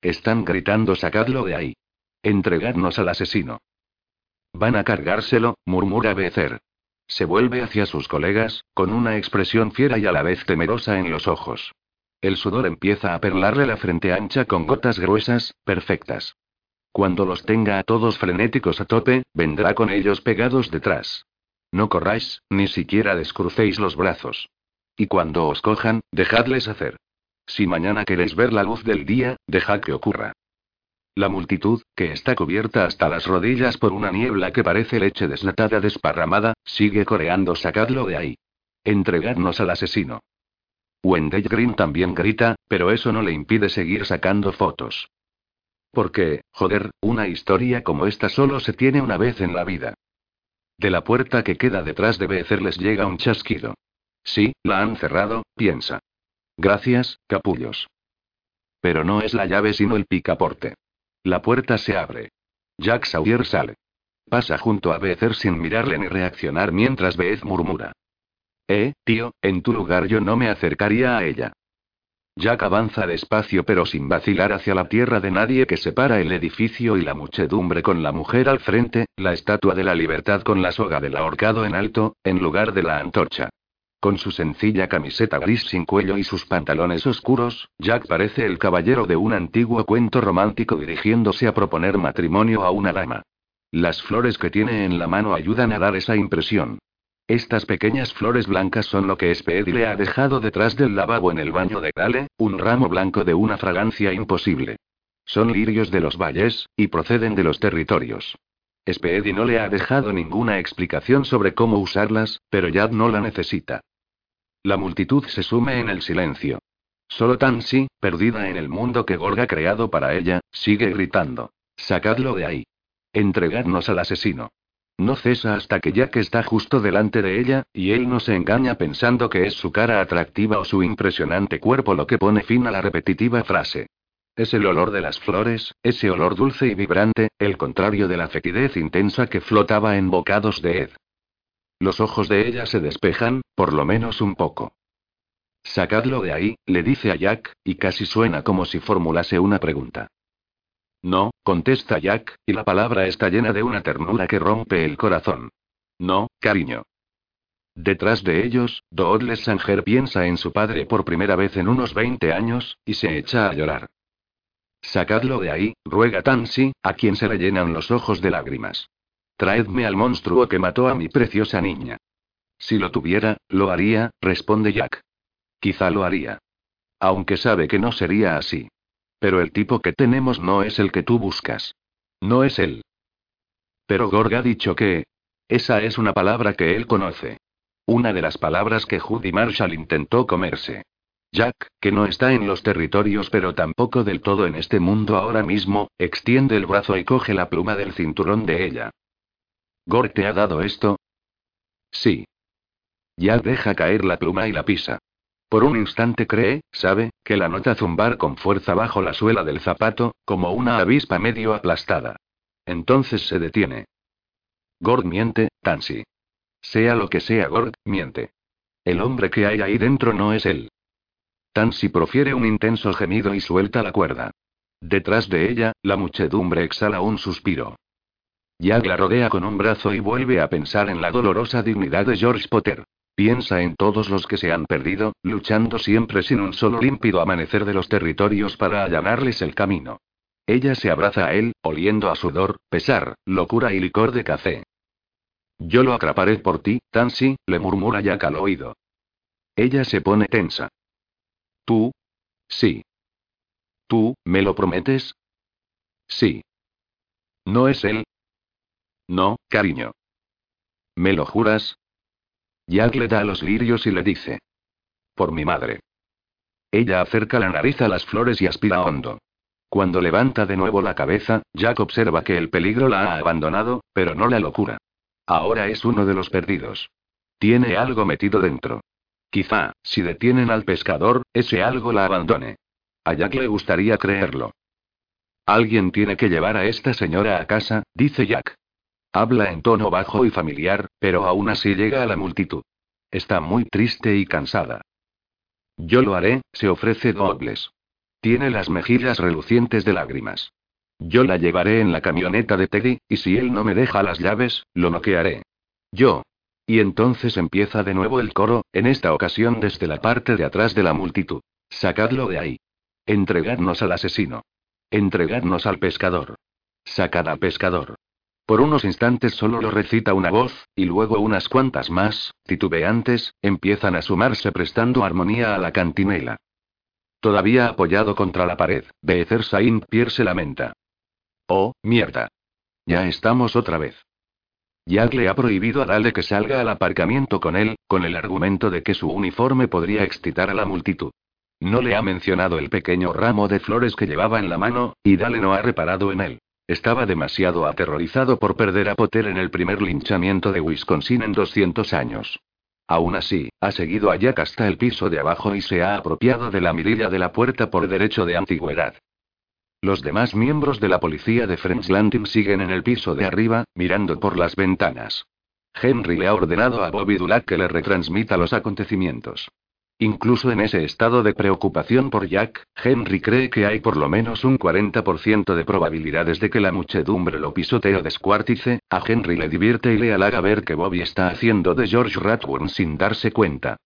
Están gritando sacadlo de ahí. Entregadnos al asesino. Van a cargárselo, murmura Becer. Se vuelve hacia sus colegas, con una expresión fiera y a la vez temerosa en los ojos. El sudor empieza a perlarle la frente ancha con gotas gruesas, perfectas. Cuando los tenga a todos frenéticos a tope, vendrá con ellos pegados detrás. No corráis, ni siquiera descrucéis los brazos. Y cuando os cojan, dejadles hacer. Si mañana queréis ver la luz del día, dejad que ocurra. La multitud, que está cubierta hasta las rodillas por una niebla que parece leche deslatada desparramada, sigue coreando sacadlo de ahí. Entregadnos al asesino. Wendell Green también grita, pero eso no le impide seguir sacando fotos. Porque, joder, una historia como esta solo se tiene una vez en la vida. De la puerta que queda detrás de Becer les llega un chasquido. Sí, la han cerrado, piensa. Gracias, capullos. Pero no es la llave sino el picaporte. La puerta se abre. Jack Sawyer sale. Pasa junto a Becer sin mirarle ni reaccionar mientras Beth murmura. Eh, tío, en tu lugar yo no me acercaría a ella. Jack avanza despacio pero sin vacilar hacia la tierra de nadie que separa el edificio y la muchedumbre con la mujer al frente, la estatua de la libertad con la soga del ahorcado en alto, en lugar de la antorcha. Con su sencilla camiseta gris sin cuello y sus pantalones oscuros, Jack parece el caballero de un antiguo cuento romántico dirigiéndose a proponer matrimonio a una dama. Las flores que tiene en la mano ayudan a dar esa impresión. Estas pequeñas flores blancas son lo que Speedy le ha dejado detrás del lavabo en el baño de Gale, un ramo blanco de una fragancia imposible. Son lirios de los valles, y proceden de los territorios. Speedy no le ha dejado ninguna explicación sobre cómo usarlas, pero Jad no la necesita. La multitud se sume en el silencio. Solo Tansy, perdida en el mundo que Gorga ha creado para ella, sigue gritando. Sacadlo de ahí. Entregadnos al asesino. No cesa hasta que Jack está justo delante de ella, y él no se engaña pensando que es su cara atractiva o su impresionante cuerpo lo que pone fin a la repetitiva frase. Es el olor de las flores, ese olor dulce y vibrante, el contrario de la fetidez intensa que flotaba en bocados de Ed. Los ojos de ella se despejan, por lo menos un poco. Sacadlo de ahí, le dice a Jack, y casi suena como si formulase una pregunta. No, contesta Jack, y la palabra está llena de una ternura que rompe el corazón. No, cariño. Detrás de ellos, Doodles Sanger piensa en su padre por primera vez en unos 20 años, y se echa a llorar. Sacadlo de ahí, ruega Tansy, a quien se le llenan los ojos de lágrimas. Traedme al monstruo que mató a mi preciosa niña. Si lo tuviera, lo haría, responde Jack. Quizá lo haría. Aunque sabe que no sería así. Pero el tipo que tenemos no es el que tú buscas. No es él. Pero Gorg ha dicho que... Esa es una palabra que él conoce. Una de las palabras que Judy Marshall intentó comerse. Jack, que no está en los territorios pero tampoco del todo en este mundo ahora mismo, extiende el brazo y coge la pluma del cinturón de ella. ¿Gorg te ha dado esto? Sí. Jack deja caer la pluma y la pisa. Por un instante cree, sabe, que la nota zumbar con fuerza bajo la suela del zapato, como una avispa medio aplastada. Entonces se detiene. Gord miente, Tansy. Sea lo que sea Gord, miente. El hombre que hay ahí dentro no es él. Tansy profiere un intenso gemido y suelta la cuerda. Detrás de ella, la muchedumbre exhala un suspiro. Jack la rodea con un brazo y vuelve a pensar en la dolorosa dignidad de George Potter. Piensa en todos los que se han perdido, luchando siempre sin un solo límpido amanecer de los territorios para allanarles el camino. Ella se abraza a él, oliendo a sudor, pesar, locura y licor de café. Yo lo atraparé por ti, Tansy, le murmura Jack al oído. Ella se pone tensa. ¿Tú? Sí. ¿Tú, me lo prometes? Sí. ¿No es él? No, cariño. ¿Me lo juras? Jack le da los lirios y le dice. Por mi madre. Ella acerca la nariz a las flores y aspira hondo. Cuando levanta de nuevo la cabeza, Jack observa que el peligro la ha abandonado, pero no la locura. Ahora es uno de los perdidos. Tiene algo metido dentro. Quizá, si detienen al pescador, ese algo la abandone. A Jack le gustaría creerlo. Alguien tiene que llevar a esta señora a casa, dice Jack. Habla en tono bajo y familiar, pero aún así llega a la multitud. Está muy triste y cansada. Yo lo haré, se ofrece Douglas. Tiene las mejillas relucientes de lágrimas. Yo la llevaré en la camioneta de Teddy, y si él no me deja las llaves, lo noquearé. Yo. Y entonces empieza de nuevo el coro, en esta ocasión desde la parte de atrás de la multitud. Sacadlo de ahí. Entregadnos al asesino. Entregadnos al pescador. Sacad al pescador. Por unos instantes solo lo recita una voz, y luego unas cuantas más, titubeantes, empiezan a sumarse prestando armonía a la cantinela. Todavía apoyado contra la pared, Beezer Saint Pierre se lamenta. Oh, mierda. Ya estamos otra vez. Jack le ha prohibido a Dale que salga al aparcamiento con él, con el argumento de que su uniforme podría excitar a la multitud. No le ha mencionado el pequeño ramo de flores que llevaba en la mano, y Dale no ha reparado en él. Estaba demasiado aterrorizado por perder a Potter en el primer linchamiento de Wisconsin en 200 años. Aún así, ha seguido a Jack hasta el piso de abajo y se ha apropiado de la mirilla de la puerta por derecho de antigüedad. Los demás miembros de la policía de French Landing siguen en el piso de arriba, mirando por las ventanas. Henry le ha ordenado a Bobby Dulac que le retransmita los acontecimientos. Incluso en ese estado de preocupación por Jack, Henry cree que hay por lo menos un 40% de probabilidades de que la muchedumbre lo pisotee o descuartice. A Henry le divierte y le halaga ver que Bobby está haciendo de George Ratburn sin darse cuenta.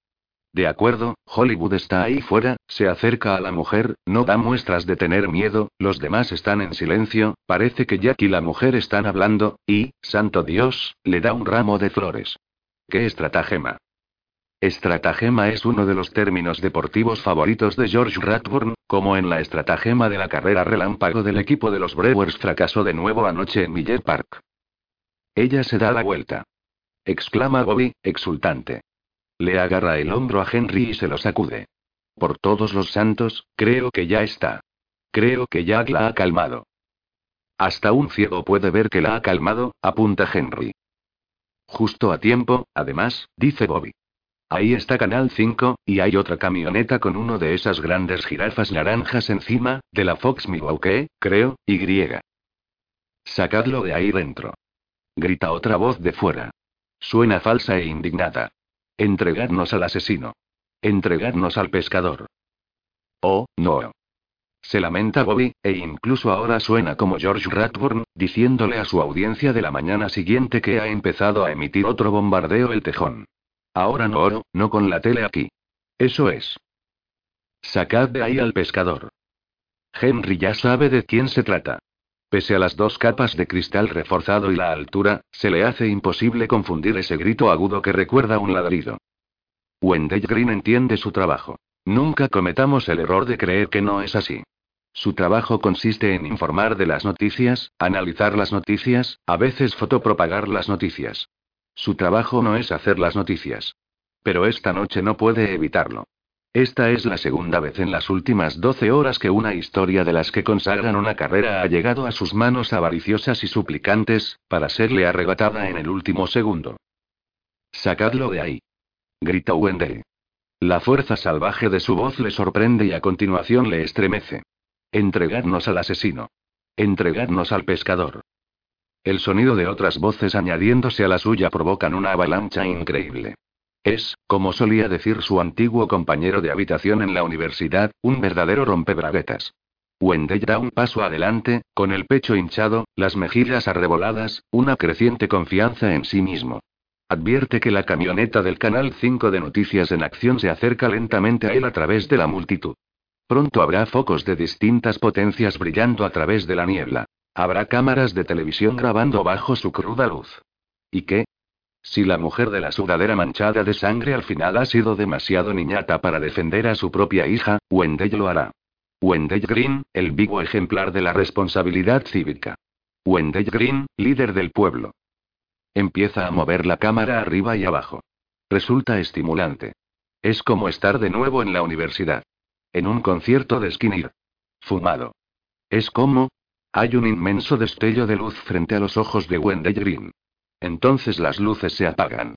De acuerdo, Hollywood está ahí fuera, se acerca a la mujer, no da muestras de tener miedo, los demás están en silencio, parece que Jack y la mujer están hablando, y, santo Dios, le da un ramo de flores. ¡Qué estratagema! Estratagema es uno de los términos deportivos favoritos de George Ratburn, como en la estratagema de la carrera relámpago del equipo de los Brewers fracasó de nuevo anoche en Miller Park. Ella se da la vuelta. Exclama Bobby, exultante. Le agarra el hombro a Henry y se lo sacude. Por todos los santos, creo que ya está. Creo que Jack la ha calmado. Hasta un ciego puede ver que la ha calmado, apunta Henry. Justo a tiempo, además, dice Bobby. Ahí está Canal 5, y hay otra camioneta con uno de esas grandes jirafas naranjas encima, de la Fox Milwaukee, creo, y. Sacadlo de ahí dentro. Grita otra voz de fuera. Suena falsa e indignada. Entregadnos al asesino. Entregadnos al pescador. Oh, no. Se lamenta Bobby, e incluso ahora suena como George Radburn, diciéndole a su audiencia de la mañana siguiente que ha empezado a emitir otro bombardeo el tejón. Ahora no oro, no con la tele aquí. Eso es. Sacad de ahí al pescador. Henry ya sabe de quién se trata. Pese a las dos capas de cristal reforzado y la altura, se le hace imposible confundir ese grito agudo que recuerda un ladrido. Wendell Green entiende su trabajo. Nunca cometamos el error de creer que no es así. Su trabajo consiste en informar de las noticias, analizar las noticias, a veces fotopropagar las noticias. Su trabajo no es hacer las noticias. Pero esta noche no puede evitarlo. Esta es la segunda vez en las últimas 12 horas que una historia de las que consagran una carrera ha llegado a sus manos avariciosas y suplicantes, para serle arrebatada en el último segundo. Sacadlo de ahí. Grita Wendell. La fuerza salvaje de su voz le sorprende y a continuación le estremece. Entregadnos al asesino. Entregadnos al pescador. El sonido de otras voces añadiéndose a la suya provocan una avalancha increíble. Es, como solía decir su antiguo compañero de habitación en la universidad, un verdadero rompebraguetas. Wendell da un paso adelante, con el pecho hinchado, las mejillas arreboladas, una creciente confianza en sí mismo. Advierte que la camioneta del Canal 5 de Noticias en Acción se acerca lentamente a él a través de la multitud. Pronto habrá focos de distintas potencias brillando a través de la niebla. Habrá cámaras de televisión grabando bajo su cruda luz. ¿Y qué? Si la mujer de la sudadera manchada de sangre al final ha sido demasiado niñata para defender a su propia hija, Wendell lo hará. Wendell Green, el vivo ejemplar de la responsabilidad cívica. Wendell Green, líder del pueblo. Empieza a mover la cámara arriba y abajo. Resulta estimulante. Es como estar de nuevo en la universidad. En un concierto de Skinner. Fumado. Es como... Hay un inmenso destello de luz frente a los ojos de Wendell Green. Entonces las luces se apagan.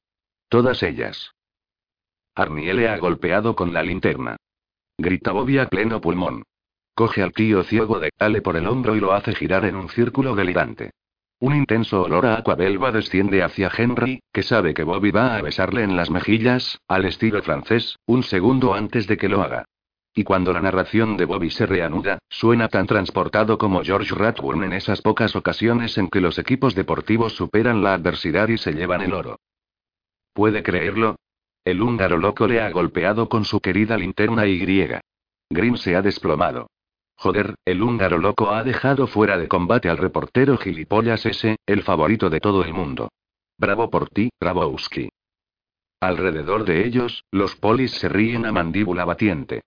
Todas ellas. Arnie le ha golpeado con la linterna. Grita Bobby a pleno pulmón. Coge al tío ciego de Ale por el hombro y lo hace girar en un círculo delirante. Un intenso olor a aquabelva desciende hacia Henry, que sabe que Bobby va a besarle en las mejillas, al estilo francés, un segundo antes de que lo haga. Y cuando la narración de Bobby se reanuda, suena tan transportado como George Radburn en esas pocas ocasiones en que los equipos deportivos superan la adversidad y se llevan el oro. ¿Puede creerlo? El húngaro loco le ha golpeado con su querida linterna Y. Green se ha desplomado. Joder, el húngaro loco ha dejado fuera de combate al reportero gilipollas ese, el favorito de todo el mundo. Bravo por ti, Grabowski. Alrededor de ellos, los polis se ríen a mandíbula batiente.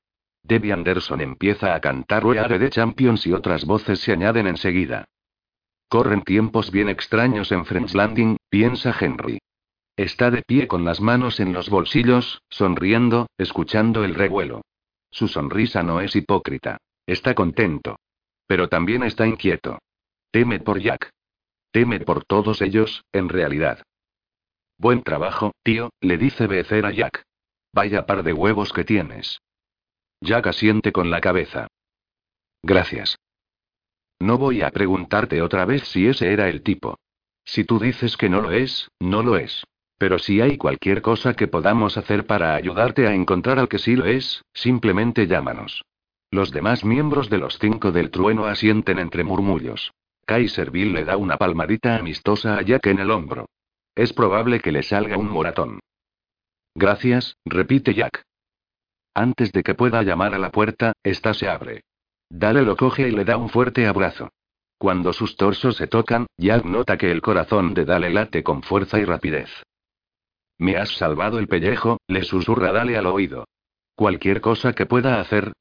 Debbie Anderson empieza a cantar We Are Champions y otras voces se añaden enseguida. Corren tiempos bien extraños en French Landing, piensa Henry. Está de pie con las manos en los bolsillos, sonriendo, escuchando el revuelo. Su sonrisa no es hipócrita. Está contento. Pero también está inquieto. Teme por Jack. Teme por todos ellos, en realidad. Buen trabajo, tío, le dice Becer a Jack. Vaya par de huevos que tienes. Jack asiente con la cabeza. Gracias. No voy a preguntarte otra vez si ese era el tipo. Si tú dices que no lo es, no lo es. Pero si hay cualquier cosa que podamos hacer para ayudarte a encontrar al que sí lo es, simplemente llámanos. Los demás miembros de los cinco del trueno asienten entre murmullos. Kaiserville le da una palmadita amistosa a Jack en el hombro. Es probable que le salga un moratón. Gracias, repite Jack. Antes de que pueda llamar a la puerta, esta se abre. Dale lo coge y le da un fuerte abrazo. Cuando sus torsos se tocan, Jack nota que el corazón de Dale late con fuerza y rapidez. Me has salvado el pellejo, le susurra Dale al oído. Cualquier cosa que pueda hacer.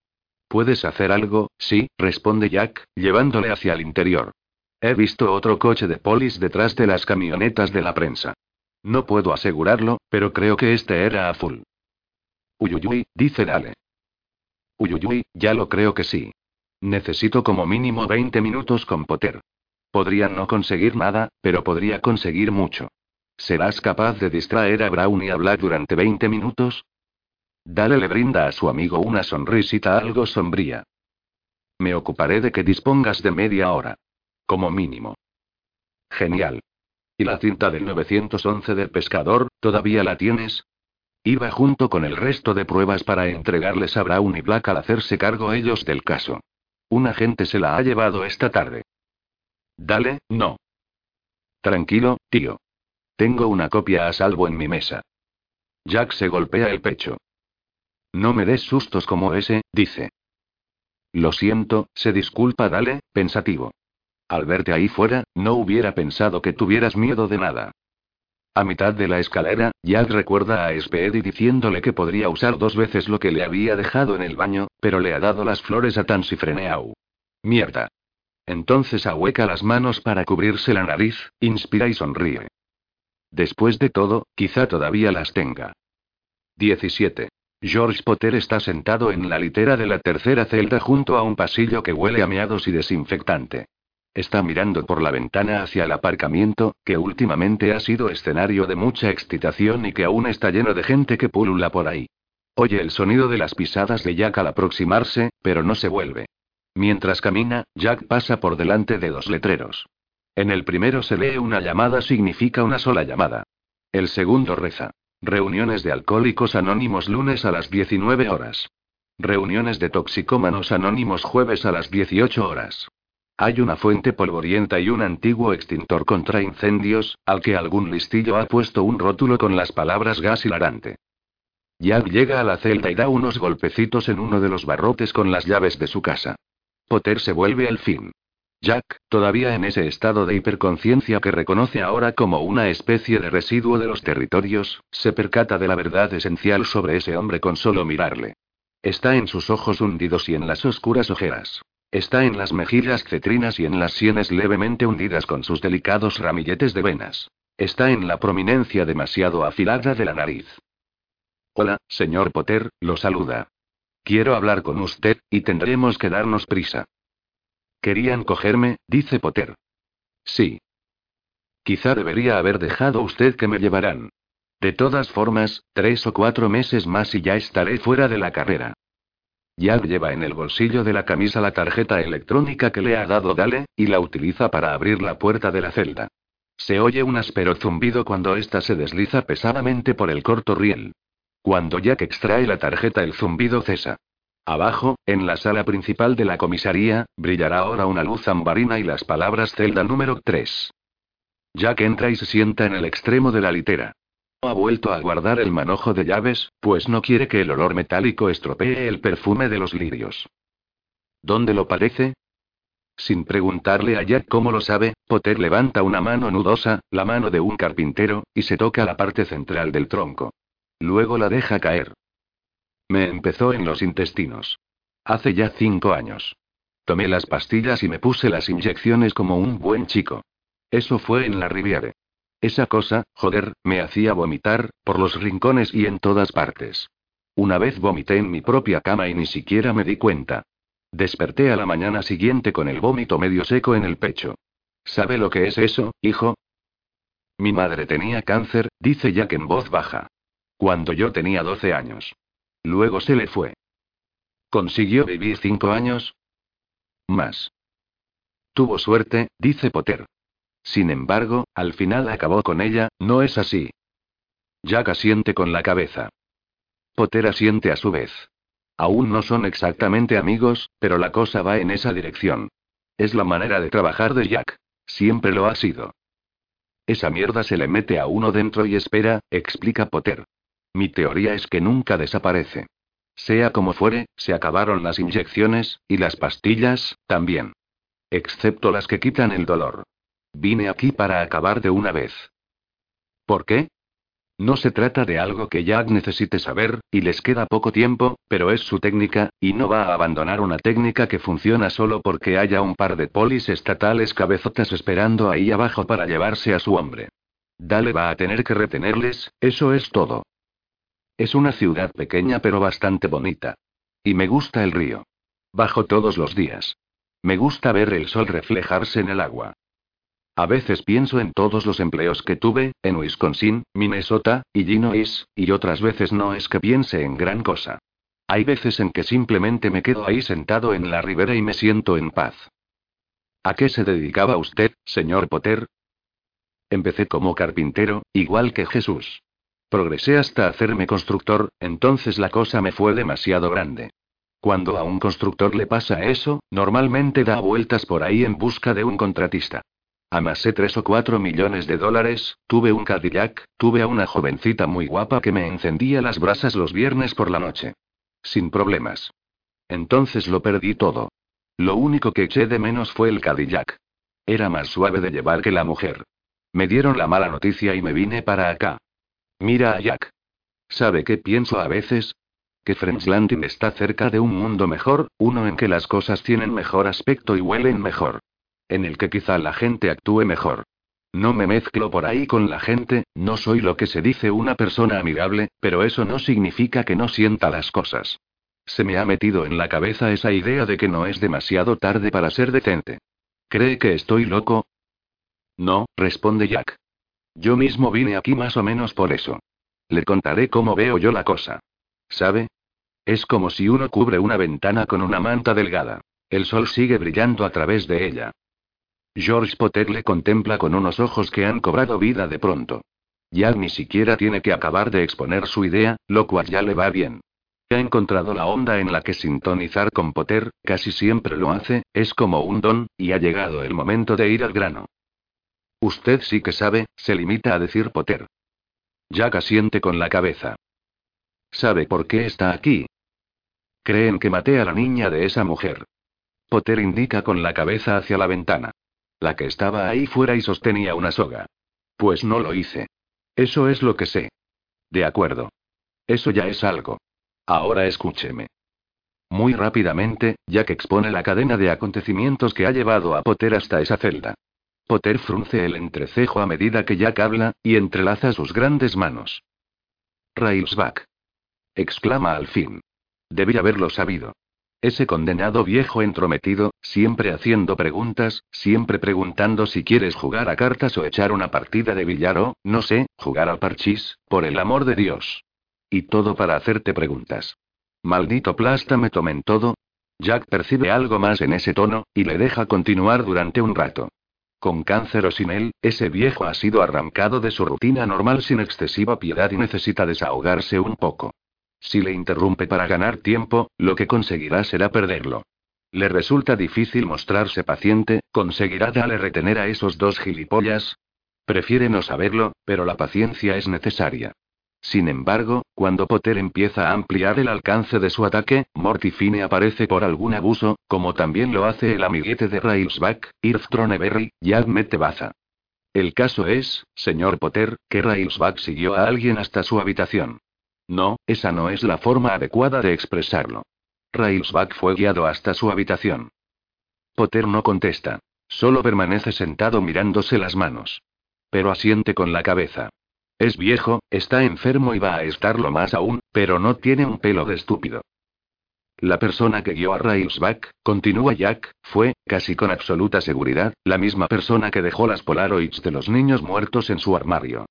¿Puedes hacer algo? Sí, responde Jack, llevándole hacia el interior. He visto otro coche de polis detrás de las camionetas de la prensa. No puedo asegurarlo, pero creo que este era a full. Uyuyuy, dice Dale. Uyuyuy, ya lo creo que sí. Necesito como mínimo 20 minutos con Potter. Podría no conseguir nada, pero podría conseguir mucho. ¿Serás capaz de distraer a Brown y hablar durante 20 minutos? Dale le brinda a su amigo una sonrisita algo sombría. Me ocuparé de que dispongas de media hora. Como mínimo. Genial. ¿Y la cinta del 911 del pescador, todavía la tienes? Iba junto con el resto de pruebas para entregarles a Brown y Black al hacerse cargo ellos del caso. Un agente se la ha llevado esta tarde. Dale, no. Tranquilo, tío. Tengo una copia a salvo en mi mesa. Jack se golpea el pecho. No me des sustos como ese, dice. Lo siento, se disculpa Dale, pensativo. Al verte ahí fuera, no hubiera pensado que tuvieras miedo de nada. A mitad de la escalera, Jack recuerda a Speedy diciéndole que podría usar dos veces lo que le había dejado en el baño, pero le ha dado las flores a Tansy Freneau. Mierda. Entonces ahueca las manos para cubrirse la nariz, inspira y sonríe. Después de todo, quizá todavía las tenga. 17. George Potter está sentado en la litera de la tercera celda junto a un pasillo que huele a meados y desinfectante. Está mirando por la ventana hacia el aparcamiento, que últimamente ha sido escenario de mucha excitación y que aún está lleno de gente que pulula por ahí. Oye el sonido de las pisadas de Jack al aproximarse, pero no se vuelve. Mientras camina, Jack pasa por delante de dos letreros. En el primero se lee una llamada significa una sola llamada. El segundo reza. Reuniones de alcohólicos anónimos lunes a las 19 horas. Reuniones de toxicómanos anónimos jueves a las 18 horas. Hay una fuente polvorienta y un antiguo extintor contra incendios, al que algún listillo ha puesto un rótulo con las palabras gas hilarante. Jack llega a la celda y da unos golpecitos en uno de los barrotes con las llaves de su casa. Potter se vuelve al fin. Jack, todavía en ese estado de hiperconciencia que reconoce ahora como una especie de residuo de los territorios, se percata de la verdad esencial sobre ese hombre con solo mirarle. Está en sus ojos hundidos y en las oscuras ojeras. Está en las mejillas cetrinas y en las sienes levemente hundidas con sus delicados ramilletes de venas. Está en la prominencia demasiado afilada de la nariz. Hola, señor Potter, lo saluda. Quiero hablar con usted, y tendremos que darnos prisa. Querían cogerme, dice Potter. Sí. Quizá debería haber dejado usted que me llevaran. De todas formas, tres o cuatro meses más y ya estaré fuera de la carrera. Jack lleva en el bolsillo de la camisa la tarjeta electrónica que le ha dado Dale, y la utiliza para abrir la puerta de la celda. Se oye un áspero zumbido cuando ésta se desliza pesadamente por el corto riel. Cuando Jack extrae la tarjeta el zumbido cesa. Abajo, en la sala principal de la comisaría, brillará ahora una luz ambarina y las palabras celda número 3. Jack entra y se sienta en el extremo de la litera. Ha vuelto a guardar el manojo de llaves, pues no quiere que el olor metálico estropee el perfume de los lirios. ¿Dónde lo parece? Sin preguntarle a Jack cómo lo sabe, Potter levanta una mano nudosa, la mano de un carpintero, y se toca la parte central del tronco. Luego la deja caer. Me empezó en los intestinos. Hace ya cinco años. Tomé las pastillas y me puse las inyecciones como un buen chico. Eso fue en la Riviere. Esa cosa, joder, me hacía vomitar, por los rincones y en todas partes. Una vez vomité en mi propia cama y ni siquiera me di cuenta. Desperté a la mañana siguiente con el vómito medio seco en el pecho. ¿Sabe lo que es eso, hijo? Mi madre tenía cáncer, dice Jack en voz baja. Cuando yo tenía 12 años. Luego se le fue. ¿Consiguió vivir cinco años? Más. Tuvo suerte, dice Potter. Sin embargo, al final acabó con ella, ¿no es así? Jack asiente con la cabeza. Potter asiente a su vez. Aún no son exactamente amigos, pero la cosa va en esa dirección. Es la manera de trabajar de Jack. Siempre lo ha sido. Esa mierda se le mete a uno dentro y espera, explica Potter. Mi teoría es que nunca desaparece. Sea como fuere, se acabaron las inyecciones, y las pastillas, también. Excepto las que quitan el dolor. Vine aquí para acabar de una vez. ¿Por qué? No se trata de algo que Jack necesite saber, y les queda poco tiempo, pero es su técnica, y no va a abandonar una técnica que funciona solo porque haya un par de polis estatales cabezotas esperando ahí abajo para llevarse a su hombre. Dale va a tener que retenerles, eso es todo. Es una ciudad pequeña pero bastante bonita. Y me gusta el río. Bajo todos los días. Me gusta ver el sol reflejarse en el agua. A veces pienso en todos los empleos que tuve, en Wisconsin, Minnesota, y Illinois, y otras veces no es que piense en gran cosa. Hay veces en que simplemente me quedo ahí sentado en la ribera y me siento en paz. ¿A qué se dedicaba usted, señor Potter? Empecé como carpintero, igual que Jesús. Progresé hasta hacerme constructor, entonces la cosa me fue demasiado grande. Cuando a un constructor le pasa eso, normalmente da vueltas por ahí en busca de un contratista. Amasé tres o cuatro millones de dólares, tuve un Cadillac, tuve a una jovencita muy guapa que me encendía las brasas los viernes por la noche. Sin problemas. Entonces lo perdí todo. Lo único que eché de menos fue el Cadillac. Era más suave de llevar que la mujer. Me dieron la mala noticia y me vine para acá. Mira a Jack. ¿Sabe qué pienso a veces? Que French Landing está cerca de un mundo mejor, uno en que las cosas tienen mejor aspecto y huelen mejor. En el que quizá la gente actúe mejor. No me mezclo por ahí con la gente, no soy lo que se dice una persona amigable, pero eso no significa que no sienta las cosas. Se me ha metido en la cabeza esa idea de que no es demasiado tarde para ser decente. ¿Cree que estoy loco? No, responde Jack. Yo mismo vine aquí más o menos por eso. Le contaré cómo veo yo la cosa. ¿Sabe? Es como si uno cubre una ventana con una manta delgada. El sol sigue brillando a través de ella. George Potter le contempla con unos ojos que han cobrado vida de pronto. Ya ni siquiera tiene que acabar de exponer su idea, lo cual ya le va bien. Ha encontrado la onda en la que sintonizar con Potter, casi siempre lo hace, es como un don, y ha llegado el momento de ir al grano. Usted sí que sabe, se limita a decir Potter. Jack asiente con la cabeza. ¿Sabe por qué está aquí? Creen que maté a la niña de esa mujer. Potter indica con la cabeza hacia la ventana. La que estaba ahí fuera y sostenía una soga. Pues no lo hice. Eso es lo que sé. De acuerdo. Eso ya es algo. Ahora escúcheme. Muy rápidamente, Jack expone la cadena de acontecimientos que ha llevado a Potter hasta esa celda. Potter frunce el entrecejo a medida que Jack habla, y entrelaza sus grandes manos. Railsback. exclama al fin. Debí haberlo sabido. Ese condenado viejo entrometido, siempre haciendo preguntas, siempre preguntando si quieres jugar a cartas o echar una partida de billar o, no sé, jugar al parchís, por el amor de Dios. Y todo para hacerte preguntas. Maldito me tomen todo. Jack percibe algo más en ese tono, y le deja continuar durante un rato. Con cáncer o sin él, ese viejo ha sido arrancado de su rutina normal sin excesiva piedad y necesita desahogarse un poco. Si le interrumpe para ganar tiempo, lo que conseguirá será perderlo. Le resulta difícil mostrarse paciente, ¿conseguirá darle retener a esos dos gilipollas? Prefiere no saberlo, pero la paciencia es necesaria. Sin embargo, cuando Potter empieza a ampliar el alcance de su ataque, Mortifine aparece por algún abuso, como también lo hace el amiguete de Railsback, Irv Troneberry, Yad Baza. El caso es, señor Potter, que Railsback siguió a alguien hasta su habitación. No, esa no es la forma adecuada de expresarlo. Railsback fue guiado hasta su habitación. Potter no contesta. Solo permanece sentado mirándose las manos. Pero asiente con la cabeza. Es viejo, está enfermo y va a estarlo más aún, pero no tiene un pelo de estúpido. La persona que guió a Railsback, continúa Jack, fue, casi con absoluta seguridad, la misma persona que dejó las Polaroids de los niños muertos en su armario.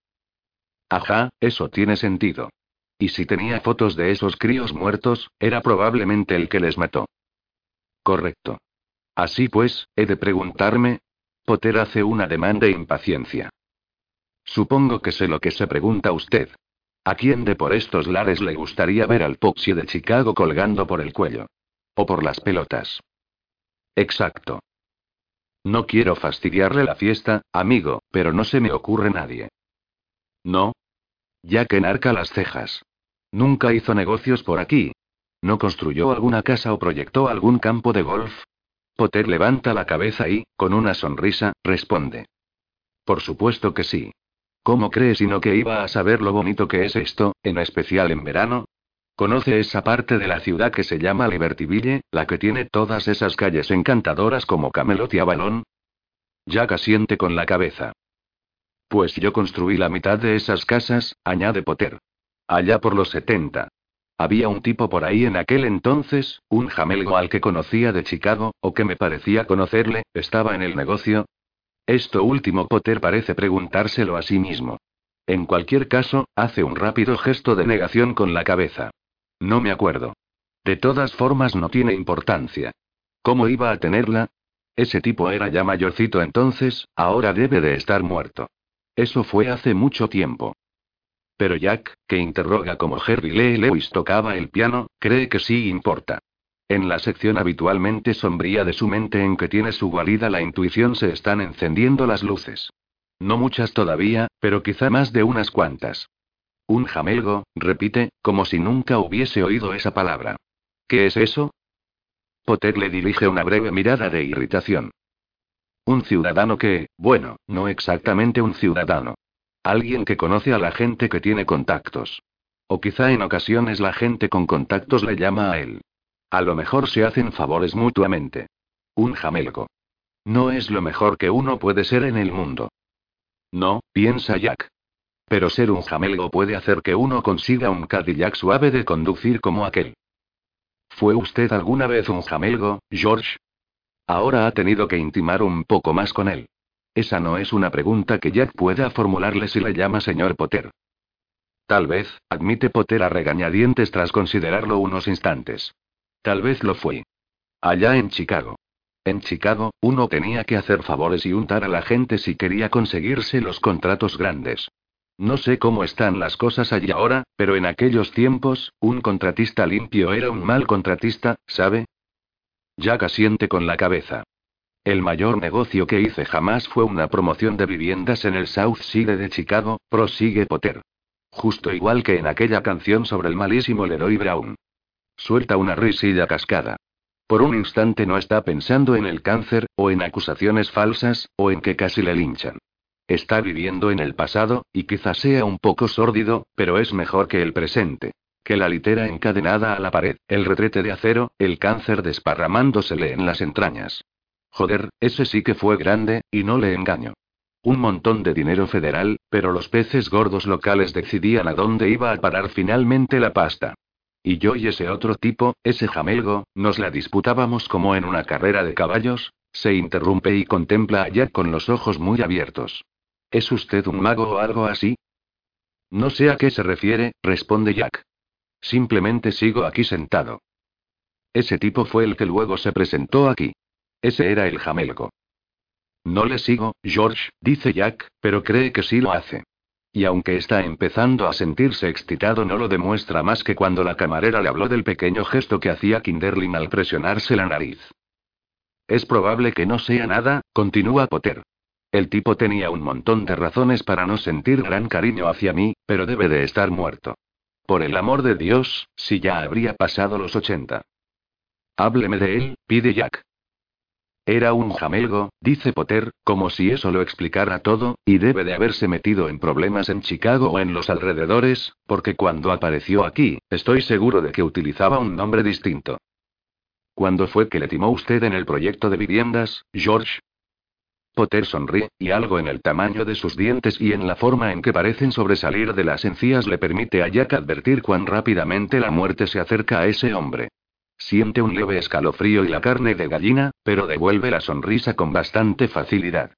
Ajá, eso tiene sentido. Y si tenía fotos de esos críos muertos, era probablemente el que les mató. Correcto. Así pues, he de preguntarme. Potter hace una ademán de impaciencia. Supongo que sé lo que se pregunta usted. ¿A quién de por estos lares le gustaría ver al Poxy de Chicago colgando por el cuello? O por las pelotas. Exacto. No quiero fastidiarle la fiesta, amigo, pero no se me ocurre nadie. No, Jack enarca las cejas. Nunca hizo negocios por aquí. ¿No construyó alguna casa o proyectó algún campo de golf? Potter levanta la cabeza y, con una sonrisa, responde. Por supuesto que sí. ¿Cómo cree sino que iba a saber lo bonito que es esto, en especial en verano? ¿Conoce esa parte de la ciudad que se llama Libertyville, la que tiene todas esas calles encantadoras como Camelot y Avalon? Jack asiente con la cabeza. Pues yo construí la mitad de esas casas, añade Potter. Allá por los 70. Había un tipo por ahí en aquel entonces, un jamelgo al que conocía de Chicago, o que me parecía conocerle, estaba en el negocio. Esto último Potter parece preguntárselo a sí mismo. En cualquier caso, hace un rápido gesto de negación con la cabeza. No me acuerdo. De todas formas no tiene importancia. ¿Cómo iba a tenerla? Ese tipo era ya mayorcito entonces, ahora debe de estar muerto. Eso fue hace mucho tiempo. Pero Jack, que interroga como Harry Lee Lewis tocaba el piano, cree que sí importa. En la sección habitualmente sombría de su mente en que tiene su guarida la intuición se están encendiendo las luces. No muchas todavía, pero quizá más de unas cuantas. Un jamelgo, repite, como si nunca hubiese oído esa palabra. ¿Qué es eso? Potter le dirige una breve mirada de irritación. Un ciudadano que, bueno, no exactamente un ciudadano. Alguien que conoce a la gente que tiene contactos. O quizá en ocasiones la gente con contactos le llama a él. A lo mejor se hacen favores mutuamente. Un jamelgo. No es lo mejor que uno puede ser en el mundo. No, piensa Jack. Pero ser un jamelgo puede hacer que uno consiga un Cadillac suave de conducir como aquel. ¿Fue usted alguna vez un jamelgo, George? Ahora ha tenido que intimar un poco más con él. Esa no es una pregunta que Jack pueda formularle si le llama señor Potter. Tal vez, admite Potter a regañadientes tras considerarlo unos instantes. Tal vez lo fue. Allá en Chicago. En Chicago, uno tenía que hacer favores y untar a la gente si quería conseguirse los contratos grandes. No sé cómo están las cosas allí ahora, pero en aquellos tiempos, un contratista limpio era un mal contratista, ¿sabe? Jack asiente con la cabeza. El mayor negocio que hice jamás fue una promoción de viviendas en el South Side de Chicago, prosigue Potter. Justo igual que en aquella canción sobre el malísimo Leroy Brown. Suelta una risilla cascada. Por un instante no está pensando en el cáncer, o en acusaciones falsas, o en que casi le linchan. Está viviendo en el pasado, y quizás sea un poco sórdido, pero es mejor que el presente. Que la litera encadenada a la pared, el retrete de acero, el cáncer desparramándosele en las entrañas. Joder, ese sí que fue grande, y no le engaño. Un montón de dinero federal, pero los peces gordos locales decidían a dónde iba a parar finalmente la pasta. Y yo y ese otro tipo, ese jamelgo, nos la disputábamos como en una carrera de caballos, se interrumpe y contempla a Jack con los ojos muy abiertos. ¿Es usted un mago o algo así? No sé a qué se refiere, responde Jack. Simplemente sigo aquí sentado. Ese tipo fue el que luego se presentó aquí. Ese era el jamelgo. No le sigo, George, dice Jack, pero cree que sí lo hace. Y aunque está empezando a sentirse excitado, no lo demuestra más que cuando la camarera le habló del pequeño gesto que hacía Kinderlin al presionarse la nariz. Es probable que no sea nada, continúa Potter. El tipo tenía un montón de razones para no sentir gran cariño hacia mí, pero debe de estar muerto. Por el amor de Dios, si ya habría pasado los 80. Hábleme de él, pide Jack. Era un jamelgo, dice Potter, como si eso lo explicara todo, y debe de haberse metido en problemas en Chicago o en los alrededores, porque cuando apareció aquí, estoy seguro de que utilizaba un nombre distinto. ¿Cuándo fue que le timó usted en el proyecto de viviendas, George? Potter sonríe, y algo en el tamaño de sus dientes y en la forma en que parecen sobresalir de las encías le permite a Jack advertir cuán rápidamente la muerte se acerca a ese hombre. Siente un leve escalofrío y la carne de gallina, pero devuelve la sonrisa con bastante facilidad.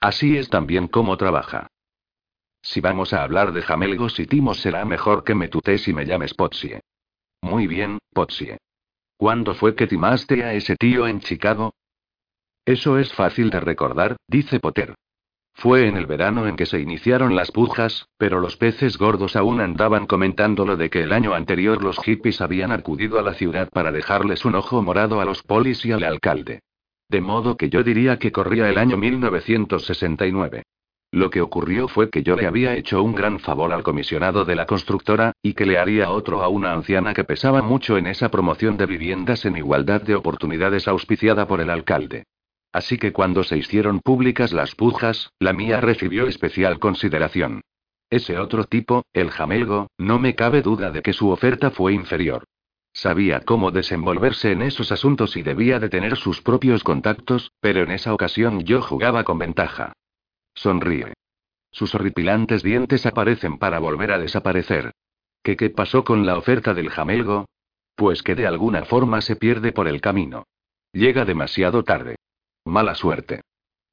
Así es también como trabaja. Si vamos a hablar de jamelgos y timos será mejor que me tutes y me llames Potsie. Muy bien, Potsie. ¿Cuándo fue que timaste a ese tío en Chicago? Eso es fácil de recordar, dice Potter. Fue en el verano en que se iniciaron las pujas, pero los peces gordos aún andaban comentando lo de que el año anterior los hippies habían acudido a la ciudad para dejarles un ojo morado a los polis y al alcalde. De modo que yo diría que corría el año 1969. Lo que ocurrió fue que yo le había hecho un gran favor al comisionado de la constructora, y que le haría otro a una anciana que pesaba mucho en esa promoción de viviendas en igualdad de oportunidades auspiciada por el alcalde. Así que cuando se hicieron públicas las pujas, la mía recibió especial consideración. Ese otro tipo, el jamelgo, no me cabe duda de que su oferta fue inferior. Sabía cómo desenvolverse en esos asuntos y debía de tener sus propios contactos, pero en esa ocasión yo jugaba con ventaja. Sonríe. Sus horripilantes dientes aparecen para volver a desaparecer. ¿Qué qué pasó con la oferta del jamelgo? Pues que de alguna forma se pierde por el camino. Llega demasiado tarde. Mala suerte.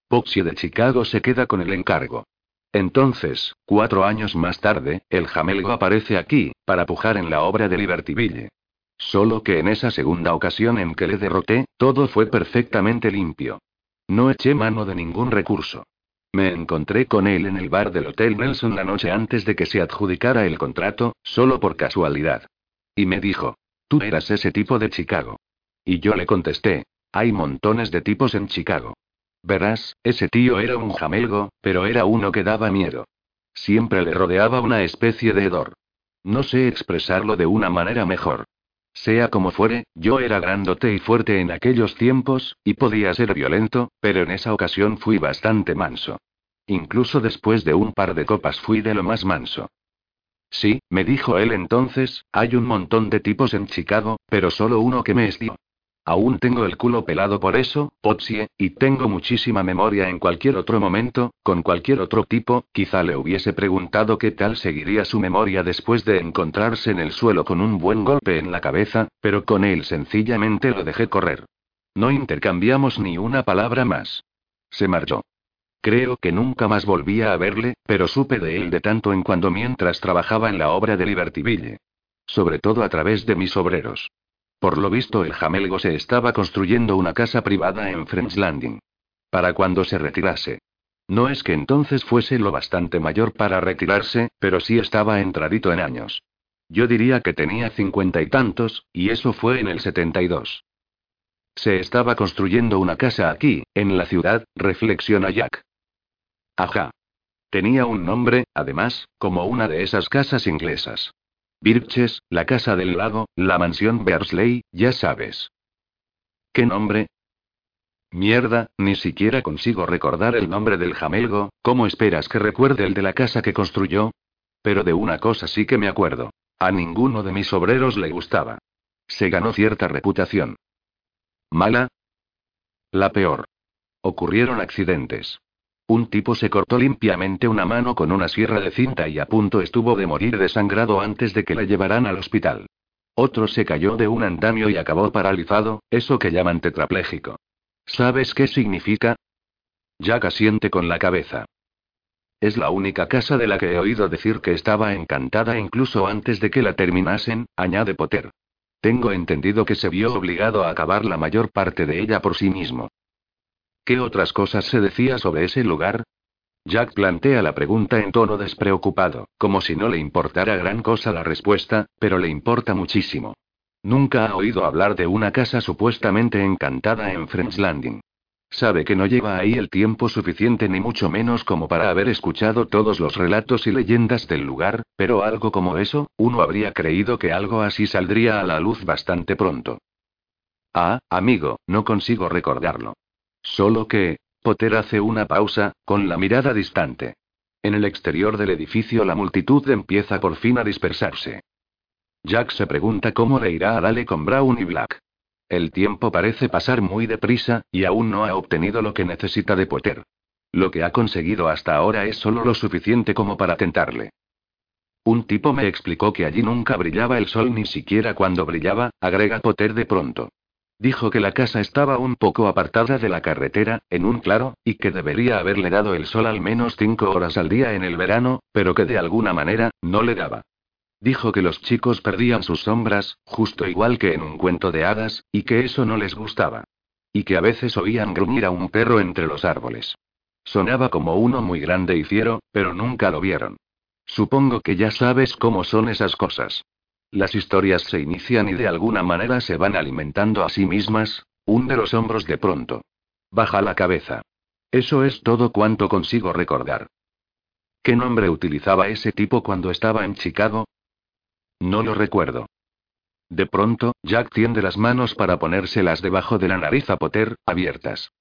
Poxy de Chicago se queda con el encargo. Entonces, cuatro años más tarde, el jamelgo aparece aquí, para pujar en la obra de Libertyville. Solo que en esa segunda ocasión en que le derroté, todo fue perfectamente limpio. No eché mano de ningún recurso. Me encontré con él en el bar del Hotel Nelson la noche antes de que se adjudicara el contrato, solo por casualidad. Y me dijo, tú eras ese tipo de Chicago. Y yo le contesté, hay montones de tipos en Chicago. Verás, ese tío era un jamelgo, pero era uno que daba miedo. Siempre le rodeaba una especie de hedor. No sé expresarlo de una manera mejor. Sea como fuere, yo era grandote y fuerte en aquellos tiempos, y podía ser violento, pero en esa ocasión fui bastante manso. Incluso después de un par de copas fui de lo más manso. Sí, me dijo él entonces, hay un montón de tipos en Chicago, pero solo uno que me estió. Aún tengo el culo pelado por eso, Potsie, y tengo muchísima memoria en cualquier otro momento, con cualquier otro tipo, quizá le hubiese preguntado qué tal seguiría su memoria después de encontrarse en el suelo con un buen golpe en la cabeza, pero con él sencillamente lo dejé correr. No intercambiamos ni una palabra más. Se marchó. Creo que nunca más volví a verle, pero supe de él de tanto en cuando mientras trabajaba en la obra de Libertyville. Sobre todo a través de mis obreros. Por lo visto el jamelgo se estaba construyendo una casa privada en French Landing. Para cuando se retirase. No es que entonces fuese lo bastante mayor para retirarse, pero sí estaba entradito en años. Yo diría que tenía cincuenta y tantos, y eso fue en el 72. Se estaba construyendo una casa aquí, en la ciudad, reflexiona Jack. Ajá. Tenía un nombre, además, como una de esas casas inglesas. Birches, la casa del lago, la mansión Bearsley, ya sabes. ¿Qué nombre? Mierda, ni siquiera consigo recordar el nombre del jamelgo, ¿cómo esperas que recuerde el de la casa que construyó? Pero de una cosa sí que me acuerdo. A ninguno de mis obreros le gustaba. Se ganó cierta reputación. ¿Mala? La peor. Ocurrieron accidentes. Un tipo se cortó limpiamente una mano con una sierra de cinta y a punto estuvo de morir desangrado antes de que la llevaran al hospital. Otro se cayó de un andamio y acabó paralizado, eso que llaman tetrapléjico. ¿Sabes qué significa? Jack asiente con la cabeza. Es la única casa de la que he oído decir que estaba encantada incluso antes de que la terminasen, añade Potter. Tengo entendido que se vio obligado a acabar la mayor parte de ella por sí mismo. ¿Qué otras cosas se decía sobre ese lugar? Jack plantea la pregunta en tono despreocupado, como si no le importara gran cosa la respuesta, pero le importa muchísimo. Nunca ha oído hablar de una casa supuestamente encantada en French Landing. Sabe que no lleva ahí el tiempo suficiente ni mucho menos como para haber escuchado todos los relatos y leyendas del lugar, pero algo como eso, uno habría creído que algo así saldría a la luz bastante pronto. Ah, amigo, no consigo recordarlo. Solo que, Potter hace una pausa, con la mirada distante. En el exterior del edificio la multitud empieza por fin a dispersarse. Jack se pregunta cómo le irá a Dale con Brown y Black. El tiempo parece pasar muy deprisa, y aún no ha obtenido lo que necesita de Potter. Lo que ha conseguido hasta ahora es solo lo suficiente como para tentarle. Un tipo me explicó que allí nunca brillaba el sol ni siquiera cuando brillaba, agrega Potter de pronto. Dijo que la casa estaba un poco apartada de la carretera, en un claro, y que debería haberle dado el sol al menos cinco horas al día en el verano, pero que de alguna manera, no le daba. Dijo que los chicos perdían sus sombras, justo igual que en un cuento de hadas, y que eso no les gustaba. Y que a veces oían gruñir a un perro entre los árboles. Sonaba como uno muy grande y fiero, pero nunca lo vieron. Supongo que ya sabes cómo son esas cosas. Las historias se inician y de alguna manera se van alimentando a sí mismas, hunde los hombros de pronto. Baja la cabeza. Eso es todo cuanto consigo recordar. ¿Qué nombre utilizaba ese tipo cuando estaba en Chicago? No lo recuerdo. De pronto, Jack tiende las manos para ponérselas debajo de la nariz a Potter, abiertas.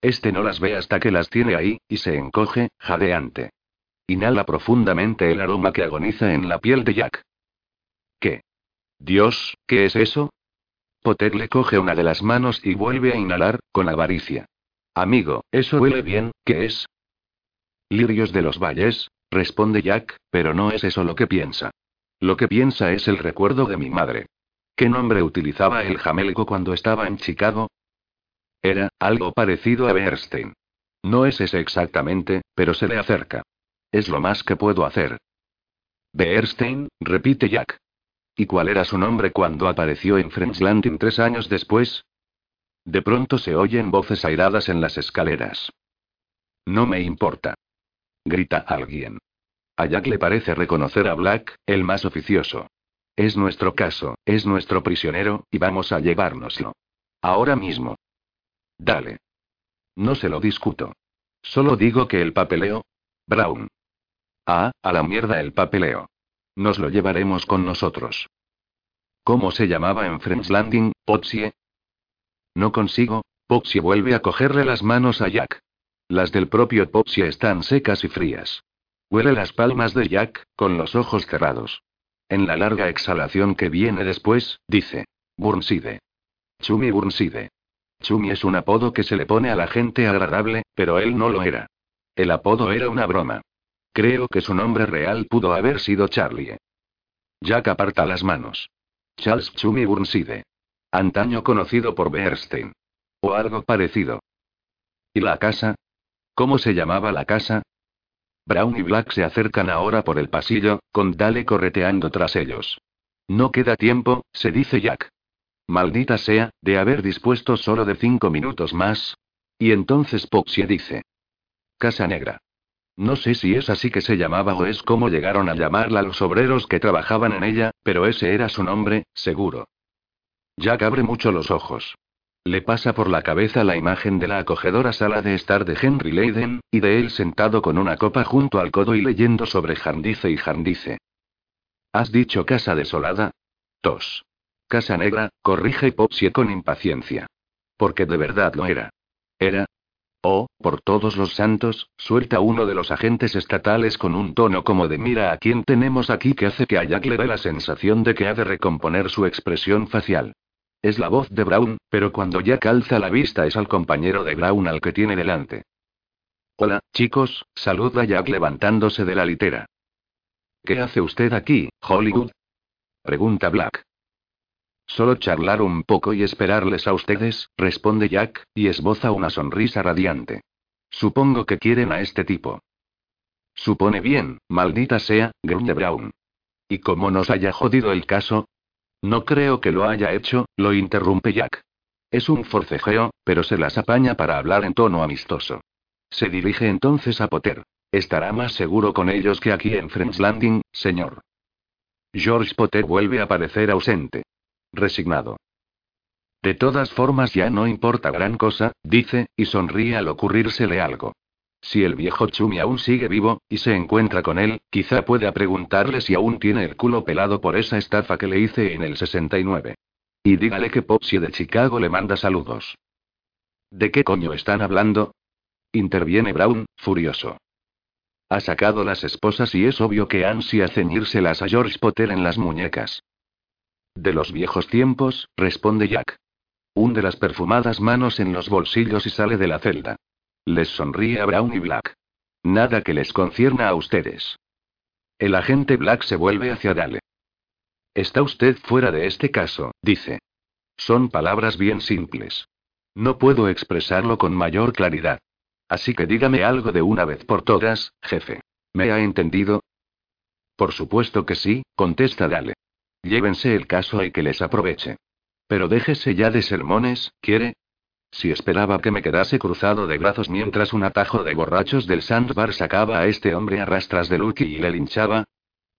Este no las ve hasta que las tiene ahí, y se encoge, jadeante. Inhala profundamente el aroma que agoniza en la piel de Jack. ¿Qué? Dios, ¿qué es eso? Potter le coge una de las manos y vuelve a inhalar, con avaricia. Amigo, eso huele bien, ¿qué es? Lirios de los valles, responde Jack, pero no es eso lo que piensa. Lo que piensa es el recuerdo de mi madre. ¿Qué nombre utilizaba el jamelgo cuando estaba en Chicago? Era, algo parecido a Bernstein. No es ese exactamente, pero se le acerca. Es lo más que puedo hacer. Bernstein, repite Jack. ¿Y cuál era su nombre cuando apareció en French tres años después? De pronto se oyen voces airadas en las escaleras. No me importa. Grita alguien. A Jack le parece reconocer a Black, el más oficioso. Es nuestro caso, es nuestro prisionero, y vamos a llevárnoslo. Ahora mismo. Dale. No se lo discuto. Solo digo que el papeleo. Brown. Ah, a la mierda el papeleo. Nos lo llevaremos con nosotros. ¿Cómo se llamaba en Friends Landing, Potsie? No consigo. Potsie vuelve a cogerle las manos a Jack. Las del propio Potsie están secas y frías. Huele las palmas de Jack, con los ojos cerrados. En la larga exhalación que viene después, dice: Burnside. Chumi Burnside. Chumi es un apodo que se le pone a la gente agradable, pero él no lo era. El apodo era una broma. Creo que su nombre real pudo haber sido Charlie. Jack aparta las manos. Charles Chumi Burnside. Antaño conocido por Bernstein. O algo parecido. ¿Y la casa? ¿Cómo se llamaba la casa? Brown y Black se acercan ahora por el pasillo, con Dale correteando tras ellos. No queda tiempo, se dice Jack. Maldita sea, de haber dispuesto solo de cinco minutos más. Y entonces Poxie dice. Casa Negra. No sé si es así que se llamaba o es como llegaron a llamarla los obreros que trabajaban en ella, pero ese era su nombre, seguro. Jack abre mucho los ojos. Le pasa por la cabeza la imagen de la acogedora sala de estar de Henry Leiden, y de él sentado con una copa junto al codo y leyendo sobre Jardice y Jardice. ¿Has dicho casa desolada? Tos. Casa negra, corrige Popsie con impaciencia. Porque de verdad lo era. Era. Oh, por todos los santos, suelta uno de los agentes estatales con un tono como de mira a quién tenemos aquí que hace que a Jack le dé la sensación de que ha de recomponer su expresión facial. Es la voz de Brown, pero cuando ya calza la vista es al compañero de Brown al que tiene delante. Hola, chicos, saluda Jack levantándose de la litera. ¿Qué hace usted aquí, Hollywood? Pregunta Black. Solo charlar un poco y esperarles a ustedes, responde Jack, y esboza una sonrisa radiante. Supongo que quieren a este tipo. Supone bien, maldita sea, gruñe Brown. Y como nos haya jodido el caso, no creo que lo haya hecho, lo interrumpe Jack. Es un forcejeo, pero se las apaña para hablar en tono amistoso. Se dirige entonces a Potter. Estará más seguro con ellos que aquí en Friends Landing, señor. George Potter vuelve a parecer ausente. Resignado. De todas formas ya no importa gran cosa, dice, y sonríe al ocurrírsele algo. Si el viejo Chumi aún sigue vivo, y se encuentra con él, quizá pueda preguntarle si aún tiene el culo pelado por esa estafa que le hice en el 69. Y dígale que Popsy de Chicago le manda saludos. ¿De qué coño están hablando? Interviene Brown, furioso. Ha sacado las esposas y es obvio que ansia ceñírselas a George Potter en las muñecas. De los viejos tiempos, responde Jack. Hunde las perfumadas manos en los bolsillos y sale de la celda. Les sonríe a Brown y Black. Nada que les concierna a ustedes. El agente Black se vuelve hacia Dale. Está usted fuera de este caso, dice. Son palabras bien simples. No puedo expresarlo con mayor claridad. Así que dígame algo de una vez por todas, jefe. ¿Me ha entendido? Por supuesto que sí, contesta Dale. Llévense el caso y que les aproveche. Pero déjese ya de sermones, ¿quiere? Si esperaba que me quedase cruzado de brazos mientras un atajo de borrachos del sandbar sacaba a este hombre a rastras de Lucky y le linchaba.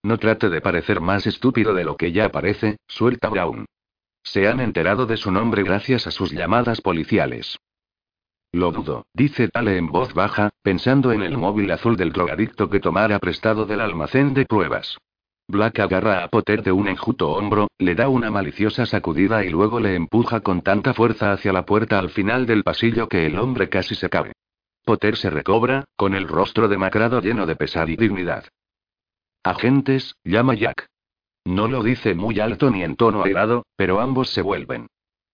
No trate de parecer más estúpido de lo que ya parece, suelta Brown. Se han enterado de su nombre gracias a sus llamadas policiales. Lo dudo, dice Tale en voz baja, pensando en el móvil azul del drogadicto que tomara prestado del almacén de pruebas. Black agarra a Potter de un enjuto hombro, le da una maliciosa sacudida y luego le empuja con tanta fuerza hacia la puerta al final del pasillo que el hombre casi se cabe. Potter se recobra, con el rostro demacrado lleno de pesar y dignidad. Agentes, llama Jack. No lo dice muy alto ni en tono airado, pero ambos se vuelven.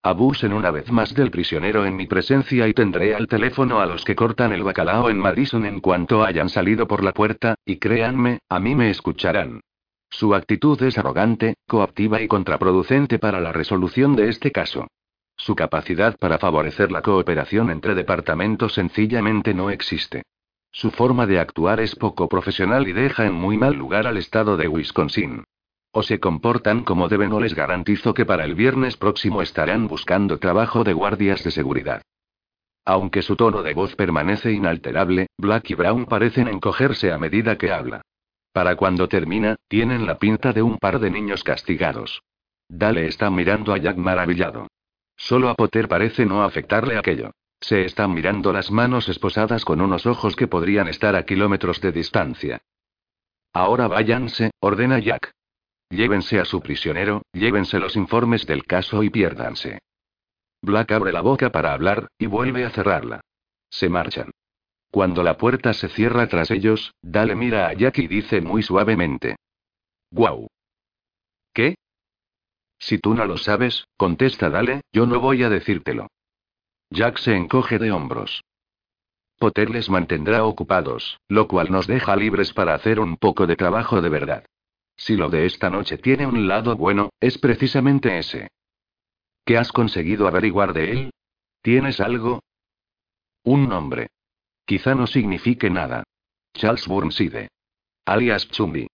Abusen una vez más del prisionero en mi presencia y tendré al teléfono a los que cortan el bacalao en Madison en cuanto hayan salido por la puerta, y créanme, a mí me escucharán. Su actitud es arrogante, coactiva y contraproducente para la resolución de este caso. Su capacidad para favorecer la cooperación entre departamentos sencillamente no existe. Su forma de actuar es poco profesional y deja en muy mal lugar al estado de Wisconsin. O se comportan como deben o les garantizo que para el viernes próximo estarán buscando trabajo de guardias de seguridad. Aunque su tono de voz permanece inalterable, Black y Brown parecen encogerse a medida que habla. Para cuando termina, tienen la pinta de un par de niños castigados. Dale está mirando a Jack maravillado. Solo a Potter parece no afectarle aquello. Se están mirando las manos esposadas con unos ojos que podrían estar a kilómetros de distancia. Ahora váyanse, ordena Jack. Llévense a su prisionero, llévense los informes del caso y piérdanse. Black abre la boca para hablar, y vuelve a cerrarla. Se marchan. Cuando la puerta se cierra tras ellos, Dale mira a Jack y dice muy suavemente. «¡Guau!». ¿Qué? Si tú no lo sabes, contesta Dale, yo no voy a decírtelo. Jack se encoge de hombros. Potter les mantendrá ocupados, lo cual nos deja libres para hacer un poco de trabajo de verdad. Si lo de esta noche tiene un lado bueno, es precisamente ese. ¿Qué has conseguido averiguar de él? ¿Tienes algo? Un nombre. Quizá no signifique nada. Charles Burnside. Alias Chumbi.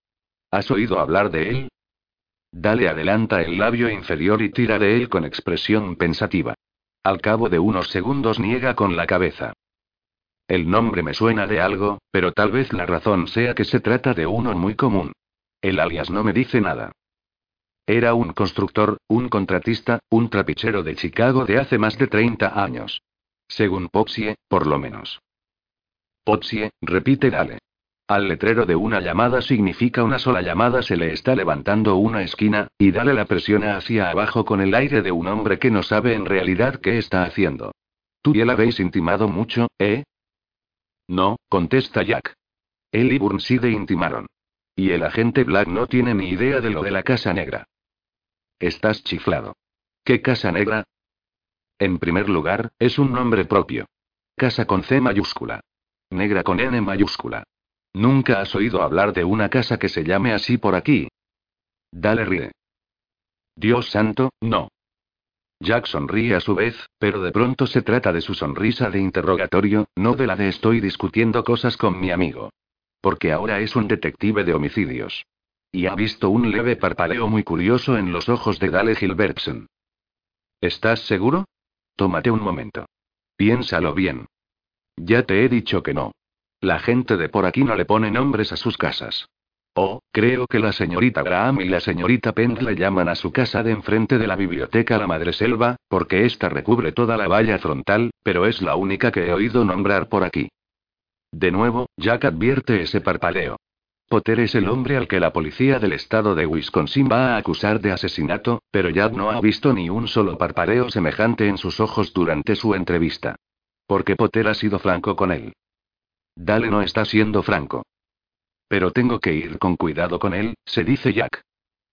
¿Has oído hablar de él? Dale adelanta el labio inferior y tira de él con expresión pensativa. Al cabo de unos segundos niega con la cabeza. El nombre me suena de algo, pero tal vez la razón sea que se trata de uno muy común. El alias no me dice nada. Era un constructor, un contratista, un trapichero de Chicago de hace más de 30 años. Según Poxie, por lo menos. Poxie, repite Dale. Al letrero de una llamada significa una sola llamada se le está levantando una esquina, y Dale la presiona hacia abajo con el aire de un hombre que no sabe en realidad qué está haciendo. Tú ya la habéis intimado mucho, ¿eh? No, contesta Jack. Él y Burnside intimaron. Y el agente Black no tiene ni idea de lo de la Casa Negra. Estás chiflado. ¿Qué Casa Negra? En primer lugar, es un nombre propio. Casa con C mayúscula. Negra con N mayúscula. ¿Nunca has oído hablar de una casa que se llame así por aquí? Dale ríe. Dios santo, no. Jack sonríe a su vez, pero de pronto se trata de su sonrisa de interrogatorio, no de la de estoy discutiendo cosas con mi amigo. Porque ahora es un detective de homicidios. Y ha visto un leve parpadeo muy curioso en los ojos de Dale Gilbertson. ¿Estás seguro? Tómate un momento. Piénsalo bien. Ya te he dicho que no. La gente de por aquí no le pone nombres a sus casas. Oh, creo que la señorita Graham y la señorita Pent le llaman a su casa de enfrente de la biblioteca la Madre Selva, porque ésta recubre toda la valla frontal, pero es la única que he oído nombrar por aquí. De nuevo, Jack advierte ese parpadeo. Potter es el hombre al que la policía del estado de Wisconsin va a acusar de asesinato, pero Jack no ha visto ni un solo parpadeo semejante en sus ojos durante su entrevista. Porque Potter ha sido franco con él. Dale no está siendo franco. Pero tengo que ir con cuidado con él, se dice Jack.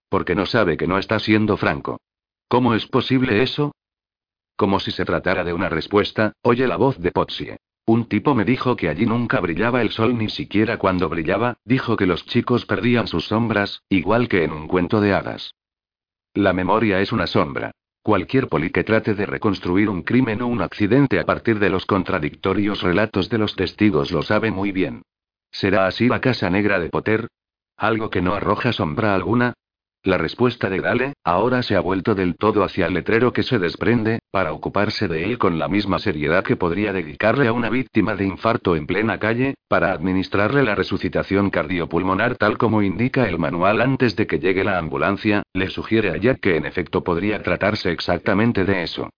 Porque no sabe que no está siendo franco. ¿Cómo es posible eso? Como si se tratara de una respuesta, oye la voz de Potsie. Un tipo me dijo que allí nunca brillaba el sol ni siquiera cuando brillaba, dijo que los chicos perdían sus sombras, igual que en un cuento de hadas. La memoria es una sombra. Cualquier poli que trate de reconstruir un crimen o un accidente a partir de los contradictorios relatos de los testigos lo sabe muy bien. ¿Será así la casa negra de Potter? ¿Algo que no arroja sombra alguna? La respuesta de Dale, ahora se ha vuelto del todo hacia el letrero que se desprende, para ocuparse de él con la misma seriedad que podría dedicarle a una víctima de infarto en plena calle, para administrarle la resucitación cardiopulmonar tal como indica el manual antes de que llegue la ambulancia, le sugiere a Jack que en efecto podría tratarse exactamente de eso.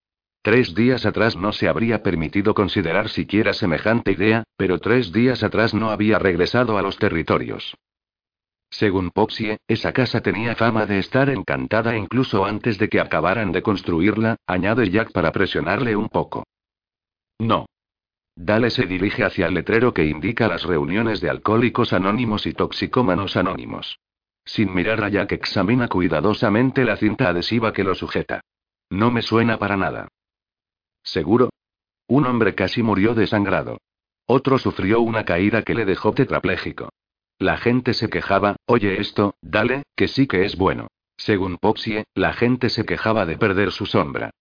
Tres días atrás no se habría permitido considerar siquiera semejante idea, pero tres días atrás no había regresado a los territorios. Según Poxie, esa casa tenía fama de estar encantada incluso antes de que acabaran de construirla, añade Jack para presionarle un poco. No. Dale se dirige hacia el letrero que indica las reuniones de alcohólicos anónimos y toxicómanos anónimos. Sin mirar a Jack examina cuidadosamente la cinta adhesiva que lo sujeta. No me suena para nada. ¿Seguro? Un hombre casi murió desangrado. Otro sufrió una caída que le dejó tetrapléjico. La gente se quejaba, oye esto, dale, que sí que es bueno. Según Poxie, la gente se quejaba de perder su sombra.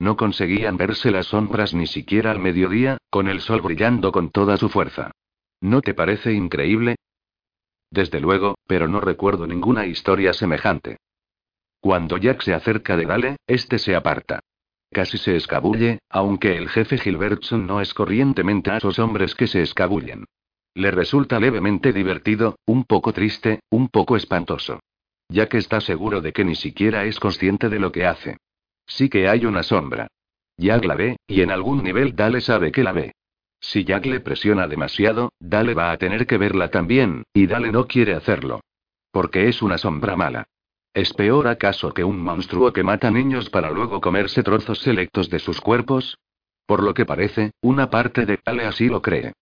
No conseguían verse las sombras ni siquiera al mediodía, con el sol brillando con toda su fuerza. ¿No te parece increíble? Desde luego, pero no recuerdo ninguna historia semejante. Cuando Jack se acerca de Dale, este se aparta. Casi se escabulle, aunque el jefe Gilbertson no es corrientemente a esos hombres que se escabullen. Le resulta levemente divertido, un poco triste, un poco espantoso. Ya que está seguro de que ni siquiera es consciente de lo que hace. Sí que hay una sombra. Jack la ve, y en algún nivel Dale sabe que la ve. Si Jack le presiona demasiado, Dale va a tener que verla también, y Dale no quiere hacerlo. Porque es una sombra mala. ¿Es peor acaso que un monstruo que mata niños para luego comerse trozos selectos de sus cuerpos? Por lo que parece, una parte de Dale así lo cree.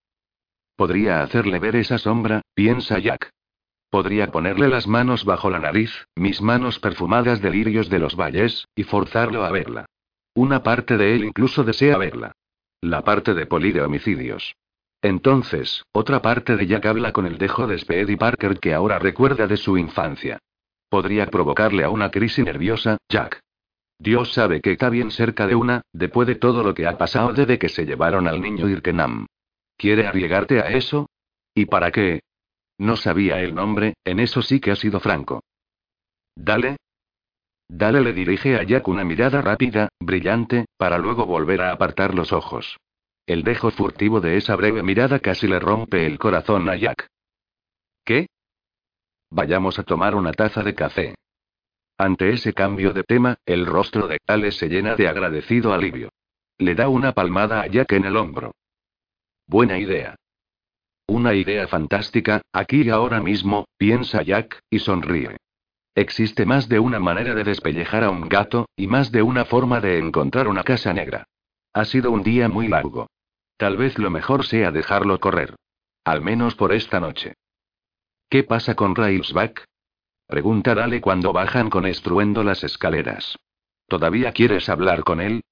Podría hacerle ver esa sombra, piensa Jack. Podría ponerle las manos bajo la nariz, mis manos perfumadas de lirios de los valles, y forzarlo a verla. Una parte de él incluso desea verla. La parte de poli de homicidios. Entonces, otra parte de Jack habla con el dejo de Speedy Parker que ahora recuerda de su infancia. Podría provocarle a una crisis nerviosa, Jack. Dios sabe que está bien cerca de una, después de todo lo que ha pasado desde que se llevaron al niño Irkenam. ¿Quiere arriesgarte a eso? ¿Y para qué? No sabía el nombre, en eso sí que ha sido franco. Dale. Dale le dirige a Jack una mirada rápida, brillante, para luego volver a apartar los ojos. El dejo furtivo de esa breve mirada casi le rompe el corazón a Jack. ¿Qué? Vayamos a tomar una taza de café. Ante ese cambio de tema, el rostro de Dale se llena de agradecido alivio. Le da una palmada a Jack en el hombro. Buena idea. Una idea fantástica, aquí y ahora mismo, piensa Jack, y sonríe. Existe más de una manera de despellejar a un gato, y más de una forma de encontrar una casa negra. Ha sido un día muy largo. Tal vez lo mejor sea dejarlo correr. Al menos por esta noche. ¿Qué pasa con Railsback? Pregunta Dale cuando bajan con estruendo las escaleras. ¿Todavía quieres hablar con él?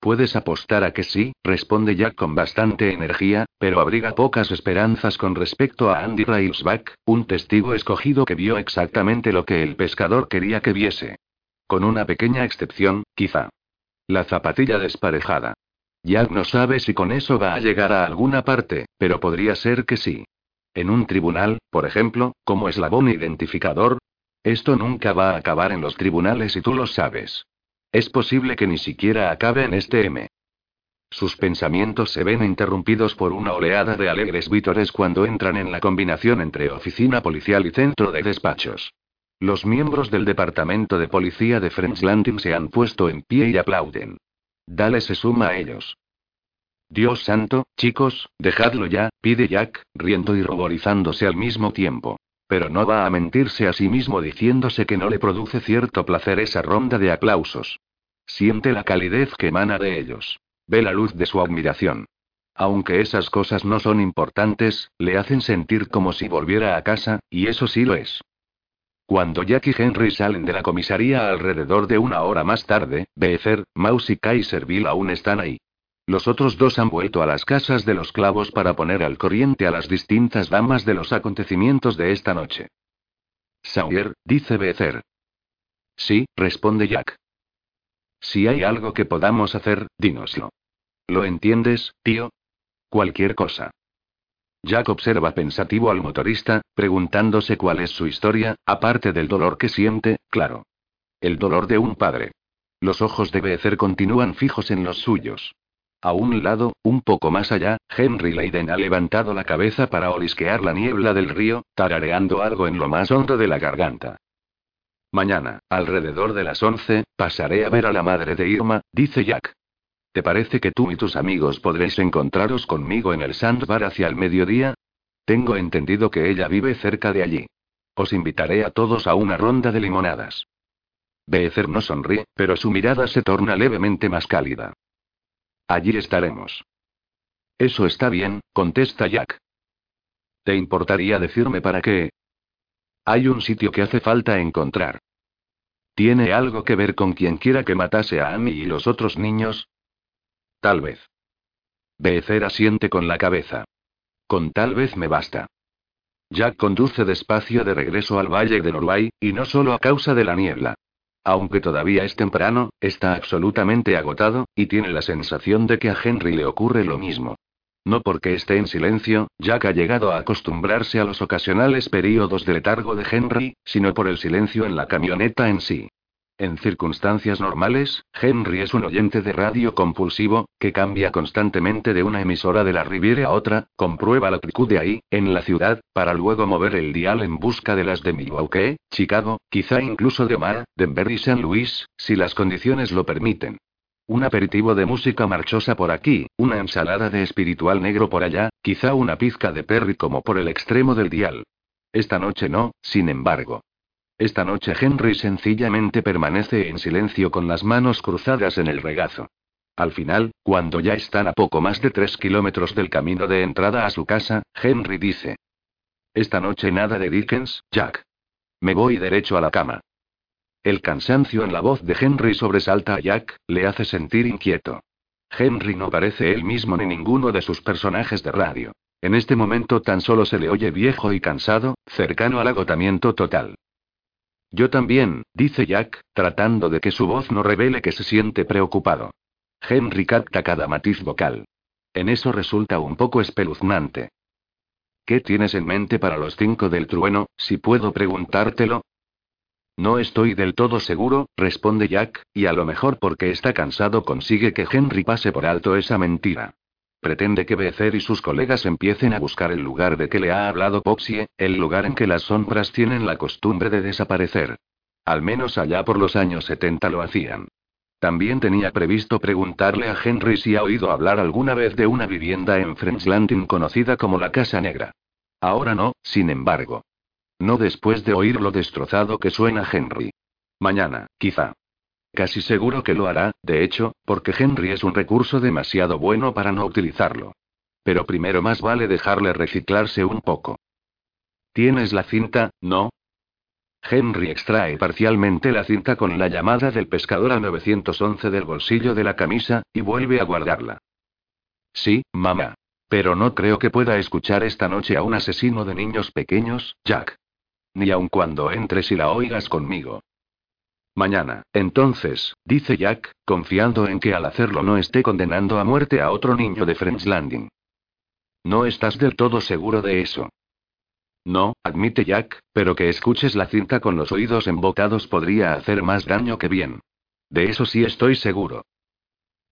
Puedes apostar a que sí, responde Jack con bastante energía, pero abriga pocas esperanzas con respecto a Andy Railsback, un testigo escogido que vio exactamente lo que el pescador quería que viese. Con una pequeña excepción, quizá. La zapatilla desparejada. Jack no sabe si con eso va a llegar a alguna parte, pero podría ser que sí. En un tribunal, por ejemplo, como eslabón identificador. Esto nunca va a acabar en los tribunales y tú lo sabes. Es posible que ni siquiera acabe en este M. Sus pensamientos se ven interrumpidos por una oleada de alegres vítores cuando entran en la combinación entre oficina policial y centro de despachos. Los miembros del departamento de policía de French Landing se han puesto en pie y aplauden. Dale se suma a ellos. Dios santo, chicos, dejadlo ya, pide Jack, riendo y ruborizándose al mismo tiempo. Pero no va a mentirse a sí mismo diciéndose que no le produce cierto placer esa ronda de aplausos. Siente la calidez que emana de ellos. Ve la luz de su admiración. Aunque esas cosas no son importantes, le hacen sentir como si volviera a casa, y eso sí lo es. Cuando Jack y Henry salen de la comisaría alrededor de una hora más tarde, Beezer, Mouse y Kaiserville aún están ahí. Los otros dos han vuelto a las casas de los clavos para poner al corriente a las distintas damas de los acontecimientos de esta noche. Sawyer, dice Becer. Sí, responde Jack. Si hay algo que podamos hacer, dínoslo. ¿Lo entiendes, tío? Cualquier cosa. Jack observa pensativo al motorista, preguntándose cuál es su historia, aparte del dolor que siente, claro. El dolor de un padre. Los ojos de Becer continúan fijos en los suyos. A un lado, un poco más allá, Henry Leiden ha levantado la cabeza para olisquear la niebla del río, tarareando algo en lo más hondo de la garganta. Mañana, alrededor de las once, pasaré a ver a la madre de Irma, dice Jack. ¿Te parece que tú y tus amigos podréis encontraros conmigo en el sandbar hacia el mediodía? Tengo entendido que ella vive cerca de allí. Os invitaré a todos a una ronda de limonadas. Beezer no sonríe, pero su mirada se torna levemente más cálida. Allí estaremos. Eso está bien, contesta Jack. ¿Te importaría decirme para qué? Hay un sitio que hace falta encontrar. ¿Tiene algo que ver con quien quiera que matase a Amy y los otros niños? Tal vez. Becer asiente con la cabeza. Con tal vez me basta. Jack conduce despacio de regreso al valle de Norway, y no solo a causa de la niebla. Aunque todavía es temprano, está absolutamente agotado, y tiene la sensación de que a Henry le ocurre lo mismo. No porque esté en silencio, Jack ha llegado a acostumbrarse a los ocasionales períodos de letargo de Henry, sino por el silencio en la camioneta en sí. En circunstancias normales, Henry es un oyente de radio compulsivo, que cambia constantemente de una emisora de la Riviera a otra, comprueba la actitud de ahí, en la ciudad, para luego mover el dial en busca de las de Milwaukee, Chicago, quizá incluso de Omar, Denver y San Luis, si las condiciones lo permiten. Un aperitivo de música marchosa por aquí, una ensalada de espiritual negro por allá, quizá una pizca de perry como por el extremo del dial. Esta noche no, sin embargo. Esta noche Henry sencillamente permanece en silencio con las manos cruzadas en el regazo. Al final, cuando ya están a poco más de tres kilómetros del camino de entrada a su casa, Henry dice. Esta noche nada de Dickens, Jack. Me voy derecho a la cama. El cansancio en la voz de Henry sobresalta a Jack, le hace sentir inquieto. Henry no parece él mismo ni ninguno de sus personajes de radio. En este momento tan solo se le oye viejo y cansado, cercano al agotamiento total. Yo también, dice Jack, tratando de que su voz no revele que se siente preocupado. Henry capta cada matiz vocal. En eso resulta un poco espeluznante. ¿Qué tienes en mente para los cinco del trueno, si puedo preguntártelo? No estoy del todo seguro, responde Jack, y a lo mejor porque está cansado consigue que Henry pase por alto esa mentira. Pretende que Becer y sus colegas empiecen a buscar el lugar de que le ha hablado Poxie, el lugar en que las sombras tienen la costumbre de desaparecer. Al menos allá por los años 70 lo hacían. También tenía previsto preguntarle a Henry si ha oído hablar alguna vez de una vivienda en French Landing conocida como la Casa Negra. Ahora no, sin embargo. No después de oír lo destrozado que suena Henry. Mañana, quizá. Casi seguro que lo hará, de hecho, porque Henry es un recurso demasiado bueno para no utilizarlo. Pero primero más vale dejarle reciclarse un poco. ¿Tienes la cinta, no? Henry extrae parcialmente la cinta con la llamada del pescador a 911 del bolsillo de la camisa, y vuelve a guardarla. Sí, mamá. Pero no creo que pueda escuchar esta noche a un asesino de niños pequeños, Jack. Ni aun cuando entres y la oigas conmigo. Mañana, entonces, dice Jack, confiando en que al hacerlo no esté condenando a muerte a otro niño de French Landing. No estás del todo seguro de eso. No, admite Jack, pero que escuches la cinta con los oídos embotados podría hacer más daño que bien. De eso sí estoy seguro.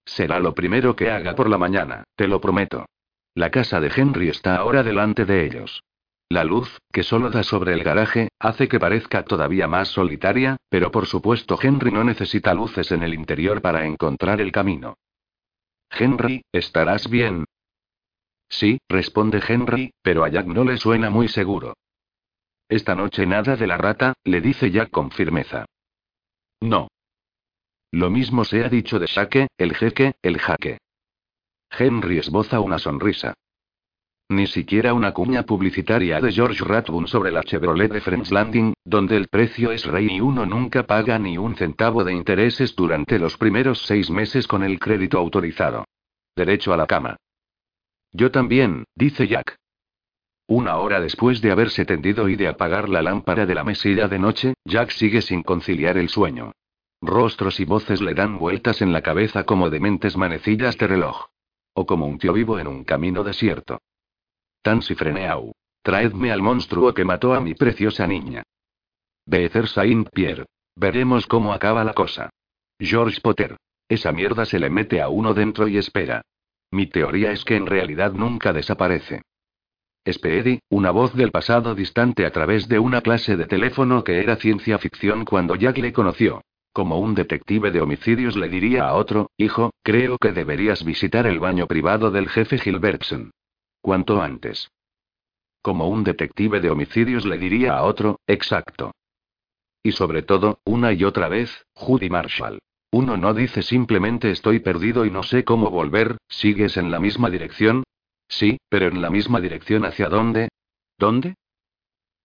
Será lo primero que haga por la mañana, te lo prometo. La casa de Henry está ahora delante de ellos. La luz, que solo da sobre el garaje, hace que parezca todavía más solitaria, pero por supuesto Henry no necesita luces en el interior para encontrar el camino. Henry, ¿estarás bien? Sí, responde Henry, pero a Jack no le suena muy seguro. Esta noche nada de la rata, le dice Jack con firmeza. No. Lo mismo se ha dicho de Shake, el jeque, el jaque. Henry esboza una sonrisa. Ni siquiera una cuña publicitaria de George Rathbun sobre la Chevrolet de French Landing, donde el precio es rey y uno nunca paga ni un centavo de intereses durante los primeros seis meses con el crédito autorizado. Derecho a la cama. Yo también, dice Jack. Una hora después de haberse tendido y de apagar la lámpara de la mesilla de noche, Jack sigue sin conciliar el sueño. Rostros y voces le dan vueltas en la cabeza como dementes manecillas de reloj. O como un tío vivo en un camino desierto. Tansy Freneau. Traedme al monstruo que mató a mi preciosa niña. Becer Saint-Pierre. Veremos cómo acaba la cosa. George Potter. Esa mierda se le mete a uno dentro y espera. Mi teoría es que en realidad nunca desaparece. Speedy, una voz del pasado distante a través de una clase de teléfono que era ciencia ficción cuando Jack le conoció. Como un detective de homicidios le diría a otro, hijo, creo que deberías visitar el baño privado del jefe Gilbertson. Cuanto antes. Como un detective de homicidios le diría a otro, exacto. Y sobre todo, una y otra vez, Judy Marshall. Uno no dice simplemente estoy perdido y no sé cómo volver, ¿sigues en la misma dirección? Sí, pero en la misma dirección hacia dónde? ¿Dónde?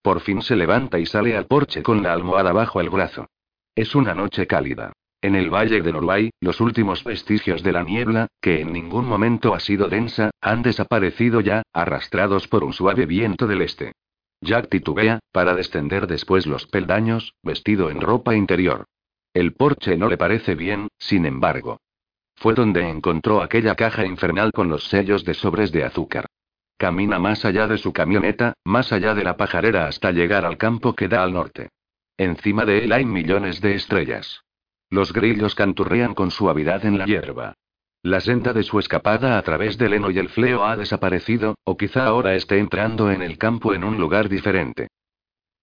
Por fin se levanta y sale al porche con la almohada bajo el brazo. Es una noche cálida. En el valle de Norway, los últimos vestigios de la niebla, que en ningún momento ha sido densa, han desaparecido ya, arrastrados por un suave viento del este. Jack titubea, para descender después los peldaños, vestido en ropa interior. El porche no le parece bien, sin embargo. Fue donde encontró aquella caja infernal con los sellos de sobres de azúcar. Camina más allá de su camioneta, más allá de la pajarera hasta llegar al campo que da al norte. Encima de él hay millones de estrellas. Los grillos canturrean con suavidad en la hierba. La senda de su escapada a través del heno y el fleo ha desaparecido, o quizá ahora esté entrando en el campo en un lugar diferente.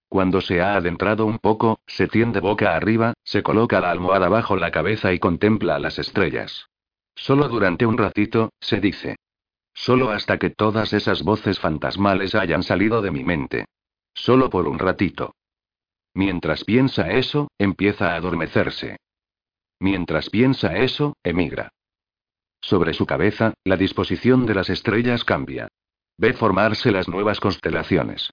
Cuando se ha adentrado un poco, se tiende boca arriba, se coloca la almohada bajo la cabeza y contempla las estrellas. Solo durante un ratito, se dice. Solo hasta que todas esas voces fantasmales hayan salido de mi mente. Solo por un ratito. Mientras piensa eso, empieza a adormecerse. Mientras piensa eso, emigra. Sobre su cabeza, la disposición de las estrellas cambia. Ve formarse las nuevas constelaciones.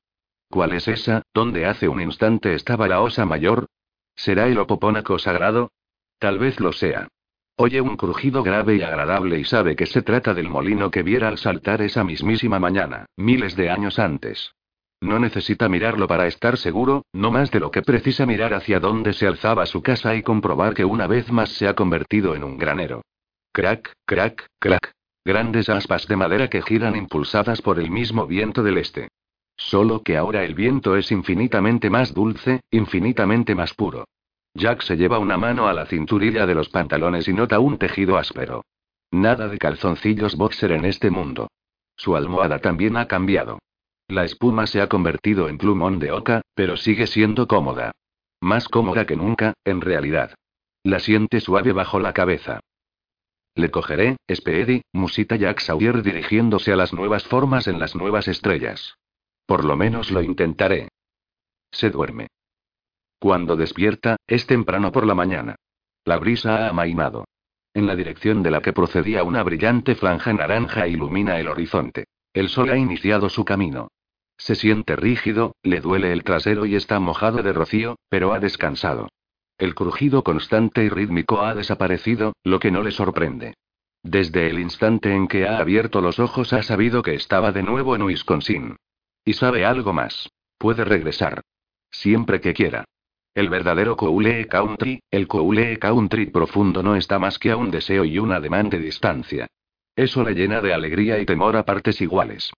¿Cuál es esa, donde hace un instante estaba la osa mayor? ¿Será el opopónaco sagrado? Tal vez lo sea. Oye un crujido grave y agradable y sabe que se trata del molino que viera al saltar esa mismísima mañana, miles de años antes. No necesita mirarlo para estar seguro, no más de lo que precisa mirar hacia donde se alzaba su casa y comprobar que una vez más se ha convertido en un granero. Crack, crack, crack. Grandes aspas de madera que giran impulsadas por el mismo viento del este. Solo que ahora el viento es infinitamente más dulce, infinitamente más puro. Jack se lleva una mano a la cinturilla de los pantalones y nota un tejido áspero. Nada de calzoncillos boxer en este mundo. Su almohada también ha cambiado. La espuma se ha convertido en plumón de oca, pero sigue siendo cómoda. Más cómoda que nunca, en realidad. La siente suave bajo la cabeza. Le cogeré, Speedy, musita Jack Sawyer dirigiéndose a las nuevas formas en las nuevas estrellas. Por lo menos lo intentaré. Se duerme. Cuando despierta, es temprano por la mañana. La brisa ha amainado. En la dirección de la que procedía una brillante franja naranja ilumina el horizonte. El sol ha iniciado su camino. Se siente rígido, le duele el trasero y está mojado de rocío, pero ha descansado. El crujido constante y rítmico ha desaparecido, lo que no le sorprende. Desde el instante en que ha abierto los ojos ha sabido que estaba de nuevo en Wisconsin. Y sabe algo más. Puede regresar. Siempre que quiera. El verdadero Coule Country, el Coule Country profundo no está más que a un deseo y un ademán de distancia. Eso le llena de alegría y temor a partes iguales.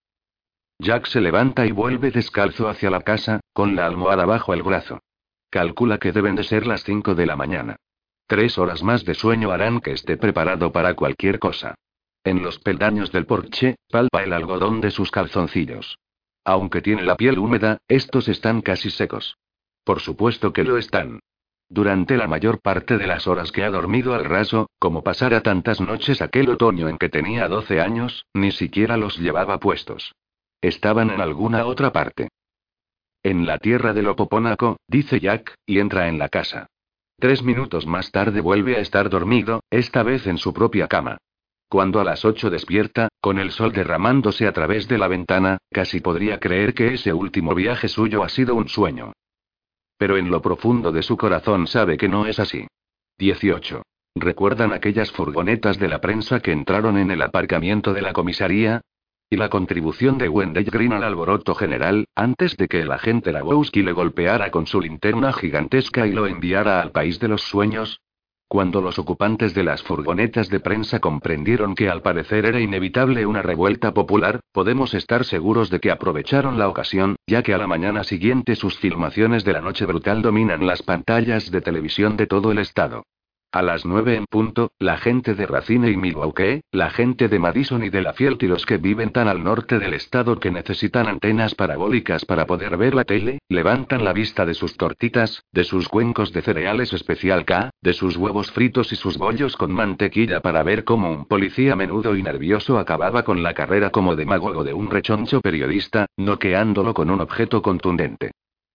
Jack se levanta y vuelve descalzo hacia la casa, con la almohada bajo el brazo. Calcula que deben de ser las 5 de la mañana. Tres horas más de sueño harán que esté preparado para cualquier cosa. En los peldaños del porche, palpa el algodón de sus calzoncillos. Aunque tiene la piel húmeda, estos están casi secos. Por supuesto que lo están. Durante la mayor parte de las horas que ha dormido al raso, como pasara tantas noches aquel otoño en que tenía 12 años, ni siquiera los llevaba puestos. Estaban en alguna otra parte. En la tierra del Opopónaco, dice Jack, y entra en la casa. Tres minutos más tarde vuelve a estar dormido, esta vez en su propia cama. Cuando a las ocho despierta, con el sol derramándose a través de la ventana, casi podría creer que ese último viaje suyo ha sido un sueño. Pero en lo profundo de su corazón sabe que no es así. 18. ¿Recuerdan aquellas furgonetas de la prensa que entraron en el aparcamiento de la comisaría? ¿Y la contribución de Wendell Green al alboroto general, antes de que el agente Lagowski le golpeara con su linterna gigantesca y lo enviara al país de los sueños? Cuando los ocupantes de las furgonetas de prensa comprendieron que al parecer era inevitable una revuelta popular, podemos estar seguros de que aprovecharon la ocasión, ya que a la mañana siguiente sus filmaciones de la noche brutal dominan las pantallas de televisión de todo el estado. A las nueve en punto, la gente de Racine y Milwaukee, la gente de Madison y de la Field y los que viven tan al norte del estado que necesitan antenas parabólicas para poder ver la tele, levantan la vista de sus tortitas, de sus cuencos de cereales especial K, de sus huevos fritos y sus bollos con mantequilla para ver cómo un policía menudo y nervioso acababa con la carrera como demagogo de un rechoncho periodista, noqueándolo con un objeto contundente.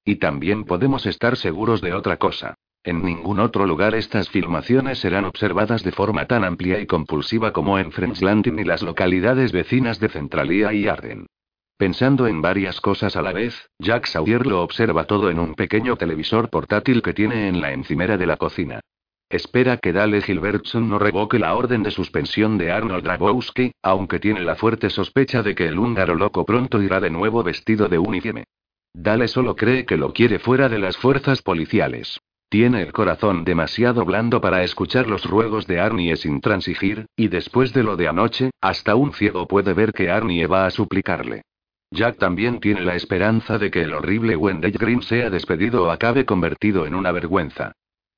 Y también podemos estar seguros de otra cosa. En ningún otro lugar estas filmaciones serán observadas de forma tan amplia y compulsiva como en French y las localidades vecinas de Centralia y Arden. Pensando en varias cosas a la vez, Jack Sawyer lo observa todo en un pequeño televisor portátil que tiene en la encimera de la cocina. Espera que Dale Gilbertson no revoque la orden de suspensión de Arnold Drabowski, aunque tiene la fuerte sospecha de que el húngaro loco pronto irá de nuevo vestido de uniforme. Dale solo cree que lo quiere fuera de las fuerzas policiales. Tiene el corazón demasiado blando para escuchar los ruegos de Arnie sin transigir, y después de lo de anoche, hasta un ciego puede ver que Arnie va a suplicarle. Jack también tiene la esperanza de que el horrible Wendell Green sea despedido o acabe convertido en una vergüenza.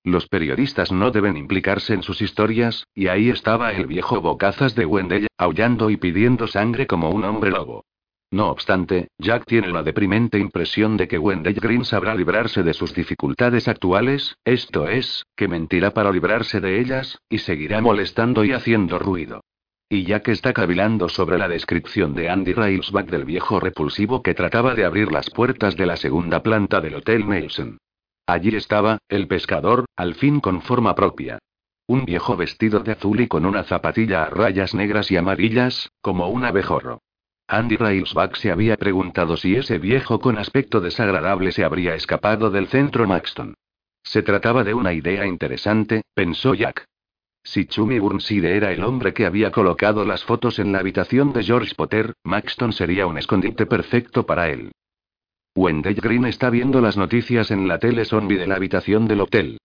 Los periodistas no deben implicarse en sus historias, y ahí estaba el viejo bocazas de Wendell, aullando y pidiendo sangre como un hombre lobo. No obstante, Jack tiene la deprimente impresión de que Wendell Green sabrá librarse de sus dificultades actuales, esto es, que mentirá para librarse de ellas, y seguirá molestando y haciendo ruido. Y Jack está cavilando sobre la descripción de Andy Railsback del viejo repulsivo que trataba de abrir las puertas de la segunda planta del Hotel Nelson. Allí estaba, el pescador, al fin con forma propia. Un viejo vestido de azul y con una zapatilla a rayas negras y amarillas, como un abejorro. Andy Railsback se había preguntado si ese viejo con aspecto desagradable se habría escapado del centro Maxton. Se trataba de una idea interesante, pensó Jack. Si Chumi Burnside era el hombre que había colocado las fotos en la habitación de George Potter, Maxton sería un escondite perfecto para él. Wendell Green está viendo las noticias en la tele zombie de la habitación del hotel.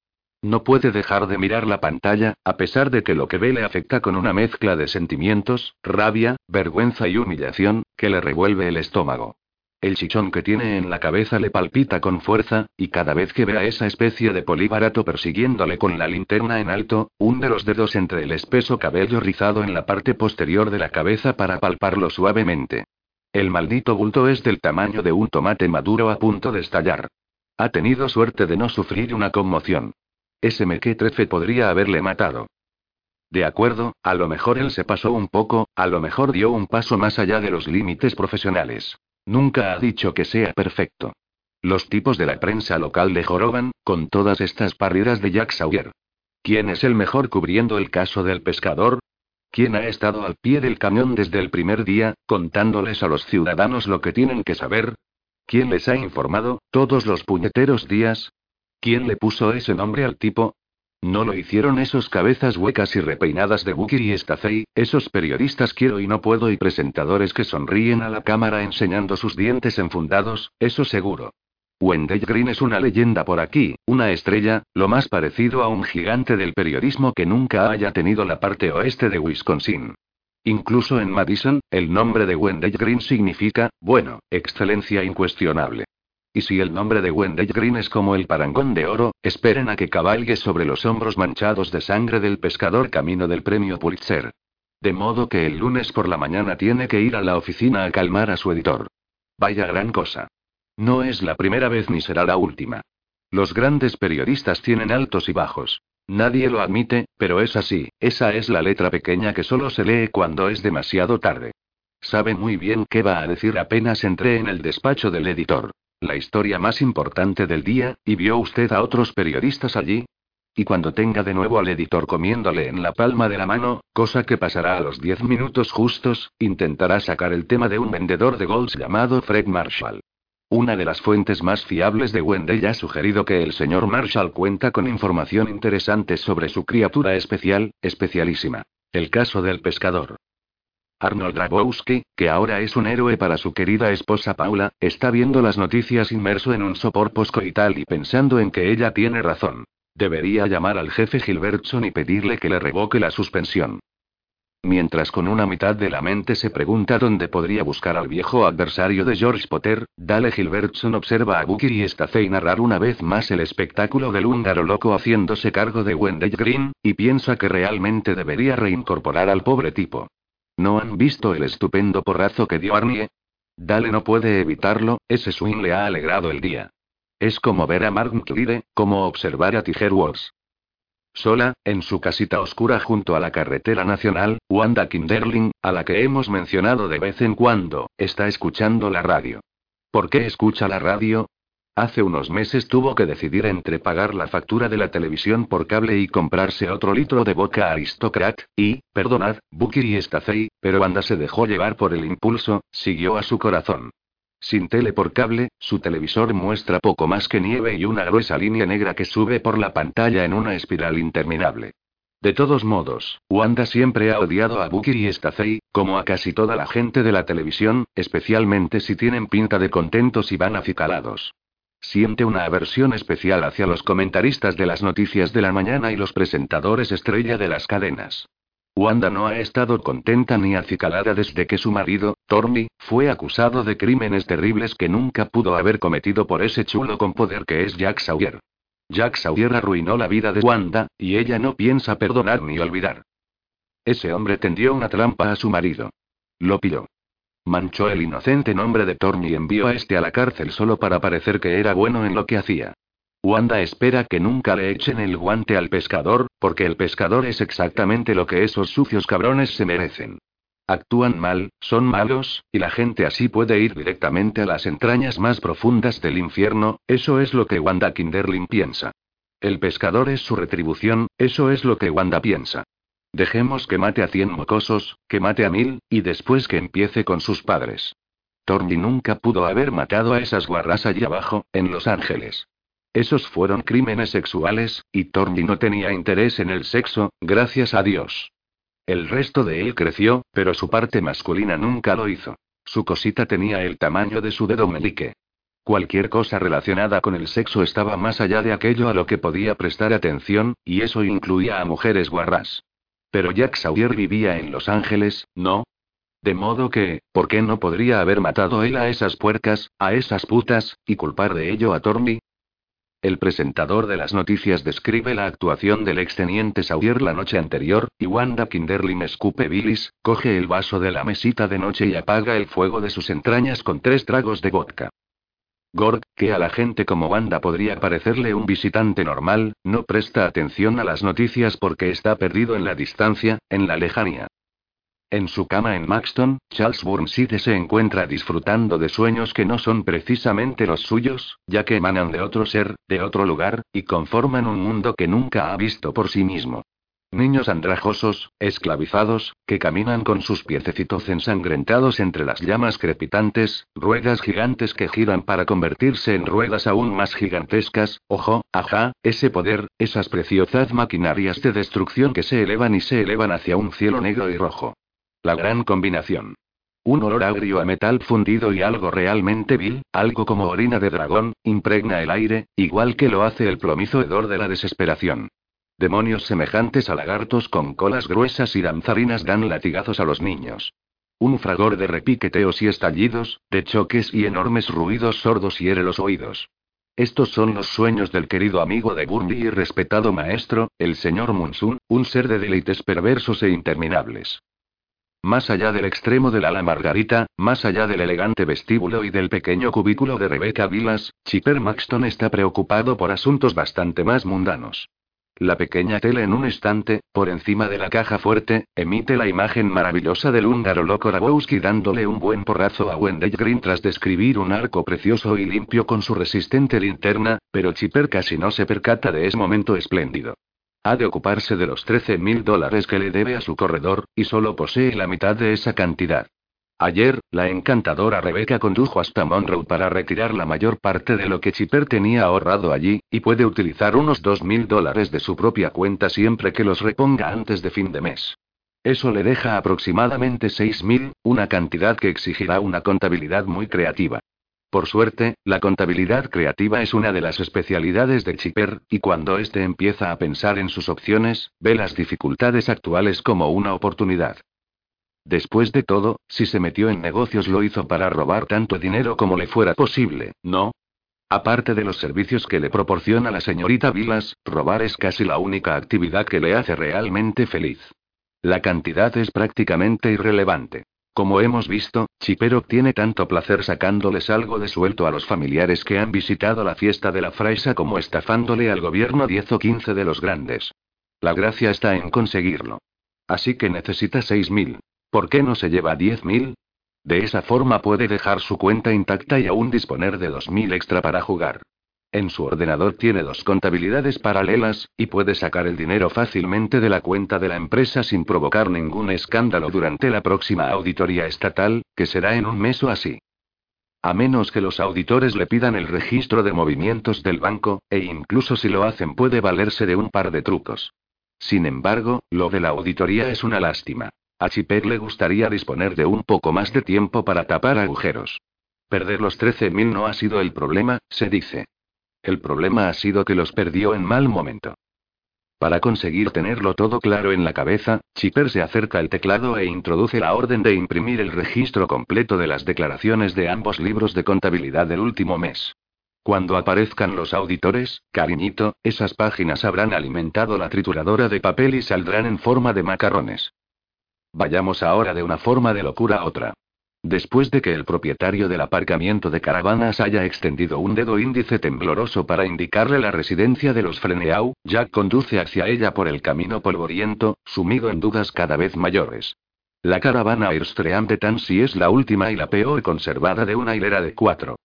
No puede dejar de mirar la pantalla, a pesar de que lo que ve le afecta con una mezcla de sentimientos, rabia, vergüenza y humillación, que le revuelve el estómago. El chichón que tiene en la cabeza le palpita con fuerza, y cada vez que ve a esa especie de polibarato persiguiéndole con la linterna en alto, hunde los dedos entre el espeso cabello rizado en la parte posterior de la cabeza para palparlo suavemente. El maldito bulto es del tamaño de un tomate maduro a punto de estallar. Ha tenido suerte de no sufrir una conmoción. Ese mequetrefe podría haberle matado. De acuerdo, a lo mejor él se pasó un poco, a lo mejor dio un paso más allá de los límites profesionales. Nunca ha dicho que sea perfecto. Los tipos de la prensa local le joroban, con todas estas parridas de Jack Sawyer. ¿Quién es el mejor cubriendo el caso del pescador? ¿Quién ha estado al pie del cañón desde el primer día, contándoles a los ciudadanos lo que tienen que saber? ¿Quién les ha informado, todos los puñeteros días? ¿Quién le puso ese nombre al tipo? No lo hicieron esos cabezas huecas y repeinadas de Booker y Stacey, esos periodistas quiero y no puedo y presentadores que sonríen a la cámara enseñando sus dientes enfundados, eso seguro. Wendell Green es una leyenda por aquí, una estrella, lo más parecido a un gigante del periodismo que nunca haya tenido la parte oeste de Wisconsin. Incluso en Madison, el nombre de Wendell Green significa, bueno, excelencia incuestionable. Y si el nombre de Wendell Green es como el parangón de oro, esperen a que cabalgue sobre los hombros manchados de sangre del pescador camino del premio Pulitzer. De modo que el lunes por la mañana tiene que ir a la oficina a calmar a su editor. Vaya gran cosa. No es la primera vez ni será la última. Los grandes periodistas tienen altos y bajos. Nadie lo admite, pero es así, esa es la letra pequeña que solo se lee cuando es demasiado tarde. Sabe muy bien qué va a decir apenas entré en el despacho del editor. La historia más importante del día, ¿y vio usted a otros periodistas allí? Y cuando tenga de nuevo al editor comiéndole en la palma de la mano, cosa que pasará a los diez minutos justos, intentará sacar el tema de un vendedor de golds llamado Fred Marshall. Una de las fuentes más fiables de Wendell ha sugerido que el señor Marshall cuenta con información interesante sobre su criatura especial, especialísima. El caso del pescador. Arnold Grabowski, que ahora es un héroe para su querida esposa Paula, está viendo las noticias inmerso en un sopor poscoital y pensando en que ella tiene razón. Debería llamar al jefe Gilbertson y pedirle que le revoque la suspensión. Mientras con una mitad de la mente se pregunta dónde podría buscar al viejo adversario de George Potter, Dale Gilbertson observa a Booker y Stacey narrar una vez más el espectáculo del húngaro loco haciéndose cargo de Wendell Green, y piensa que realmente debería reincorporar al pobre tipo. ¿No han visto el estupendo porrazo que dio Arnie? Dale no puede evitarlo, ese swing le ha alegrado el día. Es como ver a Mark como observar a Tiger Woods. Sola, en su casita oscura junto a la carretera nacional, Wanda Kinderling, a la que hemos mencionado de vez en cuando, está escuchando la radio. ¿Por qué escucha la radio? Hace unos meses tuvo que decidir entre pagar la factura de la televisión por cable y comprarse otro litro de boca aristocrat, y, perdonad, Booker y Stacey, pero cuando se dejó llevar por el impulso, siguió a su corazón. Sin tele por cable, su televisor muestra poco más que nieve y una gruesa línea negra que sube por la pantalla en una espiral interminable. De todos modos, Wanda siempre ha odiado a Booker y Stacey, como a casi toda la gente de la televisión, especialmente si tienen pinta de contentos y van acicalados. Siente una aversión especial hacia los comentaristas de las noticias de la mañana y los presentadores estrella de las cadenas. Wanda no ha estado contenta ni acicalada desde que su marido, Tormy, fue acusado de crímenes terribles que nunca pudo haber cometido por ese chulo con poder que es Jack Sawyer. Jack Sawyer arruinó la vida de Wanda, y ella no piensa perdonar ni olvidar. Ese hombre tendió una trampa a su marido. Lo pilló. Manchó el inocente nombre de Thorne y envió a este a la cárcel solo para parecer que era bueno en lo que hacía. Wanda espera que nunca le echen el guante al pescador, porque el pescador es exactamente lo que esos sucios cabrones se merecen. Actúan mal, son malos, y la gente así puede ir directamente a las entrañas más profundas del infierno, eso es lo que Wanda Kinderlin piensa. El pescador es su retribución, eso es lo que Wanda piensa. Dejemos que mate a cien mocosos, que mate a mil, y después que empiece con sus padres. Torny nunca pudo haber matado a esas guarras allí abajo, en Los Ángeles. Esos fueron crímenes sexuales, y Torny no tenía interés en el sexo, gracias a Dios. El resto de él creció, pero su parte masculina nunca lo hizo. Su cosita tenía el tamaño de su dedo melique. Cualquier cosa relacionada con el sexo estaba más allá de aquello a lo que podía prestar atención, y eso incluía a mujeres guarras. Pero Jack Sawyer vivía en Los Ángeles, ¿no? De modo que, ¿por qué no podría haber matado él a esas puercas, a esas putas, y culpar de ello a Torny? El presentador de las noticias describe la actuación del exteniente Sawyer la noche anterior, y Wanda Kinderly escupe bilis, coge el vaso de la mesita de noche y apaga el fuego de sus entrañas con tres tragos de vodka. Gord, que a la gente como Wanda podría parecerle un visitante normal, no presta atención a las noticias porque está perdido en la distancia, en la lejanía. En su cama en Maxton, Charles Burnside se encuentra disfrutando de sueños que no son precisamente los suyos, ya que emanan de otro ser, de otro lugar, y conforman un mundo que nunca ha visto por sí mismo. Niños andrajosos, esclavizados, que caminan con sus piececitos ensangrentados entre las llamas crepitantes, ruedas gigantes que giran para convertirse en ruedas aún más gigantescas, ojo, ajá, ese poder, esas preciosas maquinarias de destrucción que se elevan y se elevan hacia un cielo negro y rojo. La gran combinación. Un olor agrio a metal fundido y algo realmente vil, algo como orina de dragón, impregna el aire, igual que lo hace el plomizo hedor de la desesperación. Demonios semejantes a lagartos con colas gruesas y danzarinas dan latigazos a los niños. Un fragor de repiqueteos y estallidos, de choques y enormes ruidos sordos hiere los oídos. Estos son los sueños del querido amigo de Burnley y respetado maestro, el señor Munsun, un ser de deleites perversos e interminables. Más allá del extremo del ala margarita, más allá del elegante vestíbulo y del pequeño cubículo de Rebecca Villas, Chipper Maxton está preocupado por asuntos bastante más mundanos. La pequeña tele en un estante, por encima de la caja fuerte, emite la imagen maravillosa del húngaro loco Rabowski dándole un buen porrazo a Wendell Green tras describir un arco precioso y limpio con su resistente linterna, pero Chipper casi no se percata de ese momento espléndido. Ha de ocuparse de los 13 mil dólares que le debe a su corredor, y solo posee la mitad de esa cantidad. Ayer, la encantadora Rebeca condujo hasta Monroe para retirar la mayor parte de lo que Chipper tenía ahorrado allí, y puede utilizar unos dos mil dólares de su propia cuenta siempre que los reponga antes de fin de mes. Eso le deja aproximadamente seis mil, una cantidad que exigirá una contabilidad muy creativa. Por suerte, la contabilidad creativa es una de las especialidades de Chipper, y cuando éste empieza a pensar en sus opciones, ve las dificultades actuales como una oportunidad. Después de todo, si se metió en negocios lo hizo para robar tanto dinero como le fuera posible, ¿no? Aparte de los servicios que le proporciona la señorita Vilas, robar es casi la única actividad que le hace realmente feliz. La cantidad es prácticamente irrelevante. Como hemos visto, Chipper obtiene tanto placer sacándoles algo de suelto a los familiares que han visitado la fiesta de la Fraisa como estafándole al gobierno 10 o 15 de los grandes. La gracia está en conseguirlo. Así que necesita 6.000. ¿Por qué no se lleva 10.000? De esa forma puede dejar su cuenta intacta y aún disponer de 2.000 extra para jugar. En su ordenador tiene dos contabilidades paralelas, y puede sacar el dinero fácilmente de la cuenta de la empresa sin provocar ningún escándalo durante la próxima auditoría estatal, que será en un mes o así. A menos que los auditores le pidan el registro de movimientos del banco, e incluso si lo hacen puede valerse de un par de trucos. Sin embargo, lo de la auditoría es una lástima. A Chipper le gustaría disponer de un poco más de tiempo para tapar agujeros. Perder los 13.000 no ha sido el problema, se dice. El problema ha sido que los perdió en mal momento. Para conseguir tenerlo todo claro en la cabeza, Chipper se acerca al teclado e introduce la orden de imprimir el registro completo de las declaraciones de ambos libros de contabilidad del último mes. Cuando aparezcan los auditores, cariñito, esas páginas habrán alimentado la trituradora de papel y saldrán en forma de macarrones. Vayamos ahora de una forma de locura a otra. Después de que el propietario del aparcamiento de caravanas haya extendido un dedo índice tembloroso para indicarle la residencia de los Freneau, Jack conduce hacia ella por el camino polvoriento, sumido en dudas cada vez mayores. La caravana Airstream de Tansy es la última y la peor conservada de una hilera de cuatro.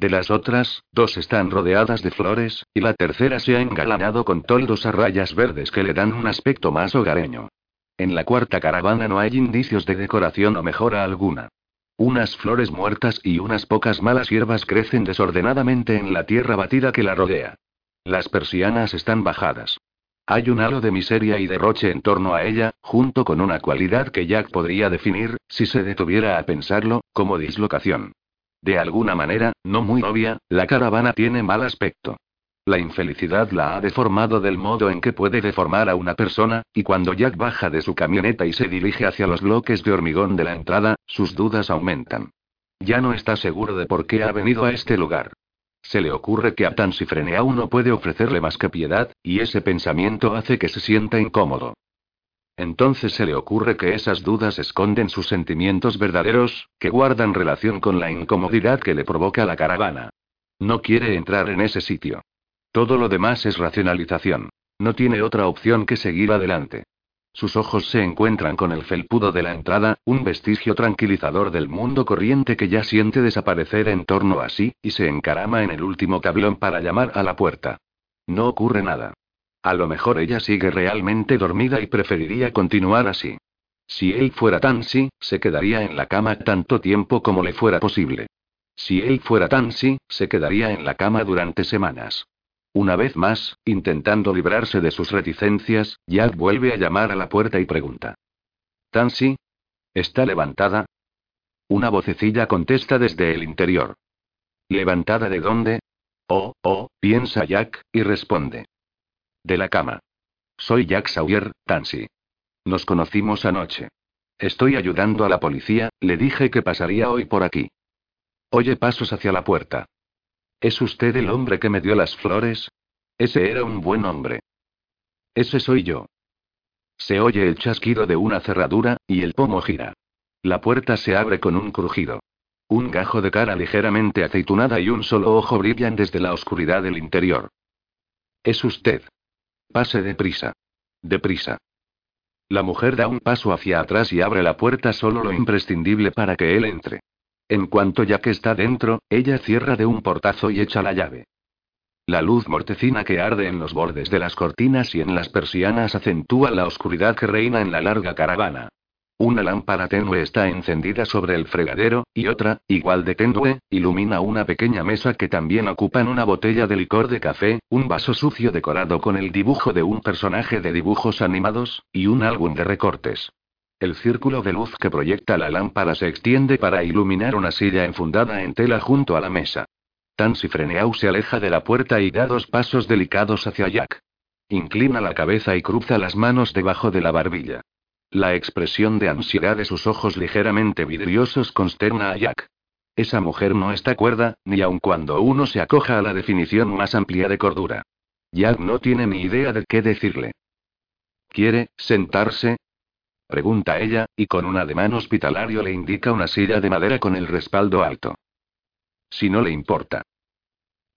De las otras, dos están rodeadas de flores, y la tercera se ha engalanado con toldos a rayas verdes que le dan un aspecto más hogareño. En la cuarta caravana no hay indicios de decoración o mejora alguna. Unas flores muertas y unas pocas malas hierbas crecen desordenadamente en la tierra batida que la rodea. Las persianas están bajadas. Hay un halo de miseria y derroche en torno a ella, junto con una cualidad que Jack podría definir, si se detuviera a pensarlo, como dislocación. De alguna manera, no muy obvia, la caravana tiene mal aspecto. La infelicidad la ha deformado del modo en que puede deformar a una persona, y cuando Jack baja de su camioneta y se dirige hacia los bloques de hormigón de la entrada, sus dudas aumentan. Ya no está seguro de por qué ha venido a este lugar. Se le ocurre que a Tansifrenea no puede ofrecerle más que piedad, y ese pensamiento hace que se sienta incómodo. Entonces se le ocurre que esas dudas esconden sus sentimientos verdaderos, que guardan relación con la incomodidad que le provoca la caravana. No quiere entrar en ese sitio. Todo lo demás es racionalización. No tiene otra opción que seguir adelante. Sus ojos se encuentran con el felpudo de la entrada, un vestigio tranquilizador del mundo corriente que ya siente desaparecer en torno a sí, y se encarama en el último tablón para llamar a la puerta. No ocurre nada. A lo mejor ella sigue realmente dormida y preferiría continuar así. Si él fuera Tansy, se quedaría en la cama tanto tiempo como le fuera posible. Si él fuera Tansy, se quedaría en la cama durante semanas. Una vez más, intentando librarse de sus reticencias, Jack vuelve a llamar a la puerta y pregunta. ¿Tansy? ¿Está levantada? Una vocecilla contesta desde el interior. ¿Levantada de dónde? Oh, oh, piensa Jack, y responde. De la cama. Soy Jack Sawyer, Tansy. Nos conocimos anoche. Estoy ayudando a la policía, le dije que pasaría hoy por aquí. Oye pasos hacia la puerta. ¿Es usted el hombre que me dio las flores? Ese era un buen hombre. Ese soy yo. Se oye el chasquido de una cerradura, y el pomo gira. La puerta se abre con un crujido. Un gajo de cara ligeramente aceitunada y un solo ojo brillan desde la oscuridad del interior. Es usted. Pase deprisa. Deprisa. La mujer da un paso hacia atrás y abre la puerta solo lo imprescindible para que él entre. En cuanto ya que está dentro, ella cierra de un portazo y echa la llave. La luz mortecina que arde en los bordes de las cortinas y en las persianas acentúa la oscuridad que reina en la larga caravana. Una lámpara tenue está encendida sobre el fregadero, y otra, igual de tenue, ilumina una pequeña mesa que también ocupan una botella de licor de café, un vaso sucio decorado con el dibujo de un personaje de dibujos animados, y un álbum de recortes. El círculo de luz que proyecta la lámpara se extiende para iluminar una silla enfundada en tela junto a la mesa. Tansy Freneau se aleja de la puerta y da dos pasos delicados hacia Jack. Inclina la cabeza y cruza las manos debajo de la barbilla. La expresión de ansiedad de sus ojos ligeramente vidriosos consterna a Jack. Esa mujer no está cuerda, ni aun cuando uno se acoja a la definición más amplia de cordura. Jack no tiene ni idea de qué decirle. ¿Quiere sentarse? Pregunta ella, y con un ademán hospitalario le indica una silla de madera con el respaldo alto. Si no le importa.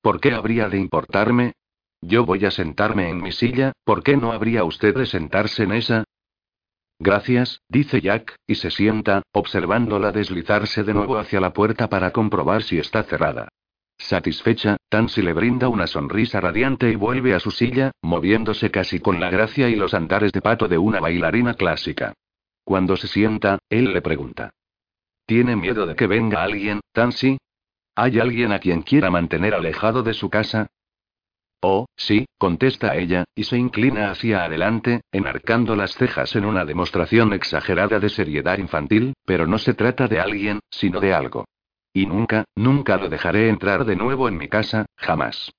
¿Por qué habría de importarme? Yo voy a sentarme en mi silla, ¿por qué no habría usted de sentarse en esa? Gracias, dice Jack, y se sienta, observándola deslizarse de nuevo hacia la puerta para comprobar si está cerrada. Satisfecha, Tansy le brinda una sonrisa radiante y vuelve a su silla, moviéndose casi con la gracia y los andares de pato de una bailarina clásica. Cuando se sienta, él le pregunta. ¿Tiene miedo de que venga alguien, Tansy? ¿Hay alguien a quien quiera mantener alejado de su casa? Oh, sí, contesta ella, y se inclina hacia adelante, enarcando las cejas en una demostración exagerada de seriedad infantil, pero no se trata de alguien, sino de algo. Y nunca, nunca lo dejaré entrar de nuevo en mi casa, jamás.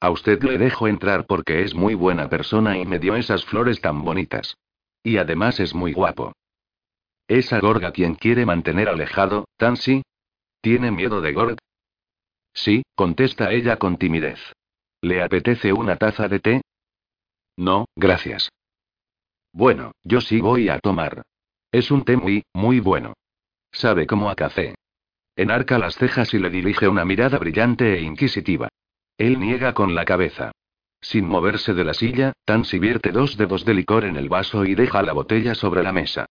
A usted le dejo entrar porque es muy buena persona y me dio esas flores tan bonitas. Y además es muy guapo. ¿Esa Gorga quien quiere mantener alejado, Tansy? ¿Tiene miedo de Gorg? Sí, contesta ella con timidez. ¿Le apetece una taza de té? No, gracias. Bueno, yo sí voy a tomar. Es un té muy, muy bueno. Sabe como a café. Enarca las cejas y le dirige una mirada brillante e inquisitiva. Él niega con la cabeza. Sin moverse de la silla, Tansy vierte dos dedos de licor en el vaso y deja la botella sobre la mesa.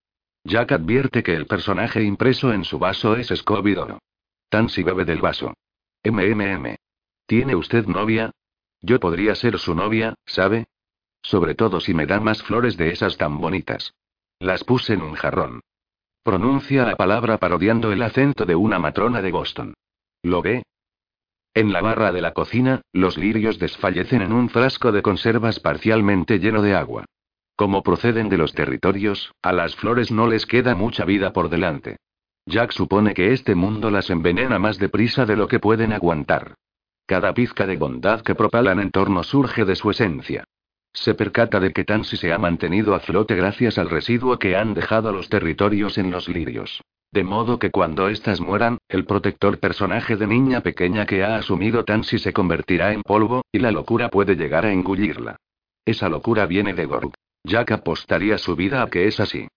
Jack advierte que el personaje impreso en su vaso es Scooby-Doo. Tansy bebe del vaso. MMM. ¿Tiene usted novia? Yo podría ser su novia, ¿sabe? Sobre todo si me da más flores de esas tan bonitas. Las puse en un jarrón. Pronuncia la palabra parodiando el acento de una matrona de Boston. ¿Lo ve? En la barra de la cocina, los lirios desfallecen en un frasco de conservas parcialmente lleno de agua. Como proceden de los territorios, a las flores no les queda mucha vida por delante. Jack supone que este mundo las envenena más deprisa de lo que pueden aguantar. Cada pizca de bondad que propalan en torno surge de su esencia. Se percata de que Tansy se ha mantenido a flote gracias al residuo que han dejado los territorios en los lirios. De modo que cuando éstas mueran, el protector personaje de niña pequeña que ha asumido Tansy se convertirá en polvo, y la locura puede llegar a engullirla. Esa locura viene de Gorg. Jack apostaría su vida a que es así.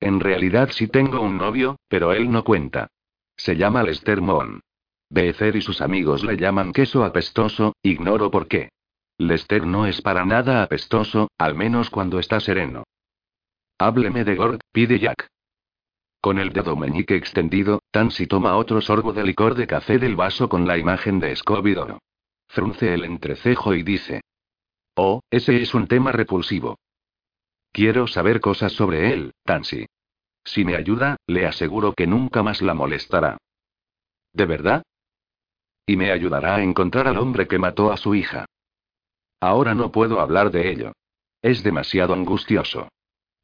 En realidad sí tengo un novio, pero él no cuenta. Se llama Lester Moon. Becer y sus amigos le llaman queso apestoso, ignoro por qué. Lester no es para nada apestoso, al menos cuando está sereno. Hábleme de Gord, pide Jack. Con el dedo meñique extendido, Tansy toma otro sorbo de licor de café del vaso con la imagen de Scooby-Doo. Frunce el entrecejo y dice: Oh, ese es un tema repulsivo. Quiero saber cosas sobre él, Tansy. Si me ayuda, le aseguro que nunca más la molestará. ¿De verdad? Y me ayudará a encontrar al hombre que mató a su hija. Ahora no puedo hablar de ello. Es demasiado angustioso.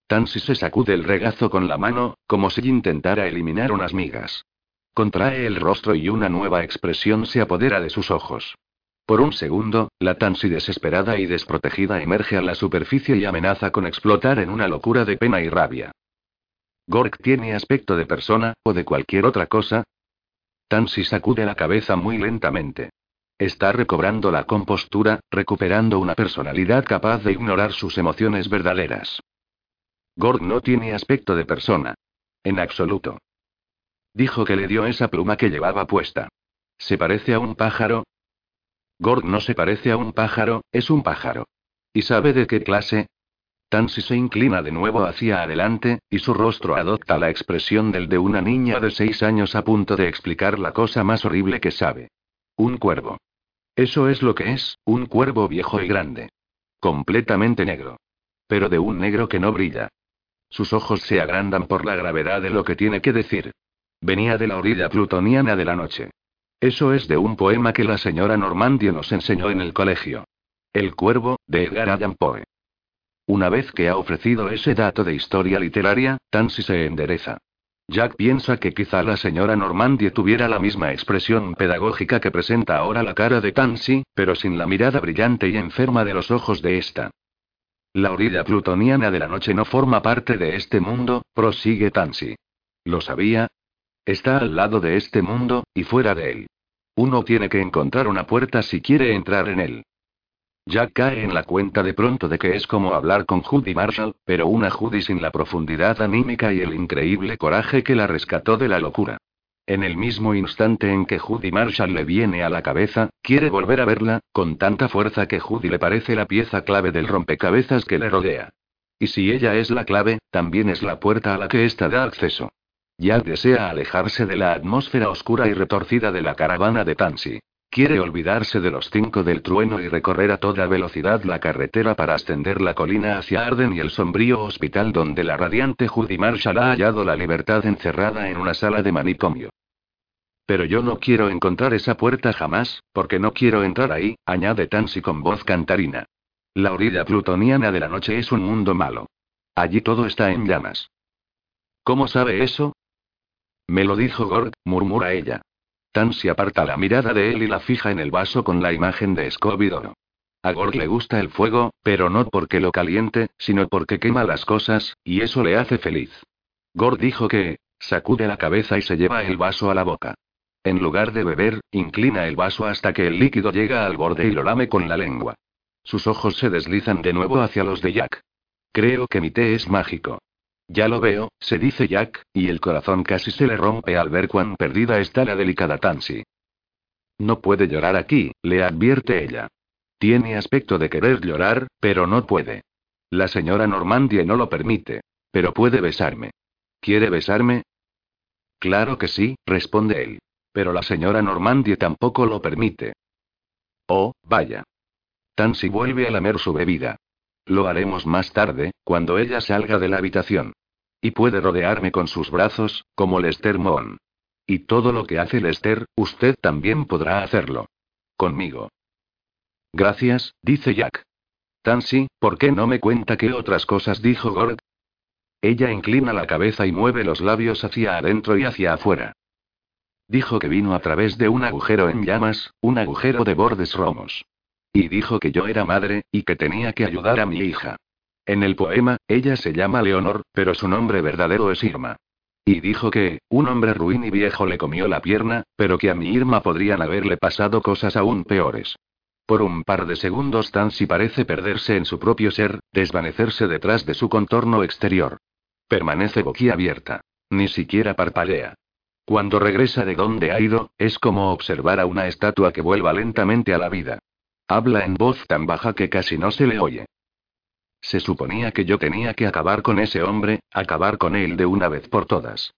Tansy se sacude el regazo con la mano, como si intentara eliminar unas migas. Contrae el rostro y una nueva expresión se apodera de sus ojos. Por un segundo, la Tansy desesperada y desprotegida emerge a la superficie y amenaza con explotar en una locura de pena y rabia. ¿Gork tiene aspecto de persona, o de cualquier otra cosa? Tansy sacude la cabeza muy lentamente. Está recobrando la compostura, recuperando una personalidad capaz de ignorar sus emociones verdaderas. Gord no tiene aspecto de persona. En absoluto. Dijo que le dio esa pluma que llevaba puesta. ¿Se parece a un pájaro? Gord no se parece a un pájaro, es un pájaro. ¿Y sabe de qué clase? Tansy se inclina de nuevo hacia adelante, y su rostro adopta la expresión del de una niña de seis años a punto de explicar la cosa más horrible que sabe. Un cuervo. Eso es lo que es, un cuervo viejo y grande. Completamente negro. Pero de un negro que no brilla. Sus ojos se agrandan por la gravedad de lo que tiene que decir. Venía de la orilla plutoniana de la noche. Eso es de un poema que la señora Normandia nos enseñó en el colegio. El cuervo, de Edgar Allan Poe. Una vez que ha ofrecido ese dato de historia literaria, Tansy se endereza. Jack piensa que quizá la señora Normandie tuviera la misma expresión pedagógica que presenta ahora la cara de Tansy, pero sin la mirada brillante y enferma de los ojos de esta. La orilla plutoniana de la noche no forma parte de este mundo, prosigue Tansy. ¿Lo sabía? Está al lado de este mundo, y fuera de él. Uno tiene que encontrar una puerta si quiere entrar en él. Jack cae en la cuenta de pronto de que es como hablar con Judy Marshall, pero una Judy sin la profundidad anímica y el increíble coraje que la rescató de la locura. En el mismo instante en que Judy Marshall le viene a la cabeza, quiere volver a verla, con tanta fuerza que Judy le parece la pieza clave del rompecabezas que le rodea. Y si ella es la clave, también es la puerta a la que ésta da acceso. Jack desea alejarse de la atmósfera oscura y retorcida de la caravana de Tansy. Quiere olvidarse de los cinco del trueno y recorrer a toda velocidad la carretera para ascender la colina hacia Arden y el sombrío hospital donde la radiante Judy Marshall ha hallado la libertad encerrada en una sala de manicomio. Pero yo no quiero encontrar esa puerta jamás, porque no quiero entrar ahí, añade Tansy con voz cantarina. La orilla plutoniana de la noche es un mundo malo. Allí todo está en llamas. ¿Cómo sabe eso? Me lo dijo Gord, murmura ella. Tansy aparta la mirada de él y la fija en el vaso con la imagen de Scooby-Doo. A Gord le gusta el fuego, pero no porque lo caliente, sino porque quema las cosas, y eso le hace feliz. Gord dijo que, sacude la cabeza y se lleva el vaso a la boca. En lugar de beber, inclina el vaso hasta que el líquido llega al borde y lo lame con la lengua. Sus ojos se deslizan de nuevo hacia los de Jack. Creo que mi té es mágico. Ya lo veo, se dice Jack, y el corazón casi se le rompe al ver cuán perdida está la delicada Tansy. No puede llorar aquí, le advierte ella. Tiene aspecto de querer llorar, pero no puede. La señora Normandie no lo permite. Pero puede besarme. ¿Quiere besarme? Claro que sí, responde él. Pero la señora Normandie tampoco lo permite. Oh, vaya. Tansy vuelve a lamer su bebida. Lo haremos más tarde, cuando ella salga de la habitación. Y puede rodearme con sus brazos, como Lester Moon. Y todo lo que hace Lester, usted también podrá hacerlo. Conmigo. Gracias, dice Jack. Tansy, ¿por qué no me cuenta qué otras cosas dijo Gord? Ella inclina la cabeza y mueve los labios hacia adentro y hacia afuera. Dijo que vino a través de un agujero en llamas, un agujero de bordes romos. Y dijo que yo era madre, y que tenía que ayudar a mi hija. En el poema, ella se llama Leonor, pero su nombre verdadero es Irma. Y dijo que, un hombre ruin y viejo le comió la pierna, pero que a mi Irma podrían haberle pasado cosas aún peores. Por un par de segundos Tansy parece perderse en su propio ser, desvanecerse detrás de su contorno exterior. Permanece boquiabierta. Ni siquiera parpadea. Cuando regresa de donde ha ido, es como observar a una estatua que vuelva lentamente a la vida. Habla en voz tan baja que casi no se le oye. Se suponía que yo tenía que acabar con ese hombre, acabar con él de una vez por todas.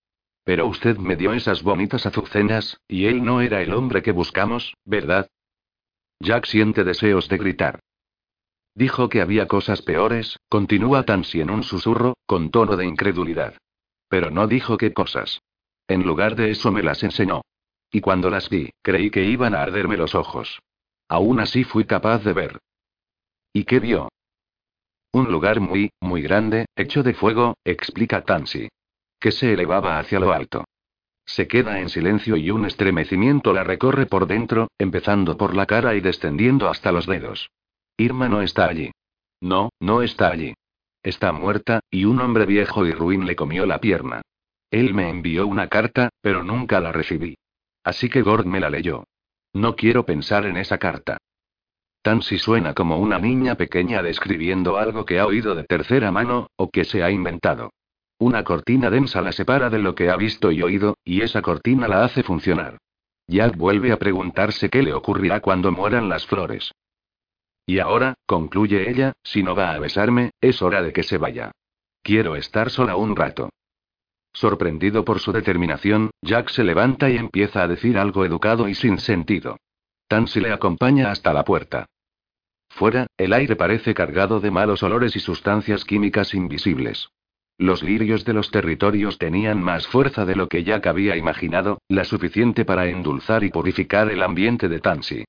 Pero usted me dio esas bonitas azucenas, y él no era el hombre que buscamos, ¿verdad? Jack siente deseos de gritar. Dijo que había cosas peores, continúa Tansy en un susurro, con tono de incredulidad. Pero no dijo qué cosas. En lugar de eso me las enseñó. Y cuando las vi, creí que iban a arderme los ojos. Aún así fui capaz de ver. ¿Y qué vio? Un lugar muy, muy grande, hecho de fuego, explica Tansy. Que se elevaba hacia lo alto. Se queda en silencio y un estremecimiento la recorre por dentro, empezando por la cara y descendiendo hasta los dedos. Irma no está allí. No, no está allí. Está muerta, y un hombre viejo y ruin le comió la pierna. Él me envió una carta, pero nunca la recibí. Así que Gord me la leyó. No quiero pensar en esa carta. Tansy suena como una niña pequeña describiendo algo que ha oído de tercera mano, o que se ha inventado. Una cortina densa la separa de lo que ha visto y oído, y esa cortina la hace funcionar. Jack vuelve a preguntarse qué le ocurrirá cuando mueran las flores. Y ahora, concluye ella, si no va a besarme, es hora de que se vaya. Quiero estar sola un rato. Sorprendido por su determinación, Jack se levanta y empieza a decir algo educado y sin sentido. Tansy le acompaña hasta la puerta. Fuera, el aire parece cargado de malos olores y sustancias químicas invisibles. Los lirios de los territorios tenían más fuerza de lo que Jack había imaginado, la suficiente para endulzar y purificar el ambiente de Tansy.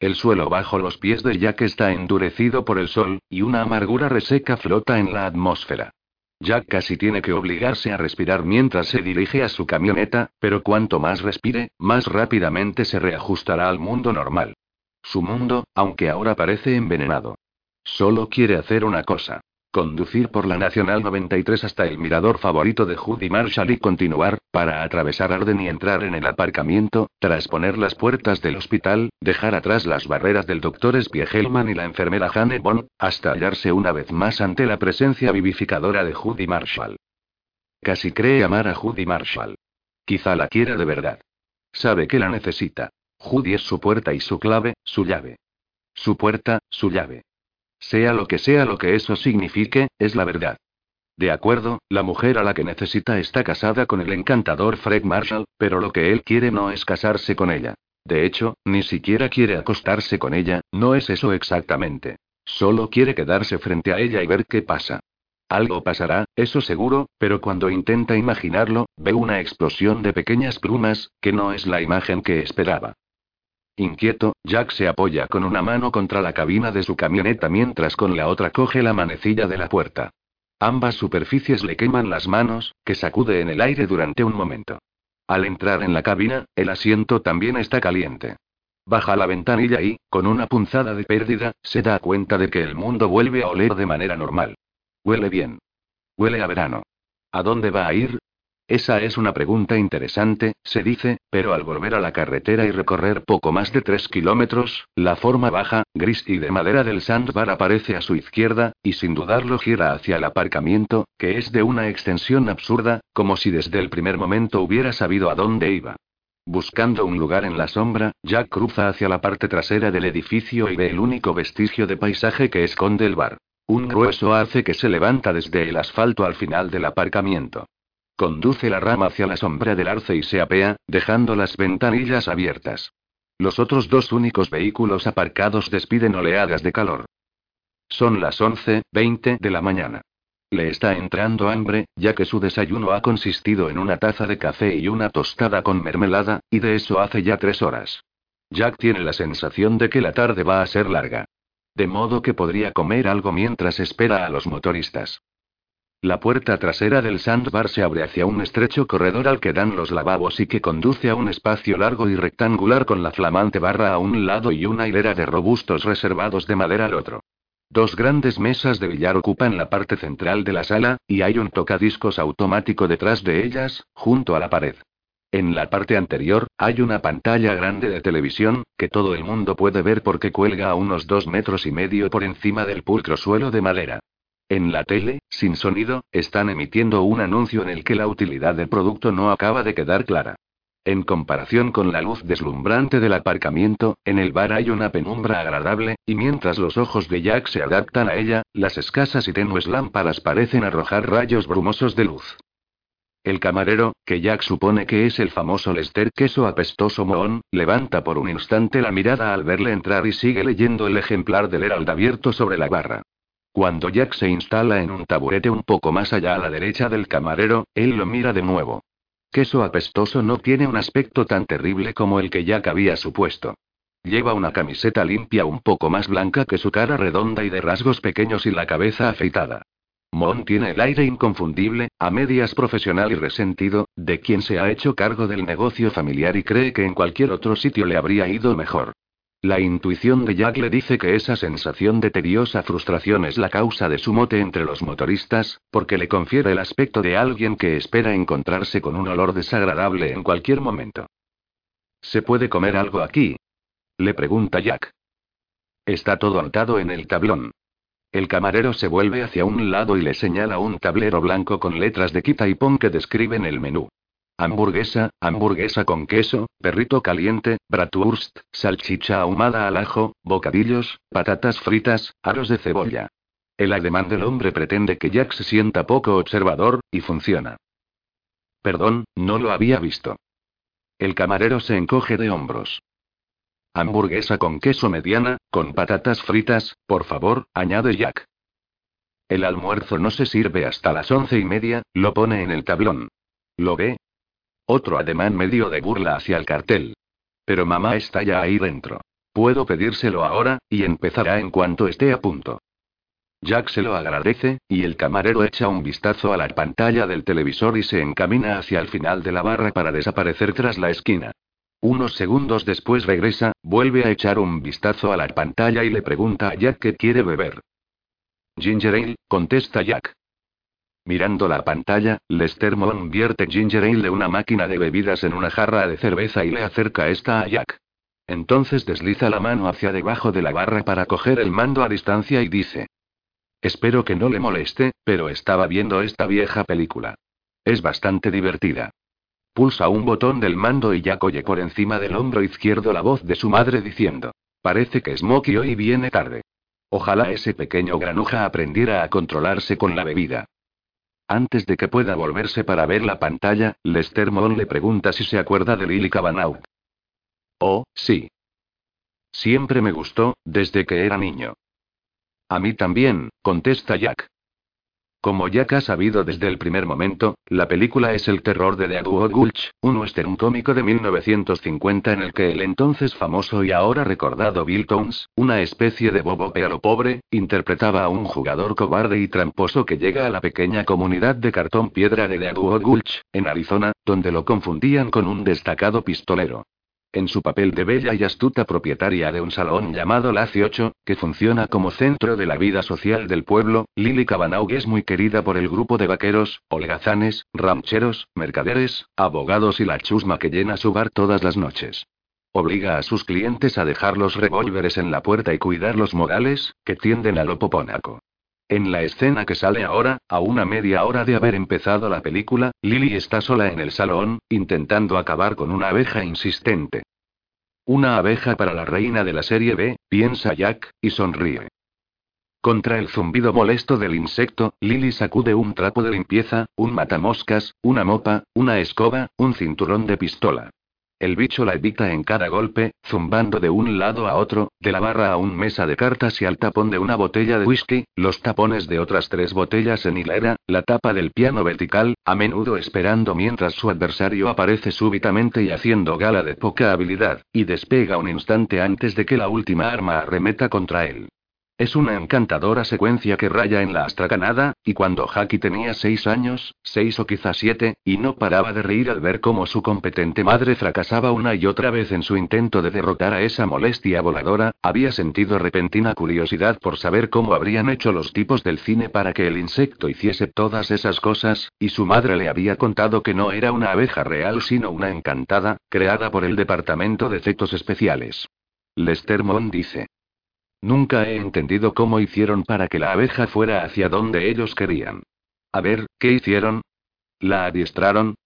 El suelo bajo los pies de Jack está endurecido por el sol, y una amargura reseca flota en la atmósfera. Jack casi tiene que obligarse a respirar mientras se dirige a su camioneta, pero cuanto más respire, más rápidamente se reajustará al mundo normal. Su mundo, aunque ahora parece envenenado. Solo quiere hacer una cosa. Conducir por la Nacional 93 hasta el mirador favorito de Judy Marshall y continuar, para atravesar Arden y entrar en el aparcamiento, trasponer las puertas del hospital, dejar atrás las barreras del doctor Spiegelman y la enfermera Hannah Bond, hasta hallarse una vez más ante la presencia vivificadora de Judy Marshall. Casi cree amar a Judy Marshall. Quizá la quiera de verdad. Sabe que la necesita. Judy es su puerta y su clave, su llave. Su puerta, su llave. Sea lo que sea lo que eso signifique, es la verdad. De acuerdo, la mujer a la que necesita está casada con el encantador Fred Marshall, pero lo que él quiere no es casarse con ella. De hecho, ni siquiera quiere acostarse con ella, no es eso exactamente. Solo quiere quedarse frente a ella y ver qué pasa. Algo pasará, eso seguro, pero cuando intenta imaginarlo, ve una explosión de pequeñas plumas, que no es la imagen que esperaba. Inquieto, Jack se apoya con una mano contra la cabina de su camioneta mientras con la otra coge la manecilla de la puerta. Ambas superficies le queman las manos, que sacude en el aire durante un momento. Al entrar en la cabina, el asiento también está caliente. Baja la ventanilla y, con una punzada de pérdida, se da cuenta de que el mundo vuelve a oler de manera normal. Huele bien. Huele a verano. ¿A dónde va a ir? Esa es una pregunta interesante, se dice, pero al volver a la carretera y recorrer poco más de tres kilómetros, la forma baja, gris y de madera del sandbar aparece a su izquierda, y sin dudarlo gira hacia el aparcamiento, que es de una extensión absurda, como si desde el primer momento hubiera sabido a dónde iba. Buscando un lugar en la sombra, Jack cruza hacia la parte trasera del edificio y ve el único vestigio de paisaje que esconde el bar. Un grueso arce que se levanta desde el asfalto al final del aparcamiento. Conduce la rama hacia la sombra del arce y se apea, dejando las ventanillas abiertas. Los otros dos únicos vehículos aparcados despiden oleadas de calor. Son las 11.20 de la mañana. Le está entrando hambre, ya que su desayuno ha consistido en una taza de café y una tostada con mermelada, y de eso hace ya tres horas. Jack tiene la sensación de que la tarde va a ser larga. De modo que podría comer algo mientras espera a los motoristas. La puerta trasera del sandbar se abre hacia un estrecho corredor al que dan los lavabos y que conduce a un espacio largo y rectangular con la flamante barra a un lado y una hilera de robustos reservados de madera al otro. Dos grandes mesas de billar ocupan la parte central de la sala, y hay un tocadiscos automático detrás de ellas, junto a la pared. En la parte anterior, hay una pantalla grande de televisión, que todo el mundo puede ver porque cuelga a unos dos metros y medio por encima del pulcro suelo de madera. En la tele, sin sonido, están emitiendo un anuncio en el que la utilidad del producto no acaba de quedar clara. En comparación con la luz deslumbrante del aparcamiento, en el bar hay una penumbra agradable, y mientras los ojos de Jack se adaptan a ella, las escasas y tenues lámparas parecen arrojar rayos brumosos de luz. El camarero, que Jack supone que es el famoso Lester queso apestoso Mohon, levanta por un instante la mirada al verle entrar y sigue leyendo el ejemplar del Herald abierto sobre la barra. Cuando Jack se instala en un taburete un poco más allá a la derecha del camarero, él lo mira de nuevo. Queso apestoso no tiene un aspecto tan terrible como el que Jack había supuesto. Lleva una camiseta limpia un poco más blanca que su cara redonda y de rasgos pequeños y la cabeza afeitada. Mon tiene el aire inconfundible, a medias profesional y resentido, de quien se ha hecho cargo del negocio familiar y cree que en cualquier otro sitio le habría ido mejor. La intuición de Jack le dice que esa sensación de tediosa frustración es la causa de su mote entre los motoristas, porque le confiere el aspecto de alguien que espera encontrarse con un olor desagradable en cualquier momento. ¿Se puede comer algo aquí? Le pregunta Jack. Está todo anotado en el tablón. El camarero se vuelve hacia un lado y le señala un tablero blanco con letras de quita y pon que describen el menú. Hamburguesa, hamburguesa con queso, perrito caliente, bratwurst, salchicha ahumada al ajo, bocadillos, patatas fritas, aros de cebolla. El ademán del hombre pretende que Jack se sienta poco observador, y funciona. Perdón, no lo había visto. El camarero se encoge de hombros. Hamburguesa con queso mediana, con patatas fritas, por favor, añade Jack. El almuerzo no se sirve hasta las once y media, lo pone en el tablón. ¿Lo ve? Otro ademán medio de burla hacia el cartel. Pero mamá está ya ahí dentro. Puedo pedírselo ahora, y empezará en cuanto esté a punto. Jack se lo agradece, y el camarero echa un vistazo a la pantalla del televisor y se encamina hacia el final de la barra para desaparecer tras la esquina. Unos segundos después regresa, vuelve a echar un vistazo a la pantalla y le pregunta a Jack qué quiere beber. Ginger ale, contesta Jack. Mirando la pantalla, Lester Mon vierte ginger ale de una máquina de bebidas en una jarra de cerveza y le acerca esta a Jack. Entonces desliza la mano hacia debajo de la barra para coger el mando a distancia y dice. Espero que no le moleste, pero estaba viendo esta vieja película. Es bastante divertida. Pulsa un botón del mando y Jack oye por encima del hombro izquierdo la voz de su madre diciendo. Parece que Smokey hoy viene tarde. Ojalá ese pequeño granuja aprendiera a controlarse con la bebida. Antes de que pueda volverse para ver la pantalla, Lester Mon le pregunta si se acuerda de Lily Cavanaugh. Oh, sí. Siempre me gustó, desde que era niño. A mí también, contesta Jack. Como Jack ha sabido desde el primer momento, la película es el terror de Deadwood Gulch, un western cómico de 1950 en el que el entonces famoso y ahora recordado Bill Towns, una especie de bobo pero pobre, interpretaba a un jugador cobarde y tramposo que llega a la pequeña comunidad de cartón piedra de Deadwood Gulch, en Arizona, donde lo confundían con un destacado pistolero. En su papel de bella y astuta propietaria de un salón llamado Laci 8, que funciona como centro de la vida social del pueblo, Lily Cabanagh es muy querida por el grupo de vaqueros, holgazanes, rancheros, mercaderes, abogados y la chusma que llena su bar todas las noches. Obliga a sus clientes a dejar los revólveres en la puerta y cuidar los modales, que tienden al opopónaco. En la escena que sale ahora, a una media hora de haber empezado la película, Lily está sola en el salón, intentando acabar con una abeja insistente. Una abeja para la reina de la serie B, piensa Jack, y sonríe. Contra el zumbido molesto del insecto, Lily sacude un trapo de limpieza, un matamoscas, una mopa, una escoba, un cinturón de pistola. El bicho la evita en cada golpe, zumbando de un lado a otro, de la barra a un mesa de cartas y al tapón de una botella de whisky, los tapones de otras tres botellas en hilera, la tapa del piano vertical, a menudo esperando mientras su adversario aparece súbitamente y haciendo gala de poca habilidad, y despega un instante antes de que la última arma arremeta contra él. Es una encantadora secuencia que raya en la astracanada, y cuando Haki tenía seis años, seis o quizás siete, y no paraba de reír al ver cómo su competente madre fracasaba una y otra vez en su intento de derrotar a esa molestia voladora, había sentido repentina curiosidad por saber cómo habrían hecho los tipos del cine para que el insecto hiciese todas esas cosas, y su madre le había contado que no era una abeja real sino una encantada, creada por el Departamento de Efectos Especiales. Lester Mon dice. Nunca he entendido cómo hicieron para que la abeja fuera hacia donde ellos querían. A ver, ¿qué hicieron? ¿La adiestraron?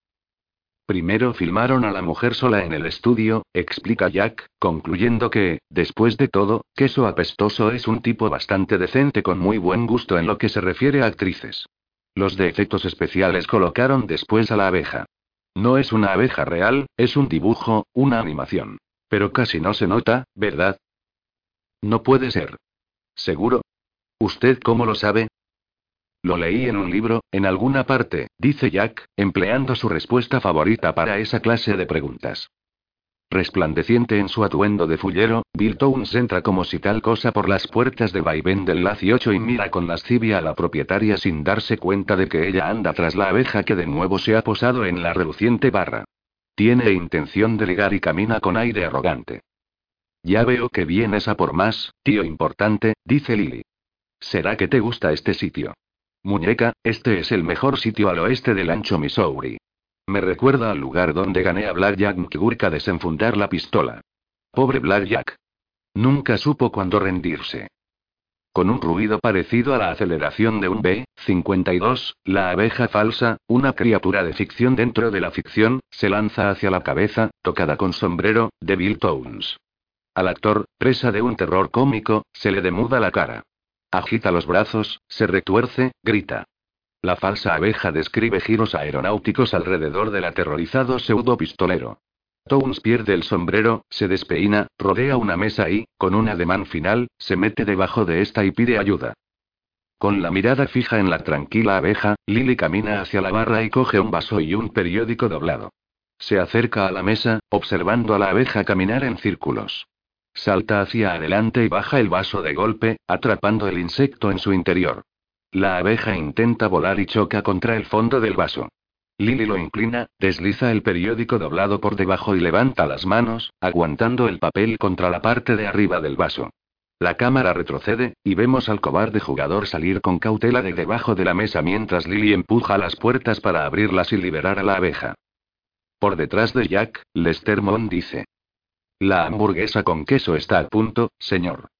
Primero filmaron a la mujer sola en el estudio, explica Jack, concluyendo que, después de todo, Queso Apestoso es un tipo bastante decente con muy buen gusto en lo que se refiere a actrices. Los de efectos especiales colocaron después a la abeja. No es una abeja real, es un dibujo, una animación. Pero casi no se nota, ¿verdad? No puede ser. ¿Seguro? ¿Usted cómo lo sabe? Lo leí en un libro, en alguna parte, dice Jack, empleando su respuesta favorita para esa clase de preguntas. Resplandeciente en su atuendo de fullero, Bill Towns entra como si tal cosa por las puertas de vaivén del Laci 8 y mira con lascivia a la propietaria sin darse cuenta de que ella anda tras la abeja que de nuevo se ha posado en la reluciente barra. Tiene intención de ligar y camina con aire arrogante. Ya veo que vienes a por más, tío importante, dice Lily. ¿Será que te gusta este sitio? Muñeca, este es el mejor sitio al oeste del ancho Missouri. Me recuerda al lugar donde gané a Blackjack McGurk a desenfundar la pistola. Pobre Blackjack. Nunca supo cuándo rendirse. Con un ruido parecido a la aceleración de un B-52, la abeja falsa, una criatura de ficción dentro de la ficción, se lanza hacia la cabeza, tocada con sombrero, de Bill Towns. Al actor, presa de un terror cómico, se le demuda la cara. Agita los brazos, se retuerce, grita. La falsa abeja describe giros aeronáuticos alrededor del aterrorizado pseudo pistolero. Towns pierde el sombrero, se despeina, rodea una mesa y, con un ademán final, se mete debajo de esta y pide ayuda. Con la mirada fija en la tranquila abeja, Lily camina hacia la barra y coge un vaso y un periódico doblado. Se acerca a la mesa, observando a la abeja caminar en círculos. Salta hacia adelante y baja el vaso de golpe, atrapando el insecto en su interior. La abeja intenta volar y choca contra el fondo del vaso. Lily lo inclina, desliza el periódico doblado por debajo y levanta las manos, aguantando el papel contra la parte de arriba del vaso. La cámara retrocede, y vemos al cobarde jugador salir con cautela de debajo de la mesa mientras Lily empuja las puertas para abrirlas y liberar a la abeja. Por detrás de Jack, Lester Mon dice. La hamburguesa con queso está a punto, señor.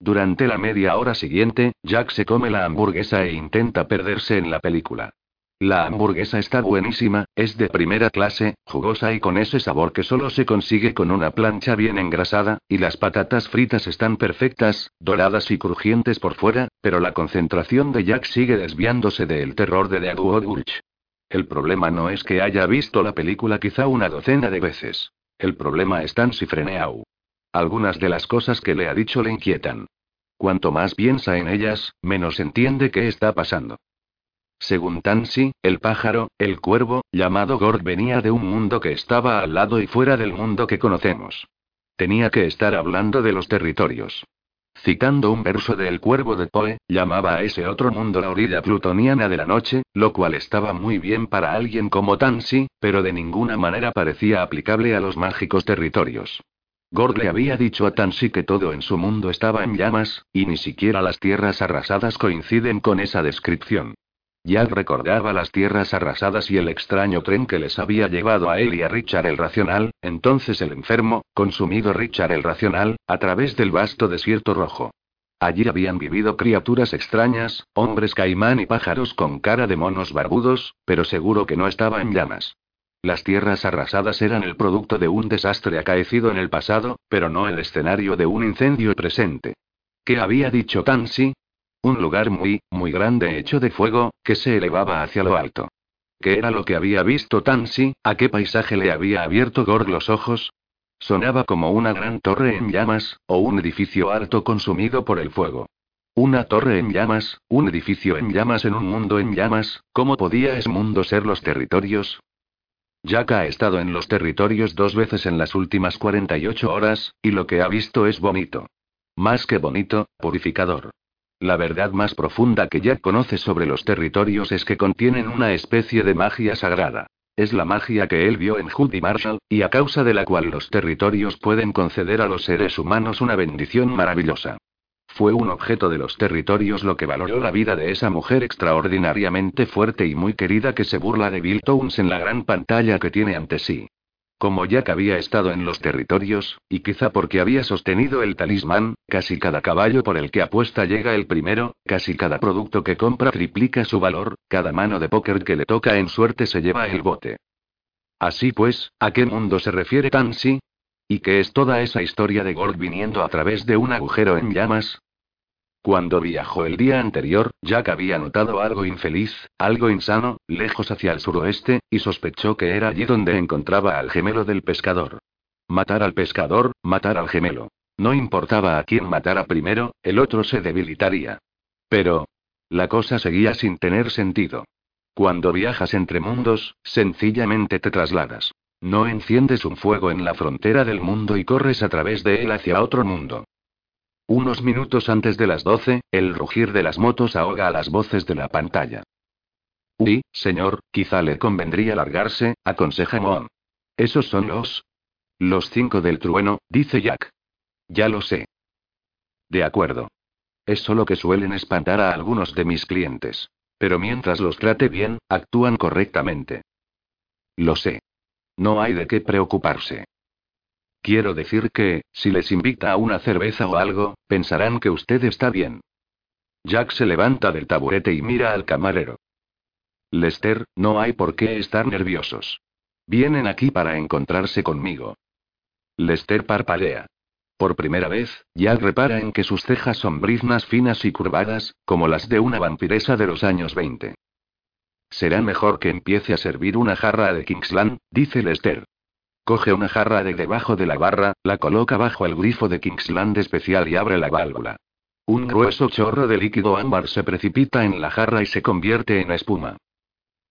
Durante la media hora siguiente, Jack se come la hamburguesa e intenta perderse en la película. La hamburguesa está buenísima, es de primera clase, jugosa y con ese sabor que solo se consigue con una plancha bien engrasada, y las patatas fritas están perfectas, doradas y crujientes por fuera, pero la concentración de Jack sigue desviándose del terror de The Gulch. El problema no es que haya visto la película quizá una docena de veces. El problema está en Sifreneau. Algunas de las cosas que le ha dicho le inquietan. Cuanto más piensa en ellas, menos entiende qué está pasando. Según Tansy, el pájaro, el cuervo, llamado Gord venía de un mundo que estaba al lado y fuera del mundo que conocemos. Tenía que estar hablando de los territorios. Citando un verso de El Cuervo de Poe, llamaba a ese otro mundo la orilla plutoniana de la noche, lo cual estaba muy bien para alguien como Tansy, pero de ninguna manera parecía aplicable a los mágicos territorios. Gord le había dicho a Tansy que todo en su mundo estaba en llamas, y ni siquiera las tierras arrasadas coinciden con esa descripción. Ya recordaba las tierras arrasadas y el extraño tren que les había llevado a él y a Richard el Racional, entonces el enfermo, consumido Richard el Racional, a través del vasto desierto rojo. Allí habían vivido criaturas extrañas, hombres caimán y pájaros con cara de monos barbudos, pero seguro que no estaba en llamas. Las tierras arrasadas eran el producto de un desastre acaecido en el pasado, pero no el escenario de un incendio presente. ¿Qué había dicho Tansy? Un lugar muy, muy grande hecho de fuego, que se elevaba hacia lo alto. ¿Qué era lo que había visto Tansy? ¿A qué paisaje le había abierto Gord los ojos? Sonaba como una gran torre en llamas, o un edificio alto consumido por el fuego. Una torre en llamas, un edificio en llamas en un mundo en llamas, ¿cómo podía ese mundo ser los territorios? Jack ha estado en los territorios dos veces en las últimas 48 horas, y lo que ha visto es bonito. Más que bonito, purificador. La verdad más profunda que Jack conoce sobre los territorios es que contienen una especie de magia sagrada. Es la magia que él vio en Judy Marshall, y a causa de la cual los territorios pueden conceder a los seres humanos una bendición maravillosa. Fue un objeto de los territorios lo que valoró la vida de esa mujer extraordinariamente fuerte y muy querida que se burla de Bill Towns en la gran pantalla que tiene ante sí. Como Jack había estado en los territorios, y quizá porque había sostenido el talismán, casi cada caballo por el que apuesta llega el primero, casi cada producto que compra triplica su valor, cada mano de póker que le toca en suerte se lleva el bote. Así pues, ¿a qué mundo se refiere Tansy? ¿Y qué es toda esa historia de Gold viniendo a través de un agujero en llamas? Cuando viajó el día anterior, Jack había notado algo infeliz, algo insano, lejos hacia el suroeste, y sospechó que era allí donde encontraba al gemelo del pescador. Matar al pescador, matar al gemelo. No importaba a quién matara primero, el otro se debilitaría. Pero... La cosa seguía sin tener sentido. Cuando viajas entre mundos, sencillamente te trasladas. No enciendes un fuego en la frontera del mundo y corres a través de él hacia otro mundo. Unos minutos antes de las doce, el rugir de las motos ahoga a las voces de la pantalla. Uy, señor, quizá le convendría largarse, aconseja Moon. Esos son los... Los cinco del trueno, dice Jack. Ya lo sé. De acuerdo. Es solo que suelen espantar a algunos de mis clientes. Pero mientras los trate bien, actúan correctamente. Lo sé. No hay de qué preocuparse. Quiero decir que, si les invita a una cerveza o algo, pensarán que usted está bien. Jack se levanta del taburete y mira al camarero. Lester, no hay por qué estar nerviosos. Vienen aquí para encontrarse conmigo. Lester parpadea. Por primera vez, Jack repara en que sus cejas son briznas finas y curvadas, como las de una vampiresa de los años 20. Será mejor que empiece a servir una jarra de Kingsland, dice Lester. Coge una jarra de debajo de la barra, la coloca bajo el grifo de Kingsland especial y abre la válvula. Un grueso chorro de líquido ámbar se precipita en la jarra y se convierte en espuma.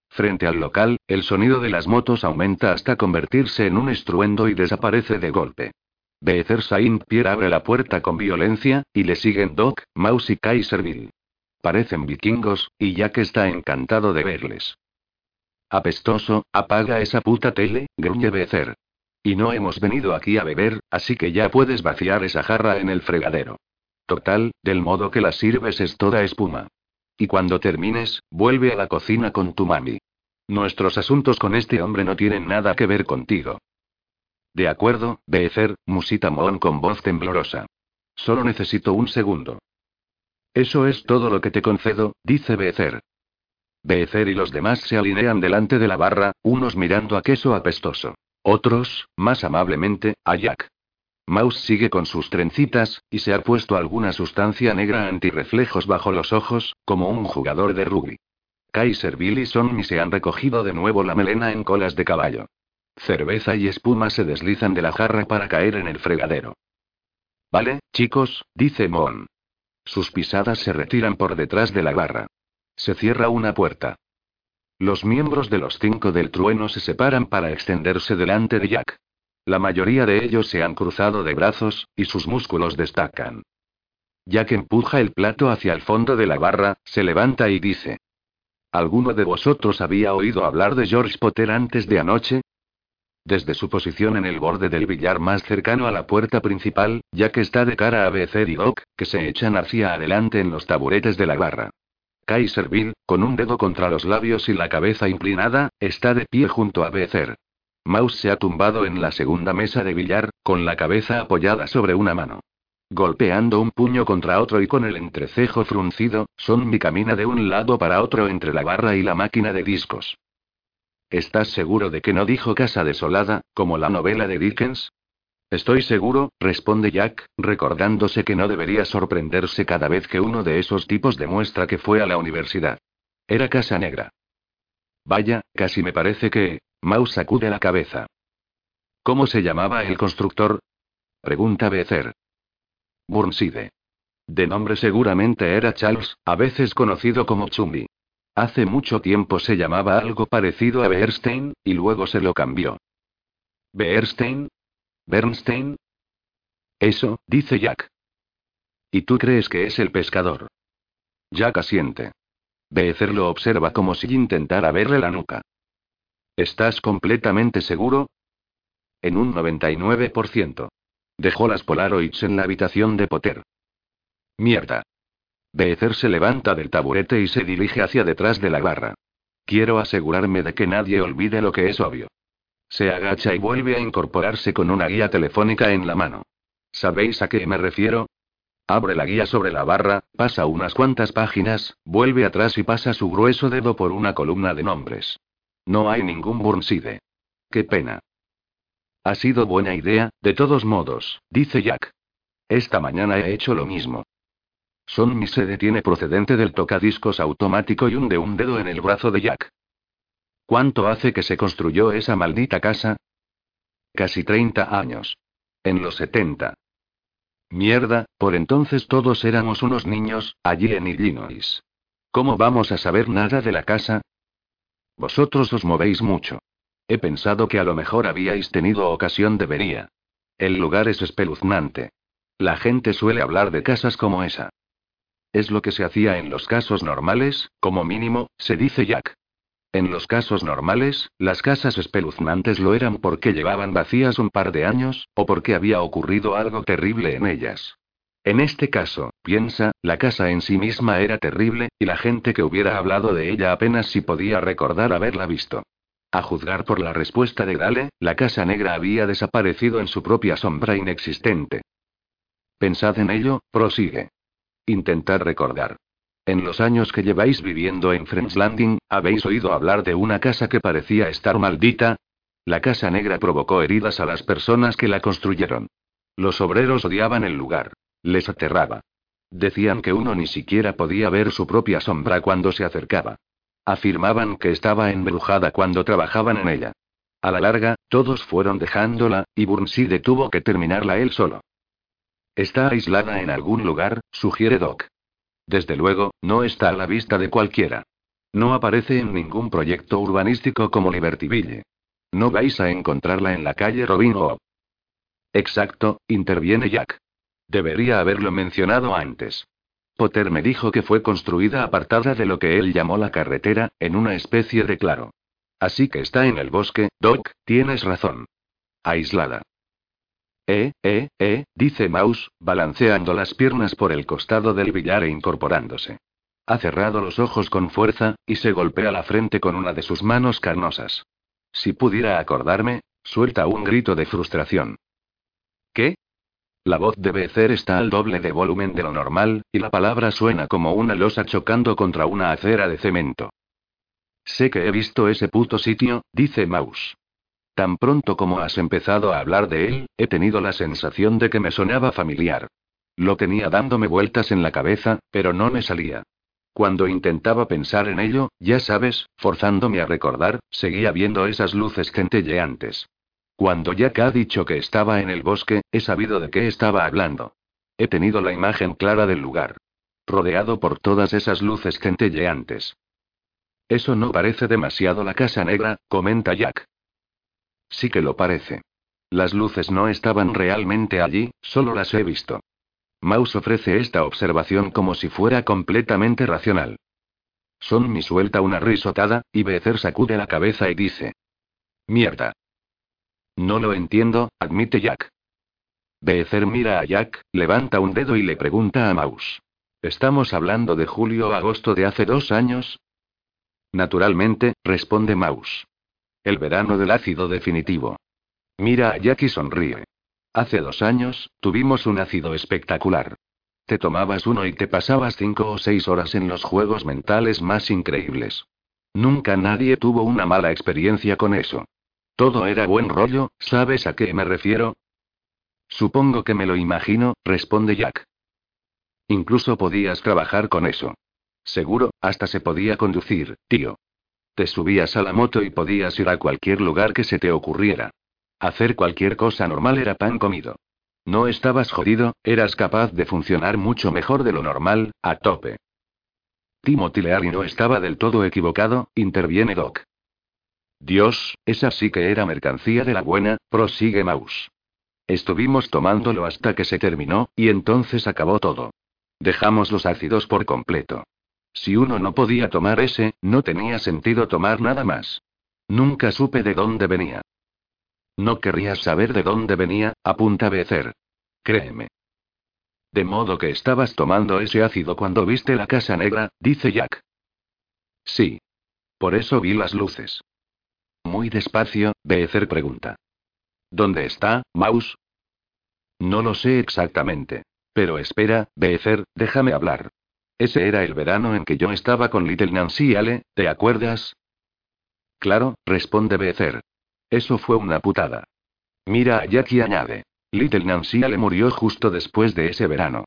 Frente al local, el sonido de las motos aumenta hasta convertirse en un estruendo y desaparece de golpe. Beezer Saint Pierre abre la puerta con violencia, y le siguen Doc, Mouse y Kaiserville. Parecen vikingos, y Jack está encantado de verles. Apestoso, apaga esa puta tele, gruñe Becer. Y no hemos venido aquí a beber, así que ya puedes vaciar esa jarra en el fregadero. Total, del modo que la sirves es toda espuma. Y cuando termines, vuelve a la cocina con tu mami. Nuestros asuntos con este hombre no tienen nada que ver contigo. De acuerdo, Becer, musita Moon con voz temblorosa. Solo necesito un segundo. Eso es todo lo que te concedo, dice Becer. Becer y los demás se alinean delante de la barra, unos mirando a queso apestoso. Otros, más amablemente, a Jack. Mouse sigue con sus trencitas, y se ha puesto alguna sustancia negra antirreflejos bajo los ojos, como un jugador de rugby. Kaiser Bill y se han recogido de nuevo la melena en colas de caballo. Cerveza y espuma se deslizan de la jarra para caer en el fregadero. Vale, chicos, dice Mon. Sus pisadas se retiran por detrás de la barra. Se cierra una puerta. Los miembros de los cinco del trueno se separan para extenderse delante de Jack. La mayoría de ellos se han cruzado de brazos, y sus músculos destacan. Jack empuja el plato hacia el fondo de la barra, se levanta y dice. ¿Alguno de vosotros había oído hablar de George Potter antes de anoche? Desde su posición en el borde del billar más cercano a la puerta principal, Jack está de cara a Becer y Doc, que se echan hacia adelante en los taburetes de la barra. Kaiserville, con un dedo contra los labios y la cabeza inclinada, está de pie junto a Becer. Mouse se ha tumbado en la segunda mesa de billar, con la cabeza apoyada sobre una mano. Golpeando un puño contra otro y con el entrecejo fruncido, Son camina de un lado para otro entre la barra y la máquina de discos. ¿Estás seguro de que no dijo casa desolada, como la novela de Dickens? Estoy seguro, responde Jack, recordándose que no debería sorprenderse cada vez que uno de esos tipos demuestra que fue a la universidad. Era Casa Negra. Vaya, casi me parece que... Mouse sacude la cabeza. ¿Cómo se llamaba el constructor? Pregunta Becer. Burnside. De nombre seguramente era Charles, a veces conocido como Chumby. Hace mucho tiempo se llamaba algo parecido a Bernstein, y luego se lo cambió. ¿Bernstein? ¿Bernstein? Eso, dice Jack. ¿Y tú crees que es el pescador? Jack asiente. Becer lo observa como si intentara verle la nuca. ¿Estás completamente seguro? En un 99%. Dejó las Polaroids en la habitación de Potter. Mierda. Becer se levanta del taburete y se dirige hacia detrás de la barra. Quiero asegurarme de que nadie olvide lo que es obvio. Se agacha y vuelve a incorporarse con una guía telefónica en la mano. ¿Sabéis a qué me refiero? Abre la guía sobre la barra, pasa unas cuantas páginas, vuelve atrás y pasa su grueso dedo por una columna de nombres. No hay ningún Burnside. Qué pena. Ha sido buena idea, de todos modos, dice Jack. Esta mañana he hecho lo mismo. Son mi se detiene procedente del tocadiscos automático y hunde un dedo en el brazo de Jack. ¿Cuánto hace que se construyó esa maldita casa? Casi 30 años. En los 70. Mierda, por entonces todos éramos unos niños, allí en Illinois. ¿Cómo vamos a saber nada de la casa? Vosotros os movéis mucho. He pensado que a lo mejor habíais tenido ocasión de vería. El lugar es espeluznante. La gente suele hablar de casas como esa. Es lo que se hacía en los casos normales, como mínimo, se dice Jack. En los casos normales, las casas espeluznantes lo eran porque llevaban vacías un par de años, o porque había ocurrido algo terrible en ellas. En este caso, piensa, la casa en sí misma era terrible, y la gente que hubiera hablado de ella apenas si podía recordar haberla visto. A juzgar por la respuesta de Gale, la casa negra había desaparecido en su propia sombra inexistente. Pensad en ello, prosigue. Intentad recordar. En los años que lleváis viviendo en Friends Landing, ¿habéis oído hablar de una casa que parecía estar maldita? La casa negra provocó heridas a las personas que la construyeron. Los obreros odiaban el lugar. Les aterraba. Decían que uno ni siquiera podía ver su propia sombra cuando se acercaba. Afirmaban que estaba embrujada cuando trabajaban en ella. A la larga, todos fueron dejándola, y Burnside tuvo que terminarla él solo. Está aislada en algún lugar, sugiere Doc. Desde luego, no está a la vista de cualquiera. No aparece en ningún proyecto urbanístico como Libertyville. No vais a encontrarla en la calle Robin Hood. Exacto, interviene Jack. Debería haberlo mencionado antes. Potter me dijo que fue construida apartada de lo que él llamó la carretera, en una especie de claro. Así que está en el bosque, Doc, tienes razón. Aislada. Eh, eh, eh, dice Mouse, balanceando las piernas por el costado del billar e incorporándose. Ha cerrado los ojos con fuerza, y se golpea la frente con una de sus manos carnosas. Si pudiera acordarme, suelta un grito de frustración. ¿Qué? La voz de Becer está al doble de volumen de lo normal, y la palabra suena como una losa chocando contra una acera de cemento. Sé que he visto ese puto sitio, dice Mouse. Tan pronto como has empezado a hablar de él, he tenido la sensación de que me sonaba familiar. Lo tenía dándome vueltas en la cabeza, pero no me salía. Cuando intentaba pensar en ello, ya sabes, forzándome a recordar, seguía viendo esas luces centelleantes. Cuando Jack ha dicho que estaba en el bosque, he sabido de qué estaba hablando. He tenido la imagen clara del lugar. Rodeado por todas esas luces centelleantes. Eso no parece demasiado la casa negra, comenta Jack. Sí que lo parece. Las luces no estaban realmente allí, solo las he visto. Mouse ofrece esta observación como si fuera completamente racional. Sonmi suelta una risotada, y Becer sacude la cabeza y dice. Mierda. No lo entiendo, admite Jack. Becer mira a Jack, levanta un dedo y le pregunta a Mouse. ¿Estamos hablando de julio o agosto de hace dos años? Naturalmente, responde Mouse. El verano del ácido definitivo. Mira a Jack y sonríe. Hace dos años, tuvimos un ácido espectacular. Te tomabas uno y te pasabas cinco o seis horas en los juegos mentales más increíbles. Nunca nadie tuvo una mala experiencia con eso. Todo era buen rollo, ¿sabes a qué me refiero? Supongo que me lo imagino, responde Jack. Incluso podías trabajar con eso. Seguro, hasta se podía conducir, tío. Te subías a la moto y podías ir a cualquier lugar que se te ocurriera. Hacer cualquier cosa normal era pan comido. No estabas jodido, eras capaz de funcionar mucho mejor de lo normal, a tope. Timothy Leary no estaba del todo equivocado, interviene Doc. Dios, esa sí que era mercancía de la buena, prosigue Mouse. Estuvimos tomándolo hasta que se terminó, y entonces acabó todo. Dejamos los ácidos por completo. Si uno no podía tomar ese, no tenía sentido tomar nada más. Nunca supe de dónde venía. No querrías saber de dónde venía, apunta Becer. Créeme. De modo que estabas tomando ese ácido cuando viste la casa negra, dice Jack. Sí. Por eso vi las luces. Muy despacio, Becer pregunta. ¿Dónde está, Mouse? No lo sé exactamente. Pero espera, Becer, déjame hablar. Ese era el verano en que yo estaba con Little Nancy Ale, ¿te acuerdas? Claro, responde Becer. Eso fue una putada. Mira a Jack y añade. Little Nancy Ale murió justo después de ese verano.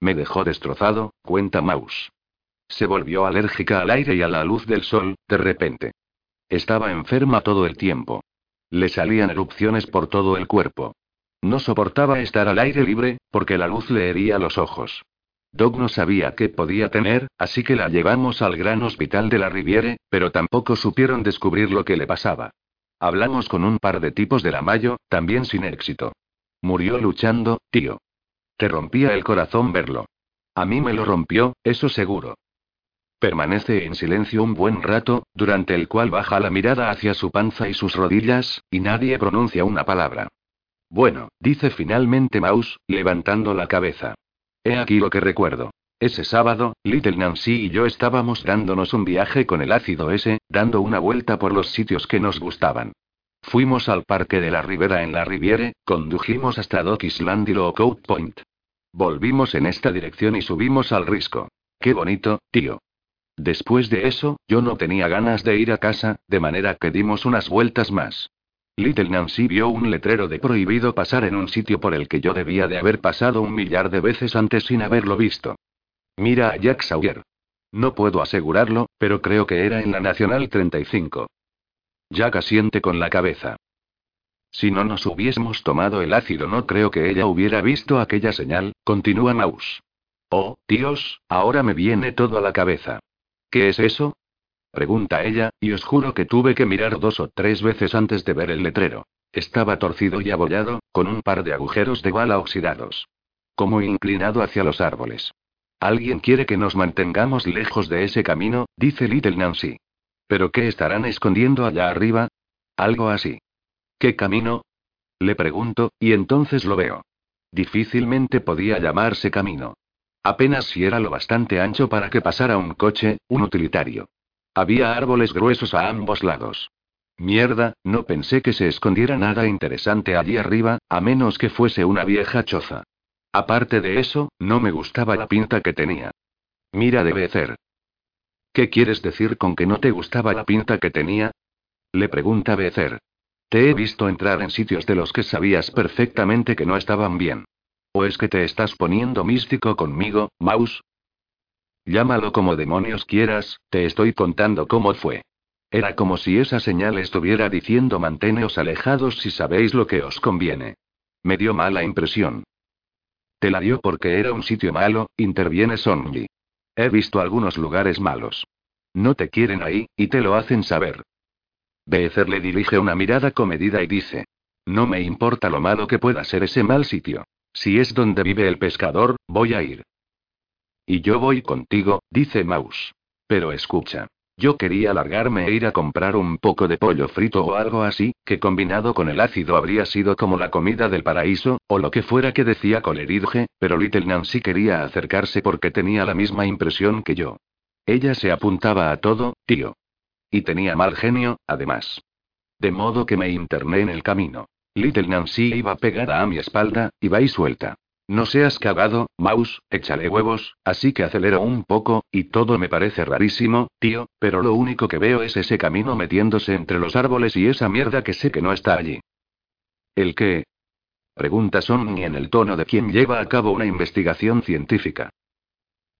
Me dejó destrozado, cuenta Mouse. Se volvió alérgica al aire y a la luz del sol, de repente. Estaba enferma todo el tiempo. Le salían erupciones por todo el cuerpo. No soportaba estar al aire libre, porque la luz le hería los ojos. Doc no sabía qué podía tener, así que la llevamos al gran hospital de la Riviere, pero tampoco supieron descubrir lo que le pasaba. Hablamos con un par de tipos de la Mayo, también sin éxito. Murió luchando, tío. Te rompía el corazón verlo. A mí me lo rompió, eso seguro. Permanece en silencio un buen rato, durante el cual baja la mirada hacia su panza y sus rodillas, y nadie pronuncia una palabra. Bueno, dice finalmente Mouse, levantando la cabeza. He aquí lo que recuerdo. Ese sábado, Little Nancy y yo estábamos dándonos un viaje con el ácido ese, dando una vuelta por los sitios que nos gustaban. Fuimos al parque de la Ribera en la Riviere, condujimos hasta Dock Island y Lookout Point. Volvimos en esta dirección y subimos al risco. Qué bonito, tío. Después de eso, yo no tenía ganas de ir a casa, de manera que dimos unas vueltas más. Little Nancy vio un letrero de prohibido pasar en un sitio por el que yo debía de haber pasado un millar de veces antes sin haberlo visto. Mira a Jack Sawyer. No puedo asegurarlo, pero creo que era en la Nacional 35. Jack asiente con la cabeza. Si no nos hubiésemos tomado el ácido, no creo que ella hubiera visto aquella señal, continúa Mouse. Oh, Dios, ahora me viene todo a la cabeza. ¿Qué es eso? Pregunta ella, y os juro que tuve que mirar dos o tres veces antes de ver el letrero. Estaba torcido y abollado, con un par de agujeros de bala oxidados. Como inclinado hacia los árboles. Alguien quiere que nos mantengamos lejos de ese camino, dice Little Nancy. ¿Pero qué estarán escondiendo allá arriba? Algo así. ¿Qué camino? Le pregunto, y entonces lo veo. Difícilmente podía llamarse camino. Apenas si era lo bastante ancho para que pasara un coche, un utilitario. Había árboles gruesos a ambos lados. Mierda, no pensé que se escondiera nada interesante allí arriba, a menos que fuese una vieja choza. Aparte de eso, no me gustaba la pinta que tenía. Mira debe ser. ¿Qué quieres decir con que no te gustaba la pinta que tenía? Le pregunta Becer. Te he visto entrar en sitios de los que sabías perfectamente que no estaban bien. ¿O es que te estás poniendo místico conmigo, Mouse? Llámalo como demonios quieras, te estoy contando cómo fue. Era como si esa señal estuviera diciendo manteneos alejados si sabéis lo que os conviene. Me dio mala impresión. Te la dio porque era un sitio malo, interviene Sonji. He visto algunos lugares malos. No te quieren ahí, y te lo hacen saber. Becer le dirige una mirada comedida y dice. No me importa lo malo que pueda ser ese mal sitio. Si es donde vive el pescador, voy a ir. Y yo voy contigo, dice Mouse. Pero escucha. Yo quería largarme e ir a comprar un poco de pollo frito o algo así, que combinado con el ácido habría sido como la comida del paraíso, o lo que fuera que decía Coleridge, pero Little Nancy quería acercarse porque tenía la misma impresión que yo. Ella se apuntaba a todo, tío. Y tenía mal genio, además. De modo que me interné en el camino. Little Nancy iba pegada a mi espalda, va y suelta. No seas cagado, Mouse, échale huevos, así que acelero un poco, y todo me parece rarísimo, tío, pero lo único que veo es ese camino metiéndose entre los árboles y esa mierda que sé que no está allí. ¿El qué? Pregunta Sonny en el tono de quien lleva a cabo una investigación científica.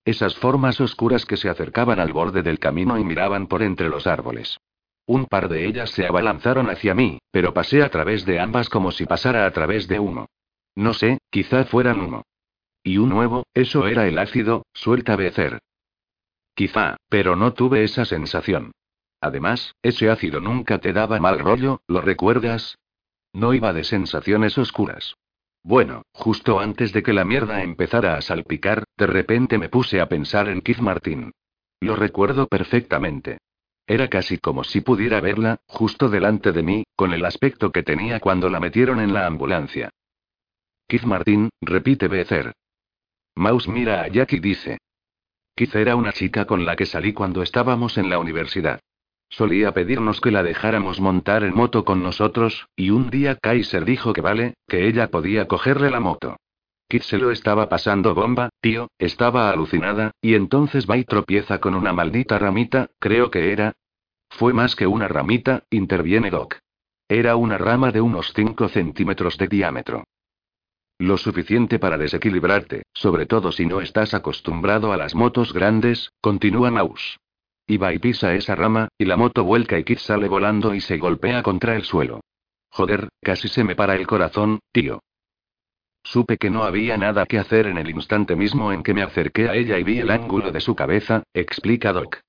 Esas formas oscuras que se acercaban al borde del camino y miraban por entre los árboles. Un par de ellas se abalanzaron hacia mí, pero pasé a través de ambas como si pasara a través de uno. No sé, quizá fueran uno. Y un nuevo, eso era el ácido, suelta Becer. Quizá, pero no tuve esa sensación. Además, ese ácido nunca te daba mal rollo, ¿lo recuerdas? No iba de sensaciones oscuras. Bueno, justo antes de que la mierda empezara a salpicar, de repente me puse a pensar en Keith Martin. Lo recuerdo perfectamente. Era casi como si pudiera verla, justo delante de mí, con el aspecto que tenía cuando la metieron en la ambulancia. Keith Martin, repite Becer. Mouse mira a Jack y dice. Keith era una chica con la que salí cuando estábamos en la universidad. Solía pedirnos que la dejáramos montar en moto con nosotros, y un día Kaiser dijo que vale, que ella podía cogerle la moto. Kit se lo estaba pasando bomba, tío, estaba alucinada, y entonces va y tropieza con una maldita ramita, creo que era. Fue más que una ramita, interviene Doc. Era una rama de unos 5 centímetros de diámetro. Lo suficiente para desequilibrarte, sobre todo si no estás acostumbrado a las motos grandes, continúa Maus. Va y pisa esa rama, y la moto vuelca y Kit sale volando y se golpea contra el suelo. Joder, casi se me para el corazón, tío. Supe que no había nada que hacer en el instante mismo en que me acerqué a ella y vi el ángulo de su cabeza, explica Doc.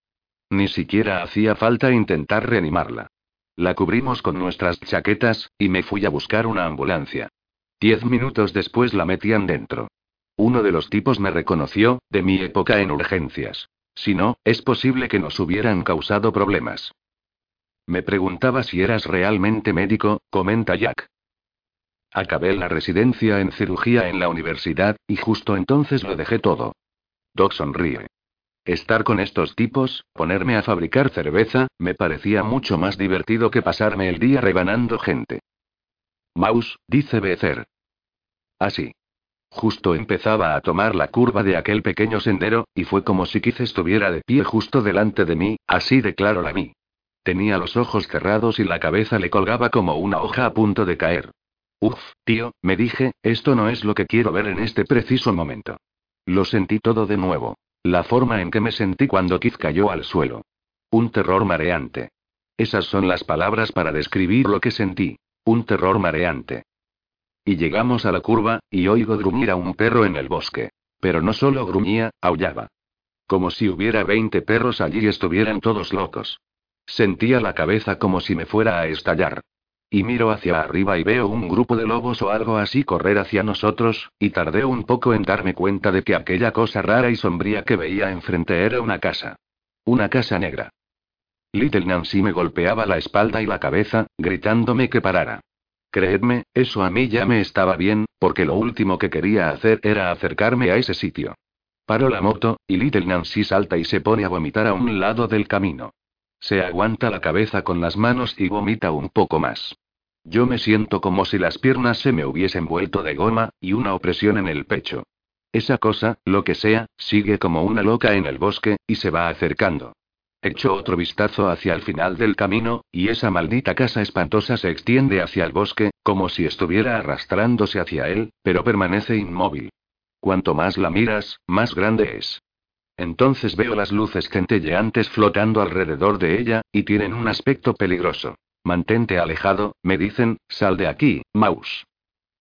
Ni siquiera hacía falta intentar reanimarla. La cubrimos con nuestras chaquetas, y me fui a buscar una ambulancia. Diez minutos después la metían dentro. Uno de los tipos me reconoció, de mi época en urgencias. Si no, es posible que nos hubieran causado problemas. Me preguntaba si eras realmente médico, comenta Jack. Acabé la residencia en cirugía en la universidad, y justo entonces lo dejé todo. Doc sonríe. Estar con estos tipos, ponerme a fabricar cerveza, me parecía mucho más divertido que pasarme el día rebanando gente. Mouse, dice Becer. Así. Justo empezaba a tomar la curva de aquel pequeño sendero, y fue como si Keith estuviera de pie justo delante de mí, así de claro la mí. Tenía los ojos cerrados y la cabeza le colgaba como una hoja a punto de caer. Uf, tío, me dije, esto no es lo que quiero ver en este preciso momento. Lo sentí todo de nuevo. La forma en que me sentí cuando Keith cayó al suelo. Un terror mareante. Esas son las palabras para describir lo que sentí. Un terror mareante. Y llegamos a la curva, y oigo gruñir a un perro en el bosque. Pero no solo gruñía, aullaba. Como si hubiera 20 perros allí y estuvieran todos locos. Sentía la cabeza como si me fuera a estallar. Y miro hacia arriba y veo un grupo de lobos o algo así correr hacia nosotros, y tardé un poco en darme cuenta de que aquella cosa rara y sombría que veía enfrente era una casa. Una casa negra. Little Nancy me golpeaba la espalda y la cabeza, gritándome que parara. Creedme, eso a mí ya me estaba bien, porque lo último que quería hacer era acercarme a ese sitio. Paro la moto, y Little Nancy salta y se pone a vomitar a un lado del camino. Se aguanta la cabeza con las manos y vomita un poco más. Yo me siento como si las piernas se me hubiesen vuelto de goma, y una opresión en el pecho. Esa cosa, lo que sea, sigue como una loca en el bosque, y se va acercando. Echo otro vistazo hacia el final del camino, y esa maldita casa espantosa se extiende hacia el bosque, como si estuviera arrastrándose hacia él, pero permanece inmóvil. Cuanto más la miras, más grande es. Entonces veo las luces centelleantes flotando alrededor de ella, y tienen un aspecto peligroso. Mantente alejado, me dicen, sal de aquí, Mouse.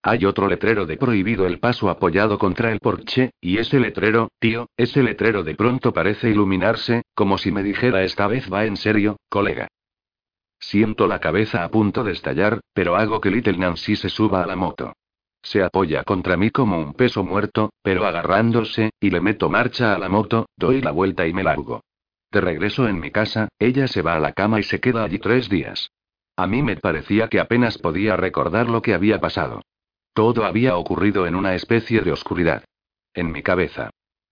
Hay otro letrero de prohibido el paso apoyado contra el porche, y ese letrero, tío, ese letrero de pronto parece iluminarse, como si me dijera esta vez va en serio, colega. Siento la cabeza a punto de estallar, pero hago que Little Nancy se suba a la moto. se apoya contra mí como un peso muerto, pero agarrándose, y le meto marcha a la moto, doy la vuelta y me largo. De regreso en mi casa, ella se va a la cama y se queda allí tres días. A mí me parecía que apenas podía recordar lo que había pasado. Todo había ocurrido en una especie de oscuridad. En mi cabeza.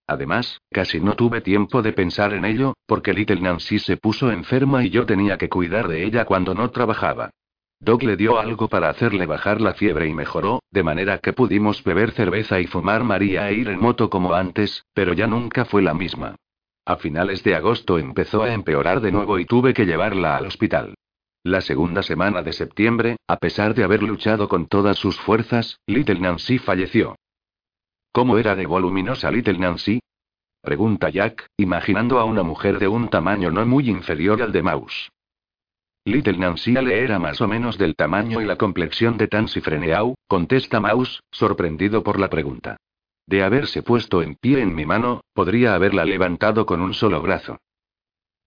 Además, casi no tuve tiempo de pensar en ello, porque Little Nancy se puso enferma y yo tenía que cuidar de ella cuando no trabajaba. Doc le dio algo para hacerle bajar la fiebre y mejoró, de manera que pudimos beber cerveza y fumar María e ir en moto como antes, pero ya nunca fue la misma. A finales de agosto empezó a empeorar de nuevo y tuve que llevarla al hospital. La segunda semana de septiembre, a pesar de haber luchado con todas sus fuerzas, Little Nancy falleció. ¿Cómo era de voluminosa Little Nancy? Pregunta Jack, imaginando a una mujer de un tamaño no muy inferior al de Mouse. Little Nancy le era más o menos del tamaño y la complexión de Tansy Freneau, contesta Mouse, sorprendido por la pregunta. De haberse puesto en pie en mi mano, podría haberla levantado con un solo brazo.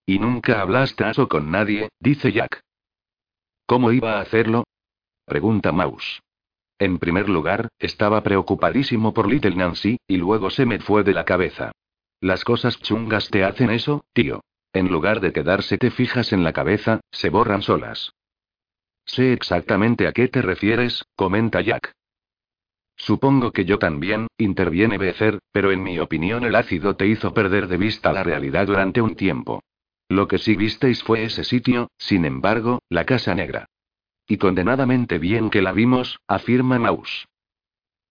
¿Y nunca hablaste eso con nadie? dice Jack. ¿Cómo iba a hacerlo? Pregunta Mouse. En primer lugar, estaba preocupadísimo por Little Nancy, y luego se me fue de la cabeza. Las cosas chungas te hacen eso, tío. En lugar de quedarse te fijas en la cabeza, se borran solas. Sé exactamente a qué te refieres, comenta Jack. Supongo que yo también, interviene Becer, pero en mi opinión el ácido te hizo perder de vista la realidad durante un tiempo. Lo que sí visteis fue ese sitio, sin embargo, la Casa Negra. Y condenadamente bien que la vimos, afirma Maus.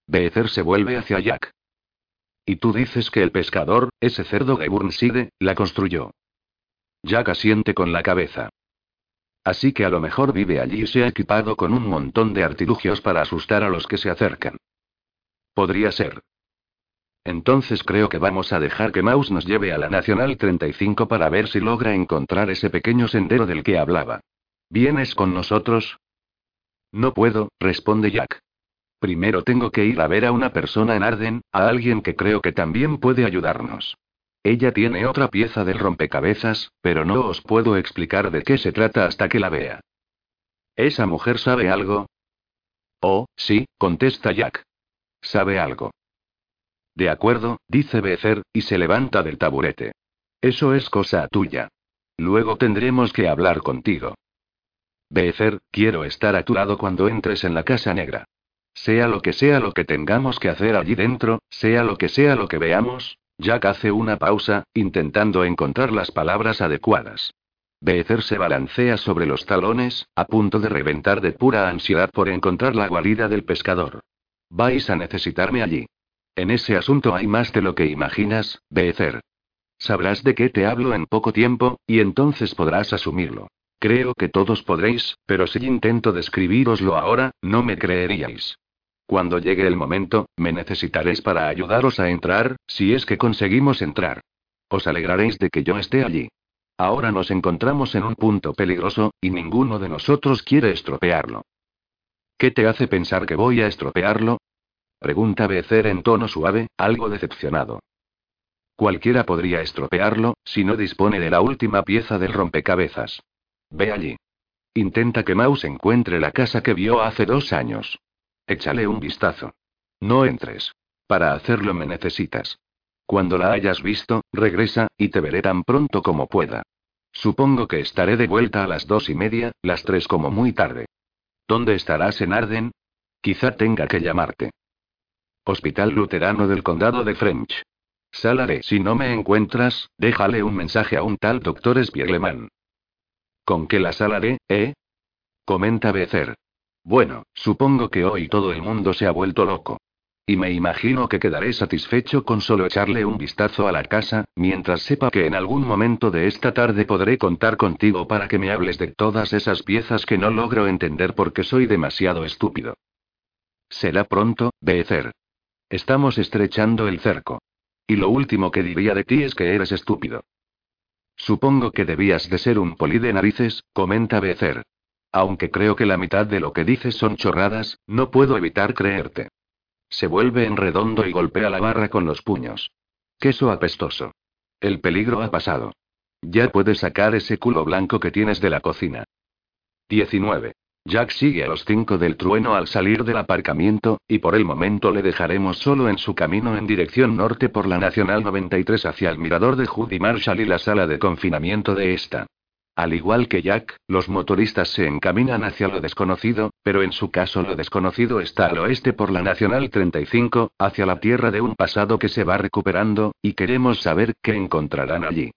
Becer se vuelve hacia Jack. Y tú dices que el pescador, ese cerdo de Burnside, la construyó. Jack asiente con la cabeza. Así que a lo mejor vive allí y se ha equipado con un montón de artilugios para asustar a los que se acercan. Podría ser. Entonces creo que vamos a dejar que Mouse nos lleve a la Nacional 35 para ver si logra encontrar ese pequeño sendero del que hablaba. ¿Vienes con nosotros? No puedo, responde Jack. Primero tengo que ir a ver a una persona en Arden, a alguien que creo que también puede ayudarnos. Ella tiene otra pieza del rompecabezas, pero no os puedo explicar de qué se trata hasta que la vea. ¿Esa mujer sabe algo? Oh, sí, contesta Jack. Sabe algo. De acuerdo, dice Becer, y se levanta del taburete. Eso es cosa tuya. Luego tendremos que hablar contigo. Becer, quiero estar a tu lado cuando entres en la Casa Negra. Sea lo que sea lo que tengamos que hacer allí dentro, sea lo que sea lo que veamos, Jack hace una pausa, intentando encontrar las palabras adecuadas. Becer se balancea sobre los talones, a punto de reventar de pura ansiedad por encontrar la guarida del pescador. Vais a necesitarme allí. En ese asunto hay más de lo que imaginas, Becer. Sabrás de qué te hablo en poco tiempo, y entonces podrás asumirlo. Creo que todos podréis, pero si intento describíroslo ahora, no me creeríais. Cuando llegue el momento, me necesitaréis para ayudaros a entrar, si es que conseguimos entrar. Os alegraréis de que yo esté allí. Ahora nos encontramos en un punto peligroso, y ninguno de nosotros quiere estropearlo. ¿Qué te hace pensar que voy a estropearlo? Pregunta Becer en tono suave, algo decepcionado. Cualquiera podría estropearlo, si no dispone de la última pieza del rompecabezas. Ve allí. Intenta que Mouse encuentre la casa que vio hace dos años. Échale un vistazo. No entres. Para hacerlo me necesitas. Cuando la hayas visto, regresa, y te veré tan pronto como pueda. Supongo que estaré de vuelta a las dos y media, las tres como muy tarde. ¿Dónde estarás en Arden? Quizá tenga que llamarte. Hospital Luterano del Condado de French. Sala Si no me encuentras, déjale un mensaje a un tal doctor Spiegleman. ¿Con qué la sala eh? Comenta Becer. Bueno, supongo que hoy todo el mundo se ha vuelto loco. Y me imagino que quedaré satisfecho con solo echarle un vistazo a la casa, mientras sepa que en algún momento de esta tarde podré contar contigo para que me hables de todas esas piezas que no logro entender porque soy demasiado estúpido. Será pronto, Becer. Estamos estrechando el cerco. Y lo último que diría de ti es que eres estúpido. Supongo que debías de ser un poli de narices, comenta Becer. Aunque creo que la mitad de lo que dices son chorradas, no puedo evitar creerte. Se vuelve en redondo y golpea la barra con los puños. Queso apestoso. El peligro ha pasado. Ya puedes sacar ese culo blanco que tienes de la cocina. 19. Jack sigue a los cinco del trueno al salir del aparcamiento, y por el momento le dejaremos solo en su camino en dirección norte por la Nacional 93 hacia el mirador de Judy Marshall y la sala de confinamiento de esta. Al igual que Jack, los motoristas se encaminan hacia lo desconocido, pero en su caso lo desconocido está al oeste por la Nacional 35, hacia la tierra de un pasado que se va recuperando, y queremos saber qué encontrarán allí.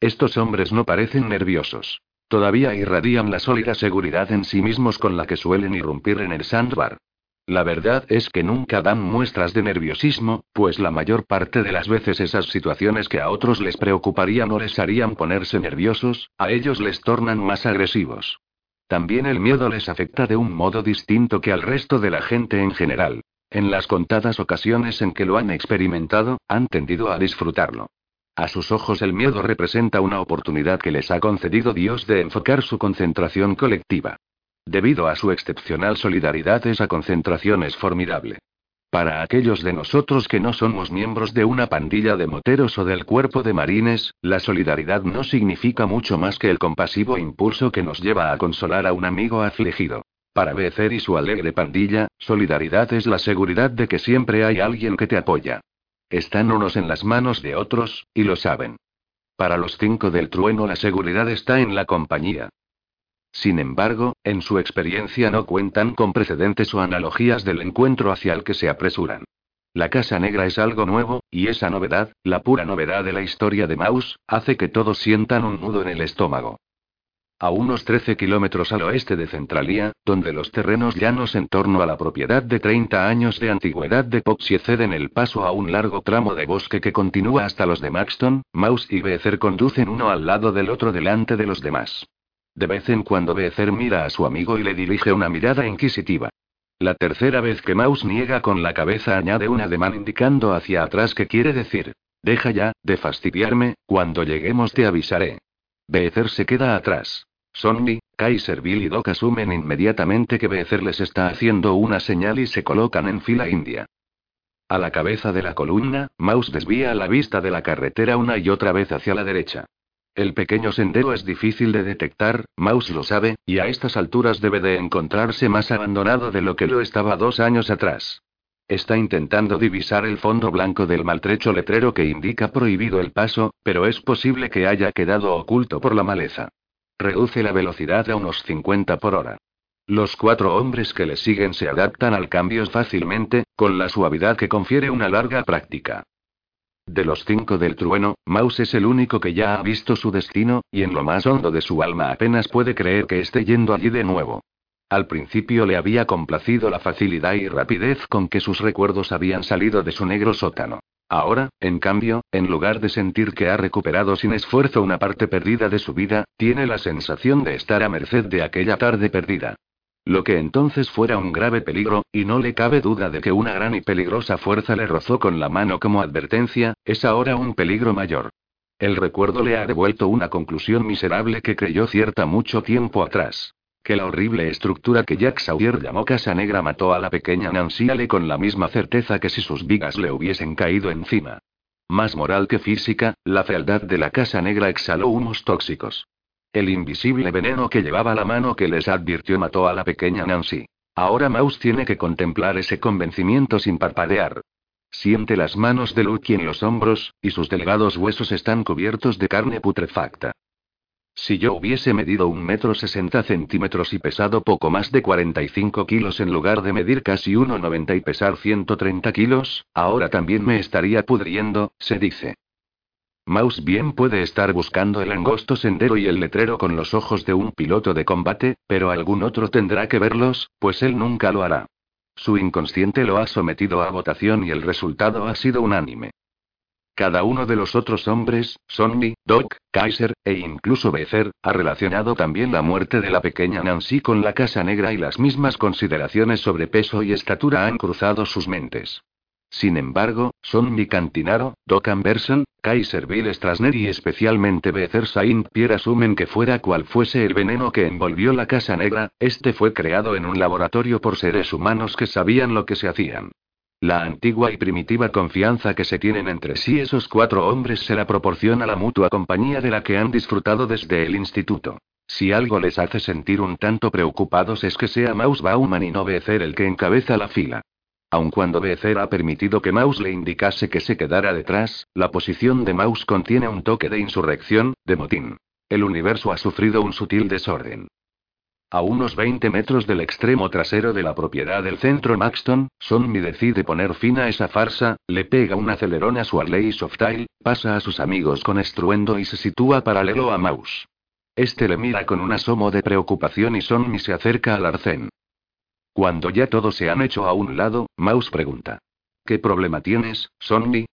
Estos hombres no parecen nerviosos. Todavía irradian la sólida seguridad en sí mismos con la que suelen irrumpir en el sandbar. La verdad es que nunca dan muestras de nerviosismo, pues la mayor parte de las veces esas situaciones que a otros les preocuparían o les harían ponerse nerviosos, a ellos les tornan más agresivos. También el miedo les afecta de un modo distinto que al resto de la gente en general. En las contadas ocasiones en que lo han experimentado, han tendido a disfrutarlo. A sus ojos el miedo representa una oportunidad que les ha concedido Dios de enfocar su concentración colectiva. Debido a su excepcional solidaridad esa concentración es formidable. Para aquellos de nosotros que no somos miembros de una pandilla de moteros o del cuerpo de marines, la solidaridad no significa mucho más que el compasivo impulso que nos lleva a consolar a un amigo afligido. Para Becer y su alegre pandilla, solidaridad es la seguridad de que siempre hay alguien que te apoya. Están unos en las manos de otros, y lo saben. Para los cinco del trueno la seguridad está en la compañía. Sin embargo, en su experiencia no cuentan con precedentes o analogías del encuentro hacia el que se apresuran. La Casa Negra es algo nuevo, y esa novedad, la pura novedad de la historia de Maus, hace que todos sientan un nudo en el estómago. A unos 13 kilómetros al oeste de Centralia, donde los terrenos llanos en torno a la propiedad de 30 años de antigüedad de Poxie ceden el paso a un largo tramo de bosque que continúa hasta los de Maxton, Mouse y Becer conducen uno al lado del otro delante de los demás. De vez en cuando Becer mira a su amigo y le dirige una mirada inquisitiva. La tercera vez que Mouse niega con la cabeza añade un ademán indicando hacia atrás que quiere decir, deja ya, de fastidiarme, cuando lleguemos te avisaré. Becer se queda atrás. Sonny, Bill y Doc asumen inmediatamente que Becer les está haciendo una señal y se colocan en fila india. A la cabeza de la columna, Mouse desvía la vista de la carretera una y otra vez hacia la derecha. El pequeño sendero es difícil de detectar, Mouse lo sabe, y a estas alturas debe de encontrarse más abandonado de lo que lo estaba dos años atrás. Está intentando divisar el fondo blanco del maltrecho letrero que indica prohibido el paso, pero es posible que haya quedado oculto por la maleza. Reduce la velocidad a unos 50 por hora. Los cuatro hombres que le siguen se adaptan al cambio fácilmente, con la suavidad que confiere una larga práctica. De los cinco del trueno, Mouse es el único que ya ha visto su destino, y en lo más hondo de su alma apenas puede creer que esté yendo allí de nuevo. Al principio le había complacido la facilidad y rapidez con que sus recuerdos habían salido de su negro sótano. Ahora, en cambio, en lugar de sentir que ha recuperado sin esfuerzo una parte perdida de su vida, tiene la sensación de estar a merced de aquella tarde perdida. Lo que entonces fuera un grave peligro, y no le cabe duda de que una gran y peligrosa fuerza le rozó con la mano como advertencia, es ahora un peligro mayor. El recuerdo le ha devuelto una conclusión miserable que creyó cierta mucho tiempo atrás que la horrible estructura que Jack Sawyer llamó Casa Negra mató a la pequeña Nancy Ale con la misma certeza que si sus vigas le hubiesen caído encima. Más moral que física, la fealdad de la Casa Negra exhaló humos tóxicos. El invisible veneno que llevaba la mano que les advirtió mató a la pequeña Nancy. Ahora Mouse tiene que contemplar ese convencimiento sin parpadear. Siente las manos de Lucky en los hombros, y sus delgados huesos están cubiertos de carne putrefacta. Si yo hubiese medido un metro sesenta centímetros y pesado poco más de 45 kilos en lugar de medir casi 1,90 y pesar 130 kilos, ahora también me estaría pudriendo, se dice. Mouse bien puede estar buscando el angosto sendero y el letrero con los ojos de un piloto de combate, pero algún otro tendrá que verlos, pues él nunca lo hará. Su inconsciente lo ha sometido a votación y el resultado ha sido unánime. Cada uno de los otros hombres, Sonny, Doc, Kaiser, e incluso Becer, ha relacionado también la muerte de la pequeña Nancy con la Casa Negra y las mismas consideraciones sobre peso y estatura han cruzado sus mentes. Sin embargo, Sonny Cantinaro, Doc Amberson, Kaiser Bill Strasner y especialmente Becer Saint Pierre asumen que fuera cual fuese el veneno que envolvió la Casa Negra, este fue creado en un laboratorio por seres humanos que sabían lo que se hacían. La antigua y primitiva confianza que se tienen entre sí esos cuatro hombres se la proporciona la mutua compañía de la que han disfrutado desde el instituto. Si algo les hace sentir un tanto preocupados es que sea Maus Bauman y no Becer el que encabeza la fila. Aun cuando Becer ha permitido que Maus le indicase que se quedara detrás, la posición de Maus contiene un toque de insurrección, de motín. El universo ha sufrido un sutil desorden. A unos 20 metros del extremo trasero de la propiedad del centro Maxton, Sonmi decide poner fin a esa farsa, le pega un acelerón a su Harley Softail, pasa a sus amigos con estruendo y se sitúa paralelo a Maus. Este le mira con un asomo de preocupación y Sonmi se acerca al arcén. Cuando ya todos se han hecho a un lado, Maus pregunta. ¿Qué problema tienes, Sonmi?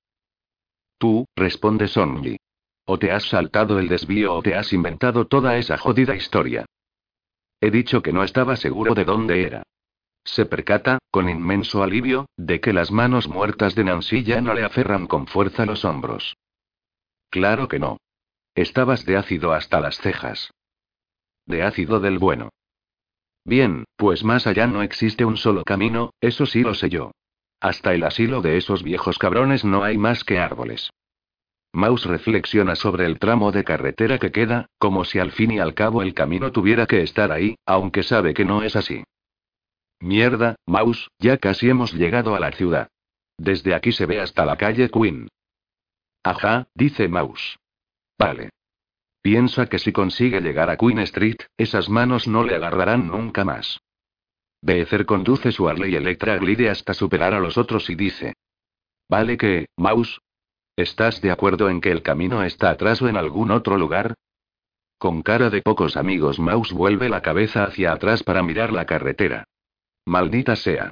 Tú, responde Sonmi. O te has saltado el desvío o te has inventado toda esa jodida historia. He dicho que no estaba seguro de dónde era. Se percata, con inmenso alivio, de que las manos muertas de Nancy ya no le aferran con fuerza los hombros. Claro que no. Estabas de ácido hasta las cejas. De ácido del bueno. Bien, pues más allá no existe un solo camino, eso sí lo sé yo. Hasta el asilo de esos viejos cabrones no hay más que árboles. Maus reflexiona sobre el tramo de carretera que queda, como si al fin y al cabo el camino tuviera que estar ahí, aunque sabe que no es así. Mierda, Maus, ya casi hemos llegado a la ciudad. Desde aquí se ve hasta la calle Queen. Ajá, dice Maus. Vale. Piensa que si consigue llegar a Queen Street, esas manos no le agarrarán nunca más. Beezer conduce su Harley Electra Glide hasta superar a los otros y dice. Vale que, Maus, ¿Estás de acuerdo en que el camino está atrás o en algún otro lugar? Con cara de pocos amigos, Maus vuelve la cabeza hacia atrás para mirar la carretera. Maldita sea.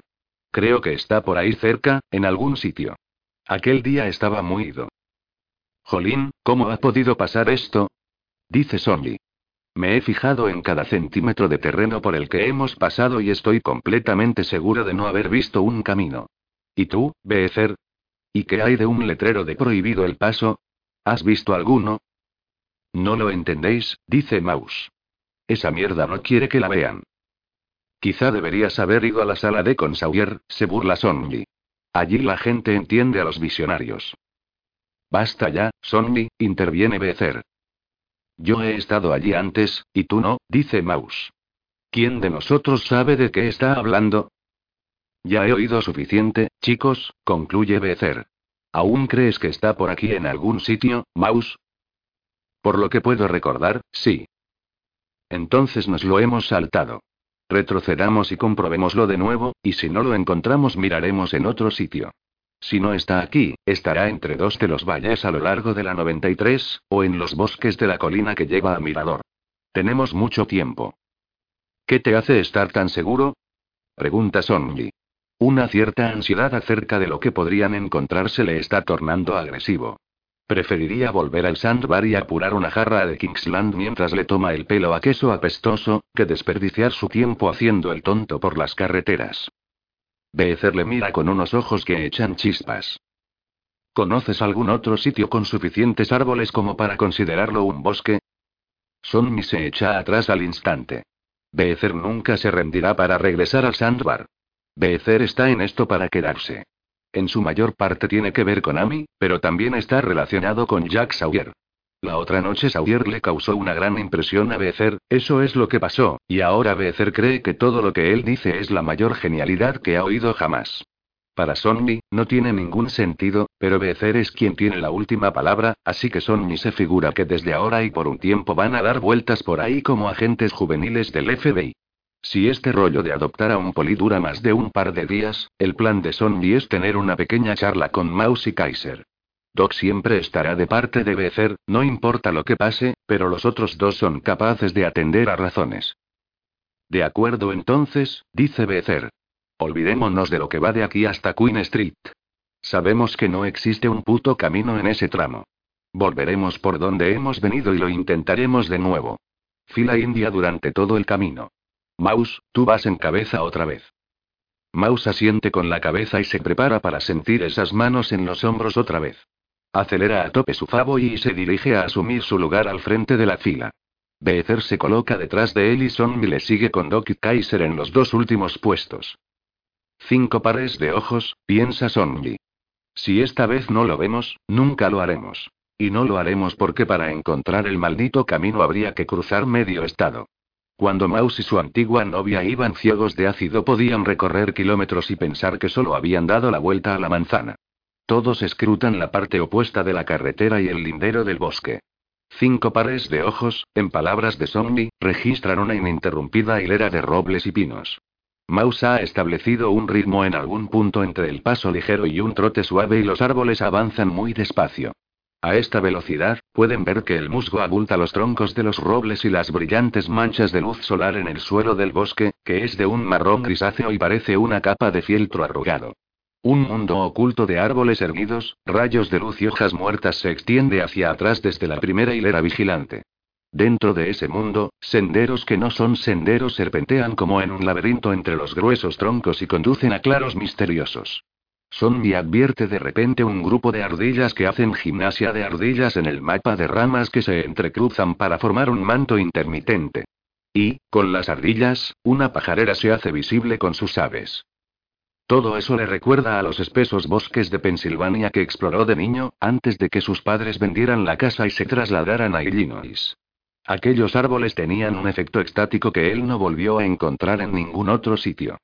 Creo que está por ahí cerca, en algún sitio. Aquel día estaba muy. Jolín, ¿cómo ha podido pasar esto? Dice Sonny. Me he fijado en cada centímetro de terreno por el que hemos pasado y estoy completamente seguro de no haber visto un camino. ¿Y tú, Beezer? ¿Y qué hay de un letrero de prohibido el paso? ¿Has visto alguno? No lo entendéis, dice Maus. Esa mierda no quiere que la vean. Quizá deberías haber ido a la sala de Consauer, se burla Sonny. Allí la gente entiende a los visionarios. Basta ya, Sonny, interviene Becer. Yo he estado allí antes, y tú no, dice Maus. ¿Quién de nosotros sabe de qué está hablando? Ya he oído suficiente, chicos, concluye Becer. ¿Aún crees que está por aquí en algún sitio, Maus? Por lo que puedo recordar, sí. Entonces nos lo hemos saltado. Retrocedamos y comprobémoslo de nuevo, y si no lo encontramos miraremos en otro sitio. Si no está aquí, estará entre dos de los valles a lo largo de la 93, o en los bosques de la colina que lleva a Mirador. Tenemos mucho tiempo. ¿Qué te hace estar tan seguro? Pregunta Sonny. Una cierta ansiedad acerca de lo que podrían encontrarse le está tornando agresivo. Preferiría volver al sandbar y apurar una jarra de Kingsland mientras le toma el pelo a queso apestoso, que desperdiciar su tiempo haciendo el tonto por las carreteras. Beezer le mira con unos ojos que echan chispas. ¿Conoces algún otro sitio con suficientes árboles como para considerarlo un bosque? Sonny se echa atrás al instante. Beezer nunca se rendirá para regresar al sandbar. Becer está en esto para quedarse. En su mayor parte tiene que ver con Amy, pero también está relacionado con Jack Sawyer. La otra noche Sawyer le causó una gran impresión a Becer, eso es lo que pasó, y ahora Becer cree que todo lo que él dice es la mayor genialidad que ha oído jamás. Para Sonny, no tiene ningún sentido, pero Becer es quien tiene la última palabra, así que Sonny se figura que desde ahora y por un tiempo van a dar vueltas por ahí como agentes juveniles del FBI. Si este rollo de adoptar a un poli dura más de un par de días, el plan de Sonny es tener una pequeña charla con Maus y Kaiser. Doc siempre estará de parte de Becer, no importa lo que pase, pero los otros dos son capaces de atender a razones. De acuerdo entonces, dice Becer. Olvidémonos de lo que va de aquí hasta Queen Street. Sabemos que no existe un puto camino en ese tramo. Volveremos por donde hemos venido y lo intentaremos de nuevo. Fila india durante todo el camino. Maus, tú vas en cabeza otra vez. Maus asiente con la cabeza y se prepara para sentir esas manos en los hombros otra vez. Acelera a tope su favo y se dirige a asumir su lugar al frente de la fila. Beezer se coloca detrás de él y Sonny le sigue con Doc Kaiser en los dos últimos puestos. Cinco pares de ojos, piensa Sonny. Si esta vez no lo vemos, nunca lo haremos. Y no lo haremos porque para encontrar el maldito camino habría que cruzar medio estado. Cuando Maus y su antigua novia iban ciegos de ácido podían recorrer kilómetros y pensar que solo habían dado la vuelta a la manzana. Todos escrutan la parte opuesta de la carretera y el lindero del bosque. Cinco pares de ojos, en palabras de Somni, registran una ininterrumpida hilera de robles y pinos. Maus ha establecido un ritmo en algún punto entre el paso ligero y un trote suave y los árboles avanzan muy despacio. A esta velocidad, pueden ver que el musgo abulta los troncos de los robles y las brillantes manchas de luz solar en el suelo del bosque, que es de un marrón grisáceo y parece una capa de fieltro arrugado. Un mundo oculto de árboles erguidos, rayos de luz y hojas muertas se extiende hacia atrás desde la primera hilera vigilante. Dentro de ese mundo, senderos que no son senderos serpentean como en un laberinto entre los gruesos troncos y conducen a claros misteriosos. Sonmi advierte de repente un grupo de ardillas que hacen gimnasia de ardillas en el mapa de ramas que se entrecruzan para formar un manto intermitente. Y, con las ardillas, una pajarera se hace visible con sus aves. Todo eso le recuerda a los espesos bosques de Pensilvania que exploró de niño, antes de que sus padres vendieran la casa y se trasladaran a Illinois. Aquellos árboles tenían un efecto extático que él no volvió a encontrar en ningún otro sitio.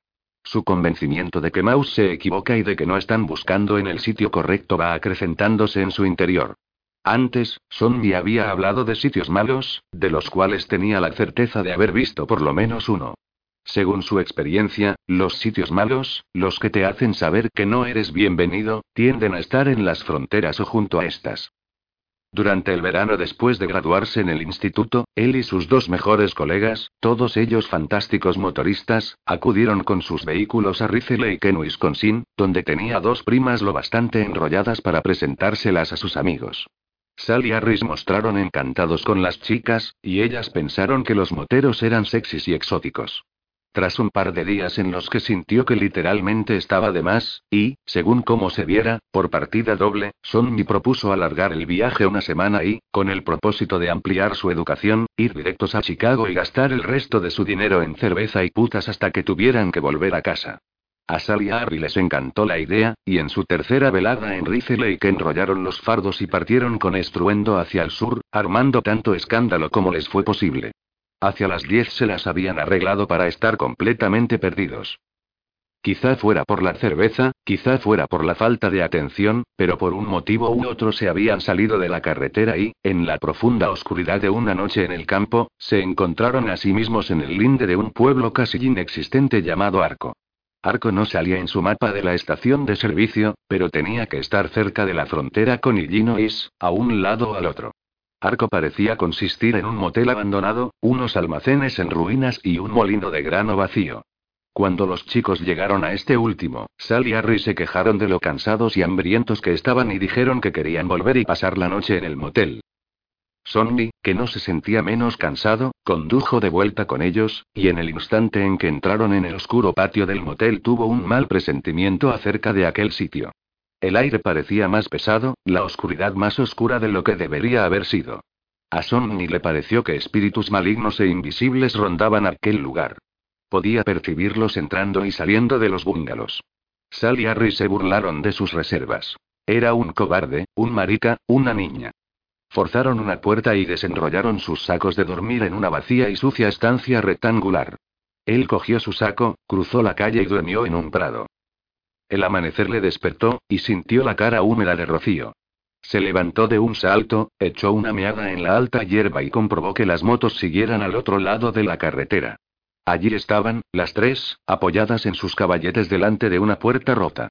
Su convencimiento de que Maus se equivoca y de que no están buscando en el sitio correcto va acrecentándose en su interior. Antes, Sonmi había hablado de sitios malos, de los cuales tenía la certeza de haber visto por lo menos uno. Según su experiencia, los sitios malos, los que te hacen saber que no eres bienvenido, tienden a estar en las fronteras o junto a estas. Durante el verano después de graduarse en el instituto, él y sus dos mejores colegas, todos ellos fantásticos motoristas, acudieron con sus vehículos a Rice Lake en Wisconsin, donde tenía dos primas lo bastante enrolladas para presentárselas a sus amigos. Sal y Harris mostraron encantados con las chicas, y ellas pensaron que los moteros eran sexys y exóticos. Tras un par de días en los que sintió que literalmente estaba de más, y, según cómo se viera, por partida doble, Sonny propuso alargar el viaje una semana y, con el propósito de ampliar su educación, ir directos a Chicago y gastar el resto de su dinero en cerveza y putas hasta que tuvieran que volver a casa. A Sal y Harry les encantó la idea, y en su tercera velada en Rice Lake enrollaron los fardos y partieron con estruendo hacia el sur, armando tanto escándalo como les fue posible. Hacia las diez se las habían arreglado para estar completamente perdidos. Quizá fuera por la cerveza, quizá fuera por la falta de atención, pero por un motivo u otro se habían salido de la carretera y, en la profunda oscuridad de una noche en el campo, se encontraron a sí mismos en el linde de un pueblo casi inexistente llamado Arco. Arco no salía en su mapa de la estación de servicio, pero tenía que estar cerca de la frontera con Illinois, a un lado o al otro. Arco parecía consistir en un motel abandonado, unos almacenes en ruinas y un molino de grano vacío. Cuando los chicos llegaron a este último, Sal y Harry se quejaron de lo cansados y hambrientos que estaban y dijeron que querían volver y pasar la noche en el motel. Sonny, que no se sentía menos cansado, condujo de vuelta con ellos, y en el instante en que entraron en el oscuro patio del motel tuvo un mal presentimiento acerca de aquel sitio. El aire parecía más pesado, la oscuridad más oscura de lo que debería haber sido. A Sonny le pareció que espíritus malignos e invisibles rondaban aquel lugar. Podía percibirlos entrando y saliendo de los búngalos. Sal y Harry se burlaron de sus reservas. Era un cobarde, un marica, una niña. Forzaron una puerta y desenrollaron sus sacos de dormir en una vacía y sucia estancia rectangular. Él cogió su saco, cruzó la calle y durmió en un prado. El amanecer le despertó, y sintió la cara húmeda de rocío. Se levantó de un salto, echó una meada en la alta hierba y comprobó que las motos siguieran al otro lado de la carretera. Allí estaban, las tres, apoyadas en sus caballetes delante de una puerta rota.